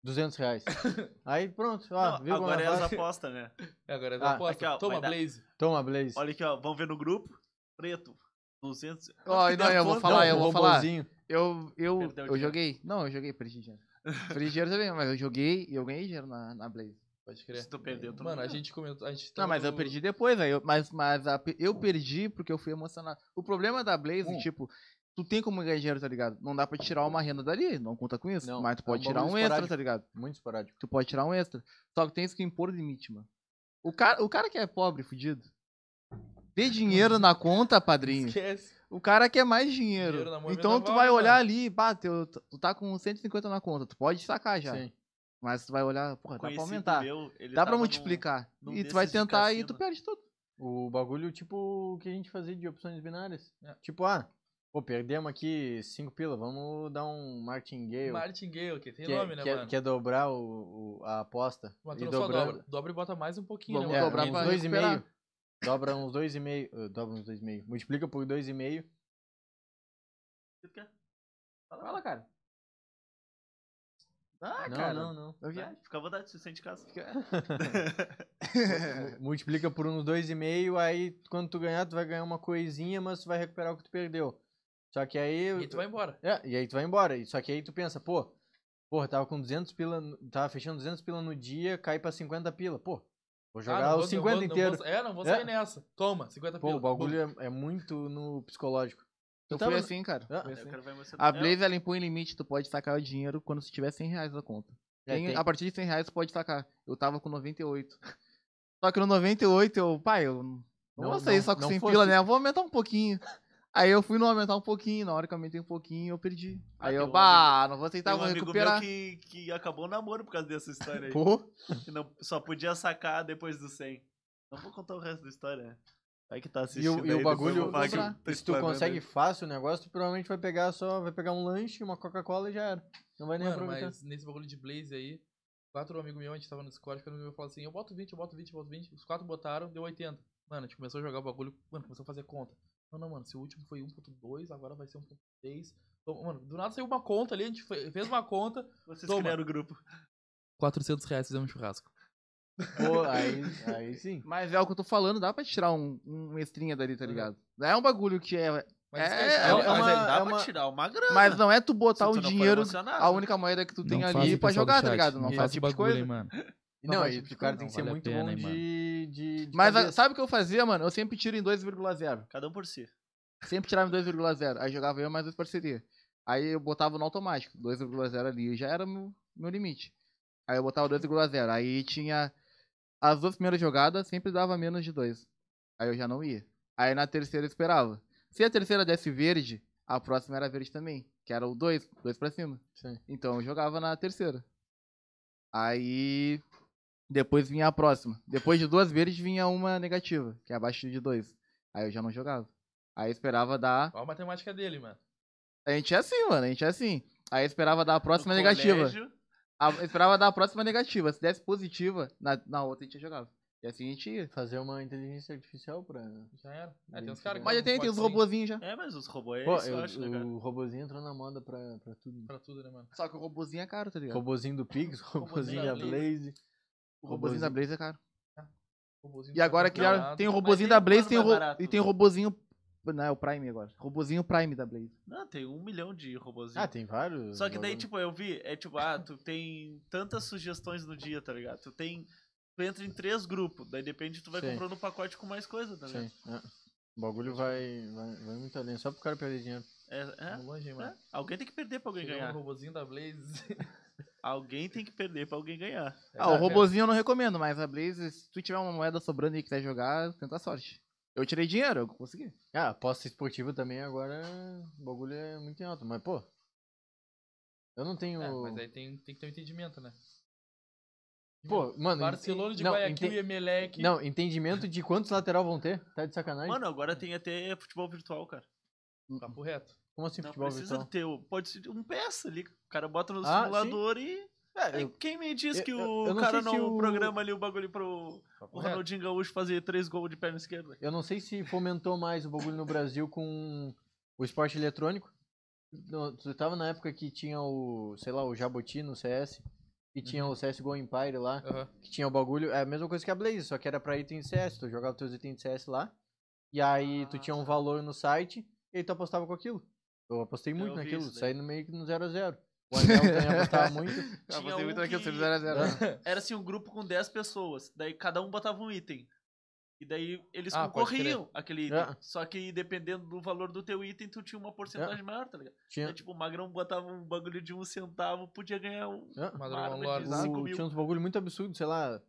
200 reais. Aí pronto, ó, Não, agora é é as apostas, né? É, agora é Ah, aposta. aqui, ó, Toma, vai dar- Blaze. Toma, Blaze. Olha aqui, ó, vamos ver no grupo. Preto, 200. Ó, que não, eu vou falar, Não, eu vou falar. Eu, eu, Perdeu eu joguei. Não, eu joguei, perdi dinheiro. perdi dinheiro também, mas eu joguei e eu ganhei dinheiro na, na Blaze. Pode crer. Se tu perdeu, tu Mano, a gente comentou. A gente Não, mas eu perdi depois, aí eu, mas, mas a eu perdi porque eu fui emocionado. O problema da Blaze, Hum. tipo, tu tem como ganhar dinheiro, tá ligado? Não dá pra tirar uma renda dali, não conta com isso. Não, mas tu é pode um tirar um extra, tá ligado? Muito esporádico. Tu pode tirar um extra. Só que tem isso que impor limite, mano. O cara, o cara que é pobre, fudido, dê dinheiro na conta, padrinho. Esquece. O cara quer mais dinheiro. Dinheiro é então tu vai olhar ali, pá, teu, tu tá com 150 na conta, tu pode sacar já. Sim. Mas tu vai olhar, porra, dá pra aumentar. meu, ele dá pra tava num- multiplicar. num e tu vai tentar e tu perde tudo. O bagulho, tipo, o que a gente fazia de opções binárias. É. Tipo, ah, pô, perdemos aqui 5 pila, vamos dar um martingale. Martin Gale, que tem que, nome, é, né, que, é, mano? que é dobrar o, o- a aposta. Mas E dobra. Dobra e bota mais um pouquinho, Vamos né, É, dobrar uns pra dois e meio. Dobra uns dois e meio. uh, dobra uns dois e meio. Multiplica por dois e meio. Tu quer? Fala, cara. Ah, não, cara. não, não. Eu Vai. Fica à vontade, se sente em casa. Mu- Multiplica por uns dois e meio, aí quando tu ganhar, tu vai ganhar uma coisinha, mas tu vai recuperar o que tu perdeu. Só que aí... E tu vai embora. É, e aí tu vai embora. Só que aí tu pensa, pô, porra, tava com 200 pila, tava fechando 200 pila no dia, cai pra 50 pila. Pô, vou Ah, jogar vou- os não 50 vou- não inteiro. vou- é, não vou É. sair nessa. Toma, 50 Pô, pila. o bagulho é, é muito no psicológico. Eu tava fui assim, cara. Ah, Fui assim. A Blaze, ela impõe limite, tu pode sacar o dinheiro quando você tiver 100 reais na conta. É, Tem- tem- A partir de 100 reais tu pode sacar. Eu tava com 98. Só que no 98 eu, pai, eu não Não- vou sair não- só com não 100 fosse- pila, né? Eu vou aumentar um pouquinho. Aí eu fui no aumentar um pouquinho, na hora que eu aumentei um pouquinho, eu perdi. Ah, Aí eu, bah, não vou aceitar, Tem um vou amigo recuperar. meu que, que acabou o namoro por causa dessa história aí. Pô, Que não, só podia sacar depois do 100. Não vou contar o resto da história, né? Vai que tá E assistindo o, e aí, o bagulho, eu vou se- tu explanando consegue aí. fácil o negócio, tu provavelmente vai pegar só, vai pegar um lanche, uma Coca-Cola e já era. Não vai nem Mano, aproveitar. mas nesse bagulho de Blaze aí, quatro amigos meus, a gente tava no Discord, quando meu falou assim, eu boto 20, eu boto 20, eu boto 20. Os quatro botaram, deu 80. Mano, a gente começou a jogar o bagulho, mano, começou a fazer conta. Não, não, mano, se o último foi 1.2, agora vai ser 1.3. Então, mano, do nada saiu uma conta ali, a gente fe- fez uma conta, Vocês Toma. criaram o grupo. 400 reais fizemos um churrasco. Pô, aí, aí sim. mas é o que eu tô falando, dá pra tirar um, um extrinha dali, tá Uhum. ligado? Não é um bagulho que é. Mas É, é é, uma- mas é aí- uma- dá pra tirar uma grana. Mas não é tu botar o dinheiro, a única moeda que tu tem Não ali pra jogar, tá ligado? Não faz esse tipo de coisa. hein, mano. Não, Não, e tipo o de cara tem que ser muito pena, bom hein, de, de, de Mas a- cabeça. sabe o que eu fazia, mano? Eu sempre tiro em 2,0. Cada um por si. Sempre tirava em 2,0. Aí jogava eu mais duas parcerias. Aí eu botava no automático. 2,0 ali já era meu, meu limite. Aí eu botava 2,0. Aí tinha. As duas primeiras jogadas sempre dava menos de 2. Aí eu já não ia. Aí na terceira eu esperava. Se a terceira desse verde, a próxima era verde também. Que era o 2, 2 pra cima. Sim. Então eu jogava na terceira. Aí. Depois vinha a próxima. Depois de duas verdes vinha uma negativa, que é abaixo de 2. Aí eu já não jogava. Aí eu esperava dar. Olha a matemática dele, mano. A gente é assim, mano. A gente é assim. Aí eu esperava dar a próxima No negativa. colégio, A, eu esperava dar a próxima negativa. Se desse positiva, na, na outra a gente jogava. E assim a gente ia. Fazer uma inteligência artificial pra... Já era. É, tem uns caras que Mas já tem, tem os sim. robozinhos já. É, mas os robôs é Pô, isso, eu eu- acho, né, cara? o robozinho entrou na moda pra, pra tudo. Pra tudo, né, mano? Só que o robozinho é caro, tá ligado? Robozinho do Pix, robozinho da da Blaze. O robozinho da Blaze é caro. Robozinho E agora criaram. Tem o robozinho tem da um Blaze tem o mais ro- barato. e tem o robozinho. Não, é o Prime agora. Robozinho Prime da Blaze. Não, tem um milhão de robôzinhos. Ah, tem vários. Só que daí, tipo, eu vi, é tipo, ah, tu tem tantas sugestões no dia, tá ligado? Tu tem. Tu entra em três grupos, daí depende, tu vai Sim. comprando um pacote com mais coisa, tá ligado? Sim, é. O bagulho vai, vai, vai muito além, só pro cara perder dinheiro. É, é, longe, é. Alguém tem que perder pra alguém Chegamos ganhar. no robozinho da Blaze. Alguém tem que perder pra alguém ganhar. Ah, o robozinho eu não recomendo, mas a Blaze, se tu tiver uma moeda sobrando e quiser jogar, tenta a sorte. Eu tirei dinheiro, eu consegui. Ah, aposta esportiva também agora o bagulho é muito em alto, mas pô. Eu não tenho. É, mas aí tem, tem que ter um entendimento, né? Pô, mano. Barcelona de não, Guayaquil ente- e Emelec. Não, entendimento de quantos lateral vão ter? Tá de sacanagem? Mano, agora tem até futebol virtual, cara. Papo reto. Como assim Não futebol precisa virtual? ter. o- Pode ser um PS ali. O cara bota no Ah, simulador e. É, Aí eu- quem me diz eu- que eu- o eu não cara sei se não o- programa ali o bagulho pro o. Ronaldinho Gaúcho fazer três gols de perna esquerda? Eu não sei se fomentou mais o bagulho no Brasil com o esporte eletrônico. No- Tu tava na época que tinha o, sei lá, o Jaboti no CS. E tinha Uhum. o CSGO Empire lá. Aham. Que tinha o bagulho. É a mesma coisa que a Blaze, só que era pra item CS. Tu jogava teus itens de CS lá. E aí tu tinha um valor no site e aí tu apostava com aquilo. Eu apostei muito Eu naquilo, saí no meio que no 0 a 0 O Anel também apostava muito. Eu Tinha gostei muito um daquilo, que- sempre 0 a 0 Era assim um grupo com 10 pessoas. Daí cada um botava um item. E daí eles Ah, concorriam aquele item. É. Só que dependendo do valor do teu item, tu tinha uma porcentagem maior, tá ligado? Tinha, Daí, tipo, o Magrão botava um bagulho de um centavo, podia ganhar um, é. uma Madrugão arma Lords. de O- 5 mil. tinha uns bagulho muito absurdo, sei lá,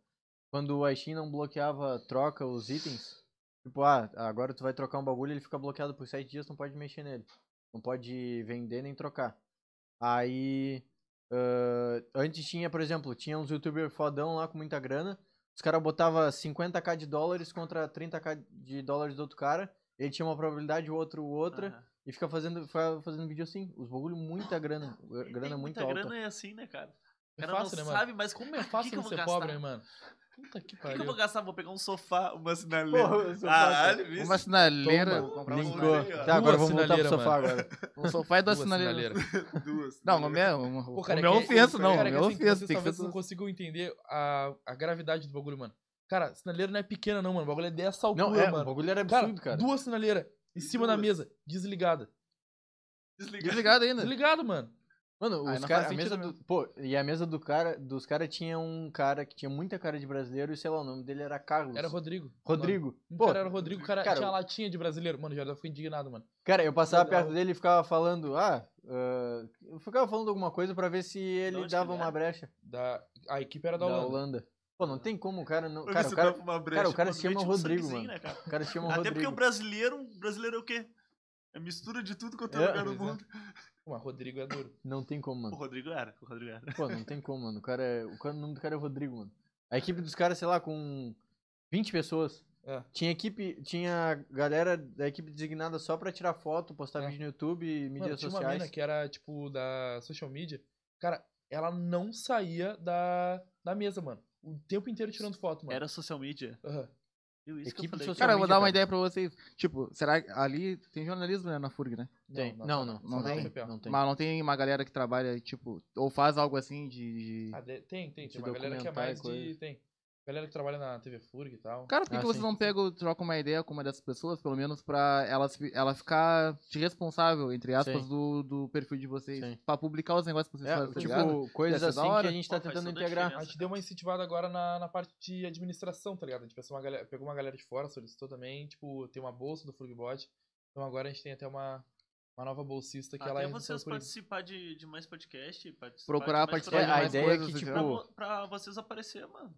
quando o Aishin não bloqueava troca os itens. Tipo, ah, agora tu vai trocar um bagulho, ele fica bloqueado por 7 dias, não pode mexer nele. Não pode vender nem trocar. Aí. ah, antes tinha, por exemplo, tinha uns youtubers fodão lá com muita grana. Os caras botavam 50k de dólares contra 30k de dólares do outro cara. Ele tinha uma probabilidade, o outro outra. Aham. E fica fazendo, fica fazendo vídeo assim. Os bagulho, muita grana. Grana muito muita alta. grana é assim, né, cara? O É cara fácil, não né, mano? sabe, mas Como é que fácil ser gastar? pobre, né, mano? Puta que O que, que pariu. eu vou gastar? Vou pegar um sofá, uma sinaleira. Porra, o sofá, Caralho, viu? Uma sinaleira. Toma, comprar um aí, ó. Tá, agora vamos voltar pro sofá mano. agora. Um sofá e duas Duas sinaleiras. sinaleiras. Duas. Não, não é. Um, Pô, o cara, meu é que- ofensa, não. Cara, O é meu assim, ofensa. vocês talvez ser. não consigam entender a, a gravidade do bagulho, mano. Cara, sinaleira não é pequena, não, mano. O bagulho é dessa altura, Não, é, o mano. bagulho era Cara, absurdo, cara. duas sinaleiras em cima da Duas. mesa, desligada. Desligar. Desligado ainda. Desligado, mano. Mano, Aí os cara, a mesa do, pô, e a mesa do cara, dos caras tinha um cara que tinha muita cara de brasileiro e sei lá, o nome dele era Carlos. Era Rodrigo. Rodrigo. O Pô, cara era Rodrigo, o cara, cara, tinha latinha de brasileiro. Mano, já ficou indignado, mano. cara, eu passava Legal. perto dele e ficava falando, ah, ah, eu ficava falando alguma coisa pra ver se ele dava uma era? brecha Da, a equipe era da da Holanda. Holanda. Pô, não tem como o cara não, cara, o cara, brecha, cara, o cara se chama Rodrigo, mano. né, cara? o cara se chama Até porque Rodrigo. o brasileiro, o brasileiro é o quê? É mistura de tudo quanto É, é lugar pois é. mundo. Mas Rodrigo é duro. Não tem como, O mano. Rodrigo era, o Rodrigo era. Pô, não tem como, mano. O cara é. O, cara, o nome do cara é Rodrigo, mano. A equipe dos caras, sei lá, com 20 pessoas. É. Tinha equipe. Tinha galera da equipe designada só pra tirar foto, postar É. vídeo no YouTube e Mano, mídias tinha uma sociais. mina que era, tipo, da social media. Cara, ela não saía da, da mesa, mano. O tempo inteiro tirando foto, mano. Era social media. Aham. Viu isso Equipe que eu falei? Cara, eu vou dar uma cara. ideia pra vocês. Tipo, será que ali tem jornalismo, né, na FURG, né? Tem. Não, não. Não na tem? UFPA. Não tem. Mas não tem uma galera que trabalha, tipo, ou faz algo assim de. de- Ah, de- tem, tem. De Tem uma galera que é mais de. Tem. Galera que trabalha na TV FURG e tal. Cara, por que, Ah, que vocês sim. não pegam, trocam uma ideia com uma dessas pessoas, pelo menos pra ela, ela ficar de responsável, entre aspas, Sim. do, do perfil de vocês? Sim. Pra publicar os negócios que vocês É, fazem, tá tipo, ligado? coisas assim que hora. a gente tá Pô, tentando a integrar. A gente deu uma incentivada agora na, na parte de administração, tá ligado? A gente pensou uma galera, pegou uma galera de fora, solicitou também, tipo, tem uma bolsa do Flugbot. Então agora a gente tem até uma, uma nova bolsista que ela Até é vocês participar de, de mais podcast, participar Procurar de mais participar de É, a mais ideia é coisas, que, assim, tipo, Pra, né? vo- pra vocês aparecer, mano.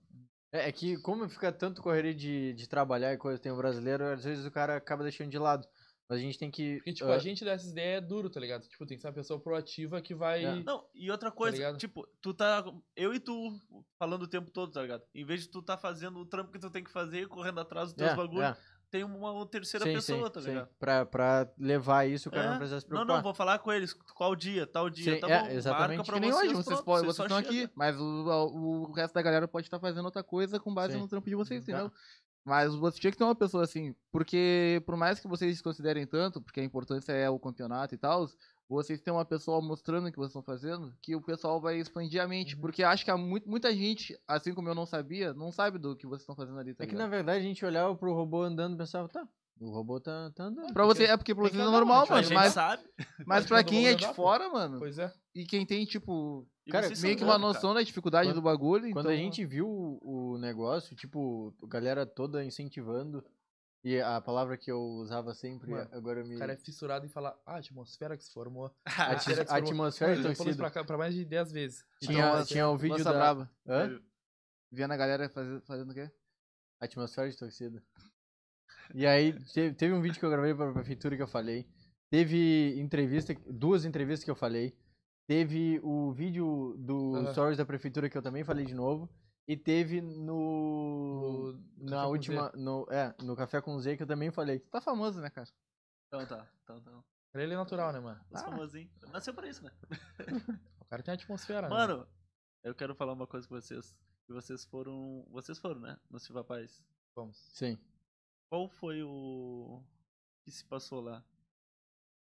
É, é que como fica tanto correria de, de trabalhar e coisa, tem o brasileiro, às vezes o cara acaba deixando de lado. Mas a gente tem que. Porque, tipo, ah, a gente dessa ideia é duro, tá ligado? Tipo, tem que ser uma pessoa proativa que vai. É. Não, e outra coisa, ligado? tipo, tu tá. Eu e tu falando o tempo todo, tá ligado? Em vez de tu tá fazendo o trampo que tu tem que fazer, correndo atrás dos teus é, bagulhos, é. Tem uma terceira Sim, pessoa, sim, tá sim. ligado? Pra, pra levar isso, o cara É. não precisa se Não, preocupar. não, vou falar com eles. Qual dia, tal dia, Sim, tá é, bom. exatamente. Marca pra Que nem vocês, hoje, vocês, pronto, podem, vocês estão aqui, mas o, o resto da galera pode estar fazendo outra coisa com base no trampo de vocês, Tá. entendeu? Mas você tinha que ter uma pessoa assim, porque por mais que vocês considerem tanto, porque a importância é o campeonato e tal, vocês têm uma pessoa mostrando o que vocês estão fazendo, que o pessoal vai expandir a mente. Uhum. Porque acho que há muito, muita gente, assim como eu não sabia, não sabe do que vocês estão fazendo ali, tá É que ligado? na verdade a gente olhava pro robô andando e pensava, tá, o robô tá, tá andando. Pra você, é porque pra tem vocês é um, normal, tipo, a mano. gente Mas, sabe. mas pra quem mundo é de andar, pô. fora, mano, Pois é. e quem tem, tipo, Cara, meio que uma noção da dificuldade Quando- do bagulho, Quando então... a gente viu o, o negócio, tipo, a galera toda incentivando, e a palavra que eu usava sempre, Mano, agora eu me... O cara é fissurado em falar, ah, a atmosfera que se formou. a, atmosfera a formou. atmosfera Mano, isso torcida. pra, cá- pra mais de 10 vezes. Tinha, Então, assim, tinha o vídeo Lança da... brava. Hã? Vendo a galera fazer, fazendo o quê? Atmosfera de torcida. E aí, teve, teve um vídeo que eu gravei pra prefeitura que eu falei. Teve entrevista, duas entrevistas que eu falei. Teve o vídeo do Aham. Stories da prefeitura que eu também falei de novo. E teve no. No na última. No, é, no Café com Z que eu também falei. Tá famoso, né, cara? Então tá, então tá. Pra ele é natural, né, mano? Os famosinhos. Nasceu pra isso, né? O cara tem atmosfera, né? Mano, eu quero falar uma coisa com vocês. Que vocês foram. Vocês foram, né? No Silva Paz. Vamos. Sim. Qual foi o. que se passou lá?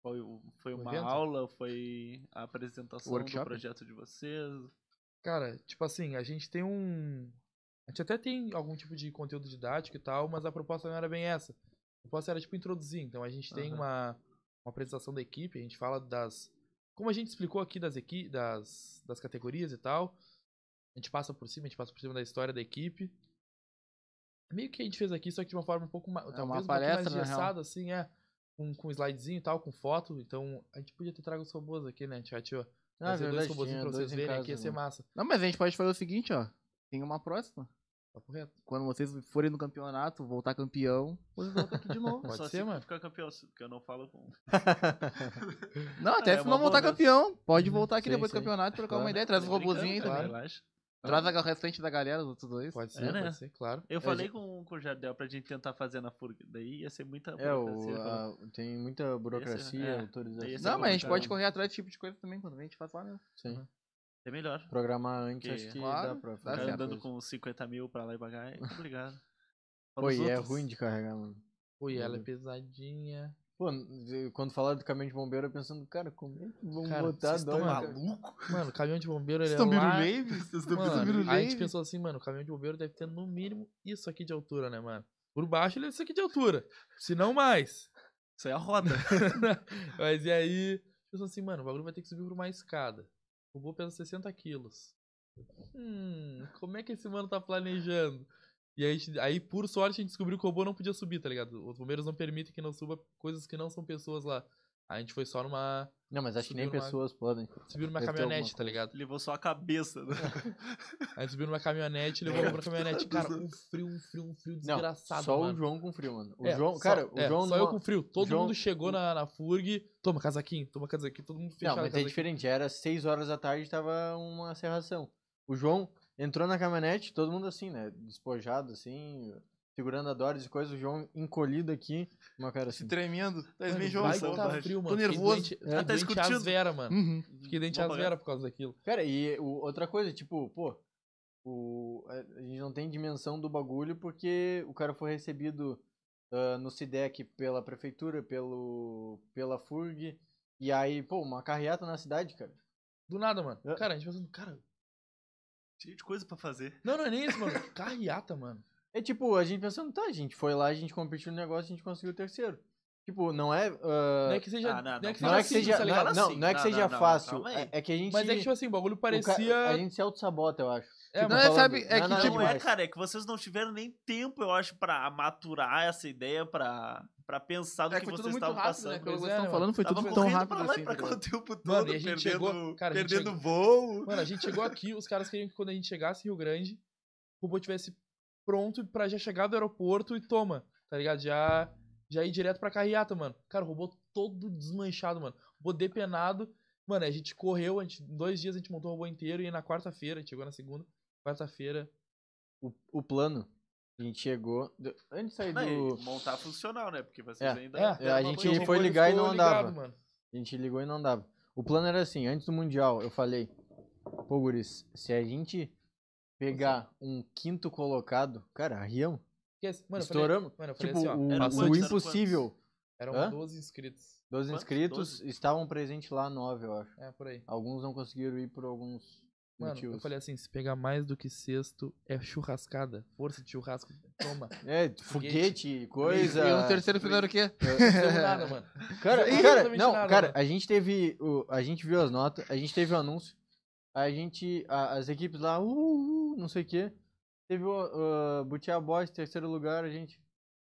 Foi, foi uma evento? aula? Foi a apresentação Workshop? do projeto de vocês? Cara, tipo assim, a gente tem um. A gente até tem algum tipo de conteúdo didático e tal, mas a proposta não era bem essa. A proposta era, tipo, introduzir. Então a gente tem uma, uma apresentação da equipe, a gente fala das. Como a gente explicou aqui das, equi das, das categorias e tal. A gente passa por cima, a gente passa por cima da história da equipe. Meio que a gente fez aqui, só que de uma forma um pouco mais. É talvez uma um palestra, mais na real. engessada, assim, é. Com, com slidezinho e tal, com foto. Então a gente podia ter trago os robôs aqui, né? A gente já tinha Ah, trazer dois robôzinhos pra vocês verem aqui, ia ser né? massa. Não, mas a gente pode fazer o seguinte, ó. Tem uma próxima. Papo reto. Quando vocês forem no campeonato, voltar campeão, vocês voltam aqui de novo. Pode Só ser, se mano. ficar campeão, porque eu não falo com. Não, até É, se uma não voltar campeão, pode voltar aqui Sim, depois do sim. campeonato, trocar uma Claro. ideia, traz os Brincando, robozinhos aí também. Relaxa. Traz a- o restante da galera, os outros dois. Pode É, ser, né? pode ser, claro. Eu É, falei com, com o Jardel pra gente tentar fazer na FURG. Daí ia ser muita É, burocracia. o, falou. a- tem muita burocracia, é, autorização. Não, mas a gente pode correr atrás desse tipo de coisa também, quando a gente faz lá mesmo. Sim. É melhor. Programar antes, Porque- acho que Claro, dá pra. Ficar andando com 50 mil pra lá e pagar. É complicado. Pô, e é ruim de carregar, mano. Pô, e ela é pesadinha. Pô, quando falaram do caminhão de bombeiro, eu pensando, cara, como é que vão Cara, botar Vocês dói, estão cara? malucos? Mano, o caminhão de bombeiro, ele Vocês é estão lá... Vocês estão Mano, Birulave? a gente pensou assim, mano, o caminhão de bombeiro deve ter no mínimo isso aqui de altura, né, mano? Por baixo ele é isso aqui de altura. Se não mais. Isso aí é a roda. Mas e aí, pensou assim, mano, o bagulho vai ter que subir por uma escada. O robô pesa 60 quilos. Hum, como é que esse mano tá planejando? E aí, aí, por sorte, a gente descobriu que o robô não podia subir, tá ligado? Os bombeiros não permitem que não suba coisas que não são pessoas lá. A gente foi só numa. Não, mas acho que nem numa- pessoas podem. Subiu numa caminhonete, tá ligado? Levou só a cabeça. Né? A gente subiu numa caminhonete e levou pra caminhonete. Cara, um frio, um frio, um frio Não, desgraçado, só mano. o João com frio, mano. O É, João, só- cara, o é, João Só eu com frio. Todo João- mundo chegou na, na FURG. Toma casaquinho, toma casaquinho. Todo mundo fechado. Não, mas é diferente. Era 6 horas da tarde tava uma serração. O João entrou na caminhonete, todo mundo assim, né? Despojado, assim, segurando a Doris e coisa. O João encolhido aqui, uma cara Se assim. tremendo. Tá Mano, meio vai João. tá frio, mano. Tô nervoso. doente- É. Fiquei Tá escutindo? às veras, mano. Uhum. Fiquei doente Vou às veras por causa daquilo. Cara, e o- outra coisa, tipo, pô, o, a gente não tem dimensão do bagulho porque o cara foi recebido ah, no SIDEC pela prefeitura, pelo, pela FURG. E aí, pô, uma carreata na cidade, cara. Do nada, mano. É. Cara, a gente pensando, cara. Cheio de coisa pra fazer. Não, não é nem isso, mano. Carreata, mano. É tipo, a gente pensando, tá, a gente foi lá, a gente competiu no negócio, a gente conseguiu o terceiro. Tipo, não é. ah, Não é que seja. Ah, não, não, é que não seja, é que seja, simples, tá não, ligado? não, Assim, não é que não, seja não, não, fácil. É, é que a gente. Mas é que, tipo assim, o bagulho o ca- parecia. A gente se auto-sabota, eu acho. É, Tipo, Não, é, falando, sabe, é que, não, tipo, Não é, cara, é que vocês não tiveram nem tempo, eu acho, pra maturar essa ideia, pra, pra pensar do É que que tudo vocês estavam né? passando. Que Pois vocês é, estão falando, foi tudo tão rápido pra lá assim. e pra cá ligado? o tempo todo, Mano, e a gente perdendo, chegou- cara, a gente perdendo chegou- voo. Mano, a gente chegou aqui, os caras queriam que quando a gente chegasse em Rio Grande, o robô tivesse pronto pra já chegar do aeroporto e toma, tá ligado? Já, já ir direto pra carreata, mano. Cara, o robô todo desmanchado, mano. Robô depenado. Mano, a gente correu, a gente, em dois dias a gente montou o robô inteiro e na quarta-feira, a gente chegou na segunda, quarta-feira. O, o plano, a gente chegou. Antes de sair Não, do. e montar funcional, né? Porque vocês É, ainda. é, a uma gente foi ligar e não andava. mano. A gente ligou e não dava. O plano era assim, antes do Mundial, eu falei, pô, Guris, se a gente pegar um quinto colocado, cara, arriamos. Esquece. Mano, eu Estouramos. Falei, mano, eu falei Tipo, assim, ó. o, era o quantos? Impossível. Eram Hã? 12 inscritos. Dos Quantos? inscritos estavam presentes lá, nove, eu acho. É, por aí. Alguns não conseguiram ir por alguns Mano, motivos. eu falei assim, se pegar mais do que sexto, é churrascada. Força de churrasco, toma. É, foguete, coisa. E o terceiro fizeram o quê? Não nada, mano. Cara, Não, cara, não, nada, cara, mano. a gente teve. O, a gente viu as notas, a gente teve o anúncio, a gente. a- as equipes lá, uh, uh, não sei o quê. Teve o uh, Butia Boys, terceiro lugar, a gente.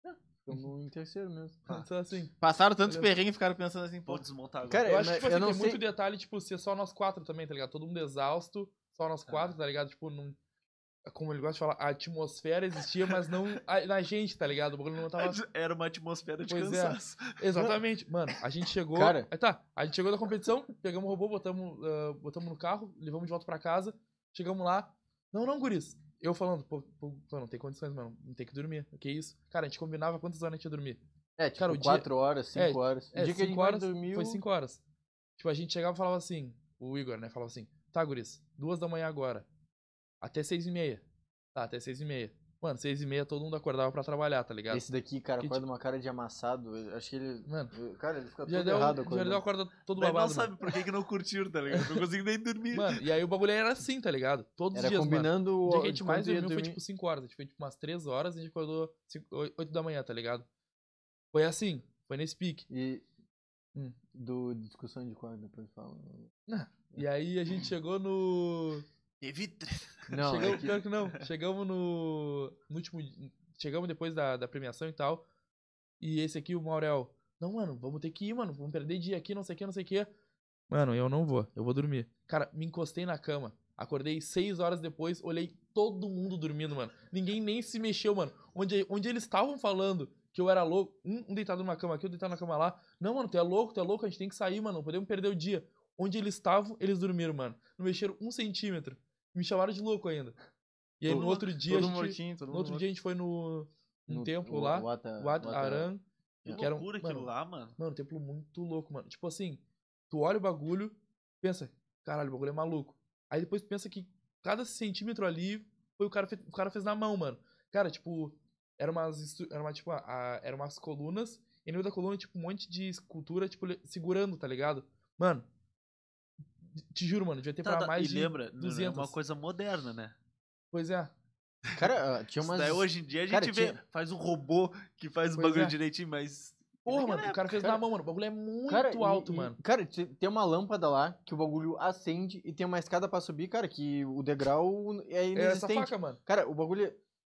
Ah, ficamos em terceiro mesmo. Então, assim, Passaram tantos Beleza. perrengues e ficaram pensando assim, pô. Desmontar agora. Cara, eu acho que, tipo assim, eu não tem sei- muito detalhe, tipo, ser só nós quatro também, tá ligado? Todo mundo exausto, só nós quatro, tá ligado? Tipo, não... Como ele gosta de falar, a atmosfera existia, mas não a- na gente, tá ligado? O bagulho não tava... Era uma atmosfera de Pois é. cansaço. Exatamente. Mano, a gente chegou... Cara. Aí tá, a gente chegou da competição, pegamos o robô, botamos, ah, botamos no carro, levamos de volta pra casa, chegamos lá. Não, não, guris. Eu falando, pô, pô, não tem condições, mano. Não tem que dormir. Que isso? Cara, a gente combinava quantas horas a gente ia dormir. É, tipo, Cara, o dia- quatro horas, cinco horas. É, o dia que a gente horas, dormiu. foi 5 horas. Tipo, a gente chegava e falava assim, o Igor, né, falava assim, tá, guris, duas da manhã agora, até seis e meia. Tá, até seis e meia. Mano, seis e meia todo mundo acordava pra trabalhar, tá ligado? Esse daqui, cara, Que acorda uma cara de amassado. eu Acho que ele. Mano, Cara, ele fica já todo deu, errado já acordando. deu a corda todo Mas não babado, sabe por que, que não curtiram, tá ligado? Não consigo nem dormir. mano. Mano, e aí o bagulho era assim, tá ligado? Todos os Era dias, mano. combinando O o. dia que a gente mais dormiu foi tipo 5 horas. A gente foi tipo umas 3 horas e a gente acordou 8 da manhã, tá ligado? Foi assim, foi nesse pique. E. Hum. Do discussão de quarto, depois fala. E aí a gente chegou no. Teve tre- Não, Chegamos, é que- pior que não. Chegamos no, no último. Chegamos depois da, da premiação e tal. E esse aqui, o Maurel. Não, mano, vamos ter que ir, mano. Vamos perder dia aqui, não sei o que, não sei o que. Mano, eu não vou. Eu vou dormir. Cara, me encostei na cama. Acordei seis horas depois, olhei todo mundo dormindo, mano. Ninguém nem se mexeu, mano. Onde, onde eles estavam falando que eu era louco, um, um deitado numa cama aqui, outro deitado na cama lá. Não, mano, tu é louco, tu é louco, a gente tem que sair, mano. Não podemos perder o dia. Onde eles estavam, eles dormiram, mano. Não mexeram um centímetro. Me chamaram de louco ainda. E aí Todo no outro dia, a Todo gente, mortinho, todo no outro morto. dia a gente foi no, num no- templo o- lá, o Ata- Wat o Ata- Aran. Que que era um- loucura aquilo mano, lá, mano. Mano, um templo muito louco, mano. Tipo assim, tu olha o bagulho, pensa, caralho, o bagulho é maluco. Aí depois tu pensa que cada centímetro ali foi o cara, o cara fez na mão, mano. Cara, tipo, era umas, era uma, tipo, a, a- era umas colunas, e no meio da coluna, tipo, um monte de escultura, tipo, segurando, tá ligado? Mano, te juro, mano, devia ter Tá, pra tá, mais e de lembra, não é 200. uma coisa moderna, né? Pois é. Cara, ah, tinha Isso umas. daí hoje em dia a gente Cara, vê, tinha- faz um robô que faz o Pois bagulho é. direitinho, mas. Porra, mano, o cara fez cara- na mão, mano. O bagulho é muito Cara, alto, e- mano. Cara, te- tem uma lâmpada lá que o bagulho acende e tem uma escada pra subir, cara, que o degrau é É essa inexistente. faca, mano. Cara, o bagulho.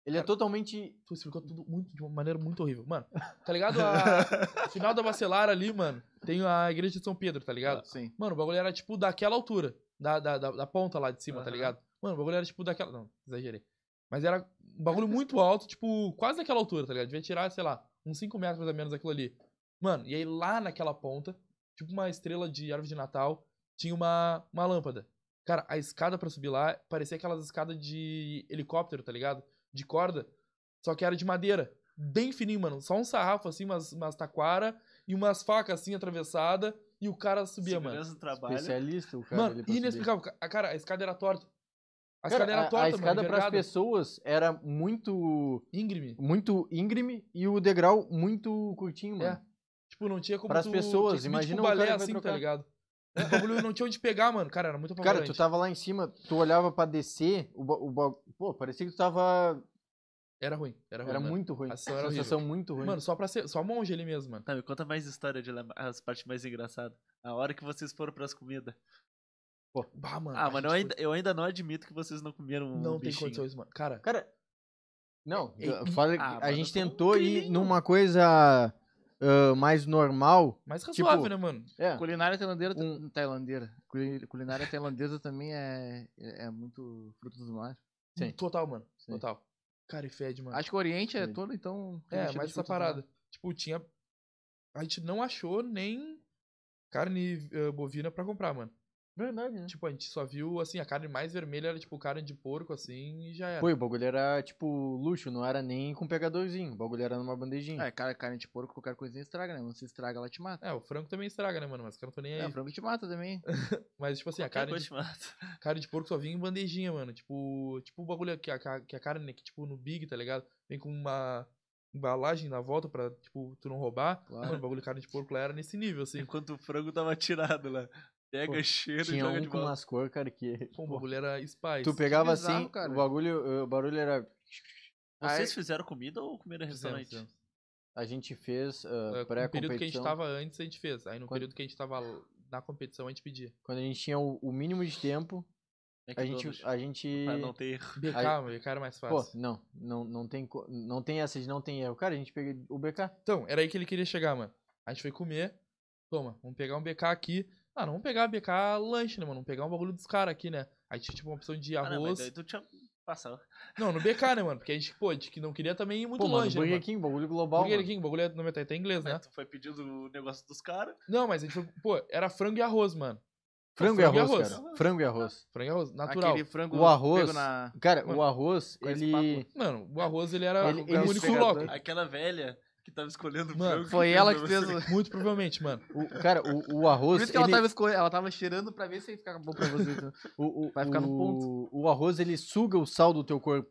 Ele é totalmente. Tu explicou tudo muito, de uma maneira muito horrível. Mano, tá ligado? A... no final da Bacelar ali, mano, tem a igreja de São Pedro, tá ligado? Sim. Mano, o bagulho era tipo daquela altura. Da, da, da, da ponta lá de cima, tá Aham. ligado? Mano, o bagulho era tipo daquela. Não, exagerei. Mas era um bagulho muito alto, tipo, quase daquela altura, tá ligado? Devia tirar, sei lá, uns 5 metros mais ou menos aquilo ali. Mano, e aí lá naquela ponta, tipo uma estrela de árvore de Natal, tinha uma, uma lâmpada. Cara, a escada pra subir lá parecia aquelas escadas de helicóptero, tá ligado? De corda. Só que era de madeira. Bem fininho, mano. Só um sarrafo, assim, umas, umas taquara e umas facas, assim, atravessada. E o cara subia, mano. Segurança do trabalho. Especialista, o cara. Mano, subir. inexplicável. A, cara, a escada era torta. A Cara, escada era torta, a escada mano. pras envergada. pessoas era muito. Íngreme. Muito íngreme e o degrau muito curtinho, mano. É. Tipo, não tinha como Pras tu... pessoas, subir, imagina tipo, um cara balé assim, tá ligado? O bagulho não tinha onde pegar, mano. Cara, era muito Cara, apavorante. tu tava lá em cima, tu olhava pra descer, o, o pô, parecia que tu tava. Era ruim. Era ruim, Era mano. muito ruim. A sensação era sensação muito ruim. Mano, só pra ser... Só monge ali mesmo, mano. Tá, me conta mais história de lembra- as partes mais engraçadas. A hora que vocês foram pras comidas. Bah, mano. Ah, mano, eu ainda, eu ainda não admito que vocês não comeram um Não tem bichinho. condições, mano. Cara, Cara, não, É, é, fala, ah, a mano, gente tentou ir numa coisa ah, mais normal. mais razoável, tipo, né, mano? É, Culinária tailandeira, Um- tailandeira. Culi- Culinária tailandesa também é, é é muito fruto do mar. Sim. Total, mano. Sim. Total. Cara, e fede, mano. Acho que o Oriente é Sim. todo, então. É, mais de essa parada. Tipo, tinha. A gente não achou nem carne eh, bovina pra comprar, mano. Verdade, né? Tipo, a gente só viu, assim, a carne mais vermelha era, tipo, carne de porco, assim, e já era. Pô, e o bagulho era tipo luxo, não era nem com pegadorzinho. O bagulho era numa bandejinha. É, cara, carne de porco, qualquer coisinha estraga, né? Não se estraga, ela te mata. É, o frango também estraga, né, mano? Mas os caras não tô nem aí. É, frango te mata também. Mas, tipo assim, a Qualquer carne coisa de, te mata. carne de porco só vinha em bandejinha, mano. Tipo, tipo o bagulho que a, que a carne, que, tipo, no Big, tá ligado? Vem com uma embalagem na volta pra, tipo, tu não roubar. Claro. Mano, o bagulho de carne de porco lá era nesse nível, assim. Enquanto o frango tava tirado lá. Pega, Pô, cheira e Tinha joga um de com volta. umas cores, cara, que. Pô, o bagulho era spice. tu pegava bizarro, assim, cara. o bagulho, o barulho era. Vocês Aí- fizeram comida ou comeram em Fizemos, restaurante? fizemos. A gente fez uh, É, No período que a gente pré-competição. tava antes, a gente fez. Aí no Quando- período que a gente tava na competição, a gente pedia. Quando a gente tinha o, o mínimo de tempo, a gente. A gente Pra não ter erro. BK, mano, BK era mais Pô, fácil. não, não, não tem, co- não tem essa de não tem erro. Cara, a gente pega o BK. Então, era aí que ele queria chegar, mano. A gente foi comer. Toma, vamos pegar um BK aqui. Ah, não vamos pegar BK lanche, né, mano? Vamos pegar um bagulho dos caras aqui, né? Aí tinha tipo uma opção de Ah, não, mas arroz. daí tu tinha passado. Não, no BK, né, mano? Porque a gente, pô, a gente que não queria também ir muito Pô, mano, longe, né, Burger mano? King, bagulho global. Burger mano. King, o bagulho é, até em inglês, né? Tu foi pedindo o negócio dos caras. Não, mas a gente foi, pô, era frango e arroz, mano. Frango, frango e arroz, arroz. cara. Frango e arroz. Frango e arroz, natural. Aquele frango O arroz- na... Cara, Mano, o arroz, ele. Mano, o arroz ele era Ele- o ele único dois. Aquela velha que tava escolhendo o Mano, frango. Foi fez ela que você. fez o... Muito provavelmente, mano. O, cara, o, o arroz. Por isso que ela ele- tava escolhendo, ela tava cheirando pra ver se ia ficar bom pra vocês. né? o, o, vai ficar no o- O arroz, ele suga o sal do teu corpo.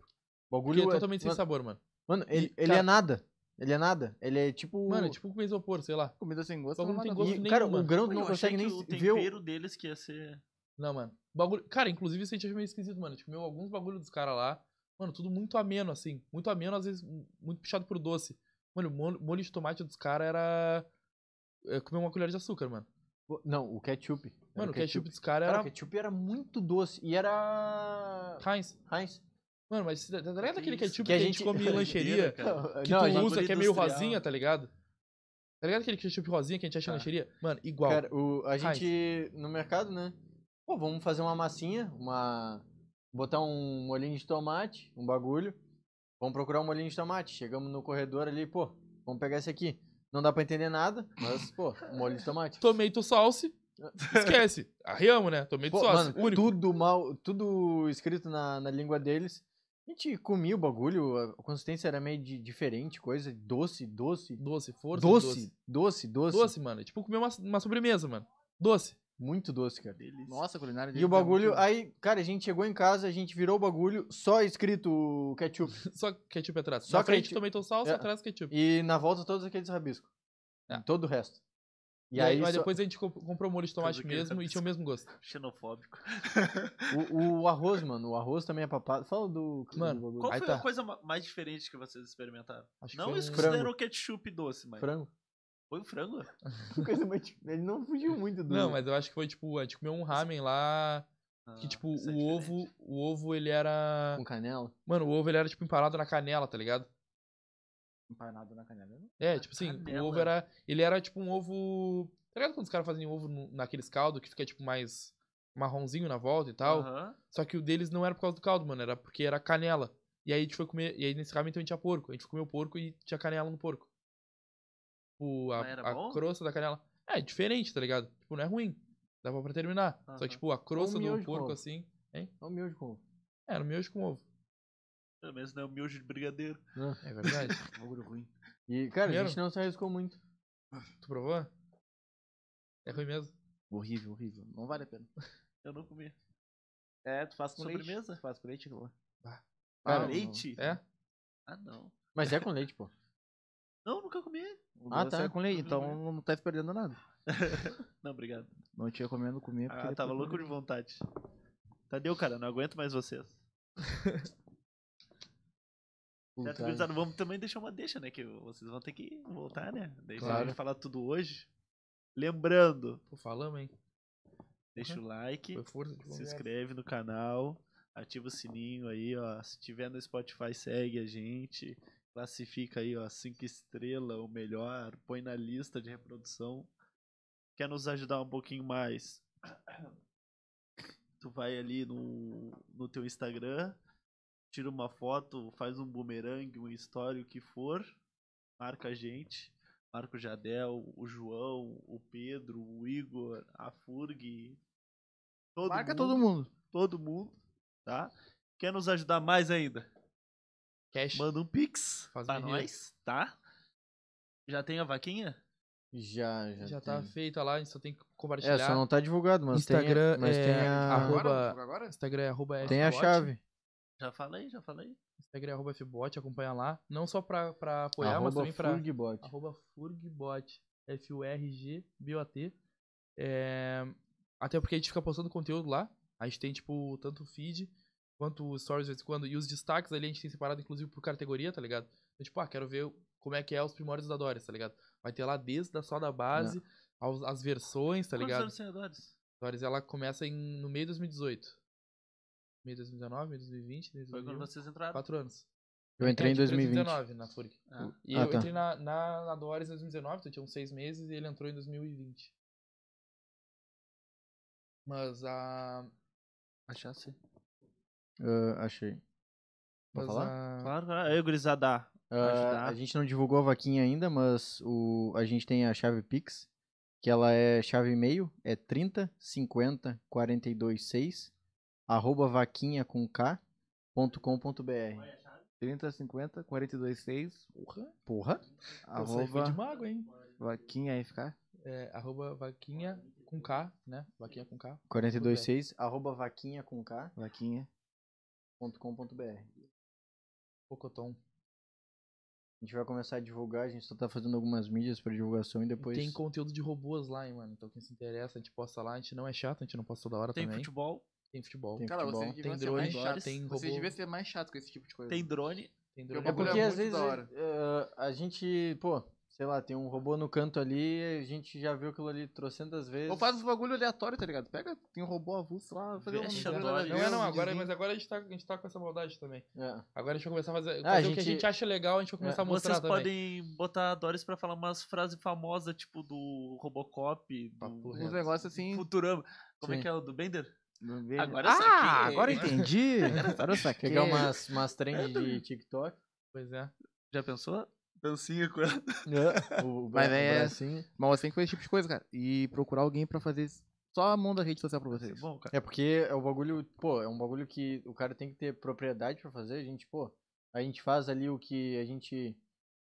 O Porque bagulho é totalmente sem mano, sabor, mano. Mano, ele, E, ele cara- é nada. Ele é nada. Ele é tipo. Mano, é tipo comer isopor, sei lá. Comida sem gosto, Bagulho não não tem gosto E, nenhum, cara, mano. o grão não achei consegue nem que o ver. o- tempero deles que ia ser... Não, mano. Bagulho... Cara, inclusive isso a gente achou meio esquisito, mano. A gente comeu alguns bagulhos dos caras lá. Mano, tudo muito ameno, assim. Muito ameno, às vezes muito puxado pro doce. Mano, o molho, molho de tomate dos caras era. é, comer uma colher de açúcar, mano. Não, o ketchup. Era Mano, o ketchup dos caras Cara, era. o ketchup era muito doce. E era. Heinz. Heinz. Mano, mas tá ligado Que aquele ketchup Que a que a gente gente- come em lancheria? Que Não, tu a gente- usa, que é meio industrial. rosinha, tá ligado? Tá ligado aquele ketchup rosinha que a gente acha Tá. na lancheria? Mano, igual. Cara, o, a Heinz. gente no mercado, né? Pô, vamos fazer uma massinha, uma. Botar um molhinho de tomate, um bagulho. Vamos procurar um molhinho de tomate. Chegamos no corredor ali, pô, vamos pegar esse aqui. Não dá pra entender nada, mas, pô, um molho de tomate. Tomato sauce. Esquece. Arriamos, né? Sauce. mano, único. tudo mal, tudo escrito na, na língua deles. A gente comia o bagulho, a consistência era meio de, diferente, coisa doce, doce. Doce, força. Doce, doce. doce, doce. Doce, mano. É tipo comer uma, uma sobremesa, mano. Doce. Muito doce, cara. Nossa, culinária E deles o bagulho, é muito- aí, cara, a gente chegou em casa, a gente virou o bagulho, só escrito ketchup. Só ketchup atrás. Só Na frente, ketchup. tomato sauce, É. atrás ketchup. E na volta todos aqueles rabiscos. É. Todo o resto. E aí, mas só- depois a gente comp- comprou molho de tomate mesmo e tinha o mesmo gosto. Xenofóbico. o, o arroz, mano, o arroz também é papado. Fala do. Mano, bagulho. Qual Aí foi tá. a coisa ma- mais diferente que vocês experimentaram? Acho que Não foi isso considerou ketchup doce, mas... frango. Foi o frango? Coisa mais- Ele não fugiu muito do. Não, mas eu acho que foi tipo, a gente comeu um ramen lá. Que, tipo, isso é o ovo, o ovo, ele era... Com canela. Mano, o ovo, ele era, tipo, empanado na canela, tá ligado? Empanado na canela. né? É, tipo assim, canela. o ovo era... Ele era, tipo, um ovo... Tá ligado quando os caras fazem ovo no- naqueles caldo que fica, tipo, mais marronzinho na volta e tal? Aham. Só que o deles não era por causa do caldo, mano. Era porque era canela. E aí a gente foi comer... E aí nesse caso também tinha porco. A gente o porco e tinha canela no porco. Tipo, a, a crosta da canela... É, diferente, tá ligado? Tipo, não é ruim. Dava pra terminar. Só que, tipo, a crosta do porco, ovo. assim... Olha o miojo com ovo. Era miojo com ovo. Pelo menos não é o miojo de brigadeiro. É verdade. Bagulho ruim. E, cara, a Primeiro? gente não se arriscou muito. tu provou? É ruim mesmo. Horrível, horrível. Não vale a pena. Eu não comi. É, tu faz com Sobremesa? leite. Faz com leite, aquilo lá. Ah, Cara, leite? É? Ah, não. Mas é com leite, pô. Não, nunca comi. O Ah, tá. é com leite, então não tá se perdendo nada. Não, obrigado. Não tinha comendo, porque Ah, tava louco de vontade. Tadeu, cara, não aguento mais vocês. Certo, gurizada? Vamos também deixar uma deixa, né? Que vocês vão ter que voltar, né? Deixa a Claro. gente falar tudo hoje. Lembrando, Pô, falamos, hein? deixa o like, se conversa. inscreve no canal, ativa o sininho aí, ó. Se tiver no Spotify, segue a gente. Classifica aí, ó, cinco estrelas, ou melhor, põe na lista de reprodução. Quer nos ajudar um pouquinho mais? Tu vai ali no, no teu Instagram, tira uma foto, faz um boomerang, um story, o que for, marca a gente. Marca o Jadel, o João, o Pedro, o Igor, a Furg. Todo Marca mundo, todo mundo. Todo mundo, tá? Quer nos ajudar mais ainda? Cash. Manda um pix Faz pra nós, tá? Já tem a vaquinha? Já, já. Já tá tem. feita lá, a gente só tem que compartilhar. É, só não tá divulgado, mas Instagram tem, mas é tem a, arroba- Agora? Instagram é arroba tem a chave. Já falei, já falei. Instagram é arroba fbot, acompanha lá. Não só pra, pra apoiar, mas Arroba também pra... Furgbot. Arroba furgbot. F-U-R-G-B-O-T. É... Até porque a gente fica postando conteúdo lá. A gente tem, tipo, tanto feed quanto os stories de vez em quando. E os destaques ali a gente tem separado, inclusive, por categoria, tá ligado? Então, tipo, ah, quero ver como é que é os primórdios da Doris, tá ligado? Vai ter lá desde a só da base, aos, as versões, tá Quantos ligado? anos tem a Doris? Doris, ela começa em, no meio de 2018. Meio de 2019, meio de 2020, meio de Foi quando 2021. vocês entraram. Quatro anos. Eu entrei É, em tipo, 2020. 2019 na FURG. Ah. E Ah, eu tá. entrei na, na, na Doris em 2019, então tinha uns seis meses, e ele entrou em 2020. Mas a. Achasse. Ah, achei. Pode falar? a. Claro, claro. Aí, gurizada. Ajudar. a gente não divulgou a vaquinha ainda, mas o, a gente tem a chave Pix, que ela é chave e-mail, é 30 50 42 6, arroba vaquinha com K, ponto com ponto br. 30, 50, 42, 6. Porra, Porra. aí foi de Arroba mago, hein? vaquinha FK. É, arroba vaquinha com K, né? Vaquinha com K. 42 6, arroba vaquinha com K, Vaquinha. Ponto com ponto br. Pocotom. A gente vai começar a divulgar, a gente só tá fazendo algumas mídias pra divulgação e depois... Tem conteúdo de robôs lá, hein, mano. Então quem se interessa, a gente posta lá. A gente não é chato, a gente não posta toda hora Tem também. futebol, Tem futebol. Tem Cara, futebol. vocês Tem drone, mais chatos. tem Vocês robô. deviam ser mais chatos com esse tipo de coisa. tem drone. Tem drone. É porque é às vezes da hora. eh, a gente, pô, sei lá, tem um robô no canto ali, a gente já viu aquilo ali trocentas vezes. Ou faz uns bagulho aleatório, tá ligado? Pega, tem um robô avulso lá, fazer um bagulho. Não é não, agora, mas agora a gente, tá, a gente tá com essa maldade também. É. Agora a gente vai começar a fazer, Ah, a fazer o que a gente- gente acha legal, a gente vai começar a mostrar Vocês também. podem botar a Doris pra falar umas frases famosas, tipo do Robocop, do. Uns negócios assim. Futurama. Como é Sim. que é o do Bender? Agora eu ah, saquei. agora eu entendi. Agora eu saquei. Pegar umas, umas trends de TikTok. Pois é. Já pensou? Dancinha com ela. o, o Mas é- bracinho. Mas você tem que fazer esse tipo de coisa, cara. E procurar alguém pra fazer só a mão da rede social pra vocês. Bom, cara. É porque é o bagulho, pô, é um bagulho que o cara tem que ter propriedade pra fazer. A gente, pô, a gente faz ali o que a gente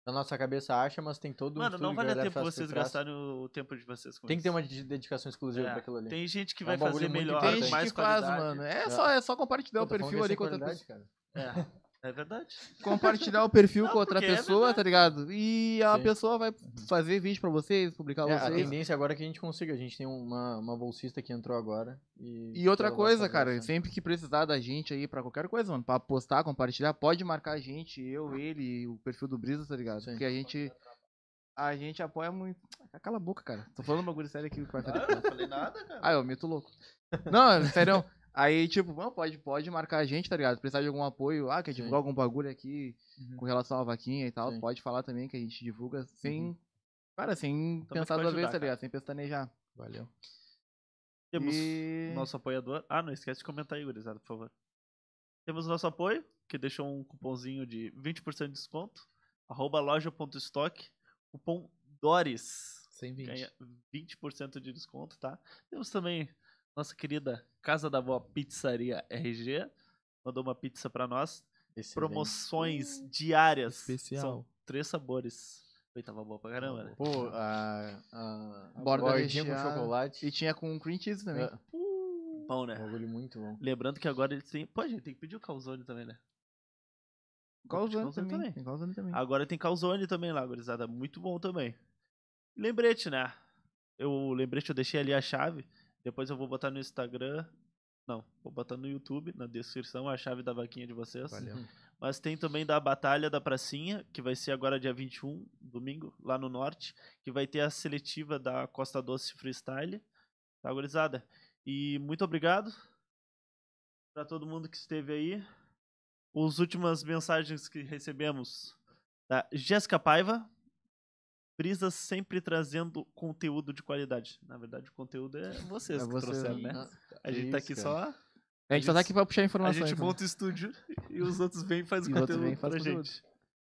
na nossa cabeça acha, mas tem todo um Mano, estudo não vale a tempo faz vocês gastarem o tempo de vocês com Tem que ter isso. uma de- dedicação exclusiva É, pra aquilo ali. Tem gente que É vai um bagulho fazer melhor, Tem gente mais que faz, qualidade. mano. É, Só, é só compartilhar Pô, o perfil ali com outra pessoa. cara. É, é verdade. Compartilhar o perfil Não, com outra porque é pessoa, verdade. tá ligado? E a Sim. pessoa vai fazer vídeo pra vocês, publicar É, a vocês. tendência agora é que a gente consiga. A gente tem uma, uma bolsista que entrou agora. E, E outra coisa, cara, essa- sempre que precisar da gente aí pra qualquer coisa, mano, pra postar, compartilhar, pode marcar a gente, eu, ele, o perfil do Brisa, tá ligado? Sim. Porque a gente. A gente apoia muito. Cala a boca, cara. Tô falando um bagulho sério aqui que vai fazer. Ah, eu não falei nada, cara. Ah, eu meto louco. Não, sério. Aí, tipo, pode, pode marcar a gente, tá ligado? Precisar de algum apoio, ah, quer Sim. divulgar algum bagulho aqui Uhum. com relação à vaquinha e tal, Sim. pode falar também que a gente divulga sem. Cara, sem Também pensar duas vezes, tá ligado? Sem pestanejar. Valeu. Temos E- nosso apoiador. Ah, não esquece de comentar aí, gurizada, por favor. Temos nosso apoio, que deixou um cupomzinho de 20% de desconto. Arroba loja.stock. Cupom DORES. Sem 20. Ganha 20% de desconto, tá? Temos também nossa querida Casa da Vó Pizzaria RG. Mandou uma pizza pra nós. Excelente. Promoções diárias. Especial. São três sabores. Foi, tava boa pra caramba, né? Pô, a, a, a Borda bordinha com recheada. chocolate. E tinha com cream cheese também. É, Bom, né? um bagulho muito bom. Lembrando que agora eles têm. Pô, gente, tem que pedir o calzone também, né? Calzone Calzone também. também. Tem calzone também. Agora tem calzone também lá, gurizada. Muito bom também. Lembrete, né? Eu lembrete, eu deixei ali a chave. Depois eu vou botar no Instagram. Não, vou botar no YouTube, na descrição, a chave da vaquinha de vocês. Valeu. Mas tem também da Batalha da Pracinha, que vai ser agora dia 21, domingo, lá no norte. Que vai ter a seletiva da Costa Doce Freestyle. Tá, gurizada? E muito obrigado para todo mundo que esteve aí. As últimas mensagens que recebemos da Jéssica Paiva. Brisa sempre trazendo conteúdo de qualidade. Na verdade, o conteúdo é vocês É que você, trouxeram, né? Ah, A gente isso, tá aqui cara. só A gente só tá aqui pra puxar a informações. gente né? monta o estúdio e os outros vêm e fazem conteúdo vêm e pra conteúdo. gente.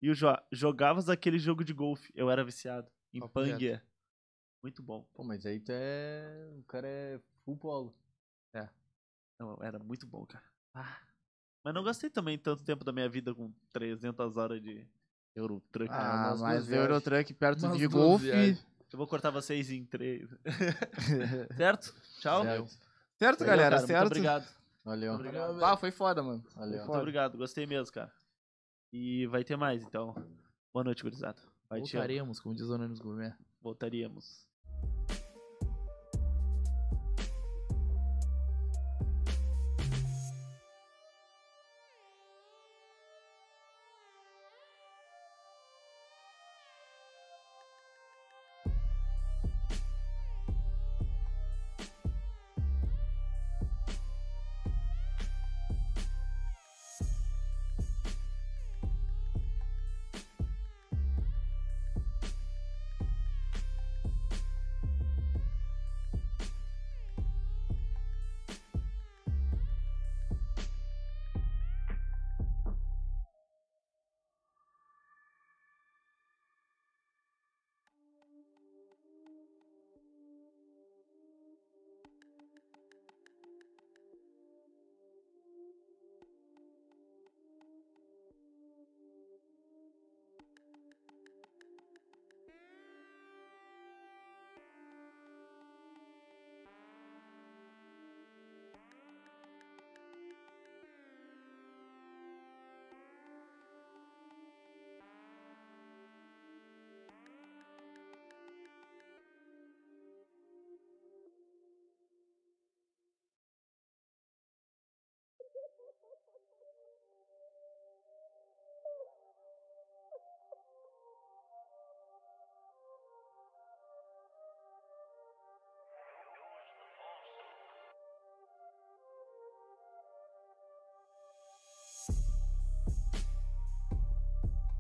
E o Jó, jogavas aquele jogo de golfe. Eu era viciado. Em Panguia. Muito bom. Pô, mas aí tu é. O cara é full polo. Não, era muito bom, cara. Ah. Mas não gastei também tanto tempo da minha vida com 300 horas de Eurotruck. Ah, umas duas mas. Eurotruck perto Umas de viagens. Eu vou cortar vocês em três. certo? Tchau. Certo. Certo, Valeu, galera, cara. certo? Muito obrigado. Valeu. Muito obrigado. Ah, foi foda, mano. Valeu. Muito obrigado. Gostei mesmo, cara. E vai ter mais, então. Boa noite, gurizada. Vai. Voltaremos, como diz o Anônimos Gourmet. Voltaríamos.